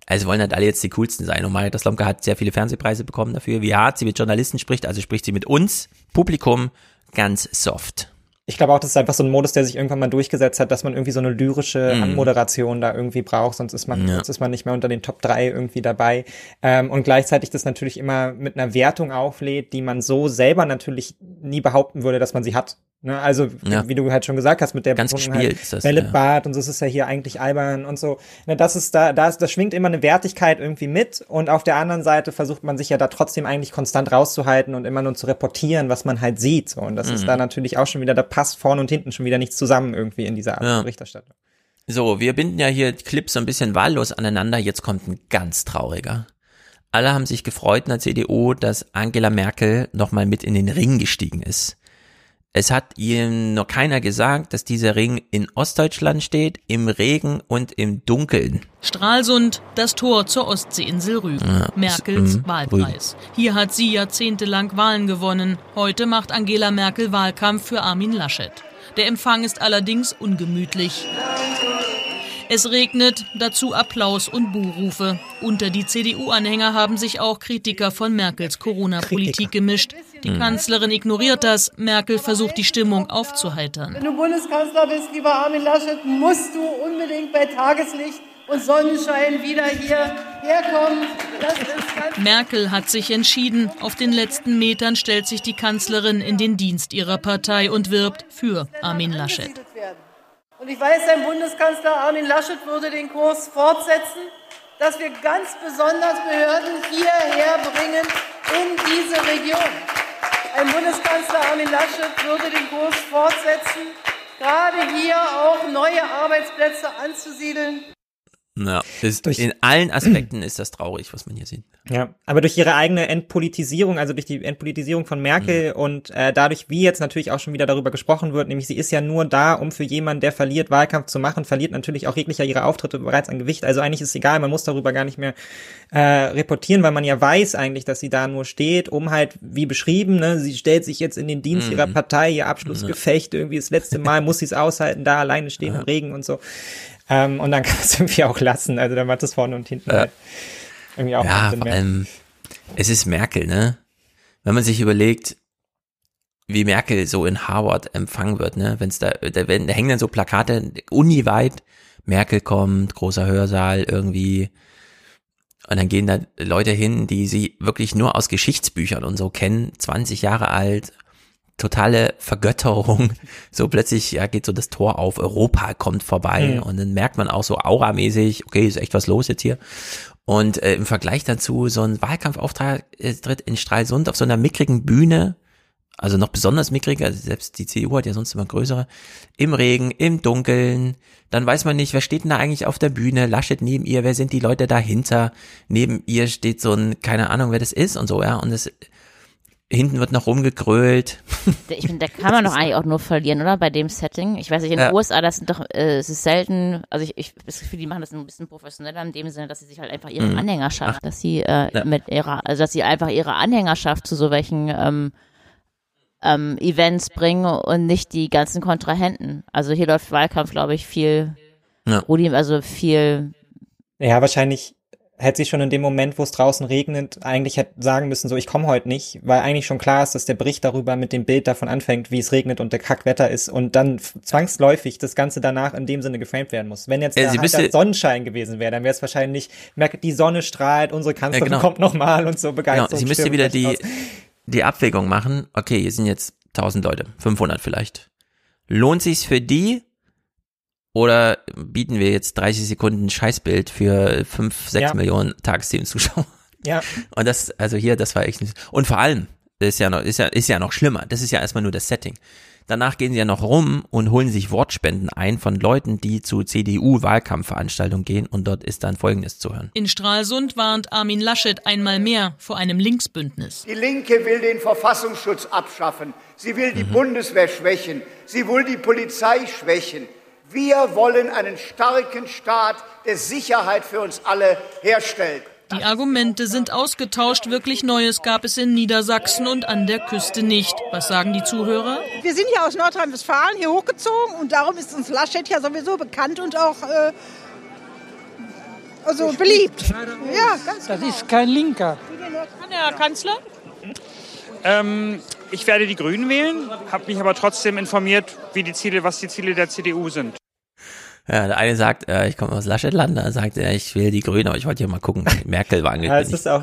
Speaker 1: Also wollen halt alle jetzt die coolsten sein. Und Marietta Slomka hat sehr viele Fernsehpreise bekommen dafür. Wie hart sie mit Journalisten spricht, also spricht sie mit uns, Publikum, ganz soft.
Speaker 13: Ich glaube auch, das ist einfach so ein Modus, der sich irgendwann mal durchgesetzt hat, dass man irgendwie so eine lyrische
Speaker 1: Mhm.
Speaker 13: Anmoderation da irgendwie braucht, sonst ist man,
Speaker 1: Ja.
Speaker 13: sonst ist man nicht mehr unter den Top 3 irgendwie dabei. Ähm, und gleichzeitig das natürlich immer mit einer Wertung auflädt, die man so selber natürlich nie behaupten würde, dass man sie hat. Ne? Also,
Speaker 1: Ja.
Speaker 13: wie du halt schon gesagt hast, mit der
Speaker 1: Ganz gespielt
Speaker 13: halt,
Speaker 1: das,
Speaker 13: Bällebad und so ist es ja hier eigentlich albern und so. Ne, das ist da, da, ist, da schwingt immer eine Wertigkeit irgendwie mit und auf der anderen Seite versucht man sich ja da trotzdem eigentlich konstant rauszuhalten und immer nur zu reportieren, was man halt sieht. So. Und das
Speaker 1: Mhm.
Speaker 13: ist da natürlich auch schon wieder, da passt vorne und hinten schon wieder nichts zusammen irgendwie in dieser Art
Speaker 1: Ja.
Speaker 13: Berichterstattung.
Speaker 1: So, wir binden ja hier Clips so ein bisschen wahllos aneinander. Jetzt kommt ein ganz trauriger. Alle haben sich gefreut in der CDU, dass Angela Merkel nochmal mit in den Ring gestiegen ist. Es hat ihnen noch keiner gesagt, dass dieser Ring in Ostdeutschland steht, im Regen und im Dunkeln.
Speaker 52: Stralsund, das Tor zur Ostseeinsel Rügen.
Speaker 1: Ja,
Speaker 52: Merkels
Speaker 1: mhm,
Speaker 52: Wahlpreis. Hier hat sie jahrzehntelang Wahlen gewonnen. Heute macht Angela Merkel Wahlkampf für Armin Laschet. Der Empfang ist allerdings ungemütlich. Es regnet, dazu Applaus und Buhrufe. Unter die CDU-Anhänger haben sich auch Kritiker von Merkels Corona-Politik gemischt. Die
Speaker 53: Mhm.
Speaker 52: Kanzlerin ignoriert das. Merkel versucht die Stimmung aufzuheitern.
Speaker 53: Wenn du Bundeskanzler bist, lieber Armin Laschet, musst du unbedingt bei Tageslicht und Sonnenschein wieder hier herkommen. Das ist ganz
Speaker 52: Merkel hat sich entschieden. Auf den letzten Metern stellt sich die Kanzlerin in den Dienst ihrer Partei und wirbt für Armin Laschet.
Speaker 53: Und ich weiß, sein Bundeskanzler Armin Laschet würde den Kurs fortsetzen, dass wir ganz besonders Behörden hierher bringen in diese Region. Ein Bundeskanzler Armin Laschet würde den Kurs fortsetzen, gerade hier auch neue Arbeitsplätze anzusiedeln.
Speaker 1: Ja, ist, in allen Aspekten ist das traurig, was man hier sieht.
Speaker 13: Ja, aber durch ihre eigene Entpolitisierung, also durch die Entpolitisierung von Merkel
Speaker 1: Mhm.
Speaker 13: und äh, dadurch, wie jetzt natürlich auch schon wieder darüber gesprochen wird, nämlich sie ist ja nur da, um für jemanden, der verliert, Wahlkampf zu machen, verliert natürlich auch jeglicher ihre Auftritte bereits an Gewicht. Also eigentlich ist es egal, man muss darüber gar nicht mehr äh, reportieren, weil man ja weiß eigentlich, dass sie da nur steht, um halt, wie beschrieben, ne, sie stellt sich jetzt in den Dienst
Speaker 1: Mhm.
Speaker 13: ihrer Partei, ihr Abschlussgefecht, irgendwie das letzte Mal muss sie es aushalten, da alleine stehen im Regen und so. Ähm, und dann kann es irgendwie auch lassen. Also dann macht es vorne und hinten
Speaker 1: Ja.
Speaker 13: halt irgendwie auch
Speaker 1: Ja, vor
Speaker 13: mehr.
Speaker 1: allem, es ist Merkel, ne? Wenn man sich überlegt, wie Merkel so in Harvard empfangen wird, ne? Wenn's da, da, werden, da hängen dann so Plakate uniweit, Merkel kommt, großer Hörsaal irgendwie. Und dann gehen da Leute hin, die sie wirklich nur aus Geschichtsbüchern und so kennen, 20 Jahre alt, totale Vergötterung. So plötzlich ja, geht so das Tor auf, Europa kommt vorbei
Speaker 13: Mhm.
Speaker 1: und dann merkt man auch so auramäßig, okay, ist echt was los jetzt hier. Und äh, im Vergleich dazu so ein Wahlkampfauftrag äh, in Stralsund auf so einer mickrigen Bühne, also noch besonders mickrig, also selbst die CDU hat ja sonst immer größere, im Regen, im Dunkeln, dann weiß man nicht, wer steht denn da eigentlich auf der Bühne, Laschet neben ihr, wer sind die Leute dahinter, neben ihr steht so ein, keine Ahnung, wer das ist und so, ja, und das, hinten wird noch rumgegrölt.
Speaker 14: Ich finde, da kann man doch eigentlich auch nur verlieren, oder? Bei dem Setting. Ich weiß nicht, in den
Speaker 1: Ja.
Speaker 14: USA, das sind doch, äh, es ist selten, also ich, ich das Gefühl, die machen das ein bisschen professioneller in dem Sinne, dass sie sich halt einfach ihre
Speaker 1: Mhm.
Speaker 14: Anhängerschaft, dass sie äh,
Speaker 1: Ja.
Speaker 14: mit ihrer, also dass sie einfach ihre Anhängerschaft zu so welchen ähm, ähm, Events bringen und nicht die ganzen Kontrahenten. Also hier läuft Wahlkampf, glaube ich, viel,
Speaker 1: Ja.
Speaker 14: Rudi, also viel
Speaker 13: Ja, wahrscheinlich hätte sie schon in dem Moment, wo es draußen regnet, eigentlich hätte sagen müssen, so ich komme heute nicht, weil eigentlich schon klar ist, dass der Bericht darüber mit dem Bild davon anfängt, wie es regnet und der Kackwetter ist und dann zwangsläufig das Ganze danach in dem Sinne geframed werden muss. Wenn jetzt
Speaker 1: Äh,
Speaker 13: da halt Sonnenschein gewesen wäre, dann wäre es wahrscheinlich, merkt, die Sonne strahlt, unsere Kanzlerin
Speaker 1: genau.
Speaker 13: kommt nochmal und so
Speaker 1: Genau,
Speaker 13: begeistert.
Speaker 1: sie müsste wieder die, die Abwägung machen. Okay, hier sind jetzt 1000 Leute, 500 vielleicht. Lohnt sich's für die Oder bieten wir jetzt 30 Sekunden Scheißbild für 5, 6
Speaker 13: Ja.
Speaker 1: Millionen Tagesthemen-Zuschauer?
Speaker 13: Ja.
Speaker 1: Und das, also hier, das war echt nicht. Und vor allem, das ist ja noch, ist ja, ist ja noch schlimmer. Das ist ja erstmal nur das Setting. Danach gehen sie ja noch rum und holen sich Wortspenden ein von Leuten, die zu CDU-Wahlkampfveranstaltungen gehen und dort ist dann Folgendes zu hören.
Speaker 52: In Stralsund warnt Armin Laschet einmal mehr vor einem Linksbündnis.
Speaker 54: Die Linke will den Verfassungsschutz abschaffen. Sie will die Bundeswehr schwächen. Sie will die Polizei schwächen. Wir wollen einen starken Staat, der Sicherheit für uns alle herstellt.
Speaker 52: Die Argumente sind ausgetauscht. Wirklich Neues gab es in Niedersachsen und an der Küste nicht. Was sagen die Zuhörer?
Speaker 55: Wir sind ja aus Nordrhein-Westfalen hier hochgezogen und darum ist uns Laschet ja sowieso bekannt und auch äh, also beliebt. Ja, ganz
Speaker 56: Das ist kein Linker.
Speaker 55: Herr Kanzler?
Speaker 56: Ähm, ich werde die Grünen wählen, habe mich aber trotzdem informiert, wie die Ziele, was die Ziele der CDU sind.
Speaker 1: Ja, der eine sagt, äh, ich komme aus Laschetland, der sagt, äh, ich will die Grünen, aber ich wollte hier mal gucken. Merkel war
Speaker 13: Ja, es
Speaker 1: angekündigt.
Speaker 13: ist auch,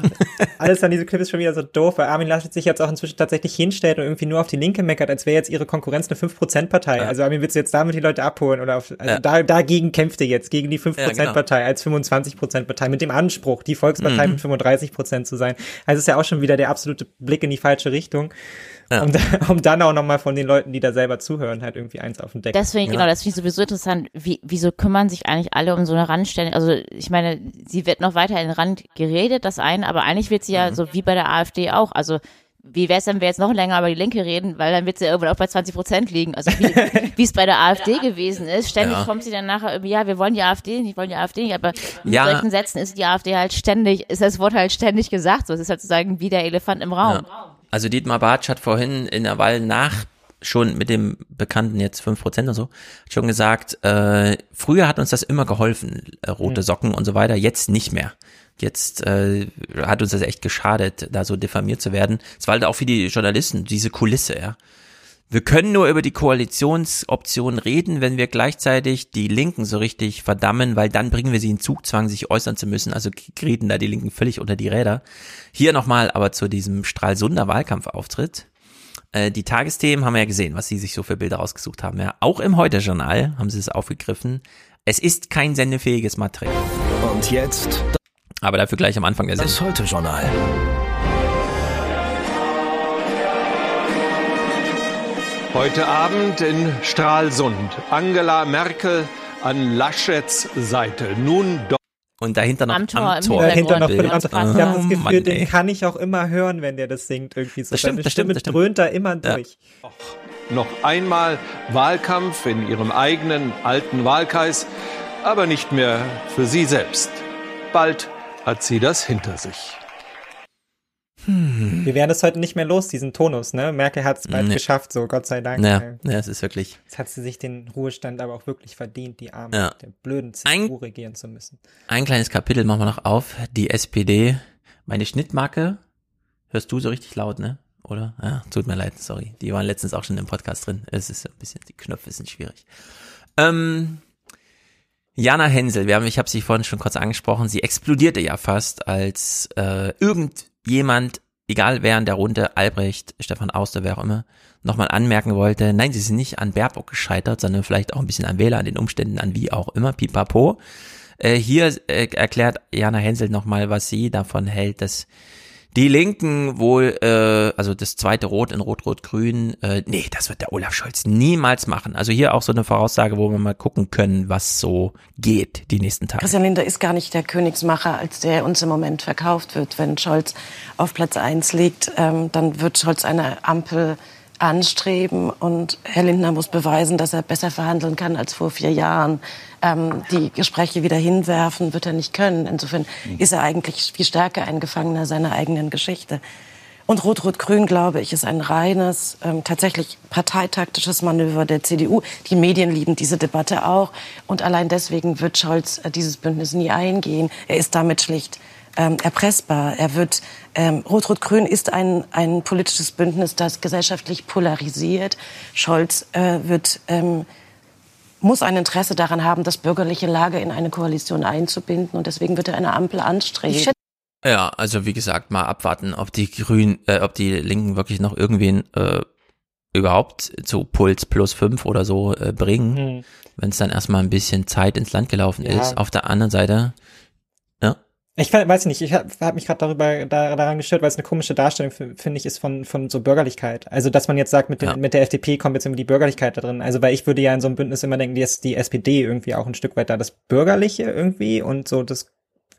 Speaker 13: alles an diesem Clip ist schon wieder so doof, weil Armin Laschet sich jetzt auch inzwischen tatsächlich hinstellt und irgendwie nur auf die Linke meckert, als wäre jetzt ihre Konkurrenz eine 5%-Partei. Also Armin, willst du jetzt damit die Leute abholen oder auf, also
Speaker 1: Ja.
Speaker 13: da, dagegen kämpft er jetzt, gegen die
Speaker 1: Ja, genau.
Speaker 13: 5%-Partei als 25%-Partei mit dem Anspruch, die Volkspartei
Speaker 1: Mhm.
Speaker 13: mit 35% zu sein. Also es ist ja auch schon wieder der absolute Blick in die falsche Richtung.
Speaker 1: Ja.
Speaker 13: Um, um dann auch nochmal von den Leuten, die da selber zuhören, halt irgendwie eins auf den Deck.
Speaker 14: Deswegen, genau, das finde ich sowieso interessant. Wie, wieso kümmern sich eigentlich alle um so eine Randstelle? Also, ich meine, sie wird noch weiter in den Rand geredet, das eine, aber eigentlich wird sie ja so wie bei der AfD auch. Also, wie wäre es, wenn wir jetzt noch länger über die Linke reden, weil dann wird sie irgendwann auch bei 20 Prozent liegen. Also wie es bei der AfD gewesen ist. Ständig
Speaker 1: Ja.
Speaker 14: kommt sie dann nachher irgendwie, ja, wir wollen die AfD nicht, wir wollen die AfD nicht, aber mit
Speaker 1: Ja.
Speaker 14: solchen Sätzen ist die AfD halt ständig, ist das Wort halt ständig gesagt. So, es ist halt sozusagen wie der Elefant im Raum.
Speaker 1: Also Dietmar Bartsch hat vorhin in der Wahl nach schon mit dem bekannten jetzt 5% und so, hat schon gesagt, äh, früher hat uns das immer geholfen, äh, rote. Socken und so weiter, jetzt nicht mehr. Jetzt äh, hat uns das echt geschadet, da so diffamiert zu werden. Es war halt auch für die Journalisten diese Kulisse, ja. Wir können nur über die Koalitionsoption reden, wenn wir gleichzeitig die Linken so richtig verdammen, weil dann bringen wir sie in Zugzwang, sich äußern zu müssen. Also gerieten da die Linken völlig unter die Räder. Hier nochmal aber zu diesem Stralsunder Wahlkampfauftritt. Äh, die Tagesthemen haben wir ja gesehen, was sie sich so für Bilder rausgesucht haben. Ja, auch im Heute-Journal haben sie es aufgegriffen. Es ist kein sendefähiges Material.
Speaker 57: Und jetzt
Speaker 1: Aber dafür gleich am Anfang der Sendung.
Speaker 57: das Heute-Journal.
Speaker 58: Heute Abend in Stralsund. Angela Merkel an Laschets Seite. Nun doch.
Speaker 1: Und dahinter noch
Speaker 14: Am Tor, im
Speaker 1: Amtor.
Speaker 13: Dahinter noch
Speaker 1: Bild.
Speaker 13: von Amtor.
Speaker 1: Oh,
Speaker 13: Ich habe das Gefühl,
Speaker 1: Mann,
Speaker 13: den kann ich auch immer hören, wenn der das singt irgendwie so.
Speaker 1: Das stimmt,
Speaker 13: Seine
Speaker 1: das stimmt,
Speaker 13: Stimme
Speaker 1: das stimmt.
Speaker 13: dröhnt da immer durch.
Speaker 58: Noch einmal Wahlkampf in ihrem eigenen alten Wahlkreis, aber nicht mehr für sie selbst. Bald hat sie das hinter sich.
Speaker 13: Wir werden es heute nicht mehr los, diesen Tonus, ne? Merkel hat es bald
Speaker 1: Nee.
Speaker 13: geschafft, so Gott sei Dank.
Speaker 1: Ja, ja, es ist wirklich.
Speaker 13: Jetzt hat sie sich den Ruhestand aber auch wirklich verdient, die Arme
Speaker 1: Ja.
Speaker 13: der blöden CDU regieren zu müssen.
Speaker 1: Ein kleines Kapitel machen wir noch auf. Die SPD. Meine Schnittmarke. Hörst du so richtig laut, ne? Oder? Ja, tut mir leid, sorry. Die waren letztens auch schon im Podcast drin. Es ist ein bisschen, die Knöpfe sind schwierig. Ähm, Jana Hensel, wir haben, ich habe sie vorhin schon kurz angesprochen, sie explodierte ja fast, als äh, irgendjemand, egal wer in der Runde, Albrecht, Stefan Auster, wer auch immer, nochmal anmerken wollte, nein, sie sind nicht an Baerbock gescheitert, sondern vielleicht auch ein bisschen an Wähler, an den Umständen, an wie auch immer, pipapo. Äh, hier äh, erklärt Jana Hensel nochmal, was sie davon hält, dass die Linken wohl, äh, also das zweite Rot in Rot-Rot-Grün, äh, nee, das wird der Olaf Scholz niemals machen. Also hier auch so eine Voraussage, wo wir mal gucken können, was so geht die nächsten Tage.
Speaker 59: Christian Lindner ist gar nicht der Königsmacher, als der uns im Moment verkauft wird. Wenn Scholz auf Platz 1 liegt, ähm, dann wird Scholz eine Ampel anstreben und Herr Lindner muss beweisen, dass er besser verhandeln kann als vor vier Jahren. Ähm, die Gespräche wieder hinwerfen wird er nicht können. Insofern ist er eigentlich viel stärker ein Gefangener seiner eigenen Geschichte. Und Rot-Rot-Grün, glaube ich, ist ein reines, ähm, tatsächlich parteitaktisches Manöver der CDU. Die Medien lieben diese Debatte auch. Und allein deswegen wird Scholz äh, dieses Bündnis nie eingehen. Er ist damit schlicht ähm, erpressbar. Er wird, ähm, Rot-Rot-Grün ist ein, ein politisches Bündnis, das gesellschaftlich polarisiert. Scholz äh, wird, ähm, muss ein Interesse daran haben, das bürgerliche Lager in eine Koalition einzubinden. Und deswegen wird er eine Ampel anstreben.
Speaker 1: Ja, also wie gesagt, mal abwarten, ob die Grünen, äh, ob die Linken wirklich noch irgendwen äh, überhaupt zu Puls plus fünf oder so äh, bringen,
Speaker 13: Mhm.
Speaker 1: wenn es dann erstmal ein bisschen Zeit ins Land gelaufen
Speaker 13: Ja.
Speaker 1: ist. Auf der anderen Seite,
Speaker 13: Ich weiß nicht, ich habe hab mich gerade darüber da, daran gestört, weil es eine komische Darstellung finde ich ist von von so Bürgerlichkeit. Also dass man jetzt sagt, mit, den,
Speaker 1: Ja.
Speaker 13: mit der FDP kommt jetzt irgendwie die Bürgerlichkeit da drin. Also weil ich würde ja in so einem Bündnis immer denken, dass die SPD irgendwie auch ein Stück weit da das Bürgerliche irgendwie und so das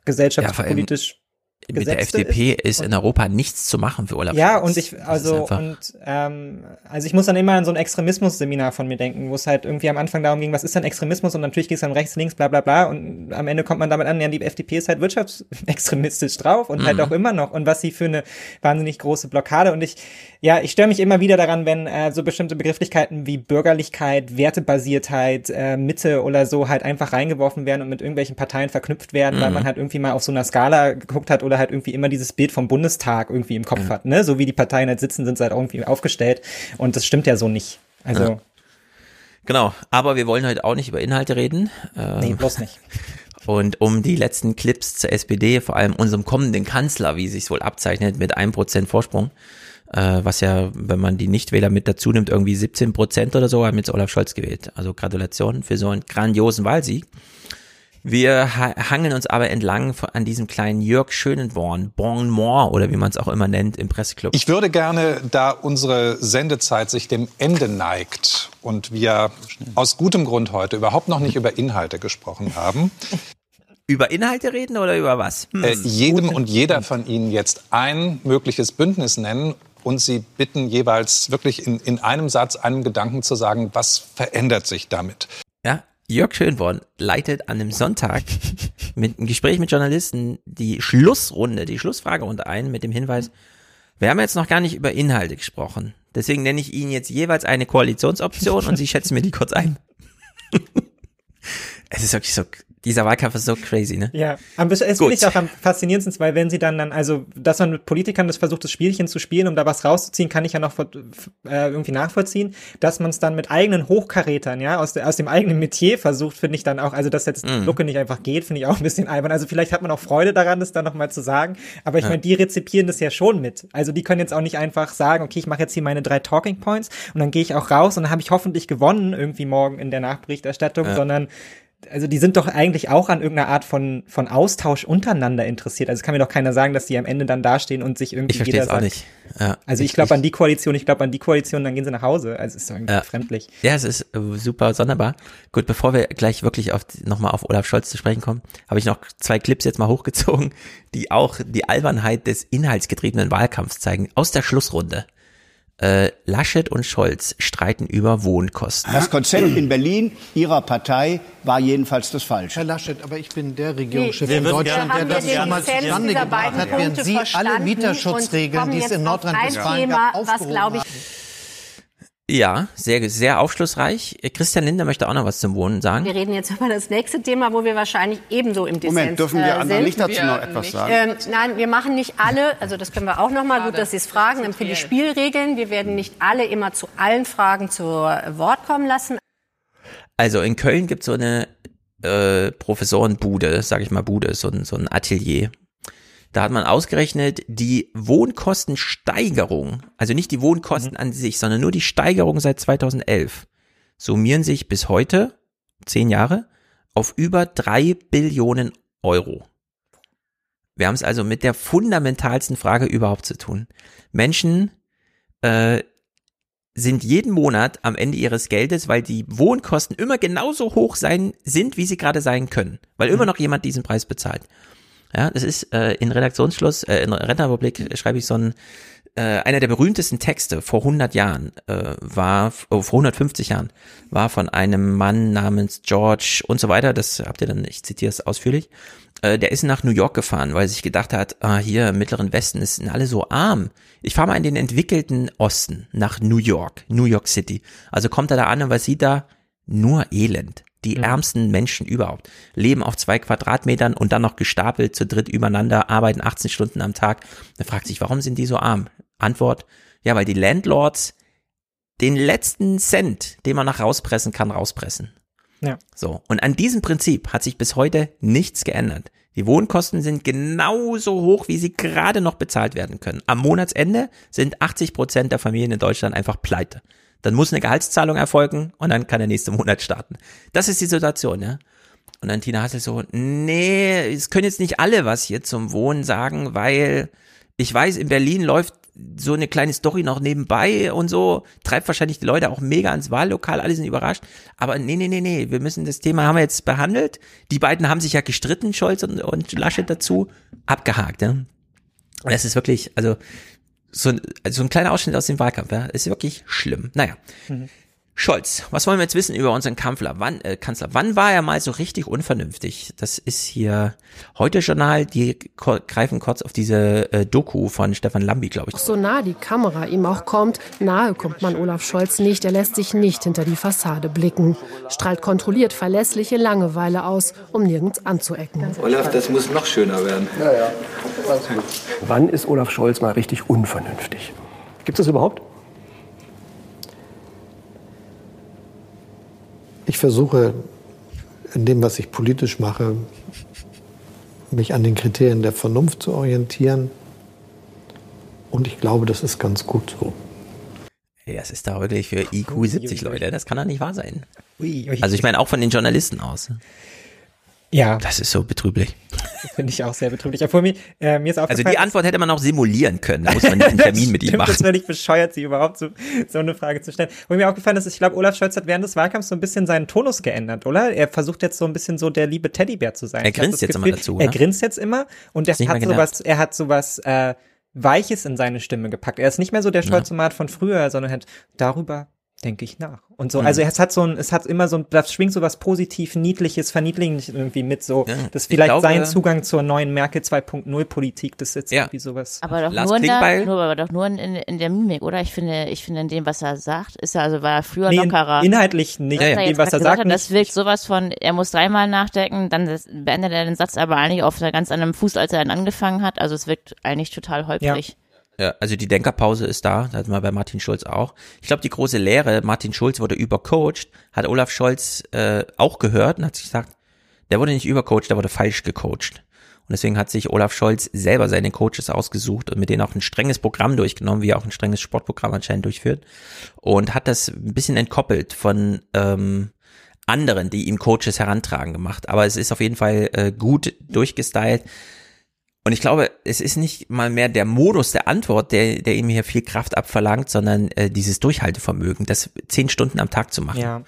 Speaker 13: gesellschaftspolitisch
Speaker 1: mit der FDP ist, in Europa nichts zu machen für Olaf
Speaker 13: Ja,
Speaker 1: Scholz.
Speaker 13: und ich,
Speaker 1: ist
Speaker 13: also, und, ähm, also ich muss dann immer an so ein Extremismus-Seminar von mir denken, wo es halt irgendwie am Anfang darum ging, was ist denn Extremismus? Und natürlich ging es dann rechts, links, bla, bla, bla. Und am Ende kommt man damit an, ja, die FDP ist halt wirtschaftsextremistisch drauf und halt
Speaker 1: Mhm.
Speaker 13: auch immer noch. Und was sie für eine wahnsinnig große Blockade. Und ich, ja, ich störe mich immer wieder daran, wenn äh, so bestimmte Begrifflichkeiten wie Bürgerlichkeit, Wertebasiertheit, äh, Mitte oder so halt einfach reingeworfen werden und mit irgendwelchen Parteien verknüpft werden, weil
Speaker 1: Mhm.
Speaker 13: man halt irgendwie mal auf so einer Skala geguckt hat oder halt irgendwie immer dieses Bild vom Bundestag irgendwie im Kopf hat, ne? So wie die Parteien halt sitzen, sind sie halt irgendwie aufgestellt. Und das stimmt ja so nicht. Also,
Speaker 1: Ja. Genau, aber wir wollen heute auch nicht über Inhalte reden.
Speaker 13: nee,
Speaker 1: Ähm,
Speaker 13: bloß nicht.
Speaker 1: Und um die letzten Clips zur SPD, vor allem unserem kommenden Kanzler, wie sich wohl abzeichnet, mit einem Prozent Vorsprung, äh, was ja, wenn man die Nichtwähler mit dazu nimmt, irgendwie 17 Prozent oder so, haben jetzt Olaf Scholz gewählt. Also Gratulation für so einen grandiosen Wahlsieg. Wir ha hangeln uns aber entlang an diesem kleinen Jörg Schönenborn, Bon Mort oder wie man es auch immer nennt im Presseclub.
Speaker 60: Ich würde gerne, da unsere Sendezeit sich dem Ende neigt und wir aus gutem Grund heute überhaupt noch nicht über Inhalte gesprochen haben,
Speaker 1: über Inhalte reden oder über was? Hm.
Speaker 60: äh, jedem und jeder von Ihnen jetzt ein mögliches Bündnis nennen und Sie bitten jeweils wirklich in, in einem Satz, einem Gedanken zu sagen, was verändert sich damit?
Speaker 1: Ja, Jörg Schönborn leitet an einem Sonntag mit einem Gespräch mit Journalisten die Schlussrunde, die Schlussfragerunde ein mit dem Hinweis, wir haben jetzt noch gar nicht über Inhalte gesprochen. Deswegen nenne ich Ihnen jetzt jeweils eine Koalitionsoption und Sie schätzen mir die kurz ein. es ist wirklich so, dieser Wahlkampf ist so crazy, ne?
Speaker 13: Ja, am es finde ich auch am faszinierendsten, weil wenn sie dann dann, also, dass man mit Politikern das versucht, das Spielchen zu spielen, um da was rauszuziehen, kann ich ja noch äh, irgendwie nachvollziehen, dass man es dann mit eigenen Hochkarätern, ja, aus, der, aus dem eigenen Metier versucht, finde ich dann auch, also dass jetzt
Speaker 1: Mhm.
Speaker 13: Lucke nicht einfach geht, finde ich auch ein bisschen albern. Also vielleicht hat man auch Freude daran, das dann nochmal zu sagen, aber ich
Speaker 1: Ja.
Speaker 13: meine, die rezipieren das ja schon mit. Also die können jetzt auch nicht einfach sagen, okay, ich mache jetzt hier meine drei Talking Points und dann gehe ich auch raus und dann habe ich hoffentlich gewonnen irgendwie morgen in der Nachberichterstattung,
Speaker 1: Ja.
Speaker 13: sondern also die sind doch eigentlich auch an irgendeiner Art von, von Austausch untereinander interessiert. Also es kann mir doch keiner sagen, dass die am Ende dann dastehen und sich irgendwie
Speaker 1: Ich verstehe
Speaker 13: jeder
Speaker 1: es auch nicht. Ja,
Speaker 13: Also ich glaube an die Koalition, ich glaube an die Koalition, dann gehen sie nach Hause. Also es ist doch irgendwie
Speaker 1: Ja.
Speaker 13: befremdlich.
Speaker 1: Ja, es ist äh, super sonderbar. Gut, bevor wir gleich wirklich auf nochmal auf Olaf Scholz zu sprechen kommen, habe ich noch zwei Clips jetzt mal hochgezogen, die auch die Albernheit des inhaltsgetriebenen Wahlkampfs zeigen. Aus der Schlussrunde. Äh, Laschet und Scholz streiten über Wohnkosten.
Speaker 54: Das Konzept in Berlin Ihrer Partei war jedenfalls das falsche.
Speaker 51: Herr Laschet, aber ich bin der Regierungschef
Speaker 54: Wir
Speaker 51: in Deutschland, der das damals zustande gebracht hat, während Sie alle Mieterschutzregeln, die es in Nordrhein-Westfalen gab,
Speaker 54: was,
Speaker 51: aufgehoben
Speaker 54: glaube ich,
Speaker 51: haben.
Speaker 1: Ja, sehr, sehr aufschlussreich. Christian Lindner möchte auch noch was zum Wohnen sagen.
Speaker 61: Wir reden jetzt über das nächste Thema, wo wir wahrscheinlich ebenso im Dissens
Speaker 43: Moment, dürfen wir
Speaker 61: äh,
Speaker 43: anderen
Speaker 61: sind.
Speaker 43: nicht dazu noch etwas sagen?
Speaker 61: Ähm, nein, wir machen nicht alle, also das können wir auch noch mal, gut, dass Sie es fragen, für die Spielregeln. Wir werden nicht alle immer zu allen Fragen zu Wort kommen lassen.
Speaker 1: Also in Köln gibt es so eine äh, Professorenbude, sag ich mal Bude, so ein, so ein Atelier. Da hat man ausgerechnet, die Wohnkostensteigerung, also nicht die Wohnkosten an sich, sondern nur die Steigerung seit 2011, summieren sich bis heute, zehn Jahre, auf über drei Billionen Euro. Wir haben es also mit der fundamentalsten Frage überhaupt zu tun. Menschen äh, sind jeden Monat am Ende ihres Geldes, weil die Wohnkosten immer genauso hoch sein sind, wie sie gerade sein können, weil immer noch jemand diesen Preis bezahlt. Ja, das ist äh, in Redaktionsschluss, äh, in Rentenrepublik schreibe ich so ein, äh, einer der berühmtesten Texte vor 100 Jahren äh, war, oh, vor 150 Jahren, war von einem Mann namens George und so weiter, das habt ihr dann, ich zitiere es ausführlich, äh, der ist nach New York gefahren, weil er sich gedacht hat, ah, hier im Mittleren Westen ist- alle so arm. Ich fahre mal in den entwickelten Osten nach New York, New York City. Also kommt er da an und was sieht da? Nur Elend. Die ärmsten Menschen überhaupt leben auf zwei Quadratmetern und dann noch gestapelt zu dritt übereinander, arbeiten 18 Stunden am Tag. Er fragt sich, warum sind die so arm? Antwort, ja, weil die Landlords den letzten Cent, den man noch rauspressen kann, rauspressen.
Speaker 13: Ja.
Speaker 1: So. Und an diesem Prinzip hat sich bis heute nichts geändert. Die Wohnkosten sind genauso hoch, wie sie gerade noch bezahlt werden können. Am Monatsende sind 80 Prozent der Familien in Deutschland einfach pleite. Dann muss eine Gehaltszahlung erfolgen und dann kann der nächste Monat starten. Das ist die Situation, ja. Und dann Tina Hassel so, nee, es können jetzt nicht alle was hier zum Wohnen sagen, weil ich weiß, in Berlin läuft so eine kleine Story noch nebenbei und so, treibt wahrscheinlich die Leute auch mega ans Wahllokal, alle sind überrascht. Aber nee, nee, nee, nee, wir müssen das Thema haben wir jetzt behandelt. Die beiden haben sich ja gestritten, Scholz und, und Laschet dazu, abgehakt. Ja? Und das ist wirklich, also so, ein- so ein kleiner Ausschnitt aus dem Wahlkampf, ja, ist wirklich schlimm. Naja.
Speaker 62: Mhm.
Speaker 1: Scholz, was wollen wir jetzt wissen über unseren Kanzler? Wann, äh, Kanzler, wann war er mal so richtig unvernünftig? Das ist hier heute Journal, die greifen kurz auf diese äh, Doku von Stefan Lambi, glaube ich.
Speaker 62: So nah die Kamera ihm auch kommt, nahe kommt man Olaf Scholz nicht. Er lässt sich nicht hinter die Fassade blicken. Strahlt kontrolliert verlässliche Langeweile aus, um nirgends anzuecken.
Speaker 63: Olaf, das muss noch schöner werden.
Speaker 64: Ja, ja. Wann ist Olaf Scholz mal richtig unvernünftig? Gibt es das überhaupt?
Speaker 51: Ich versuche in dem, was ich politisch mache, mich an den Kriterien der Vernunft zu orientieren. Und ich glaube, das ist ganz gut so.
Speaker 1: Ey, das ist da wirklich für IQ 70 Leute, das kann doch nicht wahr sein. Also ich meine auch von den Journalisten aus.
Speaker 13: Ja.
Speaker 1: Das ist so betrüblich.
Speaker 13: Finde ich auch sehr betrüblich. Obwohl mir, äh, mir ist
Speaker 1: Also
Speaker 13: aufgefallen,
Speaker 1: die Antwort hätte man auch simulieren können, da muss man nicht einen Termin mit ihm
Speaker 13: Stimmt, Das
Speaker 1: machen.
Speaker 13: wäre nicht bescheuert, sie überhaupt so, so eine Frage zu stellen. Wo mir aufgefallen ist, ich glaube, Olaf Scholz hat während des Wahlkampfs so ein bisschen seinen Tonus geändert, oder? Er versucht jetzt so ein bisschen so der liebe Teddybär zu sein.
Speaker 1: Er grinst jetzt immer
Speaker 13: Gefühl,
Speaker 1: dazu,
Speaker 13: Er
Speaker 1: ne?
Speaker 13: grinst jetzt immer und er hat sowas, er hat sowas, äh, Weiches in seine Stimme gepackt. Er ist nicht mehr so der Scholzomat von früher, sondern hat darüber denke ich nach. Und so,
Speaker 1: Mhm.
Speaker 13: also es hat so ein, es hat immer so ein, das schwingt so was positiv, niedliches, verniedlichend irgendwie mit so,
Speaker 1: Ja,
Speaker 13: das vielleicht
Speaker 1: glaube-
Speaker 13: sein Zugang zur neuen Merkel 2.0 Politik, das ist jetzt
Speaker 1: Ja.
Speaker 13: irgendwie sowas.
Speaker 14: Aber doch nur, in der, nur, aber doch nur in, in, in der Mimik, oder? Ich finde, ich finde in dem, was er sagt, ist er, also war er früher
Speaker 13: Nee, in-
Speaker 14: lockerer.
Speaker 13: inhaltlich nicht.
Speaker 14: Was
Speaker 13: Ja,
Speaker 14: er
Speaker 13: ja.
Speaker 14: jetzt
Speaker 13: Was er sagt,
Speaker 14: hat, das wirkt sowas von, er muss dreimal nachdenken, dann beendet er den Satz aber eigentlich auf einer ganz anderen Fuß, als er ihn angefangen hat. Also es wirkt eigentlich total holprig.
Speaker 1: Ja, also die Denkerpause ist da, das hatten wir bei Martin Schulz auch. Ich glaube, die große Lehre, Martin Schulz wurde übercoacht, hat Olaf Scholz äh, auch gehört und hat sich gesagt, der wurde nicht übercoacht, der wurde falsch gecoacht. Und deswegen hat sich Olaf Scholz selber seine Coaches ausgesucht und mit denen auch ein strenges Programm durchgenommen, wie er auch ein strenges Sportprogramm anscheinend durchführt. Und hat das ein bisschen entkoppelt von ähm, anderen, die ihm Coaches herantragen gemacht. Aber es ist auf jeden Fall äh, gut durchgestylt. Und ich glaube, es ist nicht mal mehr der Modus der Antwort, der, der ihm hier viel Kraft abverlangt, sondern äh, dieses Durchhaltevermögen, das zehn Stunden am Tag zu machen.
Speaker 13: Ja.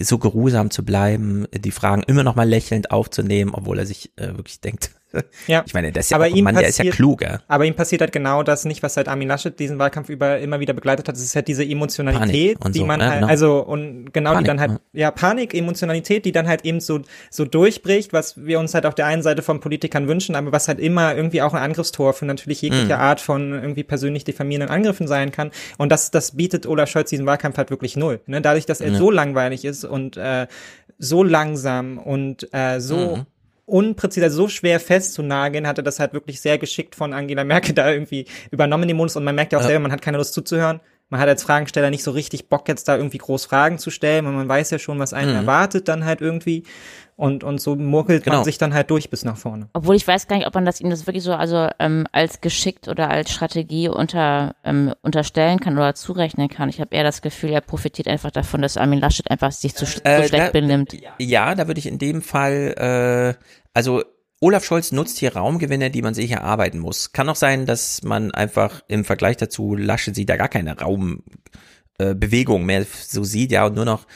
Speaker 1: So geruhsam zu bleiben, die Fragen immer noch mal lächelnd aufzunehmen, obwohl er sich äh, wirklich denkt.
Speaker 13: Ja.
Speaker 1: Ich meine, der ist ja
Speaker 13: aber
Speaker 1: auch Mann, der ist ja
Speaker 13: passiert-
Speaker 1: klug, ja.
Speaker 13: Aber ihm passiert halt genau das nicht, was halt Armin Laschet diesen Wahlkampf über immer wieder begleitet hat. Es ist halt diese Emotionalität,
Speaker 1: und
Speaker 13: die
Speaker 1: so,
Speaker 13: man
Speaker 1: ja,
Speaker 13: halt,
Speaker 1: genau.
Speaker 13: also und genau
Speaker 1: Panik,
Speaker 13: die dann halt,
Speaker 1: ja.
Speaker 13: ja. Panik, Emotionalität, die dann halt eben so so durchbricht, was wir uns halt auf der einen Seite von Politikern wünschen, aber was halt immer irgendwie auch ein Angriffstor für natürlich jegliche
Speaker 1: Mhm.
Speaker 13: Art von irgendwie persönlich diffamierenden Angriffen sein kann. Und das das bietet Olaf Scholz diesen Wahlkampf halt wirklich null. Ne? Dadurch, dass er
Speaker 1: Ja.
Speaker 13: so langweilig ist und äh, so langsam und äh, so
Speaker 1: Mhm.
Speaker 13: Unpräzise, so schwer festzunageln, hatte das halt wirklich sehr geschickt von Angela Merkel da irgendwie übernommen, den Modus. Und man merkt ja auch
Speaker 1: Ja.
Speaker 13: selber, man hat keine Lust zuzuhören. Man hat als Fragensteller nicht so richtig Bock, jetzt da irgendwie groß Fragen zu stellen, weil man weiß ja schon, was einen
Speaker 1: Mhm.
Speaker 13: erwartet dann halt irgendwie. Und, und so murkelt
Speaker 1: Genau.
Speaker 13: man sich dann halt durch bis nach vorne.
Speaker 14: Obwohl ich weiß gar nicht, ob man das ihm das wirklich so also ähm, als geschickt oder als Strategie unter ähm, unterstellen kann oder zurechnen kann. Ich habe eher das Gefühl, er profitiert einfach davon, dass Armin Laschet einfach sich zu, sch-
Speaker 1: Äh,
Speaker 14: zu schlecht
Speaker 1: da-
Speaker 14: benimmt.
Speaker 1: Ja, da würde ich in dem Fall, äh, also Olaf Scholz nutzt hier Raumgewinne, die man sich erarbeiten muss. Kann auch sein, dass man einfach im Vergleich dazu Laschet sieht, da gar keine Raumbewegung äh, Bewegung mehr so sieht, ja, und nur noch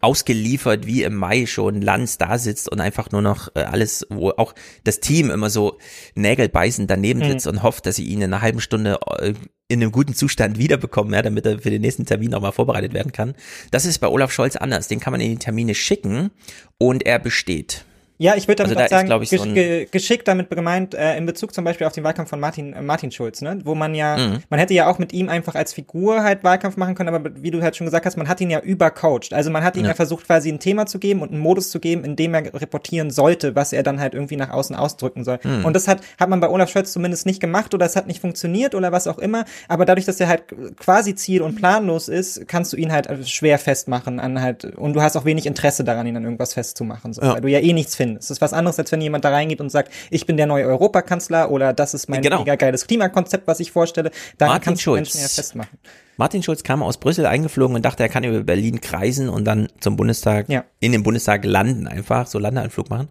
Speaker 1: ausgeliefert wie im Mai schon Lanz da sitzt und einfach nur noch äh, alles, wo auch das Team immer so nägelbeißend daneben
Speaker 13: Mhm.
Speaker 1: sitzt und hofft, dass sie ihn in einer halben Stunde äh, in einem guten Zustand wiederbekommen, ja, damit er für den nächsten Termin nochmal vorbereitet werden kann. Das ist bei Olaf Scholz anders. Den kann man in die Termine schicken und er besteht.
Speaker 13: Ja, ich würde damit
Speaker 1: Also da
Speaker 13: auch
Speaker 1: ist,
Speaker 13: sagen,
Speaker 1: glaub ich, so
Speaker 13: ge geschickt damit gemeint, äh, in Bezug zum Beispiel auf den Wahlkampf von Martin, äh, Martin Schulz, ne? Wo man ja,
Speaker 1: Mhm.
Speaker 13: man hätte ja auch mit ihm einfach als Figur halt Wahlkampf machen können, aber wie du halt schon gesagt hast, man hat ihn ja übercoacht. Also man hat ihm ja.
Speaker 1: Ja.
Speaker 13: versucht, quasi ein Thema zu geben und einen Modus zu geben, in dem er reportieren sollte, was er dann halt irgendwie nach außen ausdrücken soll.
Speaker 1: Mhm.
Speaker 13: Und das hat, hat man bei Olaf Scholz zumindest nicht gemacht oder es hat nicht funktioniert oder was auch immer. Aber dadurch, dass er halt quasi ziel- und planlos ist, kannst du ihn halt schwer festmachen an halt, und du hast auch wenig Interesse daran, ihn an irgendwas festzumachen, so,
Speaker 1: Ja.
Speaker 13: weil du ja eh nichts findest. Sinn. Es ist was anderes, als wenn jemand da reingeht und sagt, ich bin der neue Europakanzler oder das ist mein
Speaker 1: Genau.
Speaker 13: mega geiles Klimakonzept, was ich vorstelle. Da
Speaker 1: Martin
Speaker 13: kannst du
Speaker 1: Schulz.
Speaker 13: Menschen ja festmachen.
Speaker 1: Martin Schulz kam aus Brüssel eingeflogen und dachte, er kann über Berlin kreisen und dann zum Bundestag,
Speaker 13: Ja.
Speaker 1: in den Bundestag landen einfach, so Landeanflug machen.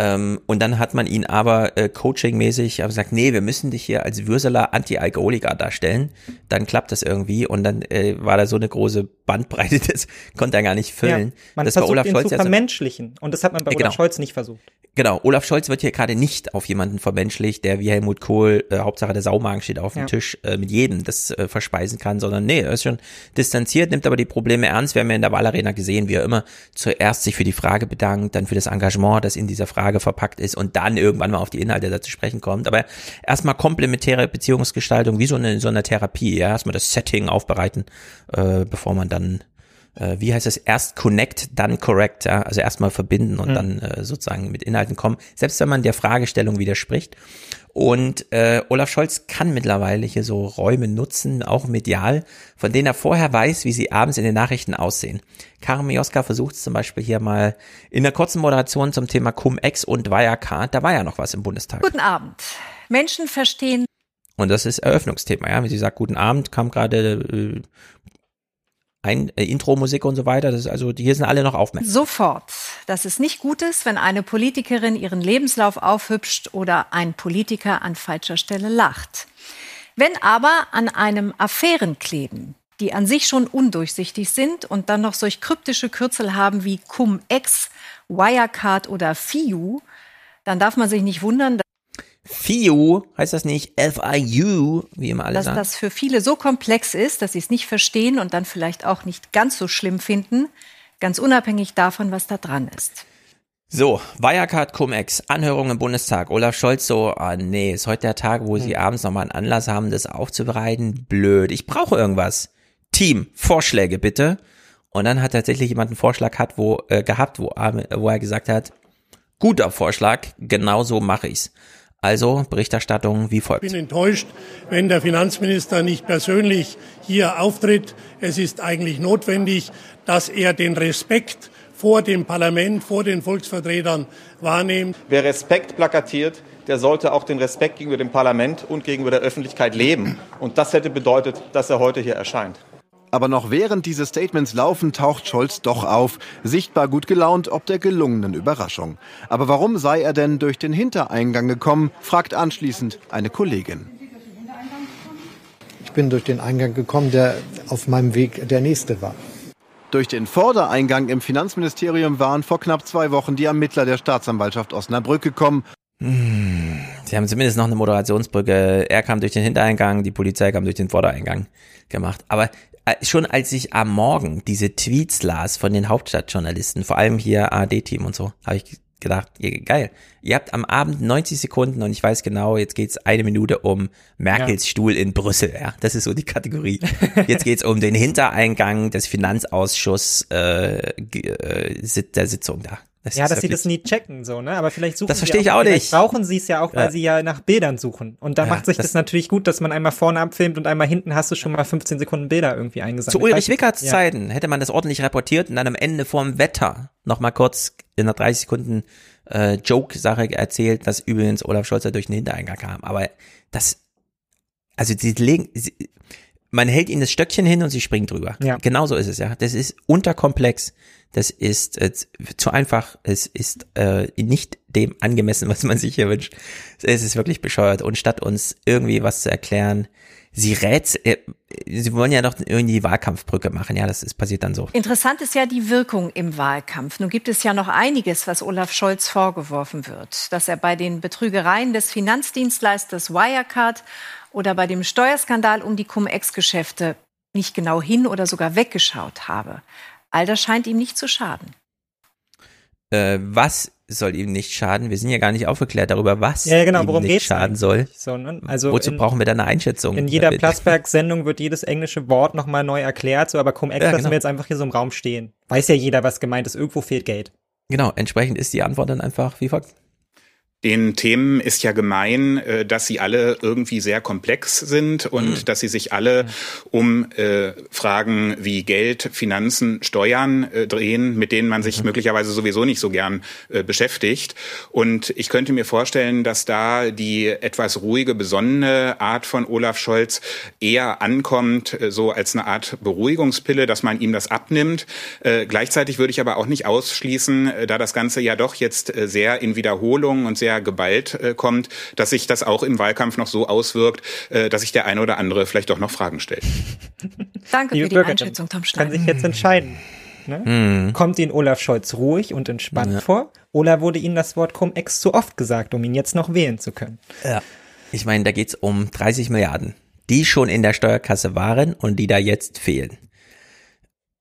Speaker 1: Ähm, und dann hat man ihn aber äh, coachingmäßig gesagt, nee, wir müssen dich hier als Würseler Anti-Alkoholiker darstellen. Dann klappt das irgendwie und dann äh, war da so eine große Bandbreite, das konnte er gar nicht füllen.
Speaker 13: Ja, man
Speaker 1: das war
Speaker 13: versucht
Speaker 1: Olaf
Speaker 13: ihn
Speaker 1: Scholz
Speaker 13: zu vermenschlichen. Und das hat man bei
Speaker 1: Ja,
Speaker 13: Olaf
Speaker 1: genau.
Speaker 13: Scholz nicht versucht.
Speaker 1: Genau, Olaf Scholz wird hier gerade nicht auf jemanden vermenschlicht, der wie Helmut Kohl, äh, Hauptsache der Saumagen steht auf dem
Speaker 13: Ja.
Speaker 1: Tisch, äh, mit jedem das äh, verspeisen kann, sondern nee, er ist schon distanziert, nimmt aber die Probleme ernst. Wir haben ja in der Wahlarena gesehen, wie er immer zuerst sich für die Frage bedankt, dann für das Engagement, das in dieser Frage verpackt ist und dann irgendwann mal auf die Inhalte da zu sprechen kommt. Aber erstmal komplementäre Beziehungsgestaltung, wie so eine, so eine Therapie, ja, erstmal das Setting aufbereiten, äh, bevor man dann äh, wie heißt es, erst connect, dann correct, ja? also erstmal verbinden und
Speaker 13: Mhm.
Speaker 1: dann äh, sozusagen mit Inhalten kommen, selbst wenn man der Fragestellung widerspricht. Und äh, Olaf Scholz kann mittlerweile hier so Räume nutzen, auch medial, von denen er vorher weiß, wie sie abends in den Nachrichten aussehen. Karin Mioska versucht es zum Beispiel hier mal in der kurzen Moderation zum Thema Cum-Ex und Wirecard, da war ja noch was im Bundestag.
Speaker 65: Guten Abend. Menschen verstehen
Speaker 1: Und das ist Eröffnungsthema, ja. Wie sie sagt, guten Abend, kam gerade äh, ein äh, Intro-Musik und so weiter. Das ist also, hier sind alle noch aufmerksam.
Speaker 65: sofort, dass es nicht gut ist, wenn eine Politikerin ihren Lebenslauf aufhübscht oder ein Politiker an falscher Stelle lacht. Wenn aber an einem Affären kleben, die an sich schon undurchsichtig sind und dann noch solch kryptische Kürzel haben wie Cum-Ex, Wirecard oder FIU, dann darf man sich nicht wundern,
Speaker 1: FIU heißt das nicht F-I-U, wie immer alle
Speaker 65: dass
Speaker 1: sagen.
Speaker 65: das für viele so komplex ist, dass sie es nicht verstehen und dann vielleicht auch nicht ganz so schlimm finden, ganz unabhängig davon, was da dran ist.
Speaker 1: So, Wirecard Cum-Ex, Anhörung im Bundestag. Olaf Scholz so, ah nee, ist heute der Tag, wo sie abends nochmal einen Anlass haben, das aufzubereiten. Blöd, ich brauche irgendwas. Team, Vorschläge bitte. Und dann hat tatsächlich jemand einen Vorschlag hat, wo, äh, gehabt, wo, wo er gesagt hat, guter Vorschlag, genau so mache ich's. Also Berichterstattung wie
Speaker 66: Ich
Speaker 1: folgt.
Speaker 66: bin enttäuscht, wenn der Finanzminister nicht persönlich hier auftritt. Es ist eigentlich notwendig, dass er den Respekt vor dem Parlament, vor den Volksvertretern wahrnimmt.
Speaker 67: Wer Respekt plakatiert, der sollte auch den Respekt gegenüber dem Parlament und gegenüber der Öffentlichkeit leben. Und das hätte bedeutet, dass er heute hier erscheint.
Speaker 68: Aber noch während diese Statements laufen, taucht Scholz doch auf, sichtbar gut gelaunt ob der gelungenen Überraschung. Aber warum sei er denn durch den Hintereingang gekommen, fragt anschließend eine Kollegin.
Speaker 51: Ich bin durch den Eingang gekommen, der auf meinem Weg der nächste war.
Speaker 68: Durch den Vordereingang im Finanzministerium waren vor knapp zwei Wochen die Ermittler der Staatsanwaltschaft Osnabrück gekommen.
Speaker 1: Hm, Sie haben zumindest noch eine Moderationsbrücke. Er kam durch den Hintereingang, die Polizei kam durch den Vordereingang gemacht. Aber schon als ich am Morgen diese Tweets las von den Hauptstadtjournalisten, vor allem hier ARD-Team und so, habe ich gedacht, ihr- geil. Ihr habt am Abend 90 Sekunden und ich weiß genau, jetzt geht's eine Minute um Merkels
Speaker 13: Ja.
Speaker 1: Stuhl in Brüssel. Ja, das ist so die Kategorie. Jetzt geht's um den Hintereingang des Finanzausschusses äh, äh, der Sitzung da. Das
Speaker 13: ja, dass sie das nie checken, so, ne? Aber vielleicht suchen
Speaker 1: Das
Speaker 13: sie
Speaker 1: verstehe ich auch
Speaker 13: vielleicht
Speaker 1: nicht.
Speaker 13: brauchen sie es ja auch, weil
Speaker 1: Ja.
Speaker 13: sie ja nach Bildern suchen. Und da
Speaker 1: Ja,
Speaker 13: macht sich das,
Speaker 1: das-
Speaker 13: natürlich gut, dass man einmal vorne abfilmt und einmal hinten hast du schon mal 15 Sekunden Bilder irgendwie eingesammelt.
Speaker 1: Zu Ulrich? Wickerts
Speaker 13: Ja.
Speaker 1: Zeiten hätte man das ordentlich reportiert und dann am Ende vorm Wetter noch mal kurz in einer 30 Sekunden äh, Joke-Sache erzählt, dass übrigens Olaf Scholz da durch den Hintereingang kam. Aber das, also sie legen, sie, man hält ihnen das Stöckchen hin und sie springen drüber.
Speaker 13: Ja.
Speaker 1: Genau so ist es, ja. Das ist unterkomplex. Das ist äh, zu einfach. Es ist äh, nicht dem angemessen, was man sich hier wünscht. Es ist wirklich bescheuert. Und statt uns irgendwie was zu erklären, sie rät, äh, sie wollen ja noch irgendwie die Wahlkampfbrücke machen. Ja, das ist passiert dann so.
Speaker 65: Interessant ist ja die Wirkung im Wahlkampf. Nun gibt es ja noch einiges, was Olaf Scholz vorgeworfen wird. Dass er bei den Betrügereien des Finanzdienstleisters Wirecard oder bei dem Steuerskandal um die Cum-Ex-Geschäfte nicht genau hin oder sogar weggeschaut habe. All das scheint ihm nicht zu schaden.
Speaker 1: Äh, was soll ihm nicht schaden? Wir sind ja gar nicht aufgeklärt darüber, was
Speaker 13: Ja, genau,
Speaker 1: ihm
Speaker 13: worum
Speaker 1: nicht schaden soll.
Speaker 13: So, ne? Also
Speaker 1: Wozu
Speaker 13: in-
Speaker 1: brauchen wir da eine Einschätzung?
Speaker 13: In jeder
Speaker 1: Äh,
Speaker 13: Platzberg-Sendung wird jedes englische Wort nochmal neu erklärt, so aber Cum-Ex
Speaker 1: Ja,
Speaker 13: lassen
Speaker 1: genau.
Speaker 13: wir jetzt einfach hier so im Raum stehen. Weiß ja jeder, was gemeint ist. Irgendwo fehlt Geld.
Speaker 1: Genau, entsprechend ist die Antwort dann einfach wie folgt.
Speaker 69: Den Themen ist ja gemein, äh, dass sie alle irgendwie sehr komplex sind und mhm. dass sie sich alle um äh, Fragen wie Geld, Finanzen, Steuern äh, drehen, mit denen man sich mhm. möglicherweise sowieso nicht so gern beschäftigt. Und ich könnte mir vorstellen, dass da die etwas ruhige, besonnene Art von Olaf Scholz eher ankommt, so als eine Art Beruhigungspille, dass man ihm das abnimmt. Gleichzeitig würde ich aber auch nicht ausschließen, da das Ganze ja doch jetzt sehr in Wiederholung und sehr geballt äh, kommt, dass sich das auch im Wahlkampf noch so auswirkt, äh, dass sich der eine oder andere vielleicht doch noch Fragen stellt.
Speaker 65: Danke für die Einschätzung, Tom Stein.
Speaker 13: Kann sich jetzt entscheiden. Ne? Mhm. Kommt Ihnen Olaf Scholz ruhig und entspannt ja. vor? Oder wurde Ihnen das Wort Cum-Ex zu oft gesagt, um ihn jetzt noch wählen zu können?
Speaker 1: Ja. Ich meine, da geht's um 30 Milliarden, die schon in der Steuerkasse waren und die da jetzt fehlen.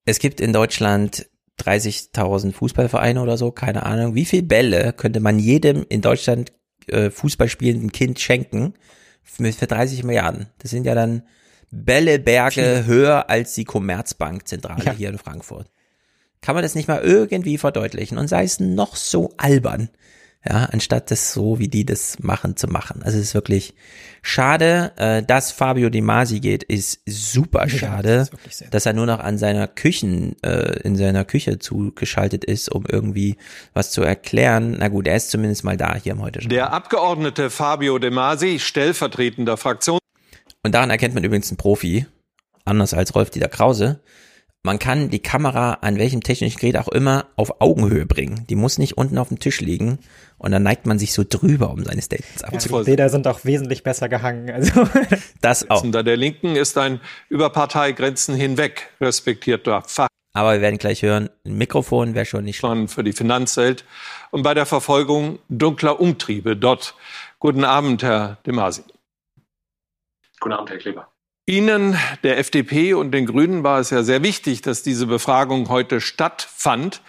Speaker 1: Es gibt in Deutschland 30.000 Fußballvereine oder so, keine Ahnung. Wie viel Bälle könnte man jedem in Deutschland äh, Fußball spielenden Kind schenken für 30 Milliarden? Das sind ja dann Bälleberge höher als die Commerzbank-Zentrale ja. hier in Frankfurt. Kann man das nicht mal irgendwie verdeutlichen und sei es noch so albern? Ja, anstatt das so, wie die das machen, zu machen. Also es ist wirklich schade, äh, dass Fabio Di Masi geht, ist super schade, ja, das ist dass er nur noch an seiner Küchen, äh, in seiner Küche zugeschaltet ist, um irgendwie was zu erklären. Na gut, er ist zumindest mal da hier im heute
Speaker 58: schon. Der Abgeordnete Fabio De Masi, stellvertretender Fraktion.
Speaker 1: Und daran erkennt man übrigens einen Profi, anders als Rolf Dieter Krause man kann die Kamera an welchem technischen Gerät auch immer auf Augenhöhe bringen. Die muss nicht unten auf dem Tisch liegen und dann neigt man sich so drüber, um seine Statements abzugeben.
Speaker 13: Die Bilder sind auch wesentlich besser gehangen. Also
Speaker 1: das auch.
Speaker 58: Der Linken ist ein über Parteigrenzen hinweg respektierter Fach.
Speaker 1: Aber wir werden gleich hören, ein Mikrofon wäre schon nicht
Speaker 58: schlecht. Für die Finanzwelt und bei der Verfolgung dunkler Umtriebe dort. Guten Abend, Herr De Masi.
Speaker 70: Guten Abend, Herr Kleber.
Speaker 58: Ihnen, der FDP und den Grünen war es ja sehr wichtig, dass diese Befragung heute stattfand.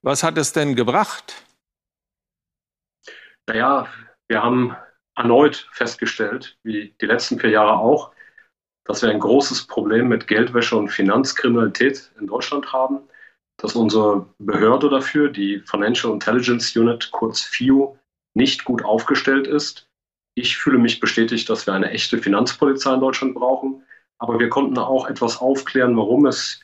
Speaker 58: Was hat es denn gebracht?
Speaker 70: Naja, wir haben erneut festgestellt, wie die letzten vier Jahre auch, dass wir ein großes Problem mit Geldwäsche und Finanzkriminalität in Deutschland haben, dass unsere Behörde dafür, die Financial Intelligence Unit, kurz FIU, nicht gut aufgestellt ist ich fühle mich bestätigt, dass wir eine echte Finanzpolizei in Deutschland brauchen. Aber wir konnten auch etwas aufklären, warum es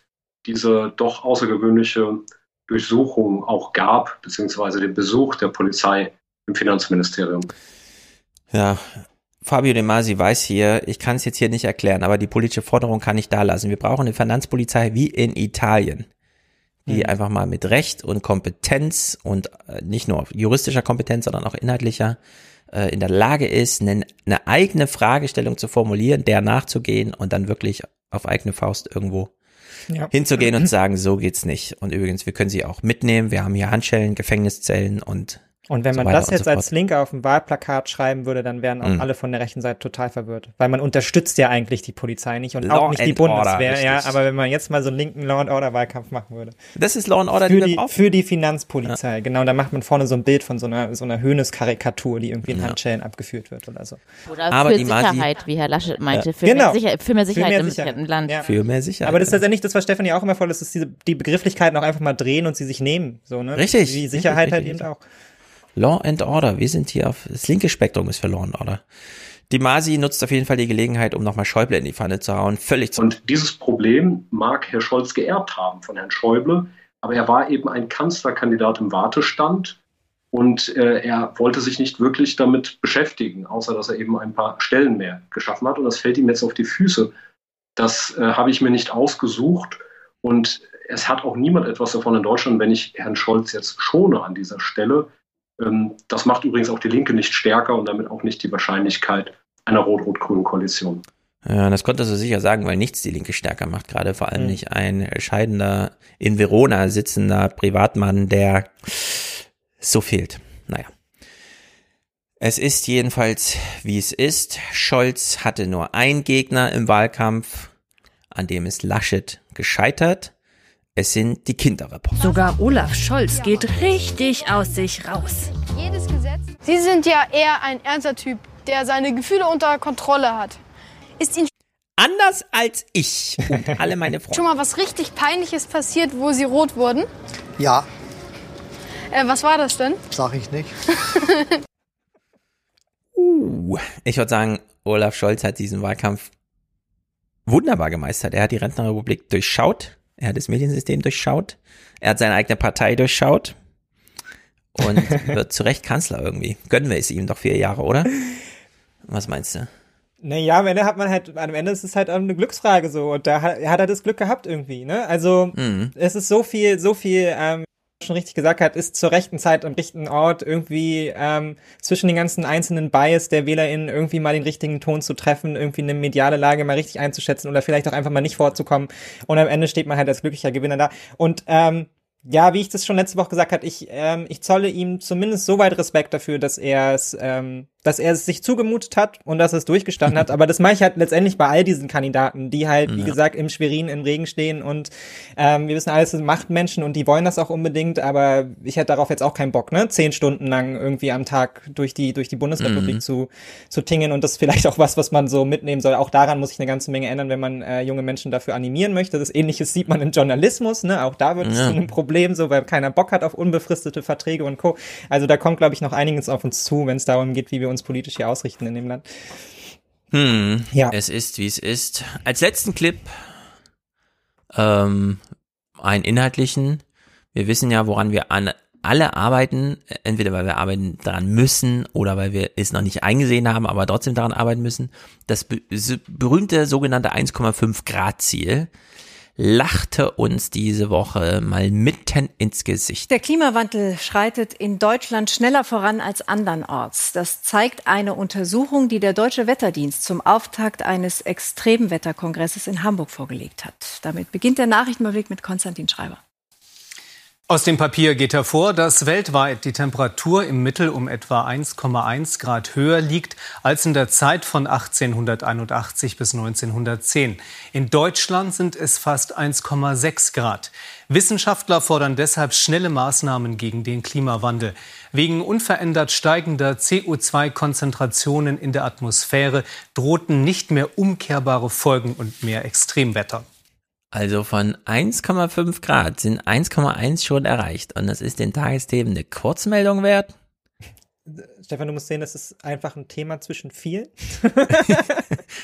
Speaker 70: diese doch außergewöhnliche Durchsuchung auch gab, beziehungsweise den Besuch der Polizei im Finanzministerium.
Speaker 1: Ja, Fabio De Masi weiß hier, ich kann es jetzt hier nicht erklären, aber die politische Forderung kann ich da lassen. Wir brauchen eine Finanzpolizei wie in Italien, die mhm. einfach mal mit Recht und Kompetenz und äh, nicht nur juristischer Kompetenz, sondern auch inhaltlicher äh, in der Lage ist, eine, eine eigene Fragestellung zu formulieren, der nachzugehen und dann wirklich auf eigene Faust irgendwo ja. hinzugehen und sagen, so geht's nicht. Und übrigens, wir können sie auch mitnehmen. Wir haben hier Handschellen, Gefängniszellen und
Speaker 13: und wenn man so das jetzt so als Link auf dem Wahlplakat schreiben würde, dann wären auch mhm. alle von der rechten Seite total verwirrt. Weil man unterstützt ja eigentlich die Polizei nicht und Law auch nicht die Bundeswehr. Order, ja, aber wenn man jetzt mal so einen linken Law and Order Wahlkampf machen würde.
Speaker 1: Das ist Law and Order
Speaker 13: für die, für die Finanzpolizei. Ja. Genau, da macht man vorne so ein Bild von so einer so einer Höhnes-Karikatur, die irgendwie in ja. Handschellen abgeführt wird oder so.
Speaker 14: Oder aber für Sicherheit, wie Herr Laschet meinte. Für, genau. mehr, Sicher für mehr Sicherheit für mehr Sicherheit. im Land.
Speaker 1: Ja. Für mehr Sicherheit.
Speaker 13: Aber das ist tatsächlich das, was Stefanie auch immer voll ist, dass diese, die Begrifflichkeiten auch einfach mal drehen und sie sich nehmen. So, ne?
Speaker 1: Richtig.
Speaker 13: Die Sicherheit richtig, halt eben auch.
Speaker 1: Law and Order. Wir sind hier auf, das linke Spektrum ist für Law and Order. Die Masi nutzt auf jeden Fall die Gelegenheit, um nochmal Schäuble in die Pfanne zu hauen. Völlig zu.
Speaker 70: Und dieses Problem mag Herr Scholz geerbt haben von Herrn Schäuble, aber er war eben ein Kanzlerkandidat im Wartestand und äh, er wollte sich nicht wirklich damit beschäftigen, außer dass er eben ein paar Stellen mehr geschaffen hat. Und das fällt ihm jetzt auf die Füße. Das äh, habe ich mir nicht ausgesucht und es hat auch niemand etwas davon in Deutschland, wenn ich Herrn Scholz jetzt schone an dieser Stelle. Ähm, das macht übrigens auch die Linke nicht stärker und damit auch nicht die Wahrscheinlichkeit einer rot-rot-grünen Koalition.
Speaker 1: Ja, das konnte so sicher sagen, weil nichts die Linke stärker macht, gerade vor allem mhm. nicht ein scheidender, in Verona sitzender Privatmann, der so fehlt. Naja. Es ist jedenfalls, wie es ist. Scholz hatte nur einen Gegner im Wahlkampf, an dem ist Laschet gescheitert. Es sind die Kinderreporter.
Speaker 71: Sogar Olaf Scholz geht richtig aus sich raus.
Speaker 72: Jedes Gesetz. Sie sind ja eher ein ernster Typ, der seine Gefühle unter Kontrolle hat. Ist Ihnen
Speaker 1: anders als ich und alle meine Freunde.
Speaker 72: Schon mal was richtig Peinliches passiert, wo Sie rot wurden?
Speaker 51: Ja.
Speaker 72: Äh, was war das denn?
Speaker 51: Sag ich nicht.
Speaker 1: Uh, ich würde sagen, Olaf Scholz hat diesen Wahlkampf wunderbar gemeistert. Er hat die Rentnerrepublik durchschaut. Er hat das Mediensystem durchschaut. Er hat seine eigene Partei durchschaut. Und wird zu Recht Kanzler irgendwie. Gönnen wir es ihm doch vier Jahre, oder? Was meinst du?
Speaker 13: Naja, am Ende hat man halt, am Ende ist es halt eine Glücksfrage so. Und da hat, hat er das Glück gehabt irgendwie, ne? Also,
Speaker 1: Mhm.
Speaker 13: es ist so viel, so viel, ähm, schon richtig gesagt hat, ist zur rechten Zeit am richtigen Ort irgendwie ähm, zwischen den ganzen einzelnen Bias der WählerInnen irgendwie mal den richtigen Ton zu treffen, irgendwie eine mediale Lage mal richtig einzuschätzen oder vielleicht auch einfach mal nicht vorzukommen. Und am Ende steht man halt als glücklicher Gewinner da. Und ähm, ja, wie ich das schon letzte Woche gesagt habe, ich, ähm, ich zolle ihm zumindest so weit Respekt dafür, dass er es, ähm, dass er es sich zugemutet hat und dass er es durchgestanden hat. Aber das mache ich halt letztendlich bei all diesen Kandidaten, die halt, wie
Speaker 1: Ja.
Speaker 13: gesagt, im Schwerin im Regen stehen und ähm, wir wissen alles, das sind Machtmenschen und die wollen das auch unbedingt, aber ich hätte darauf jetzt auch keinen Bock, ne? Zehn Stunden lang irgendwie am Tag durch die, durch die Bundesrepublik
Speaker 1: Mhm.
Speaker 13: zu, zu tingeln und das ist vielleicht auch was, was man so mitnehmen soll. Auch daran muss sich eine ganze Menge ändern, wenn man äh, junge Menschen dafür animieren möchte. Das Ähnliches sieht man im Journalismus, ne? Auch da wird es
Speaker 1: Ja.
Speaker 13: zu einem Problem, so weil keiner Bock hat auf unbefristete Verträge und Co. Also da kommt, glaube ich, noch einiges auf uns zu, wenn es darum geht, wie wir uns politisch hier ausrichten in dem Land.
Speaker 1: Hm,
Speaker 13: Ja.
Speaker 1: es ist, wie es ist. Als letzten Clip ähm, einen inhaltlichen. Wir wissen ja, woran wir an alle arbeiten, entweder weil wir arbeiten daran müssen oder weil wir es noch nicht eingesehen haben, aber trotzdem daran arbeiten müssen. Das berühmte sogenannte 1,5 Grad Ziel lachte uns diese Woche mal mitten ins Gesicht.
Speaker 65: Der Klimawandel schreitet in Deutschland schneller voran als andernorts. Das zeigt eine Untersuchung, die der Deutsche Wetterdienst zum Auftakt eines Extremwetterkongresses in Hamburg vorgelegt hat. Damit beginnt der Nachrichtenüberblick mit Konstantin Schreiber.
Speaker 73: Aus dem Papier geht hervor, dass weltweit die Temperatur im Mittel um etwa 1,1 Grad höher liegt als in der Zeit von 1881 bis 1910. In Deutschland sind es fast 1,6 Grad. Wissenschaftler fordern deshalb schnelle Maßnahmen gegen den Klimawandel. Wegen unverändert steigender CO2-Konzentrationen in der Atmosphäre drohten nicht mehr umkehrbare Folgen und mehr Extremwetter.
Speaker 1: Also von 1,5 Grad sind 1,1 schon erreicht und das ist den Tagesthemen eine Kurzmeldung wert.
Speaker 13: Stefan, du musst sehen, das ist einfach ein Thema zwischen vielen.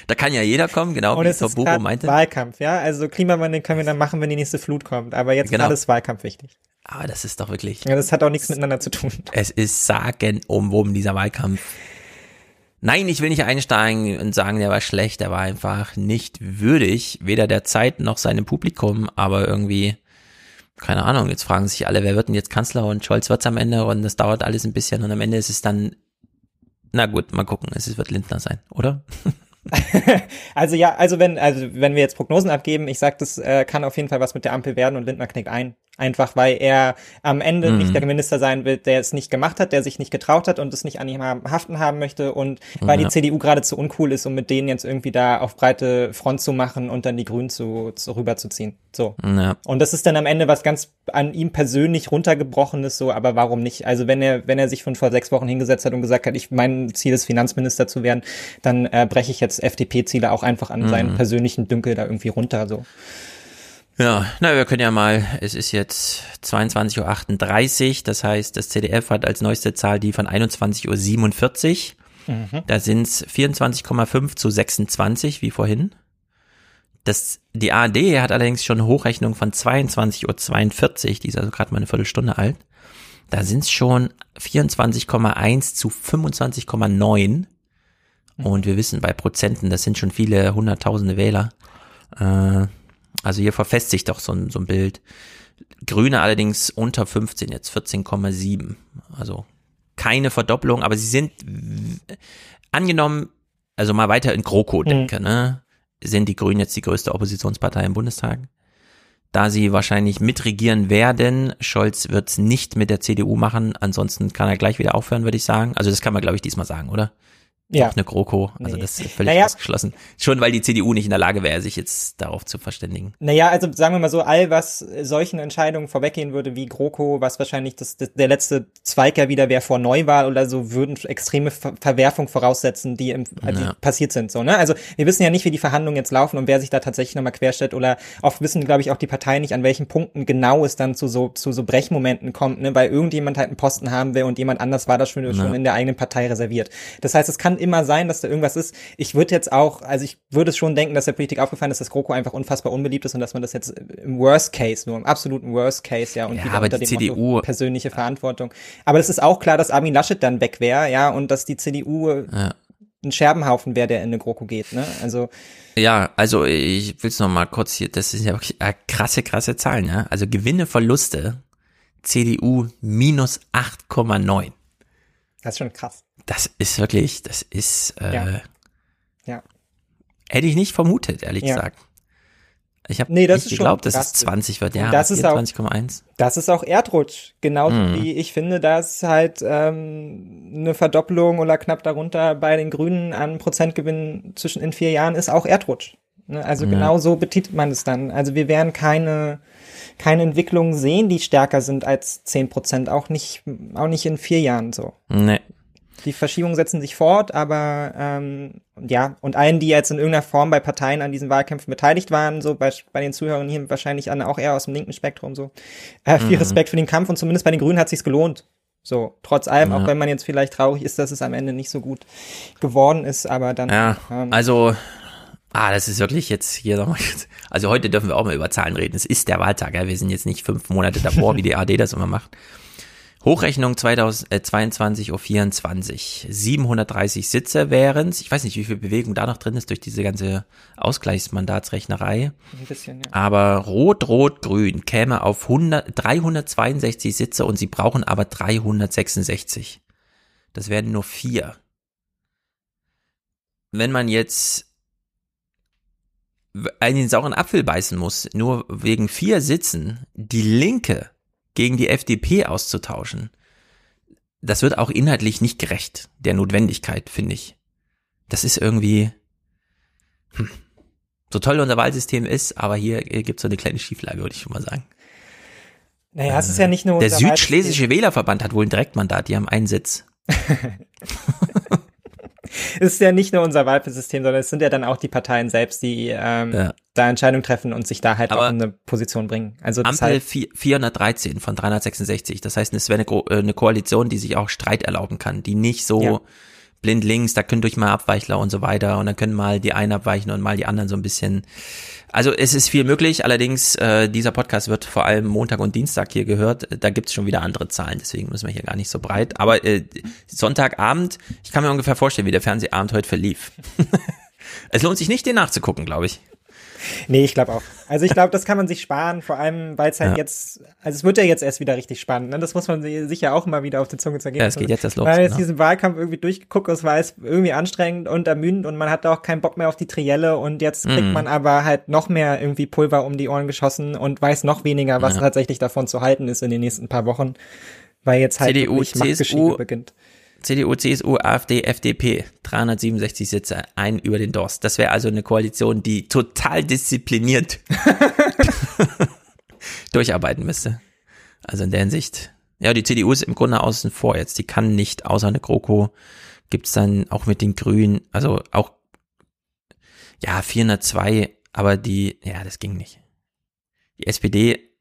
Speaker 1: Da kann ja jeder kommen, genau
Speaker 13: Und
Speaker 1: wie
Speaker 13: es ist
Speaker 1: meinte.
Speaker 13: Wahlkampf, ja. Also Klimawandel können wir dann machen, wenn die nächste Flut kommt. Aber jetzt
Speaker 1: Genau.
Speaker 13: ist Wahlkampf wichtig.
Speaker 1: Aber das ist doch wirklich.
Speaker 13: Ja, das hat auch nichts miteinander zu tun.
Speaker 1: Es ist sagenumwoben, dieser Wahlkampf. Nein, ich will nicht einsteigen und sagen, der war schlecht, der war einfach nicht würdig, weder der Zeit noch seinem Publikum, aber irgendwie, keine Ahnung, jetzt fragen sich alle, wer wird denn jetzt Kanzler und Scholz wird's am Ende und das dauert alles ein bisschen und am Ende ist es dann, na gut, mal gucken, es wird Lindner sein, oder?
Speaker 13: Also ja, also wenn, also wenn wir jetzt Prognosen abgeben, ich sag, das äh, kann auf jeden Fall was mit der Ampel werden und Lindner knickt ein. Einfach weil er am Ende
Speaker 1: Mhm.
Speaker 13: nicht der Minister sein wird, der es nicht gemacht hat, der sich nicht getraut hat und es nicht an ihm haben, haften haben möchte und weil
Speaker 1: Ja.
Speaker 13: die CDU gerade zu uncool ist, um mit denen jetzt irgendwie da auf breite Front zu machen und dann die Grünen zu, zu rüberzuziehen. So.
Speaker 1: Ja.
Speaker 13: Und das ist dann am Ende was ganz an ihm persönlich runtergebrochenes, so, aber warum nicht? Also wenn er, wenn er sich von vor sechs Wochen hingesetzt hat und gesagt hat, ich, mein Ziel ist, Finanzminister zu werden, dann äh, breche ich jetzt FDP-Ziele auch einfach an
Speaker 1: Mhm.
Speaker 13: seinen persönlichen Dünkel da irgendwie runter, so.
Speaker 1: Ja, na, wir können ja mal, es ist jetzt 22.38 Uhr, das heißt, das CDF hat als neueste Zahl die von 21.47 Uhr.
Speaker 13: Mhm.
Speaker 1: Da sind's 24,5 zu 26, wie vorhin. Das, die ARD hat allerdings schon eine Hochrechnung von 22.42 Uhr, die ist also gerade mal eine Viertelstunde alt. Da sind's schon 24,1 zu 25,9. Und wir wissen bei Prozenten, das sind schon viele hunderttausende Wähler. Äh, also hier verfestigt doch so ein, so ein Bild. Grüne allerdings unter 15, jetzt 14,7. Also keine Verdopplung, aber sie sind angenommen, also mal weiter in GroKo denke, ne? Sind die Grünen jetzt die größte Oppositionspartei im Bundestag? Da sie wahrscheinlich mitregieren werden, Scholz wird's nicht mit der CDU machen, ansonsten kann er gleich wieder aufhören, würde ich sagen. Also das kann man, glaube ich, diesmal sagen, oder? Ja. Auch eine GroKo. Also nee. das ist völlig naja. ausgeschlossen. Schon weil die CDU nicht in der Lage wäre, sich jetzt darauf zu verständigen.
Speaker 13: Naja, also sagen wir mal so, all was solchen Entscheidungen vorweggehen würde, wie GroKo, was wahrscheinlich das, das der letzte Zweig ja wieder wäre vor Neuwahl oder so, würden extreme Ver Verwerfung voraussetzen, die, im, ja. die passiert sind. So, ne? Also wir wissen ja nicht, wie die Verhandlungen jetzt laufen und wer sich da tatsächlich nochmal querstellt oder oft wissen, glaube ich, auch die Parteien nicht, an welchen Punkten genau es dann zu so, zu so Brechmomenten kommt, ne? weil irgendjemand halt einen Posten haben will und jemand anders war das schon, ja. schon in der eigenen Partei reserviert. Das heißt, es kann immer sein, dass da irgendwas ist. Ich würde jetzt auch, also ich würde es schon denken, dass der Politik aufgefallen ist, dass GroKo einfach unfassbar unbeliebt ist und dass man das jetzt im Worst Case, nur im absoluten Worst Case, ja, und
Speaker 1: ja, wieder unter die dem CDU Motto
Speaker 13: persönliche Verantwortung. Aber es ist auch klar, dass Armin Laschet dann weg wäre, ja, und dass die CDU ja. ein Scherbenhaufen wäre, der in eine GroKo geht, ne? Also
Speaker 1: ja, also ich will es noch mal kurz hier, das sind ja wirklich äh, krasse, krasse Zahlen, ja. Also Gewinne, Verluste, CDU minus 8,9.
Speaker 13: Das ist schon krass.
Speaker 1: Das ist wirklich, das ist, äh,
Speaker 13: ja. ja.
Speaker 1: Hätte ich nicht vermutet, ehrlich ja. gesagt. Ich habe
Speaker 13: nee,
Speaker 1: nicht geglaubt, dass es 20 wird. Ja,
Speaker 13: das ist 20,1. Das ist auch Erdrutsch. Genauso mhm. wie ich finde, dass halt ähm, eine Verdoppelung oder knapp darunter bei den Grünen an Prozentgewinn zwischen in vier Jahren ist auch Erdrutsch. Ne? Also mhm. genau so betitelt man es dann. Also wir werden keine keine Entwicklungen sehen, die stärker sind als zehn Prozent. Auch nicht, auch nicht in vier Jahren so.
Speaker 1: Nee.
Speaker 13: Die Verschiebungen setzen sich fort, aber ähm, ja, und allen, die jetzt in irgendeiner Form bei Parteien an diesen Wahlkämpfen beteiligt waren, so bei, bei den Zuhörern hier wahrscheinlich an, auch eher aus dem linken Spektrum so, äh, viel mhm. Respekt für den Kampf und zumindest bei den Grünen hat sich's gelohnt. So, trotz allem, ja. auch wenn man jetzt vielleicht traurig ist, dass es am Ende nicht so gut geworden ist, aber dann.
Speaker 1: Ja, ähm, also, ah, das ist wirklich jetzt hier nochmal. Also heute dürfen wir auch mal über Zahlen reden. Es ist der Wahltag, ja. Wir sind jetzt nicht fünf Monate davor, wie die AD das immer macht. Hochrechnung 2022 auf 24. 730 Sitze wären Ich weiß nicht, wie viel Bewegung da noch drin ist durch diese ganze Ausgleichsmandatsrechnerei. Ein bisschen, ja. Aber Rot, Rot, Grün käme auf 100, 362 Sitze und sie brauchen aber 366. Das werden nur vier. Wenn man jetzt einen sauren Apfel beißen muss, nur wegen vier Sitzen, die Linke gegen die FDP auszutauschen, das wird auch inhaltlich nicht gerecht, der Notwendigkeit, finde ich. Das ist irgendwie, hm, so toll unser Wahlsystem ist, aber hier gibt es so eine kleine Schieflage, würde ich schon mal sagen.
Speaker 13: Naja, es ist ja nicht nur.
Speaker 1: Der Südschlesische Wählerverband hat wohl ein Direktmandat, die haben einen Sitz.
Speaker 13: es ist ja nicht nur unser Wahlsystem, sondern es sind ja dann auch die Parteien selbst, die ähm, ja. da Entscheidungen treffen und sich da halt Aber auch in eine Position bringen. Also
Speaker 1: das Ampel halt 413 von 366. Das heißt, es wäre eine, Ko äh, eine Koalition, die sich auch Streit erlauben kann, die nicht so ja. blind links, da können durch mal Abweichler und so weiter und dann können mal die einen abweichen und mal die anderen so ein bisschen also es ist viel möglich, allerdings äh, dieser Podcast wird vor allem Montag und Dienstag hier gehört. Da gibt's schon wieder andere Zahlen, deswegen müssen wir hier gar nicht so breit. Aber äh, Sonntagabend, ich kann mir ungefähr vorstellen, wie der Fernsehabend heute verlief. es lohnt sich nicht, den nachzugucken, glaube ich.
Speaker 13: Nee, ich glaube auch. Also ich glaube, das kann man sich sparen, vor allem, weil es halt ja. jetzt, also es wird ja jetzt erst wieder richtig spannend. Ne? Das muss man sich ja auch immer wieder auf die Zunge zergehen.
Speaker 1: Ja, es geht jetzt erst los.
Speaker 13: Weil jetzt genau. diesen Wahlkampf irgendwie durchgeguckt ist, war es irgendwie anstrengend und ermüdend und man hat auch keinen Bock mehr auf die Trielle und jetzt kriegt mhm. man aber halt noch mehr irgendwie Pulver um die Ohren geschossen und weiß noch weniger, was ja. tatsächlich davon zu halten ist in den nächsten paar Wochen, weil jetzt halt
Speaker 1: CDU, CSU, beginnt. CDU, CSU, AfD, FDP, 367 Sitze, ein über den Dorst. Das wäre also eine Koalition, die total diszipliniert durcharbeiten müsste. Also in der Hinsicht. Ja, die CDU ist im Grunde außen vor jetzt. Die kann nicht, außer eine GroKo, gibt's dann auch mit den Grünen, also auch, ja, 402, aber die, ja, das ging nicht. Die SPD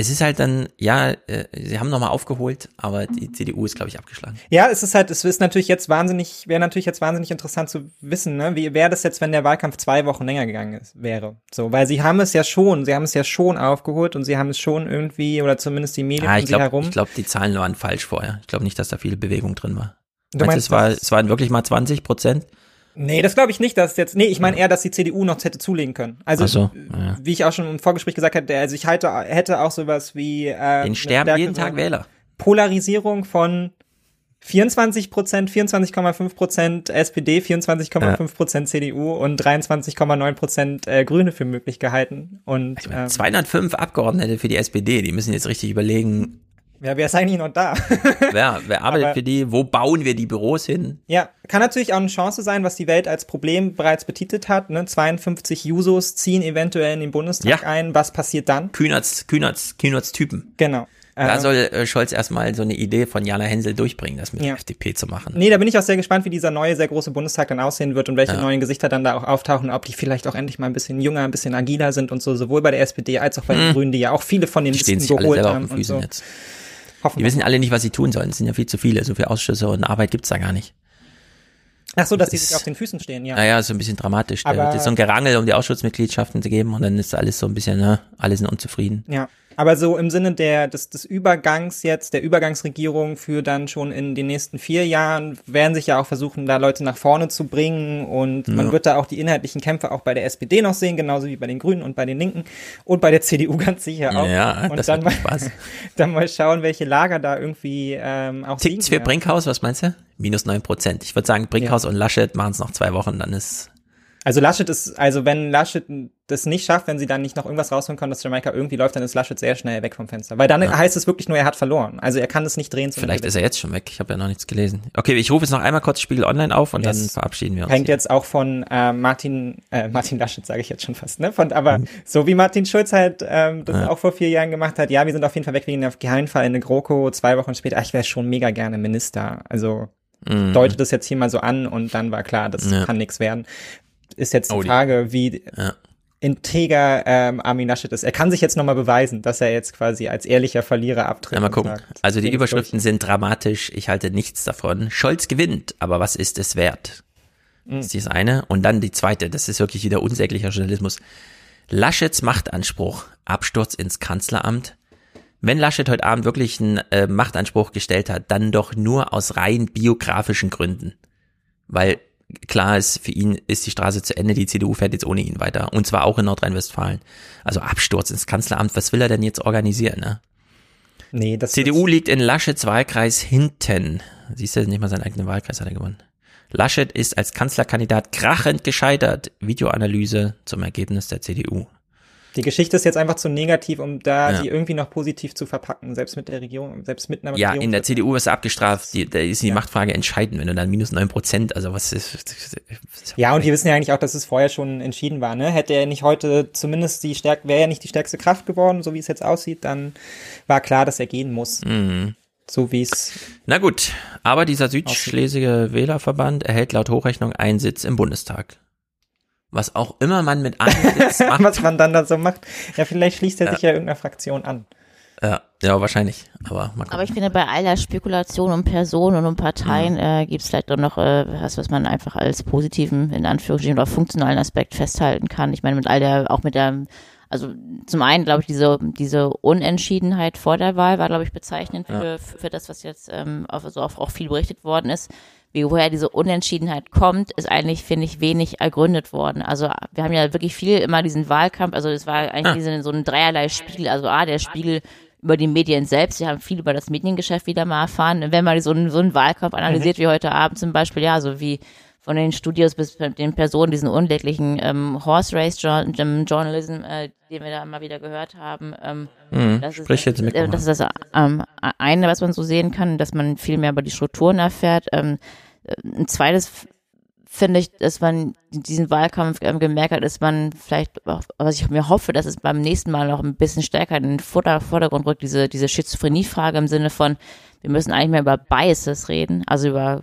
Speaker 1: es ist halt dann, ja, äh, sie haben nochmal aufgeholt, aber die CDU ist, glaube ich, abgeschlagen.
Speaker 13: Ja, es ist halt, es ist natürlich jetzt wahnsinnig, wäre natürlich jetzt wahnsinnig interessant zu wissen, ne? Wie wäre das jetzt, wenn der Wahlkampf zwei Wochen länger gegangen ist, wäre? So, weil sie haben es ja schon, sie haben es ja schon aufgeholt und sie haben es schon irgendwie, oder zumindest die Medien
Speaker 1: ja, ich
Speaker 13: glaub,
Speaker 1: herum. Ich glaube, die Zahlen waren falsch vorher. Ich glaube nicht, dass da viel Bewegung drin war. Du meinst, es, war, es waren wirklich mal 20 Prozent?
Speaker 13: Nee, das glaube ich nicht, dass jetzt. Nee, ich meine eher, dass die CDU noch hätte zulegen können. Also
Speaker 1: so, ja.
Speaker 13: wie ich auch schon im Vorgespräch gesagt hatte, also ich halte, hätte auch sowas wie äh,
Speaker 1: den sterben jeden Tag Wähler.
Speaker 13: Polarisierung von 24 Prozent, 24,5 Prozent SPD, 24,5 Prozent ja. CDU und 23,9 Prozent äh, Grüne für möglich gehalten. Und
Speaker 1: ich mein, 205 ähm, Abgeordnete für die SPD, die müssen jetzt richtig überlegen,
Speaker 13: Ja, wer ist eigentlich noch da?
Speaker 1: wer, wer arbeitet
Speaker 13: Aber-
Speaker 1: für die? Wo bauen wir die Büros hin?
Speaker 13: Ja, kann natürlich auch eine Chance sein, was die Welt als Problem bereits betitelt hat. Ne? 52 Jusos ziehen eventuell in den Bundestag
Speaker 1: Ja.
Speaker 13: ein. Was passiert dann?
Speaker 1: Kühnerts, Kühnerts, Kühnerts Typen.
Speaker 13: Genau.
Speaker 1: Da
Speaker 13: Äh,
Speaker 1: soll äh, Scholz erstmal so eine Idee von Jana Hensel durchbringen, das mit
Speaker 13: Ja.
Speaker 1: der FDP zu machen.
Speaker 13: Nee, da bin ich auch sehr gespannt, wie dieser neue, sehr große Bundestag dann aussehen wird und welche
Speaker 1: Ja.
Speaker 13: neuen Gesichter dann da auch auftauchen, ob die vielleicht auch endlich mal ein bisschen jünger, ein bisschen agiler sind und so, sowohl bei der SPD als auch bei den
Speaker 1: Hm.
Speaker 13: Grünen, die ja auch viele von den
Speaker 1: Die stehen
Speaker 13: Listen geholt haben
Speaker 1: den
Speaker 13: und so.
Speaker 1: jetzt.
Speaker 13: Hoffen
Speaker 1: Die
Speaker 13: wir
Speaker 1: wissen alle nicht, was sie tun sollen. Es sind ja viel zu viele. So viele Ausschüsse und Arbeit gibt's da gar nicht.
Speaker 13: Ach so, dass die sich auf den Füßen stehen, ja.
Speaker 1: Naja, so ein bisschen dramatisch. Da
Speaker 13: Aber-
Speaker 1: wird jetzt so ein Gerangel um die Ausschussmitgliedschaften zu geben und dann ist alles so ein bisschen, ne, alle sind unzufrieden.
Speaker 13: Ja, aber so im Sinne der, des, des Übergangs jetzt, der Übergangsregierung für dann schon in den nächsten vier Jahren, werden sich ja auch versuchen, da Leute nach vorne zu bringen und man
Speaker 1: Ja.
Speaker 13: wird da auch die inhaltlichen Kämpfe auch bei der SPD noch sehen, genauso wie bei den Grünen und bei den Linken und bei der CDU ganz sicher auch.
Speaker 1: Ja,
Speaker 13: und
Speaker 1: das
Speaker 13: dann mal,
Speaker 1: Spaß.
Speaker 13: dann mal schauen, welche Lager da irgendwie ähm, auch
Speaker 1: Tickt's für. Brinkhaus, was meinst du? Minus neun Prozent. Ich würde sagen, Brinkhaus und Laschet machen es noch zwei Wochen, dann ist
Speaker 13: Also Laschet ist, also wenn Laschet das nicht schafft, wenn sie dann nicht noch irgendwas rausholen können, dass Jamaika irgendwie läuft, dann ist Laschet sehr schnell weg vom Fenster. Weil dann
Speaker 1: Ja.
Speaker 13: heißt es wirklich nur, er hat verloren. Also er kann es nicht drehen.
Speaker 1: Vielleicht ist er jetzt schon weg. Ich habe ja noch nichts gelesen. Okay, ich rufe jetzt noch einmal kurz Spiegel Online auf und dann
Speaker 13: Yes.
Speaker 1: verabschieden wir uns.
Speaker 13: Hängt jetzt auch von äh, Martin, äh, Martin Laschet, sage ich jetzt schon fast, ne? Von, aber so wie Martin Schulz halt ähm, das
Speaker 1: Mhm. Ja.
Speaker 13: auch vor vier Jahren gemacht hat, ja, wir sind auf jeden Fall weg wegen der Geheimfall in der GroKo, zwei Wochen später, ach, ich wäre schon mega gerne Minister. Also
Speaker 1: Mhm.
Speaker 13: deutet das jetzt hier mal so an und dann war klar, das
Speaker 1: Ja.
Speaker 13: kann nichts werden. Ist jetzt die
Speaker 1: Oh, die-
Speaker 13: Frage, wie
Speaker 1: Ja.
Speaker 13: integer ähm, Armin Laschet ist. Er kann sich jetzt nochmal beweisen, dass er jetzt quasi als ehrlicher Verlierer abtritt.
Speaker 1: Ja, mal gucken.
Speaker 13: sagt,
Speaker 1: Also die Überschriften sind dramatisch. Ich halte nichts davon. Scholz gewinnt, aber was ist es wert?
Speaker 13: Mhm.
Speaker 1: Das ist das eine. Und dann die zweite. Das ist wirklich wieder unsäglicher Journalismus. Laschets Machtanspruch. Absturz ins Kanzleramt. Wenn Laschet heute Abend wirklich einen äh, Machtanspruch gestellt hat, dann doch nur aus rein biografischen Gründen. Weil klar ist, für ihn ist die Straße zu Ende, die CDU fährt jetzt ohne ihn weiter. Und zwar auch in Nordrhein-Westfalen. Also Absturz ins Kanzleramt, was will er denn jetzt organisieren, ne?
Speaker 13: Nee, das
Speaker 1: CDU liegt in Laschets Wahlkreis hinten. Siehst du, nicht mal seinen eigenen Wahlkreis hat er gewonnen. Laschet ist als Kanzlerkandidat krachend gescheitert. Videoanalyse zum Ergebnis der CDU.
Speaker 13: Die Geschichte ist jetzt einfach zu negativ, um da
Speaker 1: Ja.
Speaker 13: sie irgendwie noch positiv zu verpacken, selbst mit der Regierung, selbst mit einer
Speaker 1: Ja,
Speaker 13: Regierung.
Speaker 1: in der CDU ist abgestraft. Die, da ist die Machtfrage entscheidend, wenn du dann minus neun Prozent, also was ist,
Speaker 13: Ja, und wir wissen ja eigentlich auch, dass es vorher schon entschieden war, ne? Hätte er nicht heute zumindest die stärk, wäre er nicht die stärkste Kraft geworden, so wie es jetzt aussieht, dann war klar, dass er gehen muss.
Speaker 1: Mhm.
Speaker 13: So wie es.
Speaker 1: Na gut, aber dieser Südschlesische Wählerverband erhält laut Hochrechnung einen Sitz im Bundestag. Was auch immer man mit einem Sitz macht.
Speaker 13: Was man dann da so macht. Ja, vielleicht schließt er
Speaker 1: Ja.
Speaker 13: sich ja irgendeiner Fraktion an.
Speaker 1: Ja, ja, wahrscheinlich. Aber mal gucken.
Speaker 14: Aber ich finde, bei all der Spekulation um Personen und um Parteien äh, gibt es vielleicht doch noch äh, was, was man einfach als positiven, in Anführungsstrichen, oder funktionalen Aspekt festhalten kann. Ich meine, mit all der, auch mit der, also zum einen, glaube ich, diese, diese Unentschiedenheit vor der Wahl war, glaube ich, bezeichnend für,
Speaker 1: Ja.
Speaker 14: für das, was jetzt ähm, auf, also auch, auch viel berichtet worden ist. Wie woher diese Unentschiedenheit kommt, ist eigentlich, finde ich, wenig ergründet worden. Also wir haben ja wirklich viel immer diesen Wahlkampf, also es war eigentlich
Speaker 1: Ah.
Speaker 14: diese, so ein dreierlei Spiegel. Also A, der Spiegel über die Medien selbst. Wir haben viel über das Mediengeschäft wieder mal erfahren. Wenn man so einen, so einen Wahlkampf analysiert, wie heute Abend zum Beispiel, ja, so wie von den Studios bis den Personen, diesen unlecklichen ähm, Horse Race Jour- Journalism, äh, den wir da immer wieder gehört haben. Ähm,
Speaker 1: Mhm,
Speaker 14: das
Speaker 1: sprich
Speaker 14: ist,
Speaker 1: jetzt mit
Speaker 14: äh, Das ist das ähm, eine, was man so sehen kann, dass man viel mehr über die Strukturen erfährt. Ähm, äh, ein zweites finde ich, dass man diesen Wahlkampf ähm, gemerkt hat, dass man vielleicht, auch, was ich mir hoffe, dass es beim nächsten Mal noch ein bisschen stärker in den Vorder Vordergrund rückt, diese, diese Schizophrenie-Frage im Sinne von, wir müssen eigentlich mehr über Biases reden, also über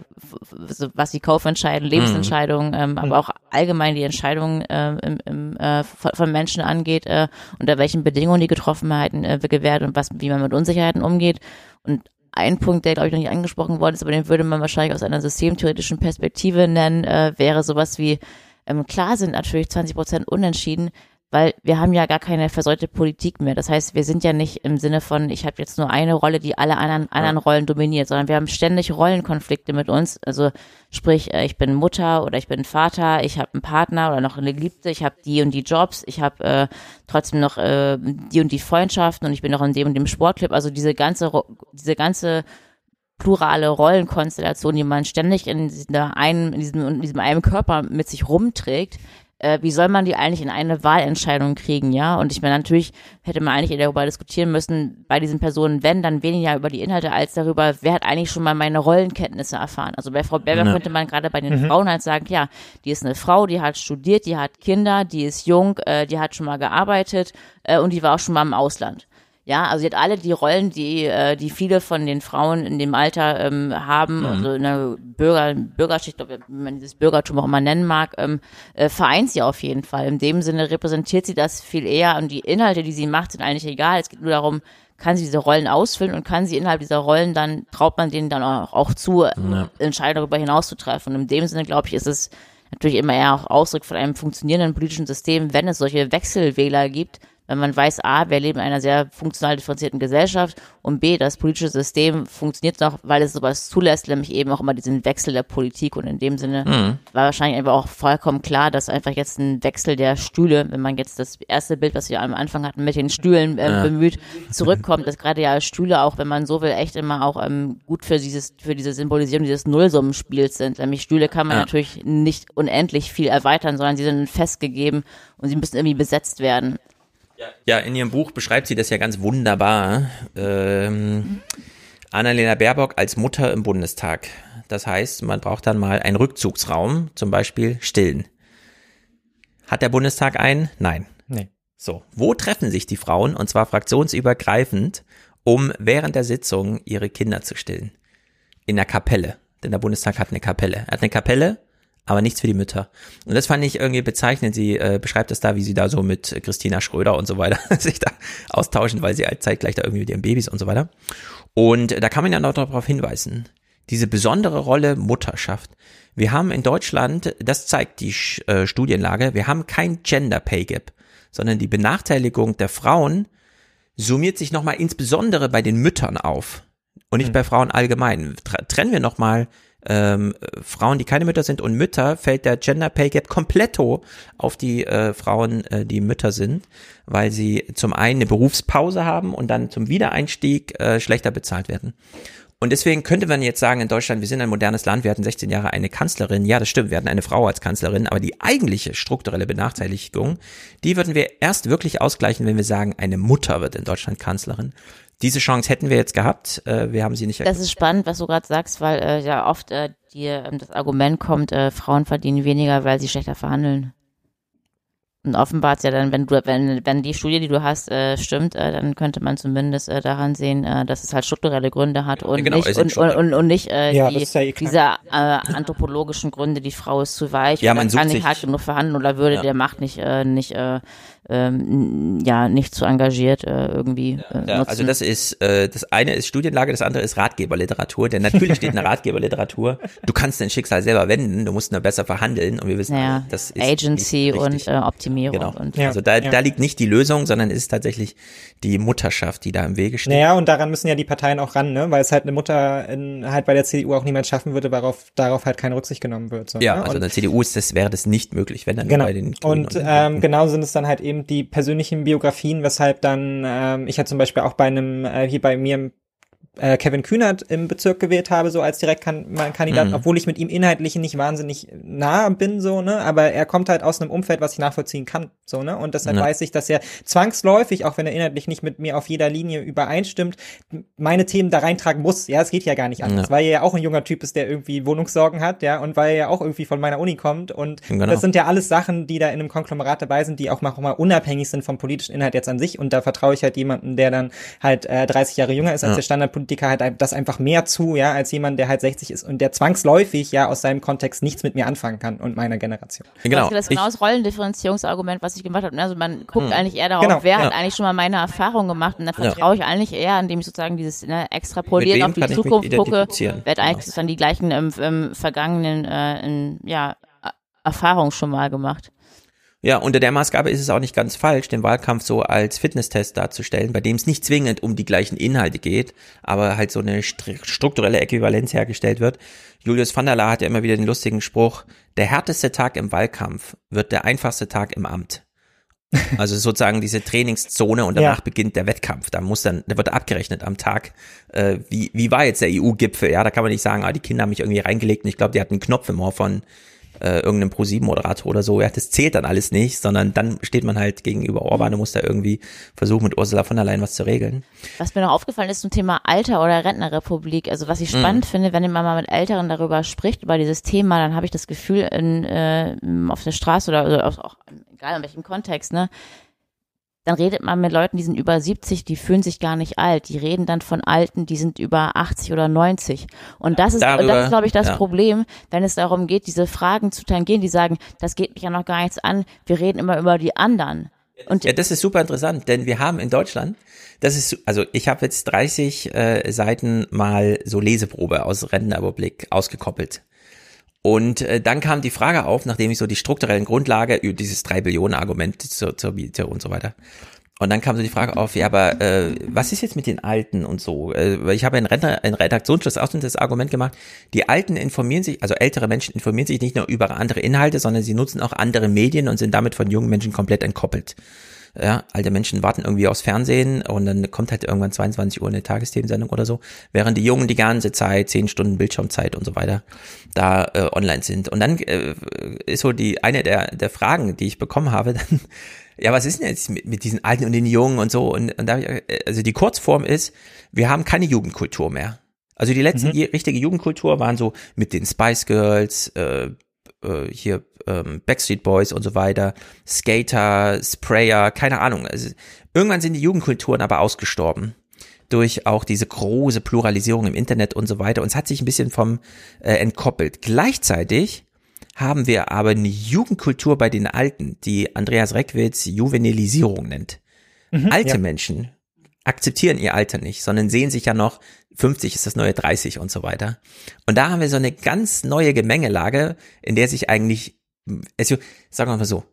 Speaker 14: so was die Kaufentscheidungen, Lebensentscheidungen, ähm, aber auch allgemein die Entscheidungen ähm, im, im, äh, von, von Menschen angeht, äh, unter welchen Bedingungen die Getroffenheiten äh, gewährt und was, wie man mit Unsicherheiten umgeht. Und ein Punkt, der glaube ich noch nicht angesprochen worden ist, aber den würde man wahrscheinlich aus einer systemtheoretischen Perspektive nennen, äh, wäre sowas wie, ähm, klar sind natürlich 20 Prozent unentschieden, weil wir haben ja gar keine versäute Politik mehr. Das heißt, wir sind ja nicht im Sinne von, ich habe jetzt nur eine Rolle, die alle anderen, anderen Rollen dominiert, sondern wir haben ständig Rollenkonflikte mit uns. Also sprich, äh, ich bin Mutter oder ich bin Vater, ich habe einen Partner oder noch eine Geliebte, ich habe die und die Jobs, ich habe äh, trotzdem noch äh, die und die Freundschaften und ich bin noch in dem und dem Sportclub. Also diese ganze, diese ganze plurale Rollenkonstellation, die man ständig in einen, in diesem, in diesem einen Körper mit sich rumträgt, äh, wie soll man die eigentlich in eine Wahlentscheidung kriegen, ja? Und ich meine, natürlich hätte man eigentlich darüber diskutieren müssen, bei diesen Personen, wenn, dann weniger über die Inhalte als darüber, wer hat eigentlich schon mal meine Rollenkenntnisse erfahren. Also bei Frau Berber
Speaker 74: Ja.
Speaker 14: könnte man gerade bei den
Speaker 74: Mhm.
Speaker 14: Frauen halt sagen, ja, die ist eine Frau, die hat studiert, die hat Kinder, die ist jung, äh, die hat schon mal gearbeitet äh, und die war auch schon mal im Ausland. Ja, also sie hat alle die Rollen, die, äh, die viele von den Frauen in dem Alter ähm, haben,
Speaker 74: Mhm.
Speaker 14: also eine Bürger, Bürgerschicht, ob man dieses Bürgertum auch immer nennen mag, ähm, äh, vereint sie auf jeden Fall. In dem Sinne repräsentiert sie das viel eher und die Inhalte, die sie macht, sind eigentlich egal. Es geht nur darum, kann sie diese Rollen ausfüllen und kann sie innerhalb dieser Rollen dann, traut man denen dann auch, auch zu, äh,
Speaker 1: Ja.
Speaker 14: Entscheidungen darüber hinaus zu treffen. Und in dem Sinne, glaube ich, ist es natürlich immer eher auch Ausdruck von einem funktionierenden politischen System, wenn es solche Wechselwähler gibt, wenn man weiß, A, wir leben in einer sehr funktional differenzierten Gesellschaft und B, das politische System funktioniert noch, weil es sowas zulässt, nämlich eben auch immer diesen Wechsel der Politik und in dem Sinne
Speaker 1: Mhm.
Speaker 14: war wahrscheinlich einfach auch vollkommen klar, dass einfach jetzt ein Wechsel der Stühle, wenn man jetzt das erste Bild, was wir am Anfang hatten, mit den Stühlen äh,
Speaker 1: Ja.
Speaker 14: bemüht, zurückkommt, dass gerade ja Stühle auch, wenn man so will, echt immer auch ähm, gut für dieses, für diese Symbolisierung dieses Nullsummenspiels sind. Nämlich Stühle kann man
Speaker 1: Ja.
Speaker 14: natürlich nicht unendlich viel erweitern, sondern sie sind festgegeben und sie müssen irgendwie besetzt werden.
Speaker 1: Ja, in ihrem Buch beschreibt sie das ja ganz wunderbar. Ähm, Annalena Baerbock als Mutter im Bundestag. Das heißt, man braucht dann mal einen Rückzugsraum, zum Beispiel Stillen. Hat der Bundestag einen? Nein.
Speaker 13: Nee.
Speaker 1: So, wo treffen sich die Frauen, und zwar fraktionsübergreifend, um während der Sitzung ihre Kinder zu stillen? In der Kapelle. Denn der Bundestag hat eine Kapelle. Er hat eine Kapelle, aber nichts für die Mütter. Und das fand ich irgendwie bezeichnend. Sie äh, beschreibt das da, wie sie da so mit Christina Schröder und so weiter sich da austauschen, weil sie halt zeitgleich da irgendwie mit ihren Babys und so weiter. Und äh, da kann man ja noch darauf hinweisen, diese besondere Rolle Mutterschaft. Wir haben in Deutschland, das zeigt die äh, Studienlage, wir haben kein Gender Pay Gap, sondern die Benachteiligung der Frauen summiert sich nochmal insbesondere bei den Müttern auf und nicht bei Frauen allgemein. Trennen wir nochmal ähm, äh, Frauen, die keine Mütter sind und Mütter, fällt der Gender Pay Gap kompletto auf die äh, Frauen, äh, die Mütter sind, weil sie zum einen eine Berufspause haben und dann zum Wiedereinstieg äh, schlechter bezahlt werden. Und deswegen könnte man jetzt sagen, in Deutschland, wir sind ein modernes Land, wir hatten 16 Jahre eine Kanzlerin. Ja, das stimmt, wir hatten eine Frau als Kanzlerin, aber die eigentliche strukturelle Benachteiligung, die würden wir erst wirklich ausgleichen, wenn wir sagen, eine Mutter wird in Deutschland Kanzlerin. Diese Chance hätten wir jetzt gehabt, äh, wir haben sie nicht
Speaker 14: Das ist spannend, was du gerade sagst, weil äh, ja oft äh, dir ähm, das Argument kommt, äh, Frauen verdienen weniger, weil sie schlechter verhandeln. Und offenbar ist ja dann, wenn du, wenn, wenn die Studie, die du hast, äh, stimmt, äh, dann könnte man zumindest äh, daran sehen, äh, dass es halt strukturelle Gründe hat und
Speaker 1: Genau,
Speaker 14: nicht
Speaker 1: sind
Speaker 14: und, und, und, und nicht äh,
Speaker 13: Ja,
Speaker 14: die,
Speaker 13: ja eh
Speaker 14: diese äh, anthropologischen Gründe, die Frau ist zu weich
Speaker 1: Ja, man
Speaker 14: kann
Speaker 1: sucht
Speaker 14: nicht
Speaker 1: sich-
Speaker 14: hart genug verhandeln oder würde
Speaker 1: Ja.
Speaker 14: der Macht nicht äh, nicht äh, ähm, ja nicht zu engagiert äh, irgendwie äh,
Speaker 1: Ja,
Speaker 14: nutzen.
Speaker 1: also das ist, äh, das eine ist Studienlage, das andere ist Ratgeberliteratur, denn natürlich steht in der Ratgeberliteratur, du kannst dein Schicksal selber wenden, du musst nur besser verhandeln und wir wissen, alle, das ist
Speaker 14: Agency und äh, Optimierung
Speaker 1: Genau.
Speaker 14: und
Speaker 1: also da, da liegt nicht die Lösung, sondern ist tatsächlich die Mutterschaft, die da im Wege steht.
Speaker 13: Naja, und daran müssen ja die Parteien auch ran, ne? Weil es halt eine Mutter in, halt bei der CDU auch niemand schaffen würde, darauf, darauf halt keine Rücksicht genommen wird. So,
Speaker 1: Ja,
Speaker 13: ne?
Speaker 1: also
Speaker 13: Und-
Speaker 1: in der CDU ist das, wäre das nicht möglich, wenn dann
Speaker 13: Genau.
Speaker 1: bei den Grünen
Speaker 13: Und
Speaker 1: den
Speaker 13: ähm, genau sind es dann halt eben die persönlichen Biografien, weshalb dann ähm, ich ja zum Beispiel auch bei einem äh, hier bei mir im äh, Kevin Kühnert im Bezirk gewählt habe, so als Direktkandidat,
Speaker 1: Mhm.
Speaker 13: obwohl ich mit ihm inhaltlich nicht wahnsinnig nah bin, so, ne, aber er kommt halt aus einem Umfeld, was ich nachvollziehen kann, so, ne, und deshalb
Speaker 1: Ja.
Speaker 13: weiß ich, dass er zwangsläufig, auch wenn er inhaltlich nicht mit mir auf jeder Linie übereinstimmt, meine Themen da reintragen muss, ja, es geht ja gar nicht anders,
Speaker 1: Ja.
Speaker 13: weil er ja auch ein junger Typ ist, der irgendwie Wohnungssorgen hat, ja, und weil er ja auch irgendwie von meiner Uni kommt und
Speaker 1: Genau.
Speaker 13: das sind ja alles Sachen, die da in einem Konglomerat dabei sind, die auch mal, unabhängig sind vom politischen Inhalt jetzt an sich und da vertraue ich halt jemanden, der dann halt äh, 30 Jahre jünger ist als
Speaker 1: Ja.
Speaker 13: der Standardpolitiker, halt das einfach mehr zu, ja, als jemand, der halt 60 ist und der zwangsläufig ja aus seinem Kontext nichts mit mir anfangen kann und meiner Generation.
Speaker 1: Genau.
Speaker 14: Das ist genau das Rollendifferenzierungsargument, was ich gemacht habe. Also man guckt
Speaker 1: Hm.
Speaker 14: eigentlich eher darauf,
Speaker 13: Genau,
Speaker 14: wer
Speaker 1: ja.
Speaker 14: hat eigentlich schon mal meine Erfahrung gemacht und dann
Speaker 1: Ja.
Speaker 14: vertraue ich eigentlich eher, indem ich sozusagen dieses ne,
Speaker 1: wem
Speaker 14: auf die Zukunft gucke,
Speaker 1: identifizieren?
Speaker 14: wer hat eigentlich
Speaker 1: Genau.
Speaker 14: sozusagen die gleichen ähm, ähm, vergangenen äh, in, ja, Erfahrungen schon mal gemacht.
Speaker 1: Ja, unter der Maßgabe ist es auch nicht ganz falsch, den Wahlkampf so als Fitnesstest darzustellen, bei dem es nicht zwingend um die gleichen Inhalte geht, aber halt so eine str- strukturelle Äquivalenz hergestellt wird. Julius van der Laar hat ja immer wieder den lustigen Spruch, der härteste Tag im Wahlkampf wird der einfachste Tag im Amt. Also sozusagen diese Trainingszone und danach
Speaker 13: Ja.
Speaker 1: beginnt der Wettkampf. Da muss dann, da wird abgerechnet am Tag. Äh, wie, wie war jetzt der EU-Gipfel? Ja, da kann man nicht sagen, ah, die Kinder haben mich irgendwie reingelegt und ich glaube, die hatten einen Knopf im Ohr von äh, irgendeinem Pro-7-Moderator oder so. Ja, das zählt dann alles nicht, sondern dann steht man halt gegenüber Orban und muss da irgendwie versuchen, mit Ursula von der Leyen was zu regeln.
Speaker 14: Was mir noch aufgefallen ist zum Thema Alter oder Rentnerrepublik, also was ich spannend
Speaker 1: Mhm.
Speaker 14: finde, wenn man mal mit Älteren darüber spricht, über dieses Thema, dann habe ich das Gefühl, in, äh, auf der Straße oder, auch, auch, egal in welchem Kontext, ne, dann redet man mit Leuten, die sind über 70, die fühlen sich gar nicht alt. Die reden dann von Alten, die sind über 80 oder 90. Und das ist,
Speaker 1: Darüber,
Speaker 14: das ist glaube ich, das
Speaker 1: ja.
Speaker 14: Problem, wenn es darum geht, diese Fragen zu tangieren, die sagen, das geht mich ja noch gar nichts an, wir reden immer über die anderen. Und
Speaker 1: ja, das ist super interessant, denn wir haben in Deutschland, das ist, also ich habe jetzt 30 äh, Seiten mal so Leseprobe aus Rentenüberblick ausgekoppelt. Und äh, dann kam die Frage auf, nachdem ich so die strukturellen Grundlage über dieses 3 Billionen Argument zur, zur Miete und so weiter. Und dann kam so die Frage auf, ja, aber äh, was ist jetzt mit den Alten und so? Äh, ich habe in, Rentner, in Redaktionsschluss auch das Argument gemacht, die Alten informieren sich, also ältere Menschen informieren sich nicht nur über andere Inhalte, sondern sie nutzen auch andere Medien und sind damit von jungen Menschen komplett entkoppelt. Ja, alte Menschen warten irgendwie aufs Fernsehen und dann kommt halt irgendwann 22 Uhr eine Tagesthemensendung oder so, während die Jungen die ganze Zeit, 10 Stunden Bildschirmzeit und so weiter, da äh, online sind. Und dann äh, ist so die eine der, der Fragen, die ich bekommen habe, dann, ja, was ist denn jetzt mit, mit diesen Alten und den Jungen und so? Und, und da, äh, also die Kurzform ist, wir haben keine Jugendkultur mehr. Also die letzte je- richtige Jugendkultur waren so mit den Spice Girls, äh, äh, hier ähm, Backstreet Boys und so weiter, Skater, Sprayer, keine Ahnung. Also, irgendwann sind die Jugendkulturen aber ausgestorben durch auch diese große Pluralisierung im Internet und so weiter. Und es hat sich ein bisschen vom äh, entkoppelt. Gleichzeitig haben wir aber eine Jugendkultur bei den Alten, die Andreas Reckwitz Juvenilisierung nennt.
Speaker 13: Mhm,
Speaker 1: Alte
Speaker 13: ja.
Speaker 1: Menschen akzeptieren ihr Alter nicht, sondern sehen sich ja noch, 50 ist das neue 30 und so weiter. Und da haben wir so eine ganz neue Gemengelage, in der sich eigentlich, also, sagen wir mal so,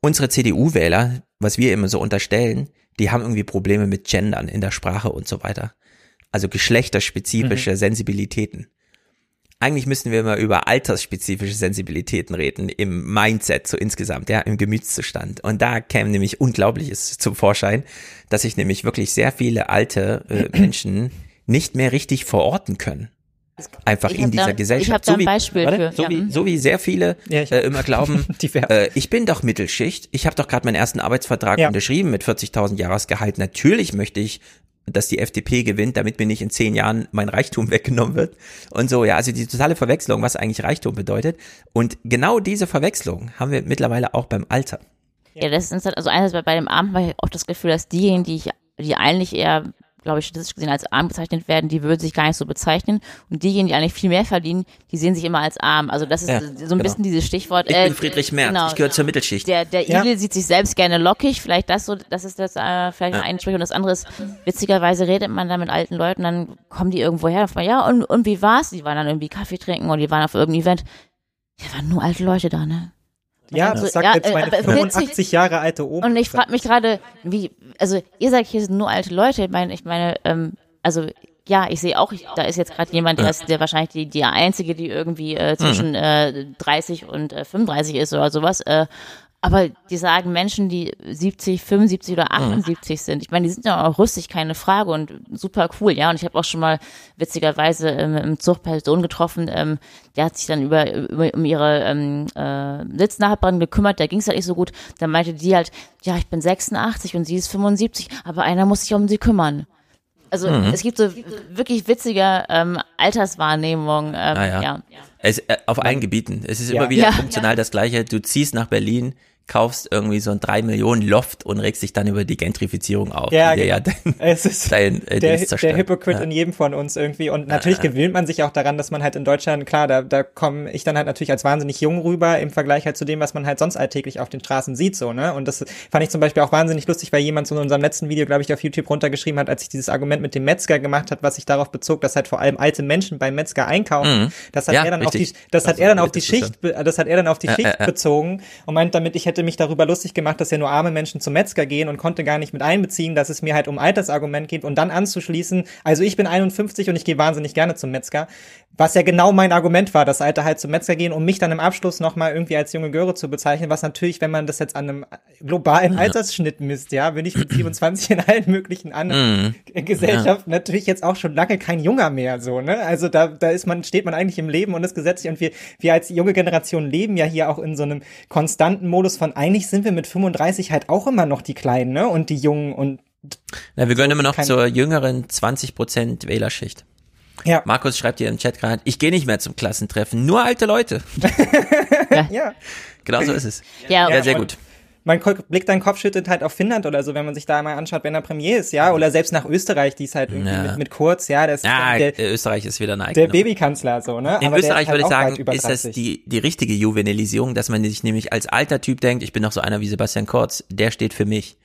Speaker 1: unsere CDU-Wähler, was wir immer so unterstellen, die haben irgendwie Probleme mit Gendern in der Sprache und so weiter. Also geschlechterspezifische Sensibilitäten. Eigentlich müssten wir immer über altersspezifische Sensibilitäten reden, im Mindset so insgesamt, ja, im Gemütszustand. Und da käme nämlich Unglaubliches zum Vorschein, dass sich nämlich wirklich sehr viele alte äh, Menschen nicht mehr richtig verorten können. Einfach
Speaker 14: Ich
Speaker 1: in dieser
Speaker 14: da-
Speaker 1: Gesellschaft.
Speaker 14: ich hab da ein
Speaker 1: wie,
Speaker 14: Beispiel
Speaker 1: warte,
Speaker 14: für,
Speaker 1: so,
Speaker 14: ja.
Speaker 1: wie, so wie sehr viele äh, immer glauben, äh, ich bin doch Mittelschicht, ich habe doch gerade meinen ersten Arbeitsvertrag
Speaker 13: Ja.
Speaker 1: unterschrieben mit 40.000 Jahresgehalt. Natürlich möchte ich, dass die FDP gewinnt, damit mir nicht in zehn Jahren mein Reichtum weggenommen wird. Und so, ja, also die totale Verwechslung, was eigentlich Reichtum bedeutet. Und genau diese Verwechslung haben wir mittlerweile auch beim Alter.
Speaker 14: Ja, das ist halt, also einerseits bei, bei dem Arm habe ich oft das Gefühl, dass diejenigen, die ich, die eigentlich eher, glaube ich, statistisch gesehen als arm bezeichnet werden, die würden sich gar nicht so bezeichnen. Und diejenigen, die eigentlich viel mehr verdienen, die sehen sich immer als arm. Also das ist
Speaker 1: Ja,
Speaker 14: so ein
Speaker 1: genau.
Speaker 14: bisschen dieses Stichwort.
Speaker 1: Ich
Speaker 14: äh,
Speaker 1: bin Friedrich Merz,
Speaker 14: genau,
Speaker 1: ich gehöre zur Mittelschicht.
Speaker 14: Der, der
Speaker 1: Ja.
Speaker 14: Igel sieht sich selbst gerne lockig, vielleicht das so, das ist das äh, vielleicht
Speaker 1: Ja.
Speaker 14: ein Sprich. Und das andere ist, witzigerweise redet man da mit alten Leuten, dann kommen die irgendwo her und fragen, ja, und, und wie war's? Die waren dann irgendwie Kaffee trinken oder die waren auf irgendeinem Event. Ja, waren nur alte Leute da, ne?
Speaker 13: Ja,
Speaker 14: Also,
Speaker 13: das sagt
Speaker 14: ja,
Speaker 13: jetzt
Speaker 14: äh,
Speaker 13: meine
Speaker 14: aber witzig-
Speaker 13: 85 Jahre alte Oma.
Speaker 14: Und ich frage mich gerade, wie, also ihr sagt, hier sind nur alte Leute. Ich meine, ich meine, ähm, also ja, ich sehe auch, ich, da ist jetzt gerade jemand, der ist der wahrscheinlich die, die einzige, die irgendwie äh, zwischen äh, 30 und äh, 35 ist oder sowas. Äh, aber die sagen Menschen, die 70, 75 oder 78 sind. Ich meine, die sind ja auch rüstig, keine Frage und super cool, ja. Und ich habe auch schon mal witzigerweise ähm, im Zug Person getroffen, ähm, der hat sich dann über, über um ihre ähm, äh, Sitznachbarin gekümmert, da ging es halt nicht so gut. Dann meinte die halt, ja, ich bin 86 und sie ist 75, aber einer muss sich um sie kümmern. Also
Speaker 1: Mhm.
Speaker 14: es gibt so wirklich witzige ähm, Alterswahrnehmungen. Ähm,
Speaker 1: Naja.
Speaker 14: ja.
Speaker 1: Es, äh, auf allen Gebieten. Es ist
Speaker 14: Ja.
Speaker 1: immer wieder
Speaker 14: Ja.
Speaker 1: funktional das Gleiche. Du ziehst nach Berlin, kaufst irgendwie so ein 3 Millionen Loft und regst dich dann über die Gentrifizierung auf.
Speaker 13: Ja,
Speaker 1: die dir ja
Speaker 13: genau. Es ist
Speaker 1: dein äh,
Speaker 13: der, der Hypocrite
Speaker 1: Ja.
Speaker 13: in jedem von uns irgendwie. Und natürlich
Speaker 1: Ja,
Speaker 13: gewöhnt man sich auch daran, dass man halt in Deutschland, klar, da, da komme ich dann halt natürlich als wahnsinnig jung rüber im Vergleich halt zu dem, was man halt sonst alltäglich auf den Straßen sieht, so, ne? Und das fand ich zum Beispiel auch wahnsinnig lustig, weil jemand so in unserem letzten Video, glaube ich, auf YouTube runtergeschrieben hat, als ich dieses Argument mit dem Metzger gemacht hat, was sich darauf bezog, dass halt vor allem alte Menschen beim Metzger einkaufen.
Speaker 1: Mhm.
Speaker 13: Das hat
Speaker 1: Ja,
Speaker 13: er dann auf die,
Speaker 1: richtig.
Speaker 13: das hat er dann auf die. Schicht, das hat er dann auf die Schicht bezogen und meint damit, ich hätte hätte mich darüber lustig gemacht, dass ja nur arme Menschen zum Metzger gehen und konnte gar nicht mit einbeziehen, dass es mir halt um Altersargument geht und dann anzuschließen, also ich bin 51 und ich gehe wahnsinnig gerne zum Metzger, was ja genau mein Argument war, das Alter halt zum Metzger gehen, um mich dann im Abschluss nochmal irgendwie als junge Göre zu bezeichnen, was natürlich, wenn man das jetzt an einem globalen Altersschnitt misst, ja, bin ich mit 27 in allen möglichen anderen
Speaker 1: Mhm.
Speaker 13: Gesellschaften natürlich jetzt auch schon lange kein Junger mehr, so, ne? Also da, da ist man, steht man eigentlich im Leben und ist gesetzlich und wir, wir als junge Generation leben ja hier auch in so einem konstanten Modus von eigentlich sind wir mit 35 halt auch immer noch die Kleinen, ne? Und die Jungen und
Speaker 1: Na, wir gehören immer noch zur jüngeren 20% Wählerschicht.
Speaker 13: Ja.
Speaker 1: Markus schreibt hier im Chat gerade, ich gehe nicht mehr zum Klassentreffen, nur alte Leute.
Speaker 13: ja.
Speaker 1: Genau so ist es.
Speaker 14: Ja,
Speaker 1: ja sehr
Speaker 13: und
Speaker 1: gut.
Speaker 13: Man blickt deinen Kopf schüttelt halt auf Finnland oder so, wenn man sich da mal anschaut, wenn er Premier ist, ja, oder selbst nach Österreich, die ist halt irgendwie
Speaker 1: Ja.
Speaker 13: mit, mit Kurz, ja, das ist
Speaker 1: Ja,
Speaker 13: der,
Speaker 1: Österreich ist wieder eine
Speaker 13: der. Babykanzler, so, ne?
Speaker 1: In
Speaker 13: Aber
Speaker 1: Österreich
Speaker 13: halt
Speaker 1: würde ich sagen, ist das
Speaker 13: 30.
Speaker 1: die, die richtige Juvenilisierung, dass man sich nämlich als alter Typ denkt, ich bin noch so einer wie Sebastian Kurz, der steht für mich.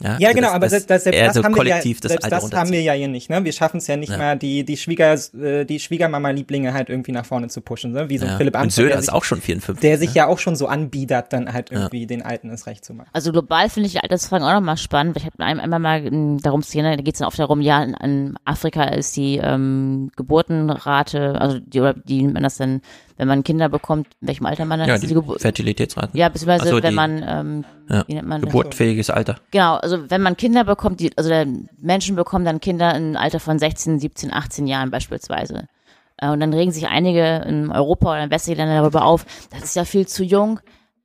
Speaker 1: Ja,
Speaker 13: Ja,
Speaker 1: also
Speaker 13: genau,
Speaker 1: das-
Speaker 13: aber
Speaker 1: das
Speaker 13: selbst, das, selbst das
Speaker 1: so
Speaker 13: haben wir ja,
Speaker 1: kollektiv das
Speaker 13: selbst das haben wir ja hier nicht, ne? Wir schaffen es ja nicht
Speaker 1: Ja.
Speaker 13: mal, die, die Schwieger, äh, die Schwiegermama-Lieblinge halt irgendwie nach vorne zu pushen, ne? Wie so ein
Speaker 1: Ja.
Speaker 13: Philipp
Speaker 1: Und
Speaker 13: Amthor,
Speaker 1: Söder
Speaker 13: der
Speaker 1: ist
Speaker 13: sich-
Speaker 1: auch schon 54,
Speaker 13: Der sich
Speaker 1: ne?
Speaker 13: ja auch schon so anbiedert, dann halt
Speaker 1: Ja.
Speaker 13: irgendwie den Alten es recht zu machen.
Speaker 14: Also global finde ich die Altersfragen auch nochmal spannend. Ich habe ein- einmal mal darum zu gehen, da geht es dann oft darum, ja, in, in Afrika ist die ähm, Geburtenrate, also die, oder die nennt man das denn, wenn man Kinder bekommt, in welchem Alter man dann
Speaker 1: Ja,
Speaker 14: ist
Speaker 1: die
Speaker 14: Geburt-
Speaker 1: Fertilitätsraten.
Speaker 14: Ja, beziehungsweise
Speaker 1: so,
Speaker 14: wenn
Speaker 1: die-
Speaker 14: man, ähm,
Speaker 1: Ja.
Speaker 14: wie nennt man das?
Speaker 1: Geburtfähiges Alter.
Speaker 14: Genau, also wenn man Kinder bekommt, die, also Menschen bekommen dann Kinder im Alter von 16, 17, 18 Jahren beispielsweise. Äh, Und dann regen sich einige in Europa oder in westlichen Ländern darüber auf, das ist ja viel zu jung.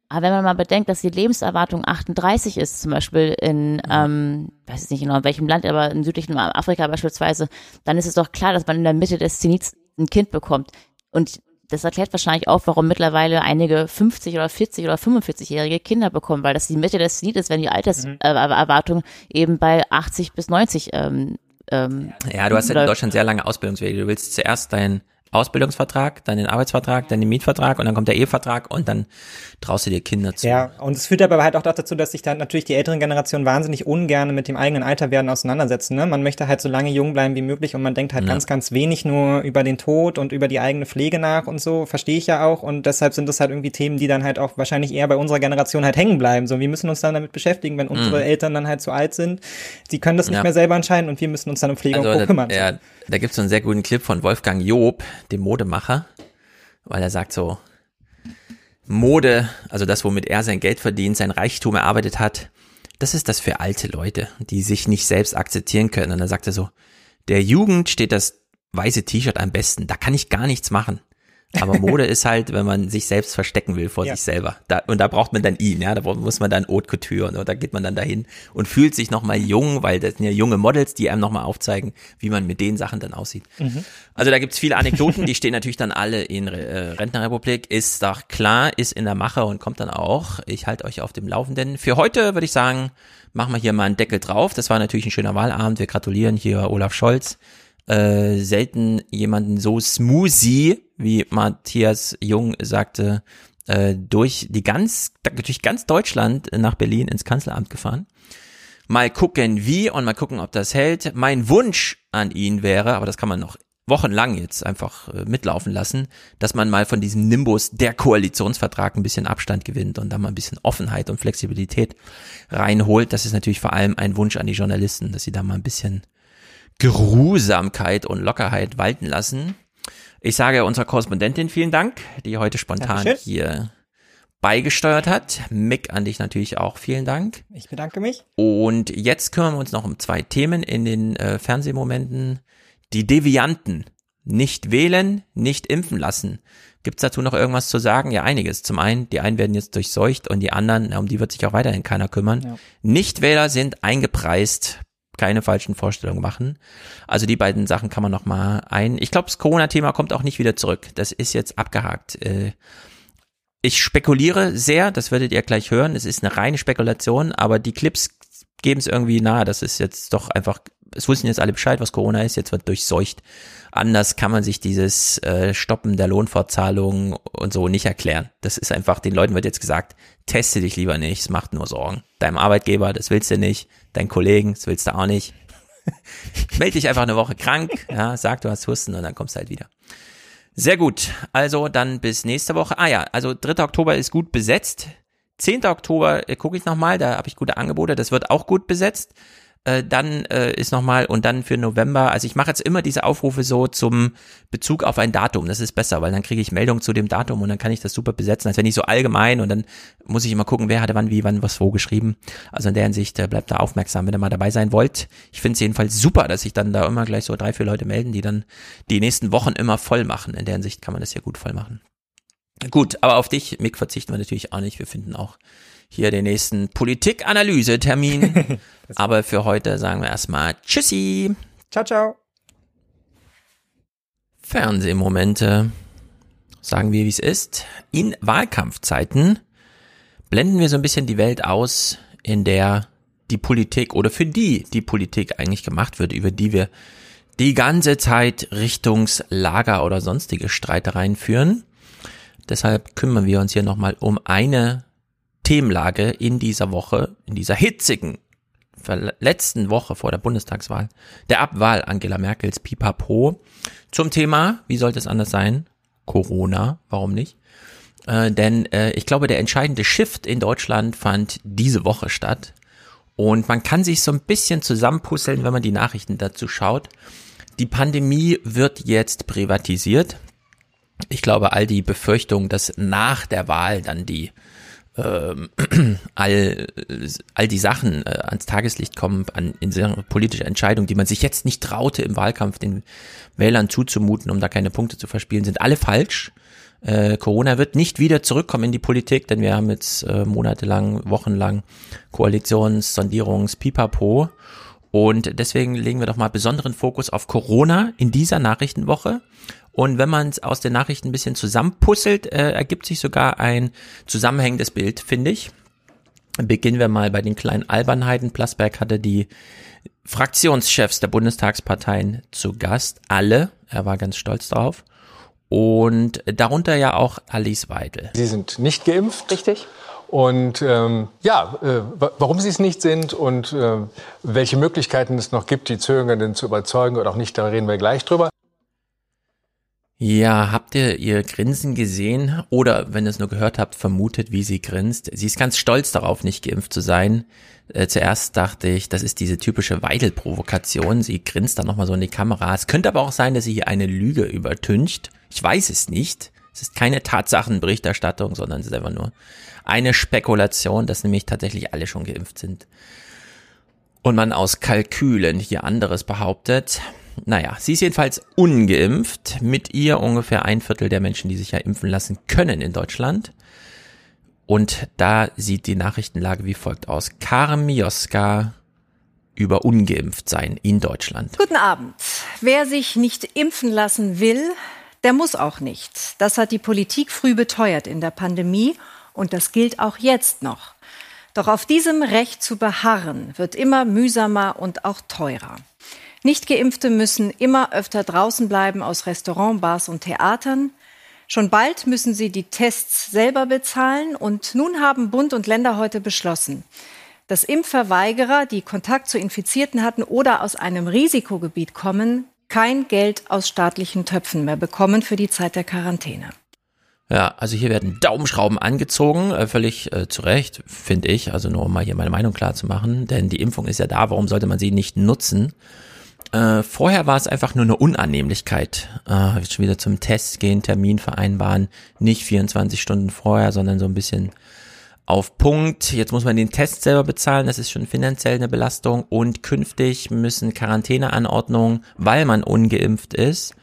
Speaker 14: Aber wenn man mal bedenkt, dass die Lebenserwartung 38 ist, zum Beispiel in, ähm, weiß ich nicht genau in welchem Land, aber in südlichen Afrika beispielsweise, dann ist es doch klar, dass man in der Mitte des Zenits ein Kind bekommt. Und das erklärt wahrscheinlich auch, warum mittlerweile einige 50 oder 40 oder 45-jährige Kinder bekommen, weil das die Mitte des ist, wenn die Alterserwartung eben bei 80 bis 90 ähm, ähm,
Speaker 1: Ja, du hast ja in. Deutschland sehr lange Ausbildungswege. Du willst zuerst deinen Ausbildungsvertrag, dann den Arbeitsvertrag, dann den Mietvertrag und dann kommt der Ehevertrag und dann traust du dir Kinder zu.
Speaker 13: Ja, und es führt aber halt auch dazu, dass sich dann natürlich die älteren Generationen wahnsinnig ungern mit dem eigenen Alter werden auseinandersetzen. Ne? Man möchte halt so lange jung bleiben wie möglich und man denkt halt
Speaker 1: Ja.
Speaker 13: ganz, ganz wenig nur über den Tod und über die eigene Pflege nach und so, verstehe ich ja auch. Und deshalb sind das halt irgendwie Themen, die dann halt auch wahrscheinlich eher bei unserer Generation halt hängen bleiben. So, wir müssen uns dann damit beschäftigen, wenn unsere
Speaker 1: Mhm.
Speaker 13: Eltern dann halt zu alt sind. Sie können das nicht
Speaker 1: Ja.
Speaker 13: mehr selber entscheiden und wir müssen uns dann um Pflege und
Speaker 1: Also,
Speaker 13: Co. kümmern.
Speaker 1: ja, da gibt's so einen sehr guten Clip von Wolfgang Job, dem Modemacher, weil er sagt so, Mode, also das, womit er sein Geld verdient, sein Reichtum erarbeitet hat, das ist das für alte Leute, die sich nicht selbst akzeptieren können. Und dann sagt er so, der Jugend steht das weiße T-Shirt am besten, da kann ich gar nichts machen. Aber Mode ist halt, wenn man sich selbst verstecken will vor
Speaker 13: Ja.
Speaker 1: sich selber. Da, und da braucht man dann ihn, ja, da muss man dann Haute Couture und da geht man dann dahin und fühlt sich nochmal jung, weil das sind ja junge Models, die einem nochmal aufzeigen, wie man mit den Sachen dann aussieht.
Speaker 13: Mhm.
Speaker 1: Also da gibt's viele Anekdoten, die stehen natürlich dann alle in äh, Rentnerrepublik. Ist doch klar, ist in der Mache und kommt dann auch. Ich halte euch auf dem Laufenden. Für heute würde ich sagen, machen wir hier mal einen Deckel drauf. Das war natürlich ein schöner Wahlabend. Wir gratulieren hier Olaf Scholz. Äh, selten jemanden so smoothie, wie Matthias Jung sagte, äh, durch die ganz, durch ganz Deutschland nach Berlin ins Kanzleramt gefahren. Mal gucken, wie und mal gucken, ob das hält. Mein Wunsch an ihn wäre, aber das kann man noch wochenlang jetzt einfach äh, mitlaufen lassen, dass man mal von diesem Nimbus der Koalitionsvertrag ein bisschen Abstand gewinnt und da mal ein bisschen Offenheit und Flexibilität reinholt. Das ist natürlich vor allem ein Wunsch an die Journalisten, dass sie da mal ein bisschen Geruhsamkeit und Lockerheit walten lassen. Ich sage unserer Korrespondentin vielen Dank, die heute spontan
Speaker 13: Dankeschön.
Speaker 1: hier beigesteuert hat. Mick, an dich natürlich auch vielen Dank.
Speaker 13: Ich bedanke mich.
Speaker 1: Und jetzt kümmern wir uns noch um zwei Themen in den äh, Fernsehmomenten. Die Devianten. Nicht wählen, nicht impfen lassen. Gibt's dazu noch irgendwas zu sagen? Ja, einiges. Zum einen, die einen werden jetzt durchseucht und die anderen, um die wird sich auch weiterhin keiner kümmern.
Speaker 13: Ja.
Speaker 1: Nichtwähler sind eingepreist. Keine falschen Vorstellungen machen. Also die beiden Sachen kann man noch mal ein. Ich glaube, das Corona-Thema kommt auch nicht wieder zurück. Das ist jetzt abgehakt. Äh, ich spekuliere sehr, das werdet ihr gleich hören. Es ist eine reine Spekulation, aber die Clips geben es irgendwie nahe. Das ist jetzt doch einfach, es wussten jetzt alle Bescheid, was Corona ist, jetzt wird durchseucht. Anders kann man sich dieses äh, Stoppen der Lohnfortzahlung und so nicht erklären. Das ist einfach, den Leuten wird jetzt gesagt, teste dich lieber nicht, es macht nur Sorgen. Deinem Arbeitgeber, das willst du nicht, deinen Kollegen, das willst du auch nicht. Meld dich einfach eine Woche krank, ja, sag, du hast Husten und dann kommst du halt wieder. Sehr gut. Also dann bis nächste Woche. Ah ja, also 3. Oktober ist gut besetzt. 10. Oktober äh, gucke ich nochmal, da habe ich gute Angebote, das wird auch gut besetzt. Äh, dann äh, ist nochmal und dann für November, also ich mache jetzt immer diese Aufrufe so zum Bezug auf ein Datum, das ist besser, weil dann kriege ich Meldung zu dem Datum und dann kann ich das super besetzen, als wenn ich so allgemein und dann muss ich immer gucken, wer hatte wann, wie, wann, was, wo geschrieben. Also in der Hinsicht äh, bleibt da aufmerksam, wenn ihr mal dabei sein wollt. Ich finde es jedenfalls super, dass sich dann da immer gleich so drei, vier Leute melden, die dann die nächsten Wochen immer voll machen. In der Hinsicht kann man das ja gut voll machen. Gut, aber auf dich, Mick, verzichten wir natürlich auch nicht. Wir finden auch hier den nächsten Politikanalyse-Termin. aber für heute sagen wir erstmal Tschüssi.
Speaker 13: Ciao, ciao.
Speaker 1: Fernsehmomente. Sagen wir, wie es ist. In Wahlkampfzeiten blenden wir so ein bisschen die Welt aus, in der die Politik oder für die die Politik eigentlich gemacht wird, über die wir die ganze Zeit Richtungslager oder sonstige Streitereien führen. Deshalb kümmern wir uns hier nochmal um eine Themenlage in dieser Woche, in dieser hitzigen letzten Woche vor der Bundestagswahl, der Abwahl Angela Merkels Pipapo, zum Thema, wie sollte es anders sein? Corona, warum nicht? Äh, denn äh, ich glaube, der entscheidende Shift in Deutschland fand diese Woche statt. Und man kann sich so ein bisschen zusammenpuzzeln, wenn man die Nachrichten dazu schaut. Die Pandemie wird jetzt privatisiert ich glaube, all die Befürchtungen, dass nach der Wahl dann die ähm, all, all die Sachen äh, ans Tageslicht kommen, an in politische Entscheidungen, die man sich jetzt nicht traute im Wahlkampf den Wählern zuzumuten, um da keine Punkte zu verspielen, sind alle falsch. Äh, Corona wird nicht wieder zurückkommen in die Politik, denn wir haben jetzt äh, monatelang, wochenlang Koalitions, Sondierungs, Pipapo. Und deswegen legen wir doch mal besonderen Fokus auf Corona in dieser Nachrichtenwoche. Und wenn man es aus den Nachrichten ein bisschen zusammenpuzzelt, äh, ergibt sich sogar ein zusammenhängendes Bild, finde ich. Beginnen wir mal bei den kleinen Albernheiten. Plasberg hatte die Fraktionschefs der Bundestagsparteien zu Gast. Alle. Er war ganz stolz drauf. Und darunter ja auch Alice Weidel.
Speaker 74: Sie sind nicht geimpft. Richtig. Und ähm, ja, äh, warum sie es nicht sind und äh, welche Möglichkeiten es noch gibt, die Zögernden zu überzeugen oder auch nicht, da reden wir gleich drüber.
Speaker 1: Ja, habt ihr ihr Grinsen gesehen oder wenn ihr es nur gehört habt, vermutet, wie sie grinst? Sie ist ganz stolz darauf, nicht geimpft zu sein. Äh, zuerst dachte ich, das ist diese typische Weidel-Provokation. Sie grinst dann nochmal so in die Kamera. Es könnte aber auch sein, dass sie hier eine Lüge übertüncht. Ich weiß es nicht. Es ist keine Tatsachenberichterstattung, sondern es ist einfach nur eine Spekulation, dass nämlich tatsächlich alle schon geimpft sind. Und man aus Kalkülen hier anderes behauptet. Naja, sie ist jedenfalls ungeimpft. Mit ihr ungefähr ein Viertel der Menschen, die sich ja impfen lassen können in Deutschland. Und da sieht die Nachrichtenlage wie folgt aus. Karen Mioska über ungeimpft sein in Deutschland.
Speaker 65: Guten Abend. Wer sich nicht impfen lassen will, der muss auch nicht. Das hat die Politik früh beteuert in der Pandemie und das gilt auch jetzt noch. Doch auf diesem Recht zu beharren wird immer mühsamer und auch teurer. Nichtgeimpfte müssen immer öfter draußen bleiben aus Restaurants, Bars und Theatern. Schon bald müssen sie die Tests selber bezahlen. Und nun haben Bund und Länder heute beschlossen, dass Impfverweigerer, die Kontakt zu Infizierten hatten oder aus einem Risikogebiet kommen, kein Geld aus staatlichen Töpfen mehr bekommen für die Zeit der Quarantäne.
Speaker 1: Ja, also hier werden Daumenschrauben angezogen, äh, völlig äh, zu Recht, finde ich. Also nur um mal hier meine Meinung klar zu machen, denn die Impfung ist ja da, warum sollte man sie nicht nutzen? Äh, vorher war es einfach nur eine Unannehmlichkeit. Äh, schon wieder zum Test gehen, Termin vereinbaren, nicht 24 Stunden vorher, sondern so ein bisschen auf Punkt. Jetzt muss man den Test selber bezahlen, das ist schon finanziell eine Belastung. Und künftig müssen Quarantäneanordnungen, weil man ungeimpft ist,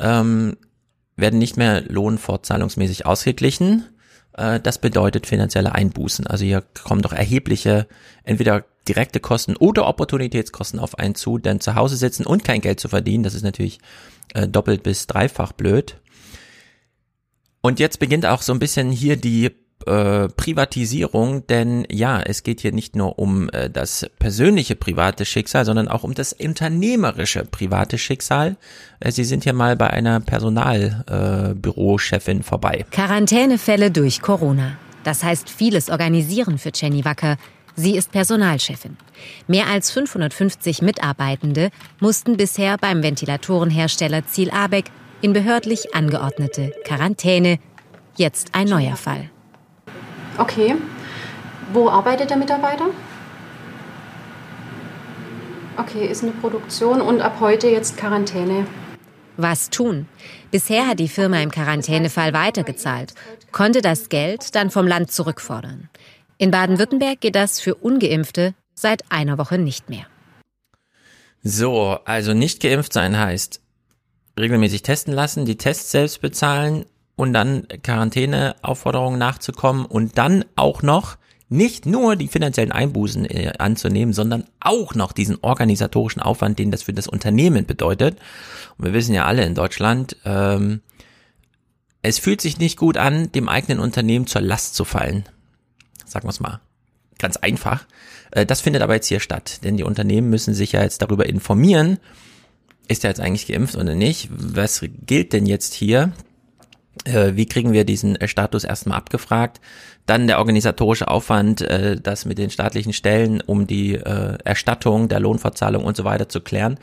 Speaker 1: ähm, werden nicht mehr lohnfortzahlungsmäßig ausgeglichen. Äh, das bedeutet finanzielle Einbußen. Also hier kommen doch erhebliche, entweder direkte Kosten oder Opportunitätskosten auf einen zu, denn zu Hause sitzen und kein Geld zu verdienen, das ist natürlich äh, doppelt bis dreifach blöd. Und jetzt beginnt auch so ein bisschen hier die äh, Privatisierung, denn ja, es geht hier nicht nur um äh, das persönliche private Schicksal, sondern auch um das unternehmerische private Schicksal. Äh, Sie sind hier mal bei einer Personalbürochefin äh, vorbei.
Speaker 75: Quarantänefälle durch Corona. Das heißt vieles organisieren für Jenny Wacker. Sie ist Personalchefin. Mehr als 550 Mitarbeitende mussten bisher beim Ventilatorenhersteller Ziel Abeck in behördlich angeordnete Quarantäne. Jetzt ein neuer Fall.
Speaker 76: Okay. Wo arbeitet der Mitarbeiter? Okay, ist eine Produktion und ab heute jetzt Quarantäne.
Speaker 75: Was tun? Bisher hat die Firma im Quarantänefall weitergezahlt, konnte das Geld dann vom Land zurückfordern. In Baden-Württemberg geht das für ungeimpfte seit einer Woche nicht mehr.
Speaker 1: So, also nicht geimpft sein heißt regelmäßig testen lassen, die Tests selbst bezahlen und dann Quarantäneaufforderungen nachzukommen und dann auch noch nicht nur die finanziellen Einbußen äh, anzunehmen, sondern auch noch diesen organisatorischen Aufwand, den das für das Unternehmen bedeutet. Und wir wissen ja alle in Deutschland, ähm, es fühlt sich nicht gut an, dem eigenen Unternehmen zur Last zu fallen. Sagen wir es mal ganz einfach. Äh, das findet aber jetzt hier statt, denn die Unternehmen müssen sich ja jetzt darüber informieren, ist er jetzt eigentlich geimpft oder nicht? Was gilt denn jetzt hier? Äh, wie kriegen wir diesen äh, Status erstmal abgefragt? Dann der organisatorische Aufwand, äh, das mit den staatlichen Stellen, um die Erstattung der Lohnfortzahlung und so weiter zu klären.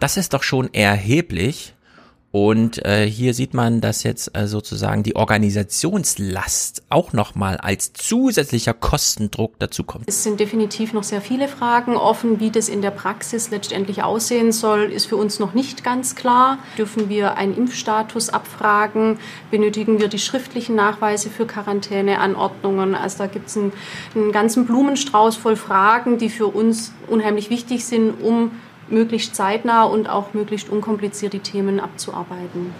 Speaker 1: Das ist doch schon erheblich. Und äh, hier sieht man, dass jetzt äh, sozusagen die Organisationslast auch nochmal als zusätzlicher Kostendruck dazukommt.
Speaker 76: Es sind definitiv noch sehr viele Fragen offen. Wie das in der Praxis letztendlich aussehen soll, ist für uns noch nicht ganz klar. Dürfen wir einen Impfstatus abfragen? Benötigen wir die schriftlichen Nachweise für Quarantäneanordnungen? Also da gibt es einen, einen ganzen Blumenstrauß voll Fragen, die für uns unheimlich wichtig sind, um möglichst zeitnah und auch möglichst unkompliziert die Themen abzuarbeiten.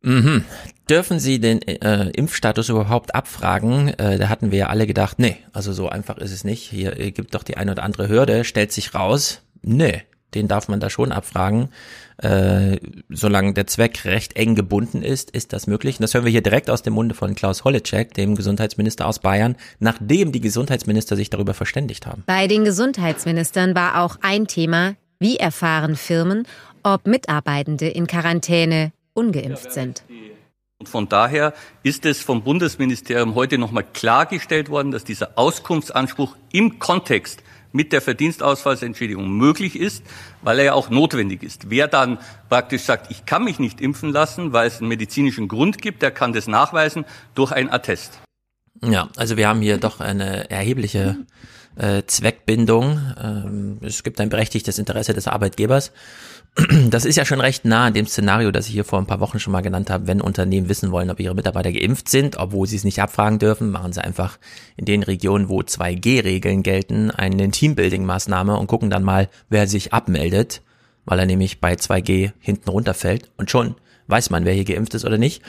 Speaker 1: Mhm. Dürfen Sie den äh, Impfstatus überhaupt abfragen? Äh, da hatten wir ja alle gedacht, nee, also so einfach ist es nicht. Hier äh, gibt doch die eine oder andere Hürde, stellt sich raus, nee, den darf man da schon abfragen. Äh, solange der Zweck recht eng gebunden ist, ist das möglich. Und das hören wir hier direkt aus dem Munde von Klaus Holleczek, dem Gesundheitsminister aus Bayern, nachdem die Gesundheitsminister sich darüber verständigt haben.
Speaker 75: Bei den Gesundheitsministern war auch ein Thema, wie erfahren Firmen, ob Mitarbeitende in Quarantäne ungeimpft sind.
Speaker 77: Und von daher ist es vom Bundesministerium heute nochmal klargestellt worden, dass dieser Auskunftsanspruch im Kontext mit der Verdienstausfallsentschädigung möglich ist, weil er ja auch notwendig ist. Wer dann praktisch sagt, ich kann mich nicht impfen lassen, weil es einen medizinischen Grund gibt, der kann das nachweisen durch ein Attest.
Speaker 1: Ja, also wir haben hier doch eine erhebliche äh, Zweckbindung. Ähm, es gibt ein berechtigtes Interesse des Arbeitgebers. Das ist ja schon recht nah an dem Szenario, das ich hier vor ein paar Wochen schon mal genannt habe. Wenn Unternehmen wissen wollen, ob ihre Mitarbeiter geimpft sind, obwohl sie es nicht abfragen dürfen, machen sie einfach in den Regionen, wo 2G-Regeln gelten, eine Teambuilding-Maßnahme und gucken dann mal, wer sich abmeldet, weil er nämlich bei 2G hinten runterfällt und schon weiß man, wer hier geimpft ist oder nicht.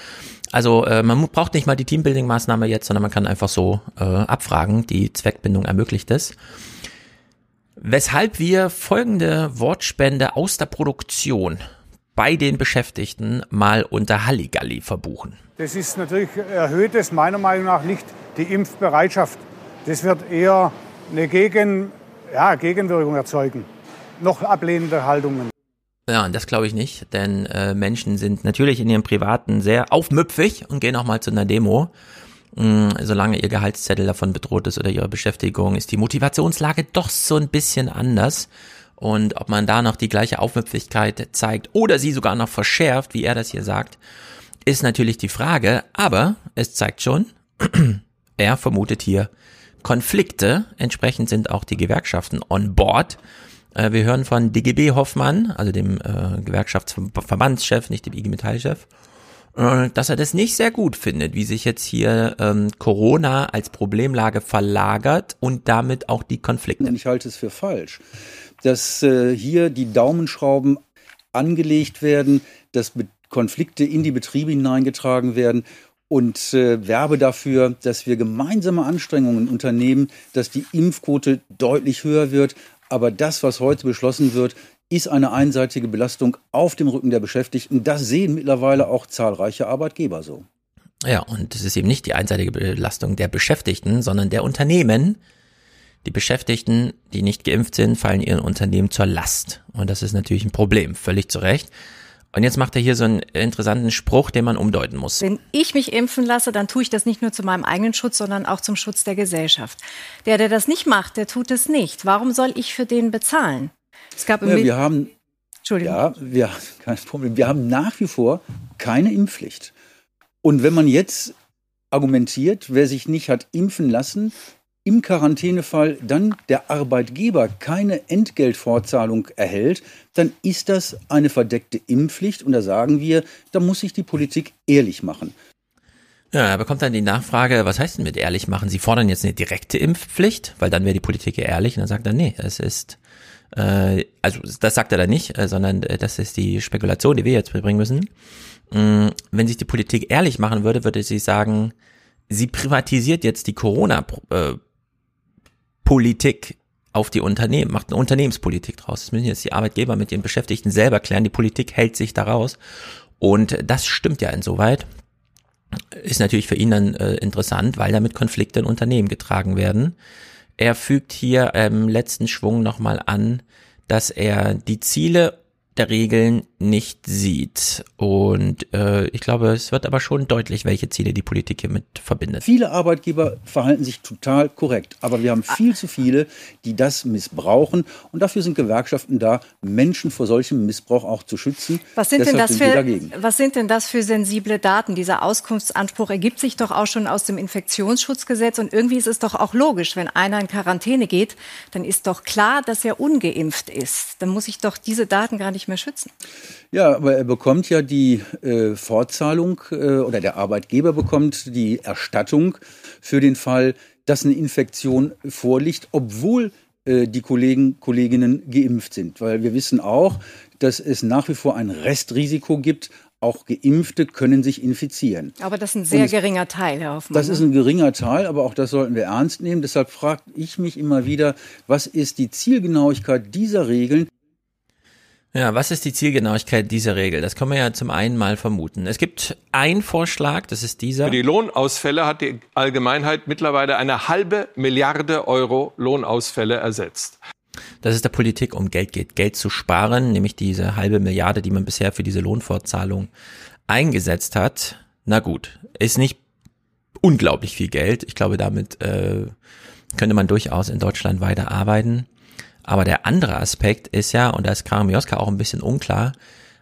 Speaker 1: Also äh, man braucht nicht mal die Teambuilding-Maßnahme jetzt, sondern man kann einfach so äh, abfragen. Die Zweckbindung ermöglicht es. Weshalb wir folgende Wortspende aus der Produktion bei den Beschäftigten mal unter Halligalli verbuchen.
Speaker 78: Das ist natürlich erhöht es meiner Meinung nach nicht die Impfbereitschaft. Das wird eher eine Gegen, ja, Gegenwirkung erzeugen. Noch ablehnende Haltungen.
Speaker 1: Ja, das glaube ich nicht, denn äh, Menschen sind natürlich in ihrem Privaten sehr aufmüpfig und gehen auch mal zu einer Demo. Mm, solange ihr Gehaltszettel davon bedroht ist oder ihre Beschäftigung, ist die Motivationslage doch so ein bisschen anders. Und ob man da noch die gleiche Aufmüpfigkeit zeigt oder sie sogar noch verschärft, wie er das hier sagt, ist natürlich die Frage. Aber es zeigt schon, er vermutet hier Konflikte. Entsprechend sind auch die Gewerkschaften on board. Äh, wir hören von DGB Hoffmann, also dem äh, Gewerkschaftsverbandschef, nicht dem IG Metall-Chef, dass er das nicht sehr gut findet, wie sich jetzt hier ähm, Corona als Problemlage verlagert und damit auch die Konflikte.
Speaker 79: Ich halte es für falsch, dass äh, hier die Daumenschrauben angelegt werden, dass Be Konflikte in die Betriebe hineingetragen werden und äh, werbe dafür, dass wir gemeinsame Anstrengungen unternehmen, dass die Impfquote deutlich höher wird. Aber das, was heute beschlossen wird, ist eine einseitige Belastung auf dem Rücken der Beschäftigten. Das sehen mittlerweile auch zahlreiche Arbeitgeber so.
Speaker 1: Ja, und es ist eben nicht die einseitige Belastung der Beschäftigten, sondern der Unternehmen. Die Beschäftigten, die nicht geimpft sind, fallen ihren Unternehmen zur Last. Und das ist natürlich ein Problem, völlig zu Recht. Und jetzt macht er hier so einen interessanten Spruch, den man umdeuten muss.
Speaker 65: Wenn ich mich impfen lasse, dann tue ich das nicht nur zu meinem eigenen Schutz, sondern auch zum Schutz der Gesellschaft. Der, der das nicht macht, der tut es nicht. Warum soll ich für den bezahlen?
Speaker 79: Es gab ja, wir haben, Entschuldigung. Ja, wir, kein Problem. Wir haben nach wie vor keine Impfpflicht. Und wenn man jetzt argumentiert, wer sich nicht hat impfen lassen, im Quarantänefall dann der Arbeitgeber keine Entgeltfortzahlung erhält, dann ist das eine verdeckte Impfpflicht. Und da sagen wir, da muss sich die Politik ehrlich machen.
Speaker 1: Ja, er bekommt dann die Nachfrage, was heißt denn mit ehrlich machen? Sie fordern jetzt eine direkte Impfpflicht, weil dann wäre die Politik ja ehrlich. Und dann sagt er, nee, es ist, äh, also das sagt er dann nicht, äh, sondern äh, das ist die Spekulation, die wir jetzt bringen müssen. Mm, wenn sich die Politik ehrlich machen würde, würde sie sagen, sie privatisiert jetzt die Corona- äh, Politik auf die Unternehmen, macht eine Unternehmenspolitik draus. Das müssen jetzt die Arbeitgeber mit ihren Beschäftigten selber klären. Die Politik hält sich daraus. Und das stimmt ja insoweit. Ist natürlich für ihn dann äh, interessant, weil damit Konflikte in Unternehmen getragen werden. Er fügt hier im letzten Schwung nochmal an, dass er die Ziele der Regeln nicht sieht. Und äh, ich glaube, es wird aber schon deutlich, welche Ziele die Politik hiermit verbindet.
Speaker 79: Viele Arbeitgeber verhalten sich total korrekt, aber wir haben viel zu viele, die das missbrauchen. Und dafür sind Gewerkschaften da, Menschen vor solchem Missbrauch auch zu schützen.
Speaker 65: Was sind, denn das, sind für, was sind denn das für sensible Daten? Dieser Auskunftsanspruch ergibt sich doch auch schon aus dem Infektionsschutzgesetz. Und irgendwie ist es doch auch logisch, wenn einer in Quarantäne geht, dann ist doch klar, dass er ungeimpft ist. Dann muss ich doch diese Daten gar nicht mehr schützen.
Speaker 79: Ja, aber er bekommt ja die äh, Fortzahlung äh, oder der Arbeitgeber bekommt die Erstattung für den Fall, dass eine Infektion vorliegt, obwohl äh, die Kollegen, Kolleginnen geimpft sind. Weil wir wissen auch, dass es nach wie vor ein Restrisiko gibt, auch Geimpfte können sich infizieren.
Speaker 65: Aber das ist ein sehr es, geringer Teil, Herr Hoffmann.
Speaker 79: Das ist ne? ein geringer Teil, aber auch das sollten wir ernst nehmen. Deshalb frage ich mich immer wieder, was ist die Zielgenauigkeit dieser Regeln?
Speaker 1: Ja, was ist die Zielgenauigkeit dieser Regel? Das kann man ja zum einen mal vermuten. Es gibt einen Vorschlag, das ist dieser.
Speaker 58: Für die Lohnausfälle hat die Allgemeinheit mittlerweile eine halbe Milliarde Euro Lohnausfälle ersetzt.
Speaker 1: Dass es der Politik um Geld geht, Geld zu sparen, nämlich diese halbe Milliarde, die man bisher für diese Lohnfortzahlung eingesetzt hat. Na gut, ist nicht unglaublich viel Geld. Ich glaube, damit äh, könnte man durchaus in Deutschland weiter arbeiten. Aber der andere Aspekt ist ja, und da ist Karamioska auch ein bisschen unklar,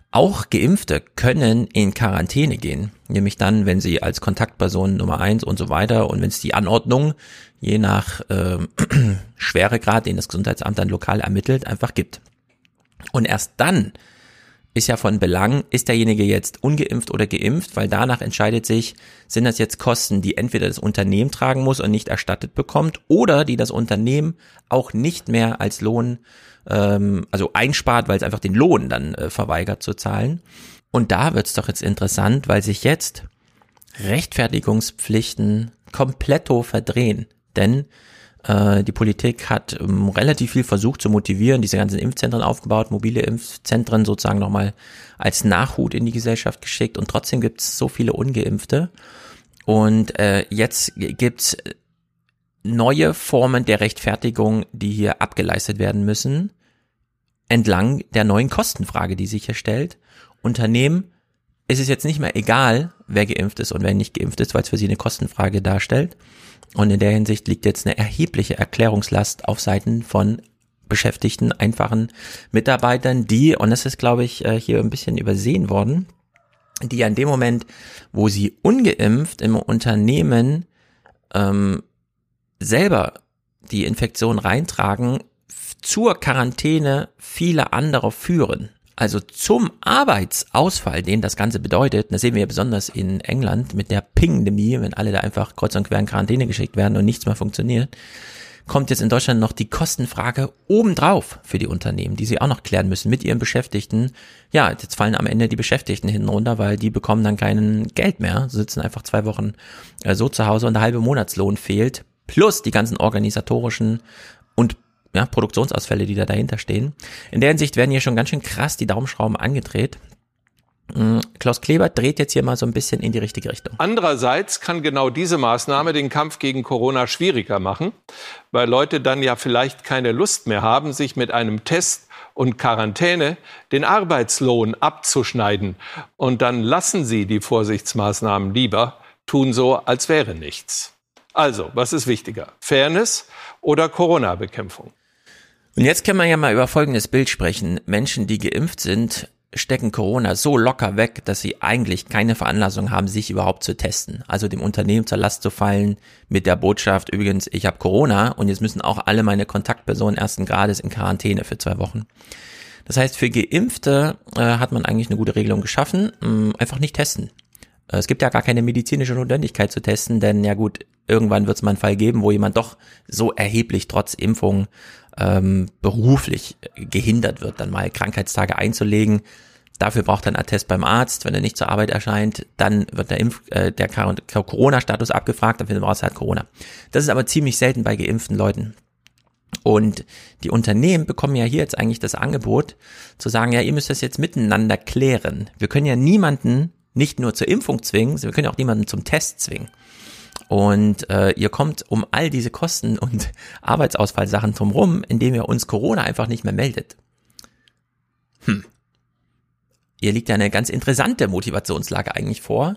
Speaker 1: auch Geimpfte können in Quarantäne gehen, nämlich dann, wenn sie als Kontaktperson Nummer eins und so weiter und wenn es die Anordnung je nach äh, Schweregrad, den das Gesundheitsamt dann lokal ermittelt, einfach gibt. Und erst dann ist ja von Belang, ist derjenige jetzt ungeimpft oder geimpft, weil danach entscheidet sich, sind das jetzt Kosten, die entweder das Unternehmen tragen muss und nicht erstattet bekommt oder die das Unternehmen auch nicht mehr als Lohn, ähm, also einspart, weil es einfach den Lohn dann äh, verweigert zu zahlen. Und da wird's doch jetzt interessant, weil sich jetzt Rechtfertigungspflichten kompletto verdrehen. Denn die Politik hat ähm, relativ viel versucht zu motivieren, diese ganzen Impfzentren aufgebaut, mobile Impfzentren sozusagen nochmal als Nachhut in die Gesellschaft geschickt und trotzdem gibt es so viele Ungeimpfte. Und äh, jetzt gibt's neue Formen der Rechtfertigung, die hier abgeleistet werden müssen, entlang der neuen Kostenfrage, die sich hier stellt. Unternehmen ist es jetzt nicht mehr egal, wer geimpft ist und wer nicht geimpft ist, weil es für sie eine Kostenfrage darstellt. Und in der Hinsicht liegt jetzt eine erhebliche Erklärungslast auf Seiten von Beschäftigten, einfachen Mitarbeitern, die, und das ist, glaube ich, äh, hier ein bisschen übersehen worden, die an dem Moment, wo sie ungeimpft im Unternehmen ähm, selber die Infektion reintragen, zur Quarantäne viele andere führen. Also zum Arbeitsausfall, den das Ganze bedeutet, das sehen wir ja besonders in England mit der Pingdemie, wenn alle da einfach kreuz und quer in Quarantäne geschickt werden und nichts mehr funktioniert, kommt jetzt in Deutschland noch die Kostenfrage obendrauf für die Unternehmen, die sie auch noch klären müssen mit ihren Beschäftigten. Ja, jetzt fallen am Ende die Beschäftigten hinten runter, weil die bekommen dann kein Geld mehr, sitzen einfach zwei Wochen äh, so zu Hause und der halbe Monatslohn fehlt, plus die ganzen organisatorischen ja, Produktionsausfälle, die da dahinter stehen. In der Hinsicht werden hier schon ganz schön krass die Daumenschrauben angedreht. Mm, Klaus Kleber dreht jetzt hier mal so ein bisschen in die richtige Richtung.
Speaker 58: Andererseits kann genau diese Maßnahme den Kampf gegen Corona schwieriger machen, weil Leute dann ja vielleicht keine Lust mehr haben, sich mit einem Test und Quarantäne den Arbeitslohn abzuschneiden. Und dann lassen sie die Vorsichtsmaßnahmen lieber, tun so, als wäre nichts. Also, was ist wichtiger? Fairness oder Corona-Bekämpfung?
Speaker 1: Und jetzt können wir ja mal über folgendes Bild sprechen. Menschen, die geimpft sind, stecken Corona so locker weg, dass sie eigentlich keine Veranlassung haben, sich überhaupt zu testen. Also dem Unternehmen zur Last zu fallen mit der Botschaft, übrigens, ich habe Corona und jetzt müssen auch alle meine Kontaktpersonen ersten Grades in Quarantäne für zwei Wochen. Das heißt, für Geimpfte äh, hat man eigentlich eine gute Regelung geschaffen, mh, einfach nicht testen. Äh, es gibt ja gar keine medizinische Notwendigkeit zu testen, denn ja gut, irgendwann wird es mal einen Fall geben, wo jemand doch so erheblich trotz Impfung ähm, beruflich gehindert wird, dann mal Krankheitstage einzulegen. Dafür braucht er einen Attest beim Arzt. Wenn er nicht zur Arbeit erscheint, dann wird der, Impf äh, der Corona-Status abgefragt, dann findet man raus, er hat Corona. Das ist aber ziemlich selten bei geimpften Leuten. Und die Unternehmen bekommen ja hier jetzt eigentlich das Angebot zu sagen, ja, ihr müsst das jetzt miteinander klären. Wir können ja niemanden nicht nur zur Impfung zwingen, wir können auch niemanden zum Test zwingen. Und äh, ihr kommt um all diese Kosten und Arbeitsausfallsachen drumrum, indem ihr uns Corona einfach nicht mehr meldet. Hm. Ihr liegt ja eine ganz interessante Motivationslage eigentlich vor.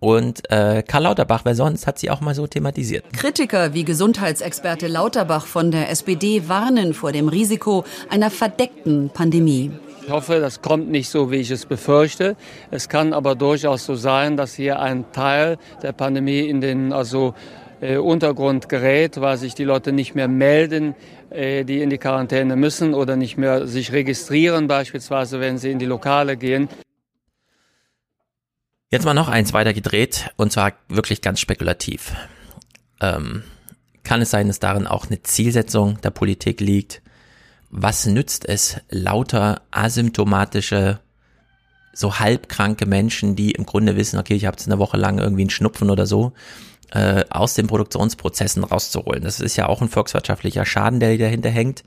Speaker 1: Und äh, Karl Lauterbach, wer sonst, hat sie auch mal so thematisiert.
Speaker 80: Kritiker wie Gesundheitsexperte Lauterbach von der SPD warnen vor dem Risiko einer verdeckten Pandemie.
Speaker 81: Ich hoffe, das kommt nicht so, wie ich es befürchte. Es kann aber durchaus so sein, dass hier ein Teil der Pandemie in den also äh, Untergrund gerät, weil sich die Leute nicht mehr melden, äh, die in die Quarantäne müssen oder nicht mehr sich registrieren, beispielsweise wenn sie in die Lokale gehen.
Speaker 1: Jetzt mal noch eins weiter gedreht und zwar wirklich ganz spekulativ. Ähm, kann es sein, dass darin auch eine Zielsetzung der Politik liegt? Was nützt es lauter asymptomatische, so halbkranke Menschen, die im Grunde wissen, okay, ich habe jetzt eine Woche lang irgendwie einen Schnupfen oder so, äh, aus den Produktionsprozessen rauszuholen. Das ist ja auch ein volkswirtschaftlicher Schaden, der dahinter hängt.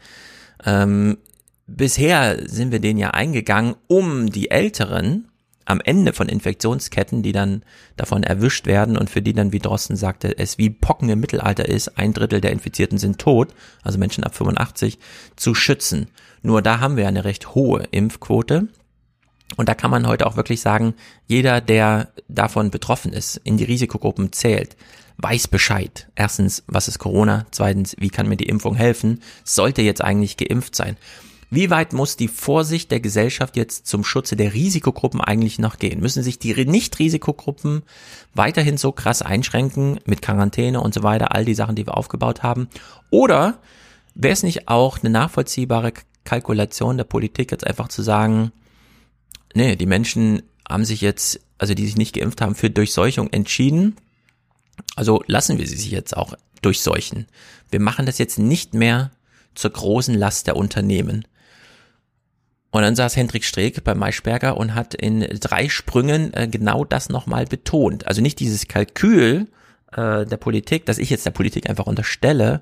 Speaker 1: Ähm, bisher sind wir den ja eingegangen, um die Älteren, am Ende von Infektionsketten, die dann davon erwischt werden und für die dann, wie Drosten sagte, es wie Pocken im Mittelalter ist, ein Drittel der Infizierten sind tot, also Menschen ab 85, zu schützen. Nur da haben wir eine recht hohe Impfquote. Und da kann man heute auch wirklich sagen, jeder, der davon betroffen ist, in die Risikogruppen zählt, weiß Bescheid. Erstens, was ist Corona? Zweitens, wie kann mir die Impfung helfen? Sollte jetzt eigentlich geimpft sein. Wie weit muss die Vorsicht der Gesellschaft jetzt zum Schutze der Risikogruppen eigentlich noch gehen? Müssen sich die Nicht-Risikogruppen weiterhin so krass einschränken mit Quarantäne und so weiter, all die Sachen, die wir aufgebaut haben? Oder wäre es nicht auch eine nachvollziehbare Kalkulation der Politik, jetzt einfach zu sagen, nee, die Menschen haben sich jetzt, also die sich nicht geimpft haben, für Durchseuchung entschieden. Also lassen wir sie sich jetzt auch durchseuchen. Wir machen das jetzt nicht mehr zur großen Last der Unternehmen. Und dann saß Hendrik Streeck bei Maischberger und hat in drei Sprüngen äh, genau das nochmal betont. Also nicht dieses Kalkül äh, der Politik, dass ich jetzt der Politik einfach unterstelle,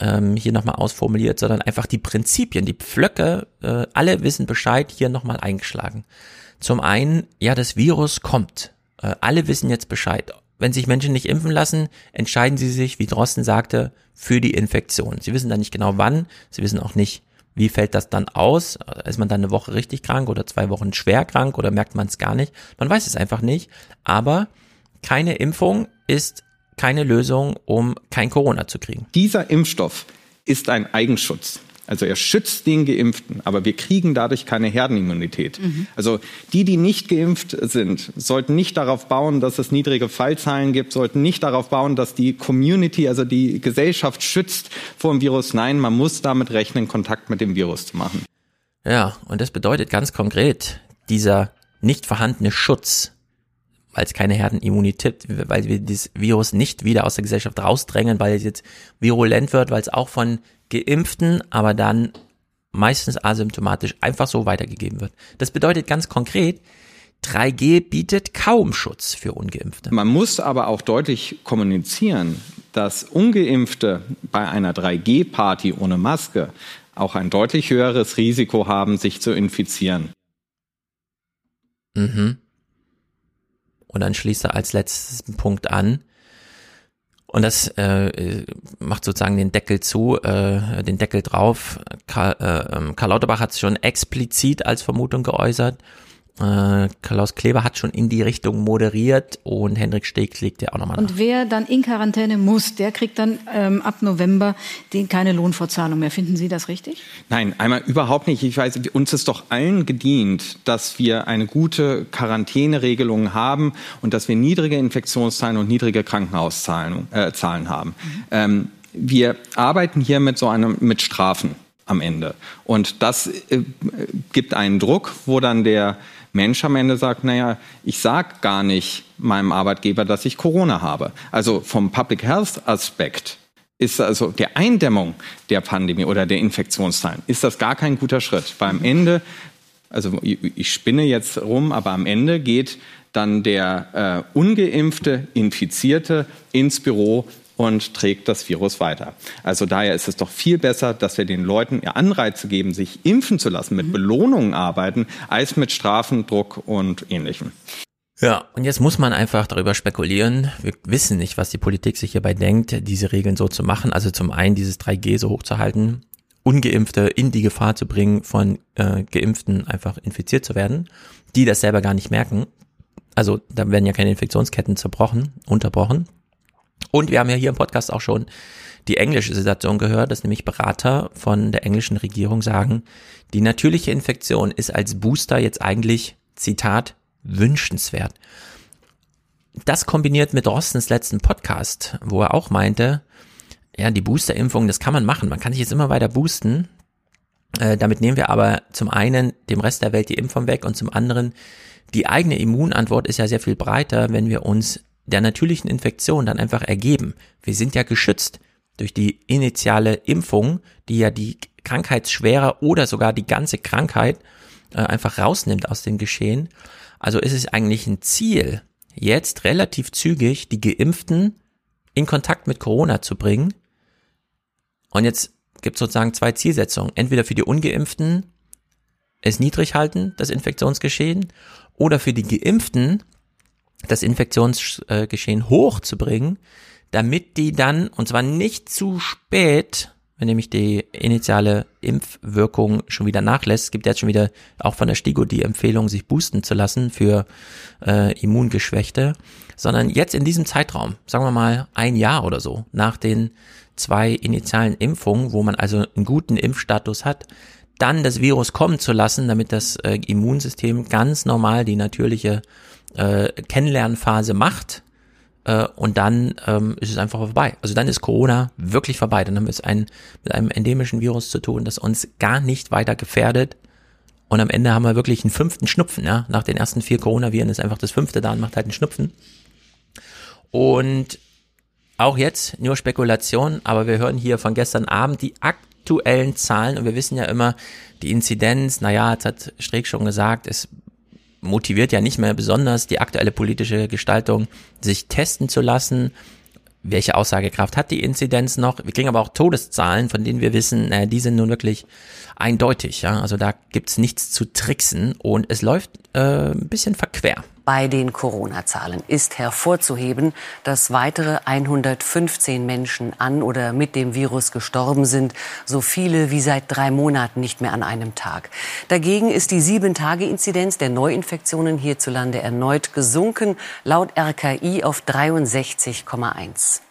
Speaker 1: ähm, hier nochmal ausformuliert, sondern einfach die Prinzipien, die Pflöcke, äh, alle wissen Bescheid, hier nochmal eingeschlagen. Zum einen, ja, das Virus kommt. Äh, alle wissen jetzt Bescheid. Wenn sich Menschen nicht impfen lassen, entscheiden sie sich, wie Drosten sagte, für die Infektion. Sie wissen dann nicht genau wann, sie wissen auch nicht, wie fällt das dann aus? Ist man dann eine Woche richtig krank oder zwei Wochen schwer krank oder merkt man es gar nicht? Man weiß es einfach nicht. Aber keine Impfung ist keine Lösung, um kein Corona zu kriegen.
Speaker 82: Dieser Impfstoff ist ein Eigenschutz. Also er schützt den Geimpften, aber wir kriegen dadurch keine Herdenimmunität. Mhm. Also die, die nicht geimpft sind, sollten nicht darauf bauen, dass es niedrige Fallzahlen gibt, sollten nicht darauf bauen, dass die Community, also die Gesellschaft schützt vor dem Virus. Nein, man muss damit rechnen, Kontakt mit dem Virus zu machen.
Speaker 1: Ja, und das bedeutet ganz konkret, dieser nicht vorhandene Schutz, weil es keine Herdenimmunität, weil wir dieses Virus nicht wieder aus der Gesellschaft rausdrängen, weil es jetzt virulent wird, weil es auch von Geimpften, aber dann meistens asymptomatisch einfach so weitergegeben wird. Das bedeutet ganz konkret, 3G bietet kaum Schutz für ungeimpfte.
Speaker 82: Man muss aber auch deutlich kommunizieren, dass ungeimpfte bei einer 3G-Party ohne Maske auch ein deutlich höheres Risiko haben, sich zu infizieren.
Speaker 1: Mhm. Und dann schließt er als letzten Punkt an, und das äh, macht sozusagen den Deckel zu, äh, den Deckel drauf. Karl, äh, ähm, Karl Lauterbach hat es schon explizit als Vermutung geäußert. Äh, Klaus Kleber hat schon in die Richtung moderiert und Hendrik Steg legt ja auch nochmal
Speaker 83: Und wer dann in Quarantäne muss, der kriegt dann ähm, ab November den keine Lohnfortzahlung mehr. Finden Sie das richtig?
Speaker 82: Nein, einmal überhaupt nicht. Ich weiß, uns ist doch allen gedient, dass wir eine gute Quarantäneregelung haben und dass wir niedrige Infektionszahlen und niedrige Krankenhauszahlen äh, Zahlen haben. Mhm. Ähm, wir arbeiten hier mit so einem mit Strafen am Ende. Und das äh, gibt einen Druck, wo dann der Mensch am Ende sagt, naja, ich sag gar nicht meinem Arbeitgeber, dass ich Corona habe. Also vom Public Health Aspekt ist also der Eindämmung der Pandemie oder der Infektionszahlen, ist das gar kein guter Schritt. Weil am Ende, also ich spinne jetzt rum, aber am Ende geht dann der äh, ungeimpfte Infizierte ins Büro und trägt das Virus weiter. Also daher ist es doch viel besser, dass wir den Leuten Anreize geben, sich impfen zu lassen, mit mhm. Belohnungen arbeiten, als mit Strafen, Druck und ähnlichem.
Speaker 1: Ja, und jetzt muss man einfach darüber spekulieren. Wir wissen nicht, was die Politik sich hierbei denkt, diese Regeln so zu machen. Also zum einen dieses 3G so hochzuhalten, Ungeimpfte in die Gefahr zu bringen, von äh, Geimpften einfach infiziert zu werden, die das selber gar nicht merken. Also da werden ja keine Infektionsketten zerbrochen, unterbrochen. Und wir haben ja hier im Podcast auch schon die englische Situation gehört, dass nämlich Berater von der englischen Regierung sagen, die natürliche Infektion ist als Booster jetzt eigentlich, Zitat, wünschenswert. Das kombiniert mit Rostens letzten Podcast, wo er auch meinte, ja, die Boosterimpfung, das kann man machen. Man kann sich jetzt immer weiter boosten. Äh, damit nehmen wir aber zum einen dem Rest der Welt die Impfung weg und zum anderen die eigene Immunantwort ist ja sehr viel breiter, wenn wir uns der natürlichen Infektion dann einfach ergeben. Wir sind ja geschützt durch die initiale Impfung, die ja die Krankheitsschwere oder sogar die ganze Krankheit äh, einfach rausnimmt aus dem Geschehen. Also ist es eigentlich ein Ziel, jetzt relativ zügig die Geimpften in Kontakt mit Corona zu bringen. Und jetzt gibt es sozusagen zwei Zielsetzungen. Entweder für die Ungeimpften es niedrig halten, das Infektionsgeschehen, oder für die Geimpften das Infektionsgeschehen hochzubringen, damit die dann, und zwar nicht zu spät, wenn nämlich die initiale Impfwirkung schon wieder nachlässt, es gibt jetzt schon wieder auch von der STIGO die Empfehlung, sich boosten zu lassen für äh, Immungeschwächte, sondern jetzt in diesem Zeitraum, sagen wir mal ein Jahr oder so, nach den zwei initialen Impfungen, wo man also einen guten Impfstatus hat, dann das Virus kommen zu lassen, damit das äh, Immunsystem ganz normal die natürliche äh, Kennenlernphase macht äh, und dann ähm, ist es einfach vorbei. Also dann ist Corona wirklich vorbei. Dann haben wir es ein, mit einem endemischen Virus zu tun, das uns gar nicht weiter gefährdet. Und am Ende haben wir wirklich einen fünften Schnupfen. Ja? Nach den ersten vier Coronaviren ist einfach das fünfte da und macht halt einen Schnupfen. Und auch jetzt nur Spekulation, aber wir hören hier von gestern Abend die aktuellen Zahlen und wir wissen ja immer, die Inzidenz, naja, jetzt hat Streeck schon gesagt, es motiviert ja nicht mehr besonders die aktuelle politische Gestaltung, sich testen zu lassen. Welche Aussagekraft hat die Inzidenz noch? Wir kriegen aber auch Todeszahlen, von denen wir wissen, äh, die sind nun wirklich eindeutig. Ja? Also da gibt's nichts zu tricksen und es läuft äh, ein bisschen verquer.
Speaker 84: Bei den Corona-Zahlen ist hervorzuheben, dass weitere 115 Menschen an oder mit dem Virus gestorben sind, so viele wie seit drei Monaten nicht mehr an einem Tag. Dagegen ist die Sieben-Tage-Inzidenz der Neuinfektionen hierzulande erneut gesunken, laut RKI auf 63,1.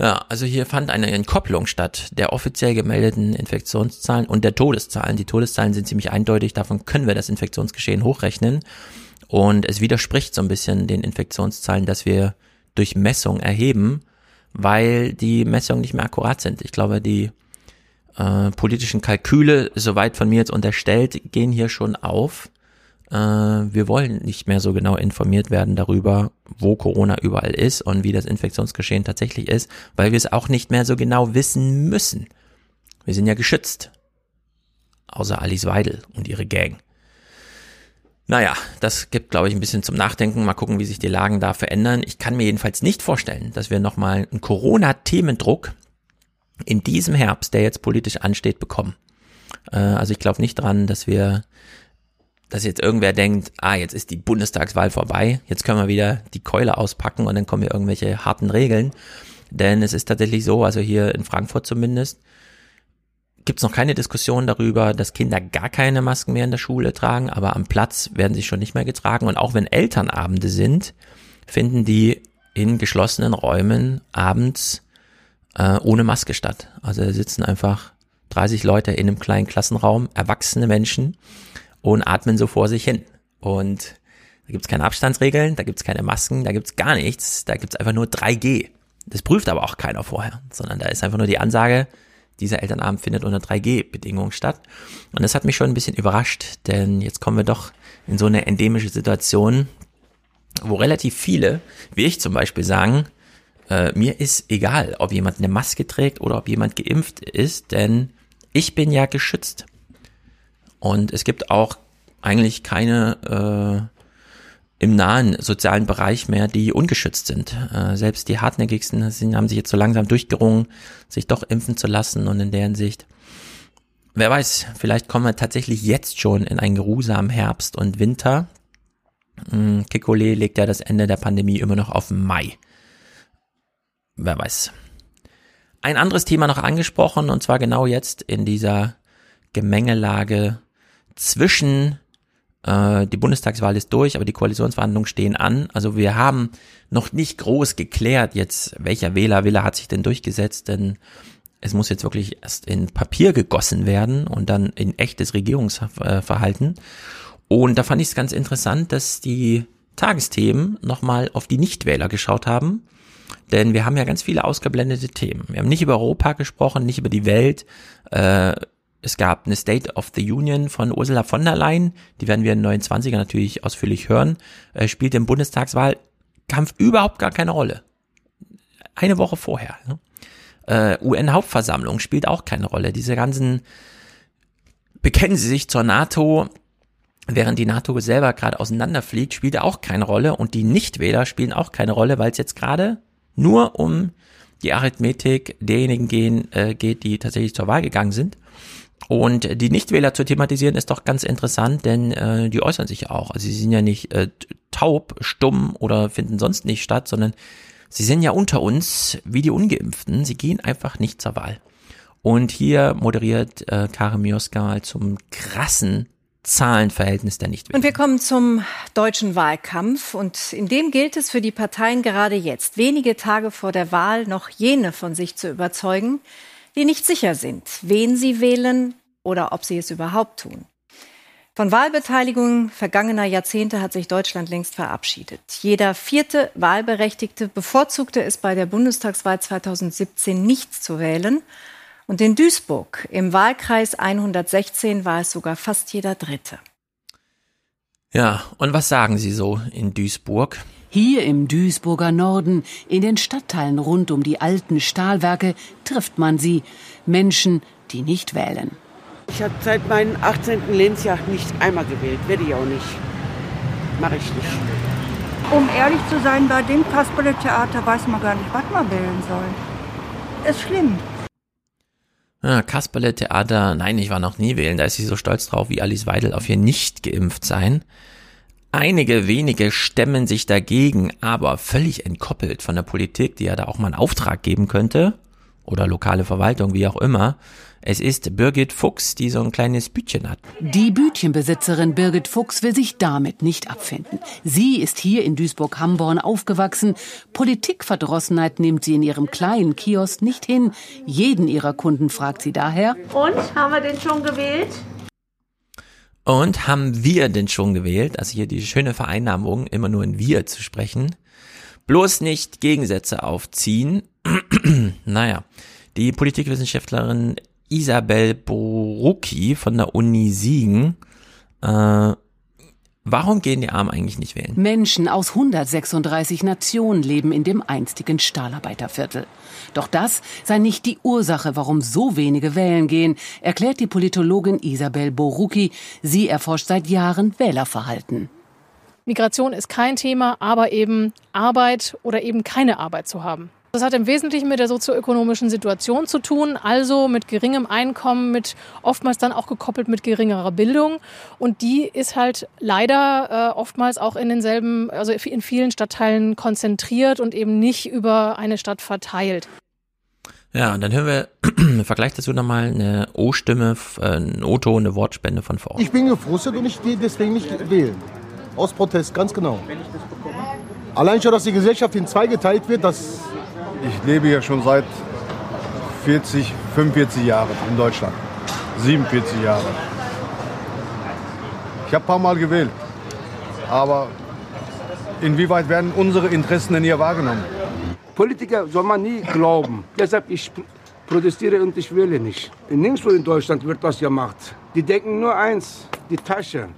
Speaker 1: Ja, also hier fand eine Entkopplung statt der offiziell gemeldeten Infektionszahlen und der Todeszahlen. Die Todeszahlen sind ziemlich eindeutig, davon können wir das Infektionsgeschehen hochrechnen. Und es widerspricht so ein bisschen den Infektionszahlen, dass wir durch Messung erheben, weil die Messungen nicht mehr akkurat sind. Ich glaube, die äh, politischen Kalküle, soweit von mir jetzt unterstellt, gehen hier schon auf. Äh, wir wollen nicht mehr so genau informiert werden darüber, wo Corona überall ist und wie das Infektionsgeschehen tatsächlich ist, weil wir es auch nicht mehr so genau wissen müssen. Wir sind ja geschützt. Außer Alice Weidel und ihre Gang. Naja, das gibt, glaube ich, ein bisschen zum Nachdenken. Mal gucken, wie sich die Lagen da verändern. Ich kann mir jedenfalls nicht vorstellen, dass wir nochmal einen Corona-Themendruck in diesem Herbst, der jetzt politisch ansteht, bekommen. Äh, also ich glaube nicht dran, dass wir, dass jetzt irgendwer denkt, ah, jetzt ist die Bundestagswahl vorbei, jetzt können wir wieder die Keule auspacken und dann kommen hier irgendwelche harten Regeln. Denn es ist tatsächlich so, also hier in Frankfurt zumindest, gibt es noch keine Diskussion darüber, dass Kinder gar keine Masken mehr in der Schule tragen, aber am Platz werden sie schon nicht mehr getragen. Und auch wenn Elternabende sind, finden die in geschlossenen Räumen abends äh, ohne Maske statt. Also sitzen einfach 30 Leute in einem kleinen Klassenraum, erwachsene Menschen und atmen so vor sich hin. Und da gibt's keine Abstandsregeln, da gibt's keine Masken, da gibt's gar nichts, da gibt's einfach nur 3G. Das prüft aber auch keiner vorher, sondern da ist einfach nur die Ansage, dieser Elternabend findet unter 3G-Bedingungen statt. Und das hat mich schon ein bisschen überrascht, denn jetzt kommen wir doch in so eine endemische Situation, wo relativ viele, wie ich zum Beispiel, sagen, äh, mir ist egal, ob jemand eine Maske trägt oder ob jemand geimpft ist, denn ich bin ja geschützt. Und es gibt auch eigentlich keine äh, im nahen sozialen Bereich mehr, die ungeschützt sind. Äh, selbst die hartnäckigsten sind, haben sich jetzt so langsam durchgerungen, sich doch impfen zu lassen und in deren Sicht, wer weiß, vielleicht kommen wir tatsächlich jetzt schon in einen geruhsamen Herbst und Winter. Hm, Kikole legt ja das Ende der Pandemie immer noch auf Mai. Wer weiß. Ein anderes Thema noch angesprochen und zwar genau jetzt in dieser Gemengelage zwischen äh, die Bundestagswahl ist durch, aber die Koalitionsverhandlungen stehen an. Also wir haben noch nicht groß geklärt jetzt, welcher Wählerwille hat sich denn durchgesetzt, denn es muss jetzt wirklich erst in Papier gegossen werden und dann in echtes Regierungsverhalten. Und da fand ich es ganz interessant, dass die Tagesthemen nochmal auf die Nichtwähler geschaut haben. Denn wir haben ja ganz viele ausgeblendete Themen. Wir haben nicht über Europa gesprochen, nicht über die Welt. Äh, es gab eine State of the Union von Ursula von der Leyen, die werden wir in 29er natürlich ausführlich hören, äh, spielt im Bundestagswahlkampf überhaupt gar keine Rolle. Eine Woche vorher. Ne? Äh, UN-Hauptversammlung spielt auch keine Rolle. Diese ganzen bekennen sie sich zur NATO, während die NATO selber gerade auseinanderfliegt, spielt auch keine Rolle und die Nichtwähler spielen auch keine Rolle, weil es jetzt gerade nur um die Arithmetik derjenigen gehen, äh, geht, die tatsächlich zur Wahl gegangen sind. Und die Nichtwähler zu thematisieren ist doch ganz interessant, denn äh, die äußern sich ja auch. Also sie sind ja nicht äh, taub, stumm oder finden sonst nicht statt, sondern sie sind ja unter uns wie die Ungeimpften. Sie gehen einfach nicht zur Wahl. Und hier moderiert äh, Karin Mioska mal zum krassen Zahlenverhältnis der Nichtwähler.
Speaker 65: Und wir kommen zum deutschen Wahlkampf. Und in dem gilt es für die Parteien gerade jetzt, wenige Tage vor der Wahl, noch jene von sich zu überzeugen, die nicht sicher sind, wen sie wählen oder ob sie es überhaupt tun. Von Wahlbeteiligung vergangener Jahrzehnte hat sich Deutschland längst verabschiedet. Jeder vierte Wahlberechtigte bevorzugte es bei der Bundestagswahl 2017 nicht zu wählen. Und in Duisburg im Wahlkreis 116 war es sogar fast jeder Dritte.
Speaker 1: Ja, und was sagen Sie so in Duisburg?
Speaker 85: Hier im Duisburger Norden, in den Stadtteilen rund um die alten Stahlwerke, trifft man sie. Menschen, die nicht wählen.
Speaker 86: Ich habe seit meinem 18. Lebensjahr nicht einmal gewählt. Werde ich auch nicht. Mache ich nicht.
Speaker 87: Um ehrlich zu sein, bei dem Kasperle-Theater weiß man gar nicht, was man wählen soll. Ist schlimm.
Speaker 1: Ja, Kasperle-Theater, nein, ich war noch nie wählen. Da ist sie so stolz drauf, wie Alice Weidel auf ihr nicht geimpft sein. Einige wenige stemmen sich dagegen, aber völlig entkoppelt von der Politik, die ja da auch mal einen Auftrag geben könnte, oder lokale Verwaltung, wie auch immer. Es ist Birgit Fuchs, die so ein kleines Bütchen hat.
Speaker 85: Die Bütchenbesitzerin Birgit Fuchs will sich damit nicht abfinden. Sie ist hier in Duisburg-Hamborn aufgewachsen. Politikverdrossenheit nimmt sie in ihrem kleinen Kiosk nicht hin. Jeden ihrer Kunden fragt sie daher.
Speaker 87: Und, haben wir den schon gewählt?
Speaker 1: Und haben wir denn schon gewählt? Also hier die schöne Vereinnahmung, immer nur in wir zu sprechen. Bloß nicht Gegensätze aufziehen. naja, die Politikwissenschaftlerin Isabel Borucki von der Uni Siegen äh, Warum gehen die Armen eigentlich nicht wählen?
Speaker 85: Menschen aus 136 Nationen leben in dem einstigen Stahlarbeiterviertel. Doch das sei nicht die Ursache, warum so wenige wählen gehen, erklärt die Politologin Isabel Borucki. Sie erforscht seit Jahren Wählerverhalten.
Speaker 88: Migration ist kein Thema, aber eben Arbeit oder eben keine Arbeit zu haben. Das hat im Wesentlichen mit der sozioökonomischen Situation zu tun, also mit geringem Einkommen, mit oftmals dann auch gekoppelt mit geringerer Bildung. Und die ist halt leider äh, oftmals auch in denselben, also in vielen Stadtteilen konzentriert und eben nicht über eine Stadt verteilt.
Speaker 1: Ja, und dann hören wir Vergleich dazu nochmal eine O-Stimme, äh, ein O-Ton, eine Wortspende von vor Ort.
Speaker 89: Ich bin gefrustet und ich gehe deswegen nicht wählen. Aus Protest, ganz genau. Allein schon, dass die Gesellschaft in zwei geteilt wird, das.
Speaker 90: Ich lebe ja schon seit 40, 45 Jahren in Deutschland. 47 Jahre. Ich habe ein paar Mal gewählt. Aber inwieweit werden unsere Interessen denn hier wahrgenommen?
Speaker 91: Politiker soll man nie glauben. Deshalb ich protestiere und ich wähle nicht. Nirgendwo in Deutschland wird das gemacht. Die denken nur eins, die Tasche.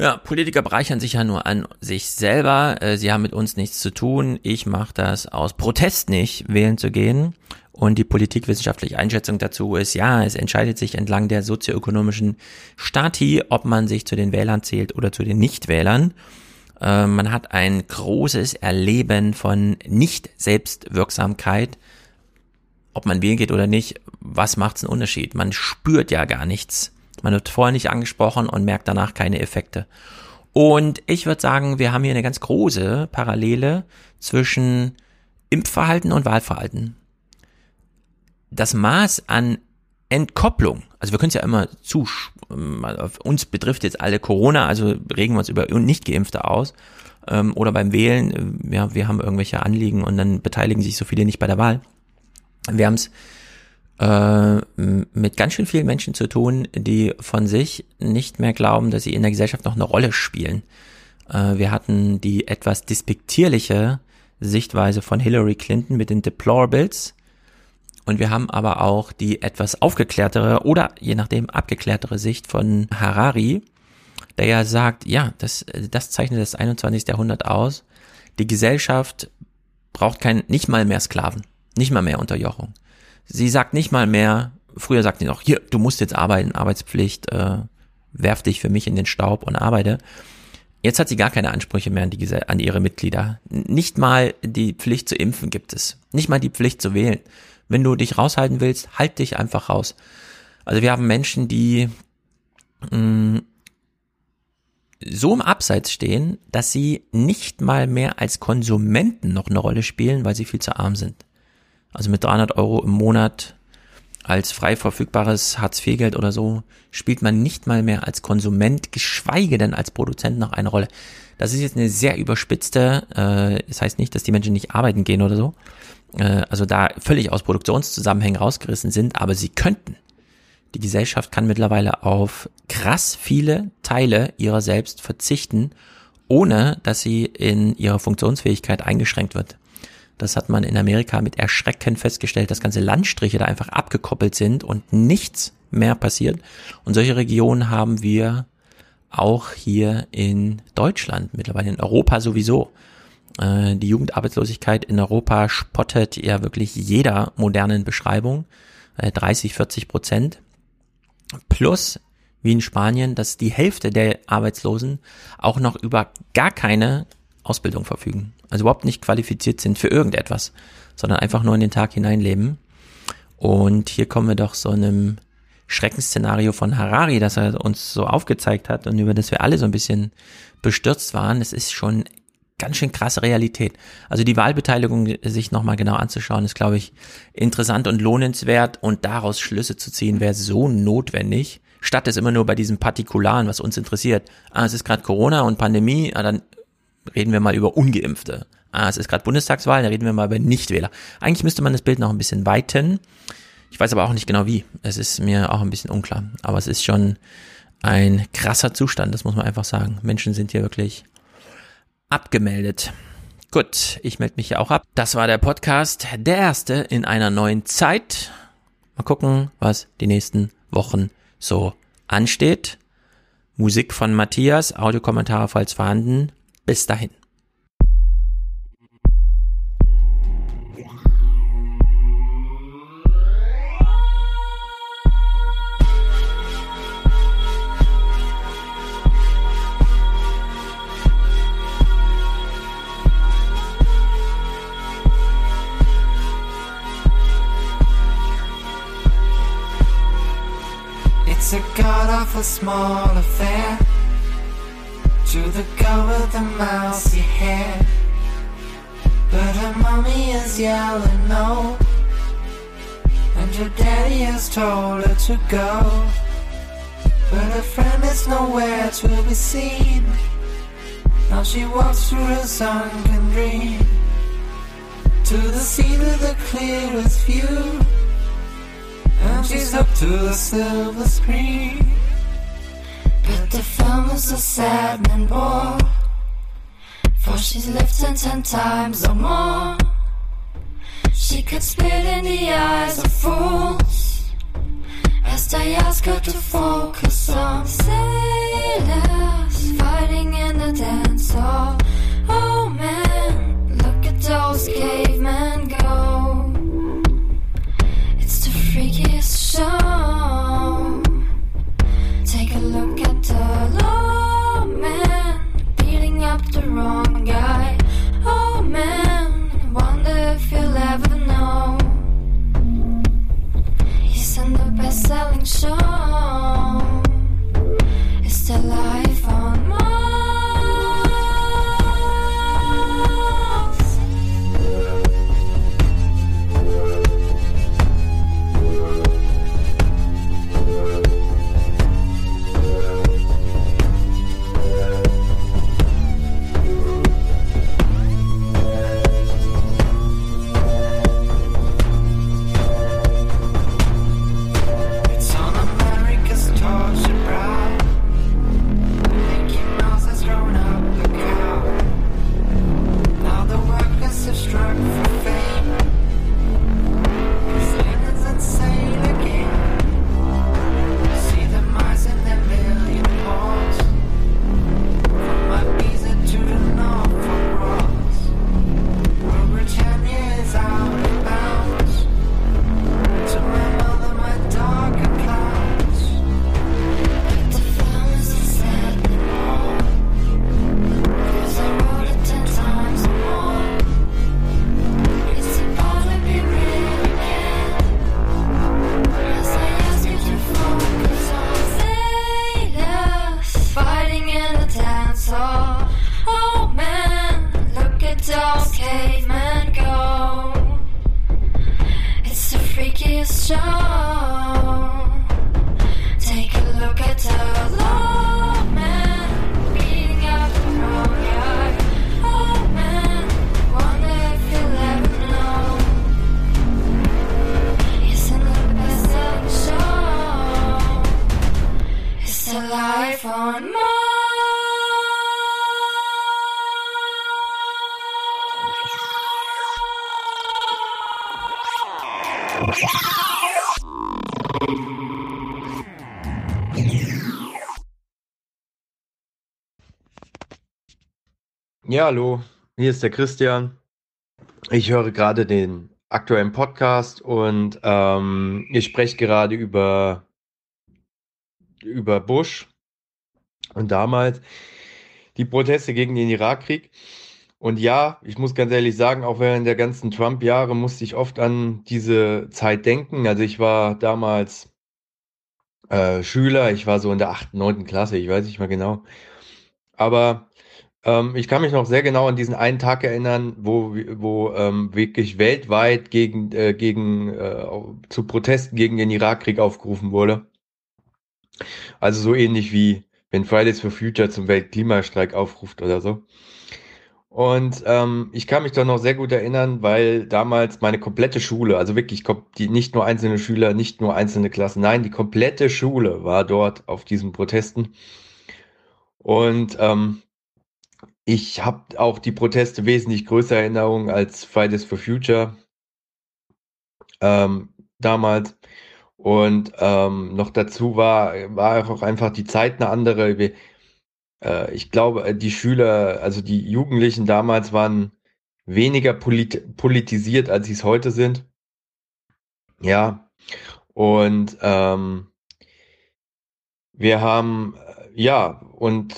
Speaker 1: Ja, Politiker bereichern sich ja nur an sich selber. Äh, sie haben mit uns nichts zu tun. Ich mache das aus Protest nicht, wählen zu gehen. Und die politikwissenschaftliche Einschätzung dazu ist, ja, es entscheidet sich entlang der sozioökonomischen Stati, ob man sich zu den Wählern zählt oder zu den Nichtwählern. Äh, man hat ein großes Erleben von Nicht-Selbstwirksamkeit. Ob man wählen geht oder nicht, was macht's einen Unterschied? Man spürt ja gar nichts man wird vorher nicht angesprochen und merkt danach keine Effekte. Und ich würde sagen, wir haben hier eine ganz große Parallele zwischen Impfverhalten und Wahlverhalten. Das Maß an Entkopplung, also wir können es ja immer zu, uns betrifft jetzt alle Corona, also regen wir uns über Nicht-Geimpfte aus. Ähm, oder beim Wählen, äh, ja, wir haben irgendwelche Anliegen und dann beteiligen sich so viele nicht bei der Wahl. Wir haben es äh, mit ganz schön vielen Menschen zu tun, die von sich nicht mehr glauben, dass sie in der Gesellschaft noch eine Rolle spielen. Äh, wir hatten die etwas despektierliche Sichtweise von Hillary Clinton mit den Deplorables. Und wir haben aber auch die etwas aufgeklärtere oder je nachdem abgeklärtere Sicht von Harari, der ja sagt, ja, das, das zeichnet das 21. Jahrhundert aus. Die Gesellschaft braucht kein, nicht mal mehr Sklaven, nicht mal mehr Unterjochung. Sie sagt nicht mal mehr, früher sagt sie noch, hier, du musst jetzt arbeiten, Arbeitspflicht, äh, werf dich für mich in den Staub und arbeite. Jetzt hat sie gar keine Ansprüche mehr an, die, an ihre Mitglieder. Nicht mal die Pflicht zu impfen gibt es. Nicht mal die Pflicht zu wählen. Wenn du dich raushalten willst, halt dich einfach raus. Also wir haben Menschen, die mh, mm, so im Abseits stehen, dass sie nicht mal mehr als Konsumenten noch eine Rolle spielen, weil sie viel zu arm sind. Also mit 300 Euro im Monat als frei verfügbares Hartz-IV-Geld oder so spielt man nicht mal mehr als Konsument, geschweige denn als Produzent noch eine Rolle. Das ist jetzt eine sehr überspitzte, äh, das heißt nicht, dass die Menschen nicht arbeiten gehen oder so, äh, also da völlig aus Produktionszusammenhängen rausgerissen sind, aber sie könnten. Die Gesellschaft kann mittlerweile auf krass viele Teile ihrer selbst verzichten, ohne dass sie in ihrer Funktionsfähigkeit eingeschränkt wird. Das hat man in Amerika mit Erschrecken festgestellt, dass ganze Landstriche da einfach abgekoppelt sind und nichts mehr passiert. Und solche Regionen haben wir auch hier in Deutschland, mittlerweile in Europa sowieso. Äh, die Jugendarbeitslosigkeit in Europa spottet ja wirklich jeder modernen Beschreibung. 30, äh, 40 Prozent. Plus, wie in Spanien, dass die Hälfte der Arbeitslosen auch noch über gar keine Ausbildung verfügen. Also überhaupt nicht qualifiziert sind für irgendetwas, sondern einfach nur in den Tag hineinleben. Und hier kommen wir doch so einem Schreckensszenario von Harari, das er uns so aufgezeigt hat und über das wir alle so ein bisschen bestürzt waren. Es ist schon ganz schön krasse Realität. Also die Wahlbeteiligung sich nochmal genau anzuschauen, ist, glaube ich, interessant und lohnenswert und daraus Schlüsse zu ziehen, wäre so notwendig, statt es immer nur bei diesem Partikularen, was uns interessiert. Ah, es ist gerade Corona und Pandemie, ah, dann reden wir mal über Ungeimpfte. Ah, es ist gerade Bundestagswahl, da reden wir mal über Nichtwähler. Eigentlich müsste man das Bild noch ein bisschen weiten. Ich weiß aber auch nicht genau wie. Es ist mir auch ein bisschen unklar. Aber es ist schon ein krasser Zustand, das muss man einfach sagen. Menschen sind hier wirklich abgemeldet. Gut, ich melde mich hier auch ab. Das war der Podcast, der erste in einer neuen Zeit. Mal gucken, was die nächsten Wochen so ansteht. Musik von Matthias, Audiokommentare falls vorhanden. Bis dahin. It's a god awful small affair to the girl with the mousy hair. But her mommy is yelling no.
Speaker 92: And her daddy has told her to go. But her friend is nowhere to be seen. Now she walks through a sunken dream to the scene with the clearest view. And she's hooked to the silver screen. But the film is a sad and bore. For she's lived ten times or more. She could spit in the eyes of fools as they ask her to focus on sailors fighting in the dance hall. Oh man, look at those cavemen go. It's the freakiest show. Look at the lawman beating up the wrong guy. Oh man, wonder if you'll ever know. He's the best-selling show. It's the life on.
Speaker 93: Ja, hallo, hier ist der Christian. Ich höre gerade den aktuellen Podcast und ähm, ich spreche gerade über, über Bush und damals die Proteste gegen den Irakkrieg. Und ja, ich muss ganz ehrlich sagen, auch während der ganzen Trump-Jahre musste ich oft an diese Zeit denken. Also ich war damals äh, Schüler, ich war so in der 8., 9. Klasse, ich weiß nicht mehr genau. Aber ähm, ich kann mich noch sehr genau an diesen einen Tag erinnern, wo, wo ähm, wirklich weltweit gegen, äh, gegen, äh, zu Protesten gegen den Irakkrieg aufgerufen wurde. Also so ähnlich wie wenn Fridays for Future zum Weltklimastreik aufruft oder so. Und ähm, ich kann mich da noch sehr gut erinnern, weil damals meine komplette Schule, also wirklich die, nicht nur einzelne Schüler, nicht nur einzelne Klassen, nein, die komplette Schule war dort auf diesen Protesten. Und ähm, ich habe auch die Proteste wesentlich größer Erinnerung als Fridays for Future ähm, damals. Und ähm, noch dazu war, war auch einfach die Zeit eine andere. Wir, äh, ich glaube, die Schüler, also die Jugendlichen damals waren weniger polit politisiert, als sie es heute sind. Ja. Und ähm, wir haben, ja, und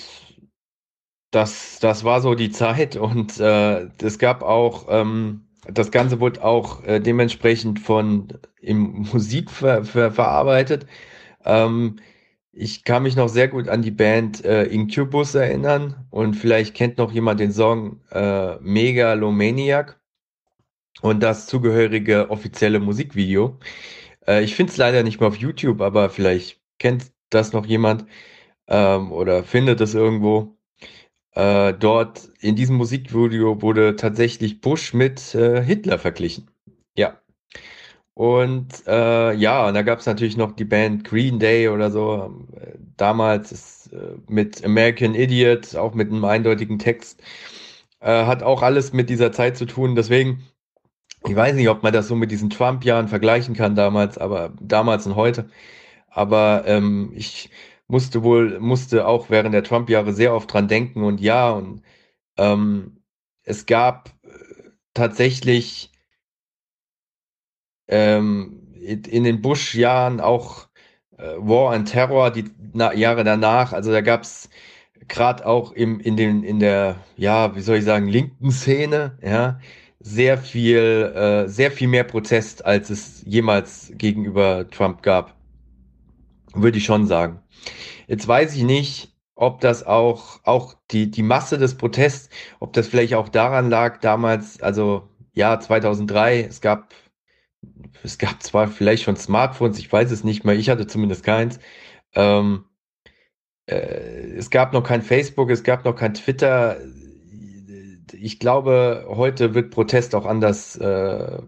Speaker 93: das, das war so die Zeit und äh, es gab auch, ähm, das Ganze wurde auch äh, dementsprechend von im Musik ver, ver, verarbeitet. Ähm, ich kann mich noch sehr gut an die Band äh, Incubus erinnern und vielleicht kennt noch jemand den Song äh, Megalomaniac und das zugehörige offizielle Musikvideo. Äh, ich finde es leider nicht mehr auf YouTube, aber vielleicht kennt das noch jemand ähm, oder findet es irgendwo. Äh, dort in diesem Musikvideo wurde tatsächlich Bush mit äh, Hitler verglichen. Ja. Und äh, ja, und da gab es natürlich noch die Band Green Day oder so. Damals ist, äh, mit American Idiot, auch mit einem eindeutigen Text. Äh, hat auch alles mit dieser Zeit zu tun. Deswegen, ich weiß nicht, ob man das so mit diesen Trump-Jahren vergleichen kann damals, aber damals und heute. Aber ähm, ich musste wohl, musste auch während der Trump-Jahre sehr oft dran denken und ja, und ähm, es gab äh, tatsächlich ähm, in den Bush-Jahren auch äh, War and Terror, die na, Jahre danach, also da gab es gerade auch im, in, den, in der, ja, wie soll ich sagen, linken Szene, ja, sehr viel, äh, sehr viel mehr Protest, als es jemals gegenüber Trump gab. Würde ich schon sagen. Jetzt weiß ich nicht, ob das auch, auch die, die Masse des Protests, ob das vielleicht auch daran lag, damals, also ja, 2003, es gab, es gab zwar vielleicht schon Smartphones, ich weiß es nicht mehr, ich hatte zumindest keins. Ähm, äh, es gab noch kein Facebook, es gab noch kein Twitter. Ich glaube, heute wird Protest auch anders, äh,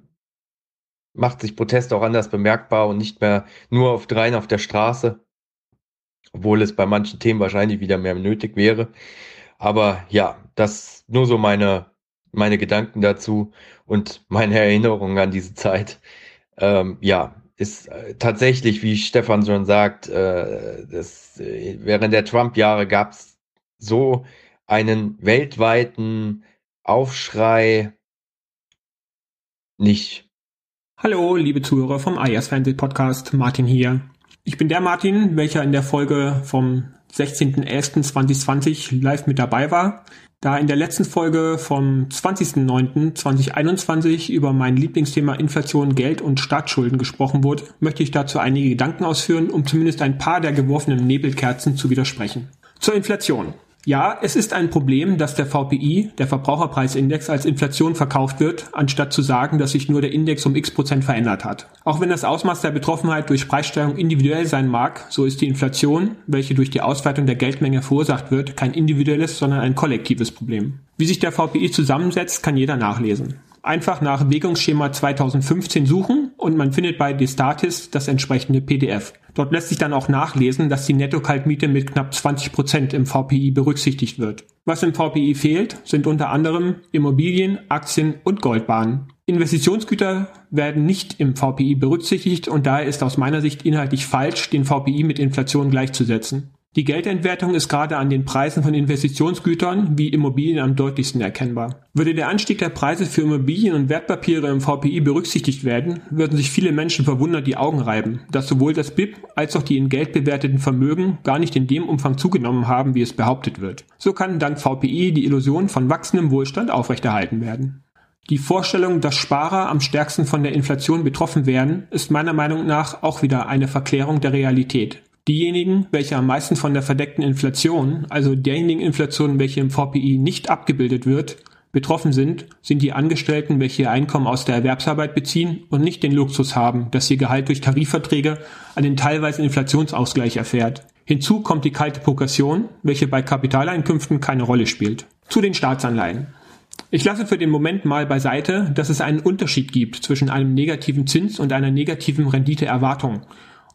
Speaker 93: macht sich Protest auch anders bemerkbar und nicht mehr nur auf dreien auf der Straße obwohl es bei manchen Themen wahrscheinlich wieder mehr nötig wäre. Aber ja, das nur so meine, meine Gedanken dazu und meine Erinnerungen an diese Zeit. Ähm, ja, ist äh, tatsächlich, wie Stefan schon sagt, äh, das, äh, während der Trump-Jahre gab es so einen weltweiten Aufschrei nicht.
Speaker 94: Hallo, liebe Zuhörer vom IAS Fernseh Podcast, Martin hier. Ich bin der Martin, welcher in der Folge vom 16.11.2020 live mit dabei war. Da in der letzten Folge vom 20.09.2021 über mein Lieblingsthema Inflation, Geld und Staatsschulden gesprochen wurde, möchte ich dazu einige Gedanken ausführen, um zumindest ein paar der geworfenen Nebelkerzen zu widersprechen. Zur Inflation. Ja, es ist ein Problem, dass der VPI, der Verbraucherpreisindex, als Inflation verkauft wird, anstatt zu sagen, dass sich nur der Index um x Prozent verändert hat. Auch wenn das Ausmaß der Betroffenheit durch Preissteigerung individuell sein mag, so ist die Inflation, welche durch die Ausweitung der Geldmenge verursacht wird, kein individuelles, sondern ein kollektives Problem. Wie sich der VPI zusammensetzt, kann jeder nachlesen einfach nach Wägungsschema 2015 suchen und man findet bei Destatis das entsprechende PDF. Dort lässt sich dann auch nachlesen, dass die Netto-Kaltmiete mit knapp 20 Prozent im VPI berücksichtigt wird. Was im VPI fehlt, sind unter anderem Immobilien, Aktien und Goldbahnen. Investitionsgüter werden nicht im VPI berücksichtigt und daher ist aus meiner Sicht inhaltlich falsch, den VPI mit Inflation gleichzusetzen. Die Geldentwertung ist gerade an den Preisen von Investitionsgütern wie Immobilien am deutlichsten erkennbar. Würde der Anstieg der Preise für Immobilien und Wertpapiere im VPI berücksichtigt werden, würden sich viele Menschen verwundert die Augen reiben, dass sowohl das BIP als auch die in Geld bewerteten Vermögen gar nicht in dem Umfang zugenommen haben, wie es behauptet wird. So kann dank VPI die Illusion von wachsendem Wohlstand aufrechterhalten werden. Die Vorstellung, dass Sparer am stärksten von der Inflation betroffen werden, ist meiner Meinung nach auch wieder eine Verklärung der Realität. Diejenigen, welche am meisten von der verdeckten Inflation, also derjenigen Inflation, welche im VPI nicht abgebildet wird, betroffen sind, sind die Angestellten, welche ihr Einkommen aus der Erwerbsarbeit beziehen und nicht den Luxus haben, dass ihr Gehalt durch Tarifverträge einen teilweisen Inflationsausgleich erfährt. Hinzu kommt die kalte Progression, welche bei Kapitaleinkünften keine Rolle spielt. Zu den Staatsanleihen. Ich lasse für den Moment mal beiseite, dass es einen Unterschied gibt zwischen einem negativen Zins und einer negativen Renditeerwartung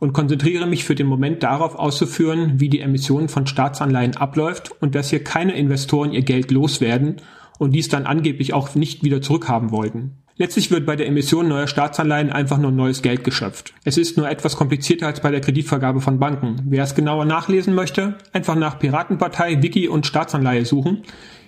Speaker 94: und konzentriere mich für den Moment darauf auszuführen, wie die Emission von Staatsanleihen abläuft und dass hier keine Investoren ihr Geld loswerden und dies dann angeblich auch nicht wieder zurückhaben wollten. Letztlich wird bei der Emission neuer Staatsanleihen einfach nur neues Geld geschöpft. Es ist nur etwas komplizierter als bei der Kreditvergabe von Banken. Wer es genauer nachlesen möchte, einfach nach Piratenpartei, Wiki und Staatsanleihe suchen.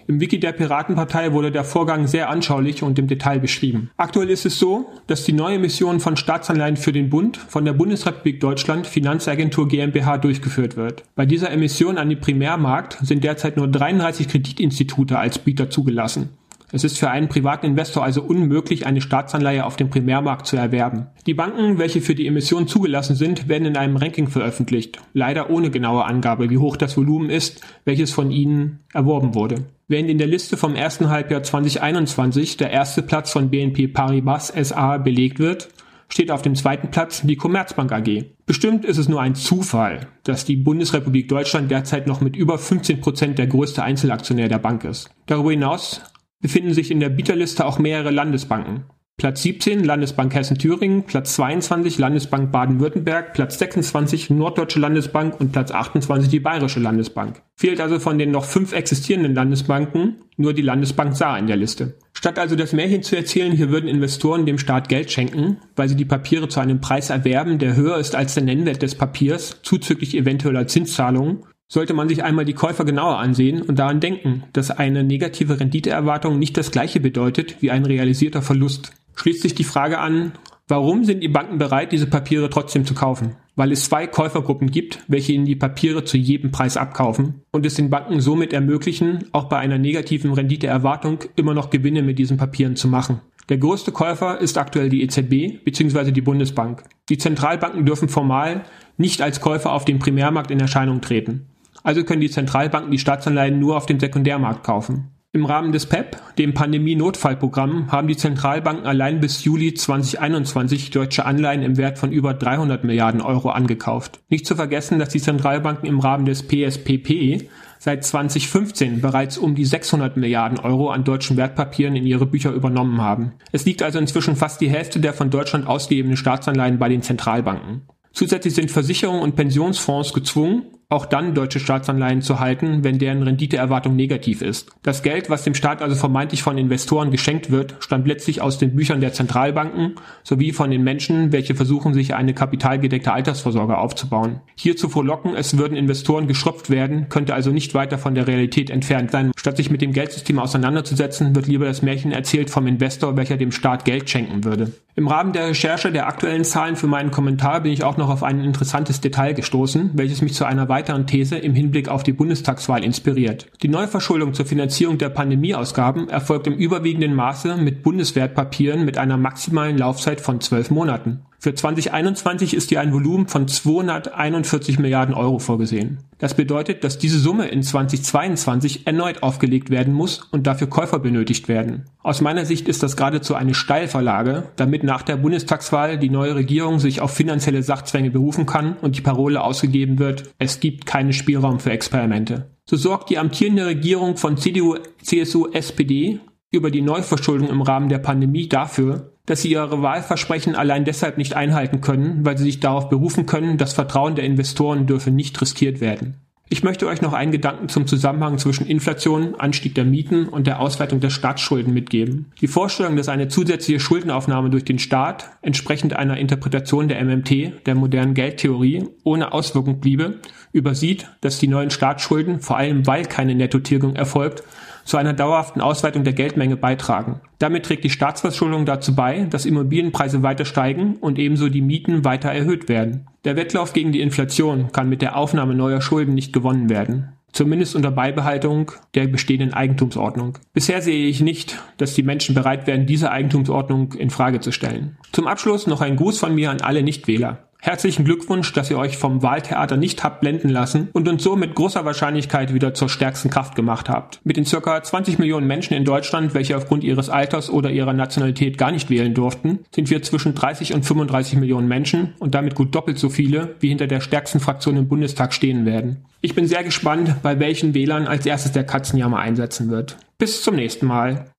Speaker 94: Im Wiki der Piratenpartei wurde der Vorgang sehr anschaulich und im Detail beschrieben. Aktuell ist es so, dass die neue Emission von Staatsanleihen für den Bund von der Bundesrepublik Deutschland Finanzagentur GmbH durchgeführt wird. Bei dieser Emission an den Primärmarkt sind derzeit nur 33 Kreditinstitute als Bieter zugelassen. Es ist für einen privaten Investor also unmöglich, eine Staatsanleihe auf dem Primärmarkt zu erwerben. Die Banken, welche für die Emission zugelassen sind, werden in einem Ranking veröffentlicht, leider ohne genaue Angabe, wie hoch das Volumen ist, welches von ihnen erworben wurde. Während in der Liste vom ersten Halbjahr 2021 der erste Platz von BNP Paribas SA belegt wird, steht auf dem zweiten Platz die Commerzbank AG. Bestimmt ist es nur ein Zufall, dass die Bundesrepublik Deutschland derzeit noch mit über 15 Prozent der größte Einzelaktionär der Bank ist. Darüber hinaus befinden sich in der Bieterliste auch mehrere Landesbanken. Platz 17 Landesbank Hessen-Thüringen, Platz 22 Landesbank Baden-Württemberg, Platz 26 Norddeutsche Landesbank und Platz 28 die Bayerische Landesbank. Fehlt also von den noch fünf existierenden Landesbanken nur die Landesbank Saar in der Liste. Statt also das Märchen zu erzählen, hier würden Investoren dem Staat Geld schenken, weil sie die Papiere zu einem Preis erwerben, der höher ist als der Nennwert des Papiers, zuzüglich eventueller Zinszahlungen, sollte man sich einmal die Käufer genauer ansehen und daran denken, dass eine negative Renditeerwartung nicht das gleiche bedeutet wie ein realisierter Verlust schließt sich die Frage an, warum sind die Banken bereit, diese Papiere trotzdem zu kaufen? Weil es zwei Käufergruppen gibt, welche ihnen die Papiere zu jedem Preis abkaufen und es den Banken somit ermöglichen, auch bei einer negativen Renditeerwartung immer noch Gewinne mit diesen Papieren zu machen. Der größte Käufer ist aktuell die EZB bzw. die Bundesbank. Die Zentralbanken dürfen formal nicht als Käufer auf dem Primärmarkt in Erscheinung treten. Also können die Zentralbanken die Staatsanleihen nur auf dem Sekundärmarkt kaufen. Im Rahmen des PEP, dem Pandemie-Notfallprogramm, haben die Zentralbanken allein bis Juli 2021 deutsche Anleihen im Wert von über 300 Milliarden Euro angekauft. Nicht zu vergessen, dass die Zentralbanken im Rahmen des PSPP seit 2015 bereits um die 600 Milliarden Euro an deutschen Wertpapieren in ihre Bücher übernommen haben. Es liegt also inzwischen fast die Hälfte der von Deutschland ausgegebenen Staatsanleihen bei den Zentralbanken. Zusätzlich sind Versicherungen und Pensionsfonds gezwungen, auch dann deutsche Staatsanleihen zu halten, wenn deren Renditeerwartung negativ ist. Das Geld, was dem Staat also vermeintlich von Investoren geschenkt wird, stammt letztlich aus den Büchern der Zentralbanken sowie von den Menschen, welche versuchen, sich eine kapitalgedeckte Altersvorsorge aufzubauen. Hier zu frohlocken, es würden Investoren geschröpft werden, könnte also nicht weiter von der Realität entfernt sein. Statt sich mit dem Geldsystem auseinanderzusetzen, wird lieber das Märchen erzählt vom Investor, welcher dem Staat Geld schenken würde. Im Rahmen der Recherche der aktuellen Zahlen für meinen Kommentar bin ich auch noch auf ein interessantes Detail gestoßen, welches mich zu einer weiteren These im Hinblick auf die Bundestagswahl inspiriert. Die Neuverschuldung zur Finanzierung der Pandemieausgaben erfolgt im überwiegenden Maße mit Bundeswertpapieren mit einer maximalen Laufzeit von zwölf Monaten. Für 2021 ist hier ein Volumen von 241 Milliarden Euro vorgesehen. Das bedeutet, dass diese Summe in 2022 erneut aufgelegt werden muss und dafür Käufer benötigt werden. Aus meiner Sicht ist das geradezu eine Steilvorlage, damit nach der Bundestagswahl die neue Regierung sich auf finanzielle Sachzwänge berufen kann und die Parole ausgegeben wird, es gibt keinen Spielraum für Experimente. So sorgt die amtierende Regierung von CDU, CSU, SPD über die Neuverschuldung im Rahmen der Pandemie dafür, dass sie ihre Wahlversprechen allein deshalb nicht einhalten können, weil sie sich darauf berufen können, das Vertrauen der Investoren dürfe nicht riskiert werden. Ich möchte euch noch einen Gedanken zum Zusammenhang zwischen Inflation, Anstieg der Mieten und der Ausweitung der Staatsschulden mitgeben. Die Vorstellung, dass eine zusätzliche Schuldenaufnahme durch den Staat entsprechend einer Interpretation der MMT, der modernen Geldtheorie, ohne Auswirkung bliebe, übersieht, dass die neuen Staatsschulden, vor allem weil keine Nettotilgung erfolgt, zu einer dauerhaften Ausweitung der Geldmenge beitragen. Damit trägt die Staatsverschuldung dazu bei, dass Immobilienpreise weiter steigen und ebenso die Mieten weiter erhöht werden. Der Wettlauf gegen die Inflation kann mit der Aufnahme neuer Schulden nicht gewonnen werden zumindest unter Beibehaltung der bestehenden Eigentumsordnung. Bisher sehe ich nicht, dass die Menschen bereit wären, diese Eigentumsordnung in Frage zu stellen. Zum Abschluss noch ein Gruß von mir an alle Nichtwähler. Herzlichen Glückwunsch, dass ihr euch vom Wahltheater nicht habt blenden lassen und uns so mit großer Wahrscheinlichkeit wieder zur stärksten Kraft gemacht habt. Mit den circa 20 Millionen Menschen in Deutschland, welche aufgrund ihres Alters oder ihrer Nationalität gar nicht wählen durften, sind wir zwischen 30 und 35 Millionen Menschen und damit gut doppelt so viele, wie hinter der stärksten Fraktion im Bundestag stehen werden. Ich bin sehr gespannt, bei welchen Wählern als erstes der Katzenjammer einsetzen wird. Bis zum nächsten Mal.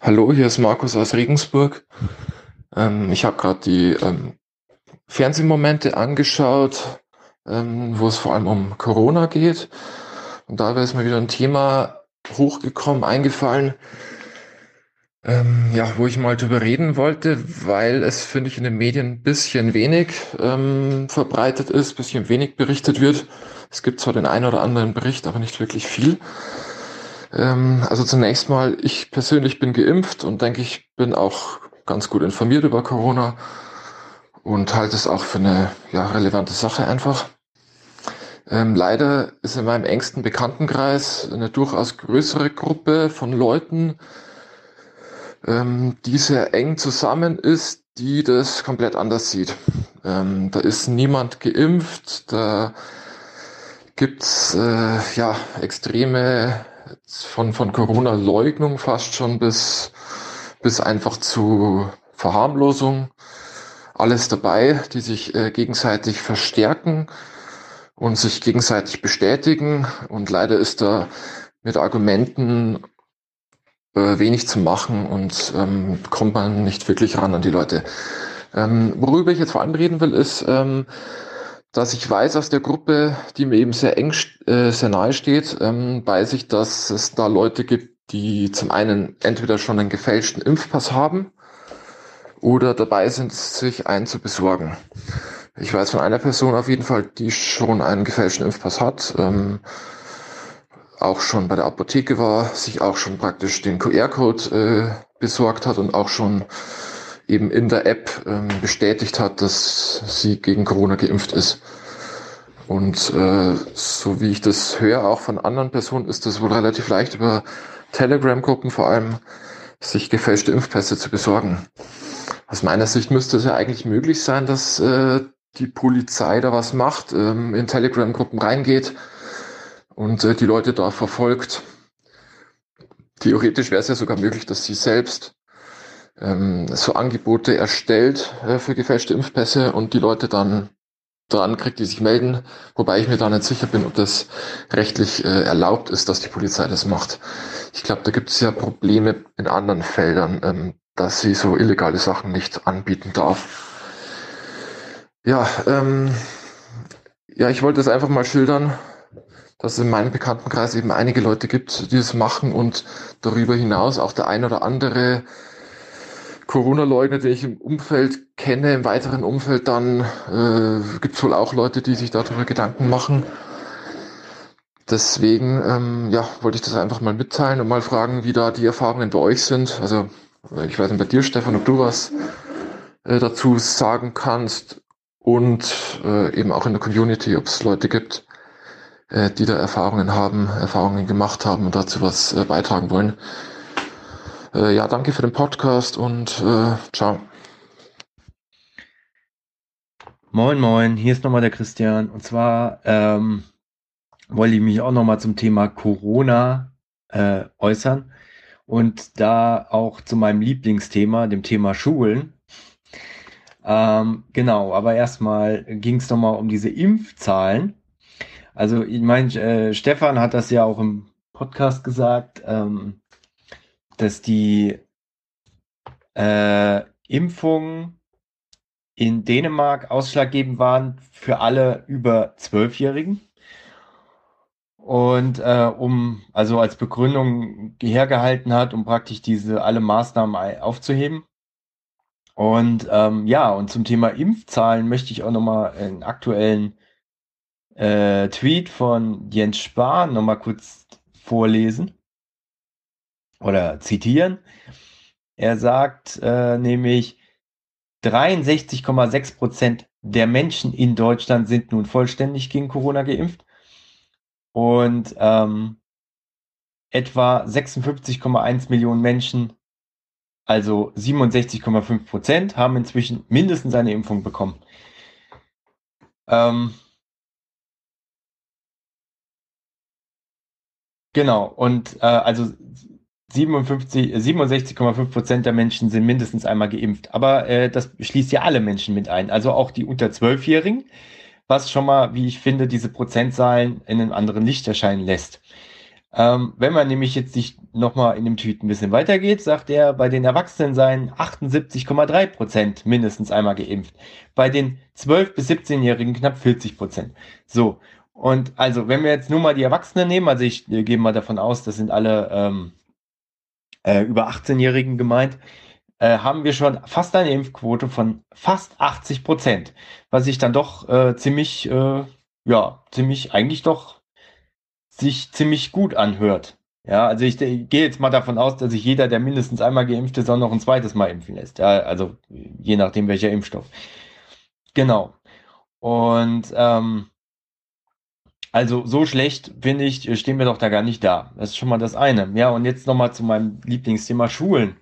Speaker 95: Hallo, hier ist Markus aus Regensburg. Ähm, ich habe gerade die ähm, Fernsehmomente angeschaut, ähm, wo es vor allem um Corona geht. Und da ist mir wieder ein Thema hochgekommen, eingefallen, ähm, ja, wo ich mal drüber reden wollte, weil es, finde ich, in den Medien ein bisschen wenig ähm, verbreitet ist, ein bisschen wenig berichtet wird. Es gibt zwar den einen oder anderen Bericht, aber nicht wirklich viel. Ähm, also zunächst mal, ich persönlich bin geimpft und denke, ich bin auch ganz gut informiert über Corona und halte es auch für eine ja, relevante Sache einfach. Ähm, leider ist in meinem engsten Bekanntenkreis eine durchaus größere Gruppe von Leuten, ähm, die sehr eng zusammen ist, die das komplett anders sieht. Ähm, da ist niemand geimpft, da gibt's äh, ja extreme von, von Corona-Leugnung fast schon bis, bis einfach zu Verharmlosung alles dabei, die sich äh, gegenseitig verstärken und sich gegenseitig bestätigen. Und leider ist da mit Argumenten äh, wenig zu machen und ähm, kommt man nicht wirklich ran an die Leute. Ähm, worüber ich jetzt vor allem reden will, ist, ähm, dass ich weiß aus der Gruppe, die mir eben sehr eng, äh, sehr nahe steht, ähm, weiß ich, dass es da Leute gibt, die zum einen entweder schon einen gefälschten Impfpass haben oder dabei sind, sich einen zu besorgen. Ich weiß von einer Person auf jeden Fall, die schon einen gefälschten Impfpass hat, ähm, auch schon bei der Apotheke war, sich auch schon praktisch den QR-Code äh, besorgt hat und auch schon eben in der App ähm, bestätigt hat, dass sie gegen Corona geimpft ist. Und äh, so wie ich das höre, auch von anderen Personen, ist das wohl relativ leicht über Telegram-Gruppen vor allem, sich gefälschte Impfpässe zu besorgen. Aus meiner Sicht müsste es ja eigentlich möglich sein, dass äh, die Polizei da was macht, ähm, in Telegram-Gruppen reingeht und äh, die Leute da verfolgt. Theoretisch wäre es ja sogar möglich, dass sie selbst ähm, so Angebote erstellt äh, für gefälschte Impfpässe und die Leute dann dran kriegt, die sich melden, wobei ich mir da nicht sicher bin, ob das rechtlich äh, erlaubt ist, dass die Polizei das macht. Ich glaube, da gibt es ja Probleme in anderen Feldern, ähm, dass sie so illegale Sachen nicht anbieten darf. Ja, ähm, ja, ich wollte es einfach mal schildern, dass es in meinem Bekanntenkreis eben einige Leute gibt, die es machen und darüber hinaus auch der ein oder andere Corona-Leugner, den ich im Umfeld kenne, im weiteren Umfeld, dann äh, gibt es wohl auch Leute, die sich darüber Gedanken machen. Deswegen ähm, ja, wollte ich das einfach mal mitteilen und mal fragen, wie da die Erfahrungen bei euch sind. Also ich weiß nicht bei dir, Stefan, ob du was äh, dazu sagen kannst und äh, eben auch in der Community, ob es Leute gibt, äh, die da Erfahrungen haben, Erfahrungen gemacht haben und dazu was äh, beitragen wollen. Äh, ja, danke für den Podcast und äh, ciao.
Speaker 93: Moin, moin, hier ist nochmal der Christian. Und zwar ähm, wollte ich mich auch nochmal zum Thema Corona äußern und da auch zu meinem Lieblingsthema, dem Thema Schulen. Ähm, genau, aber erstmal ging es nochmal um diese Impfzahlen. Also ich meine, äh, Stefan hat das ja auch im Podcast gesagt. Ähm, dass die äh, Impfungen in Dänemark ausschlaggebend waren für alle über Zwölfjährigen. Und äh, um, also als Begründung hergehalten hat, um praktisch diese alle Maßnahmen aufzuheben. Und ähm, ja, und zum Thema Impfzahlen möchte ich auch nochmal einen aktuellen äh, Tweet von Jens Spahn nochmal kurz vorlesen oder zitieren. Er sagt äh, nämlich, 63,6 Prozent der Menschen in Deutschland sind nun vollständig gegen Corona geimpft und ähm, etwa 56,1 Millionen Menschen, also 67,5 Prozent, haben inzwischen mindestens eine Impfung bekommen. Ähm, genau, und äh, also 57, 67,5 Prozent der Menschen sind mindestens einmal geimpft. Aber äh, das schließt ja alle Menschen mit ein, also auch die unter 12-Jährigen, was schon mal, wie ich finde, diese Prozentzahlen in einem anderen Licht erscheinen lässt. Ähm, wenn man nämlich jetzt sich nochmal in dem Tweet ein bisschen weitergeht, sagt er, bei den Erwachsenen seien 78,3 Prozent mindestens einmal geimpft. Bei den 12- bis 17-Jährigen knapp 40 Prozent. So. Und also, wenn wir jetzt nur mal die Erwachsenen nehmen, also ich äh, gehe mal davon aus, das sind alle ähm, äh, über 18-Jährigen gemeint, äh, haben wir schon fast eine Impfquote von fast 80 Prozent, was sich dann doch äh, ziemlich, äh, ja, ziemlich, eigentlich doch sich ziemlich gut anhört. Ja, also ich, ich gehe jetzt mal davon aus, dass sich jeder, der mindestens einmal geimpft ist, auch noch ein zweites Mal impfen lässt. Ja, also je nachdem welcher Impfstoff. Genau. Und ähm, also so schlecht, finde ich, stehen wir doch da gar nicht da. Das ist schon mal das eine. Ja, und jetzt nochmal zu meinem Lieblingsthema Schulen.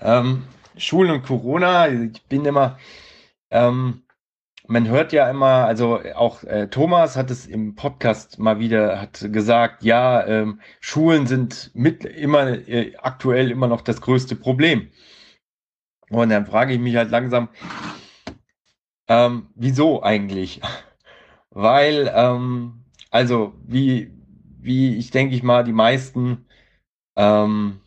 Speaker 93: Ähm, Schulen und Corona, ich bin immer, ähm, man hört ja immer, also auch äh, Thomas hat es im Podcast mal wieder hat gesagt, ja, ähm, Schulen sind mit immer äh, aktuell immer noch das größte Problem. Und dann frage ich mich halt langsam, Ähm, wieso eigentlich? Weil, ähm, also wie, wie ich denke ich mal, die meisten, ähm,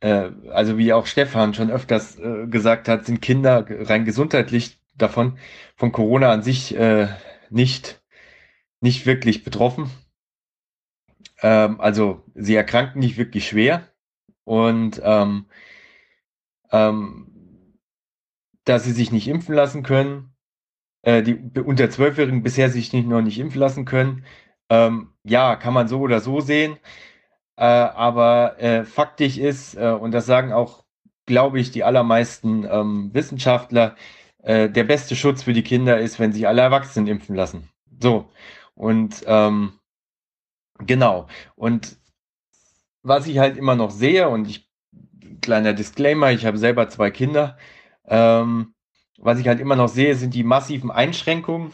Speaker 93: äh, also wie auch Stefan schon öfters äh, gesagt hat, sind Kinder rein gesundheitlich davon, von Corona an sich äh, nicht, nicht wirklich betroffen. Ähm, also sie erkranken nicht wirklich schwer und ähm, ähm, dass sie sich nicht impfen lassen können, äh, die unter Zwölfjährigen bisher sich nicht, noch nicht impfen lassen können. Ähm, ja, kann man so oder so sehen. Äh, aber äh, faktisch ist, äh, und das sagen auch, glaube ich, die allermeisten ähm, Wissenschaftler, äh, der beste Schutz für die Kinder ist, wenn sich alle Erwachsenen impfen lassen. So. Und ähm, genau. Und was ich halt immer noch sehe, und ich, kleiner Disclaimer, ich habe selber zwei Kinder, ähm, was ich halt immer noch sehe, sind die massiven Einschränkungen,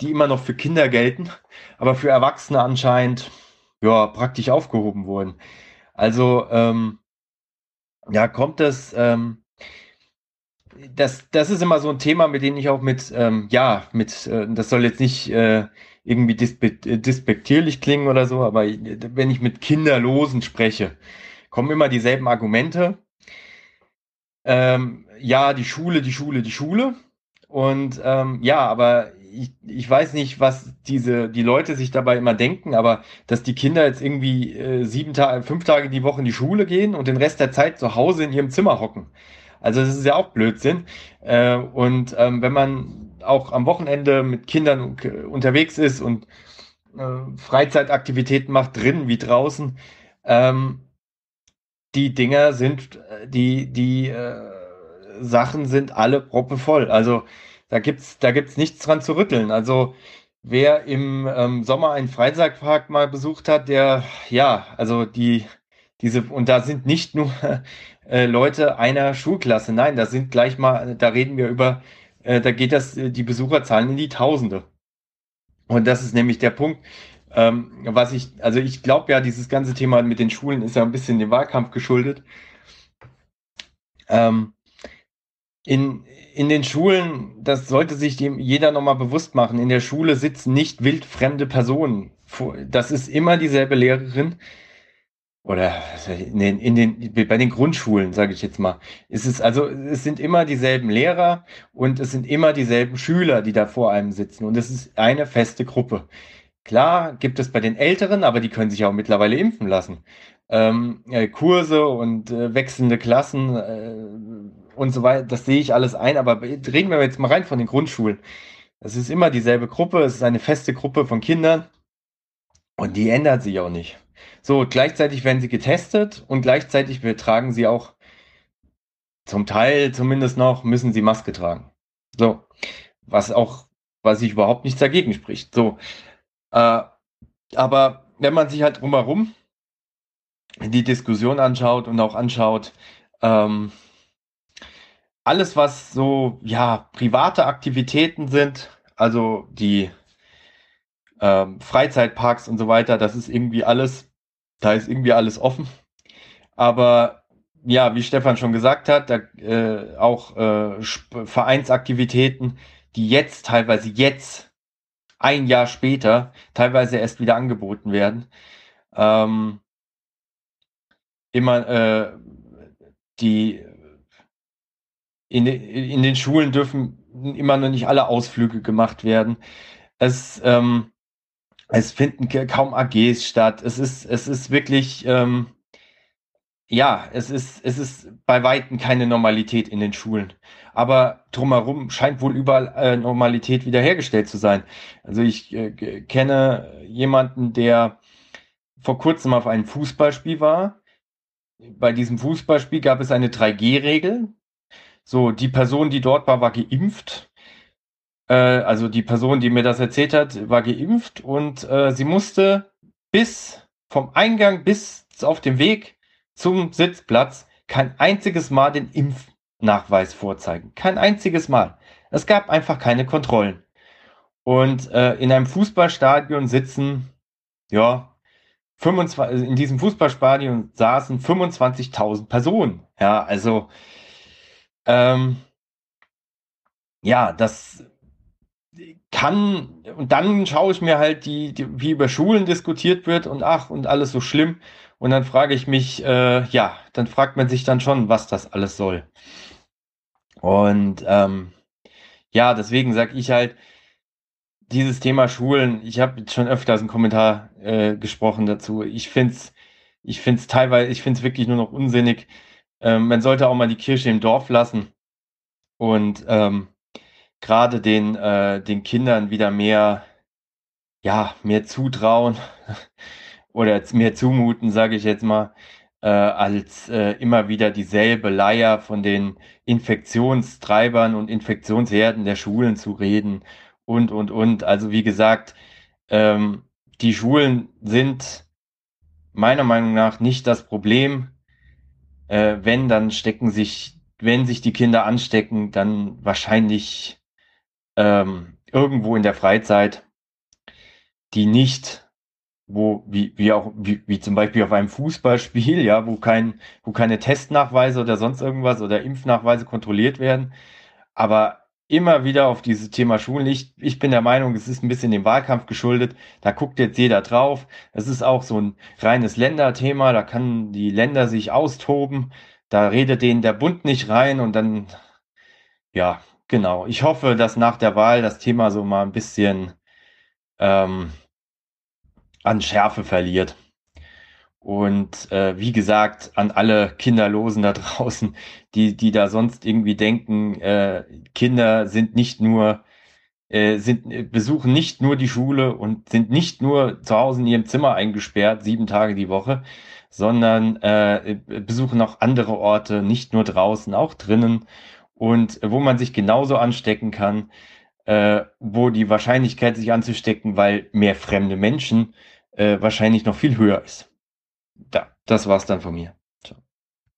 Speaker 93: die immer noch für Kinder gelten, aber für Erwachsene anscheinend ja praktisch aufgehoben wurden. Also ähm, ja, kommt das, ähm, das, das ist immer so ein Thema, mit dem ich auch mit, ähm, ja, mit, äh, das soll jetzt nicht äh, irgendwie dispe dispektierlich klingen oder so, aber wenn ich mit Kinderlosen spreche, kommen immer dieselben Argumente. Ähm, ja, die Schule, die Schule, die Schule. Und ähm, ja, aber ich, ich weiß nicht, was diese die Leute sich dabei immer denken, aber dass die Kinder jetzt irgendwie äh, sieben Tage, fünf Tage die Woche in die Schule gehen und den Rest der Zeit zu Hause in ihrem Zimmer hocken. Also das ist ja auch Blödsinn. Äh, und ähm, wenn man auch am Wochenende mit Kindern unterwegs ist und äh, Freizeitaktivitäten macht, drinnen wie draußen, ähm, die Dinger sind, äh, die, die äh, Sachen sind alle proppevoll. Also da gibt's, da gibt's nichts dran zu rütteln. Also wer im ähm, Sommer einen Freizeitpark mal besucht hat, der, ja, also die, diese, und da sind nicht nur äh, Leute einer Schulklasse, nein, da sind gleich mal, da reden wir über, äh, da geht das, die Besucherzahlen in die Tausende. Und das ist nämlich der Punkt, ähm, was ich, also ich glaube ja, dieses ganze Thema mit den Schulen ist ja ein bisschen dem Wahlkampf geschuldet. Ähm, in, in den Schulen, das sollte sich dem jeder nochmal bewusst machen, in der Schule sitzen nicht wildfremde Personen. Das ist immer dieselbe Lehrerin. Oder in den, in den, bei den Grundschulen, sage ich jetzt mal. Es also, es sind immer dieselben Lehrer und es sind immer dieselben Schüler, die da vor einem sitzen. Und es ist eine feste Gruppe. Klar gibt es bei den Älteren, aber die können sich auch mittlerweile impfen lassen. Ähm, äh, Kurse und äh, wechselnde Klassen äh, und so weiter, das sehe ich alles ein, aber reden wir jetzt mal rein von den Grundschulen. Es ist immer dieselbe Gruppe, es ist eine feste Gruppe von Kindern und die ändert sich auch nicht. So, gleichzeitig werden sie getestet und gleichzeitig tragen sie auch zum Teil zumindest noch, müssen sie Maske tragen. So, was auch, was sich überhaupt nichts dagegen spricht. So, äh, aber wenn man sich halt drumherum die Diskussion anschaut und auch anschaut, ähm, alles, was so, ja, private Aktivitäten sind, also die ähm, Freizeitparks und so weiter, das ist irgendwie alles, da ist irgendwie alles offen. Aber ja, wie Stefan schon gesagt hat, da, äh, auch äh, Vereinsaktivitäten, die jetzt teilweise jetzt ein Jahr später teilweise erst wieder angeboten werden. Ähm, immer äh, die in, in den Schulen dürfen immer noch nicht alle Ausflüge gemacht werden. Es, ähm, es finden kaum AGs statt. Es ist, es ist wirklich, ähm, ja, es ist, es ist bei Weitem keine Normalität in den Schulen. Aber drumherum scheint wohl überall äh, Normalität wiederhergestellt zu sein. Also ich äh, kenne jemanden, der vor kurzem auf einem Fußballspiel war. Bei diesem Fußballspiel gab es eine 3G-Regel. So, die Person, die dort war, war geimpft. Äh, also die Person, die mir das erzählt hat, war geimpft und äh, sie musste bis vom Eingang bis auf dem Weg zum Sitzplatz kein einziges Mal den Impfnachweis vorzeigen. Kein einziges Mal. Es gab einfach keine Kontrollen. Und äh, in einem Fußballstadion sitzen, ja, 25, in diesem Fußballstadion saßen 25.000 Personen. Ja, also ähm, ja, das kann, und dann schaue ich mir halt die, die, wie über Schulen diskutiert wird und ach, und alles so schlimm. Und dann frage ich mich, äh, ja, dann fragt man sich dann schon, was das alles soll. Und ähm, ja, deswegen sage ich halt, dieses Thema Schulen, ich habe schon öfters einen Kommentar äh, gesprochen dazu. Ich finde es ich find's teilweise, ich finde es wirklich nur noch unsinnig. Ähm, man sollte auch mal die Kirche im Dorf lassen und ähm, gerade den, äh, den Kindern wieder mehr, ja, mehr zutrauen oder mehr zumuten, sage ich jetzt mal, äh, als äh, immer wieder dieselbe Leier von den Infektionstreibern und Infektionsherden der Schulen zu reden und, und, und. Also wie gesagt, ähm, die Schulen sind meiner Meinung nach nicht das Problem. Äh, wenn, dann stecken sich, wenn sich die Kinder anstecken, dann wahrscheinlich ähm, irgendwo in der Freizeit, die nicht wo, wie, wie auch, wie, wie zum Beispiel auf einem Fußballspiel, ja, wo kein, wo keine Testnachweise oder sonst irgendwas oder Impfnachweise kontrolliert werden. Aber immer wieder auf dieses Thema Schulen. Ich, ich bin der Meinung, es ist ein bisschen dem Wahlkampf geschuldet. Da guckt jetzt jeder drauf. Es ist auch so ein reines Länderthema. Da kann die Länder sich austoben. Da redet denen der Bund nicht rein und dann, ja, genau. Ich hoffe, dass nach der Wahl das Thema so mal ein bisschen ähm, an Schärfe verliert. Und äh, wie gesagt, an alle Kinderlosen da draußen, die, die da sonst irgendwie denken, äh, Kinder sind nicht nur, äh, sind, besuchen nicht nur die Schule und sind nicht nur zu Hause in ihrem Zimmer eingesperrt, sieben Tage die Woche, sondern äh, besuchen auch andere Orte, nicht nur draußen, auch drinnen und wo man sich genauso anstecken kann, äh, wo die Wahrscheinlichkeit, sich anzustecken, weil mehr fremde Menschen äh, wahrscheinlich noch viel höher ist. Da, das war's dann von mir.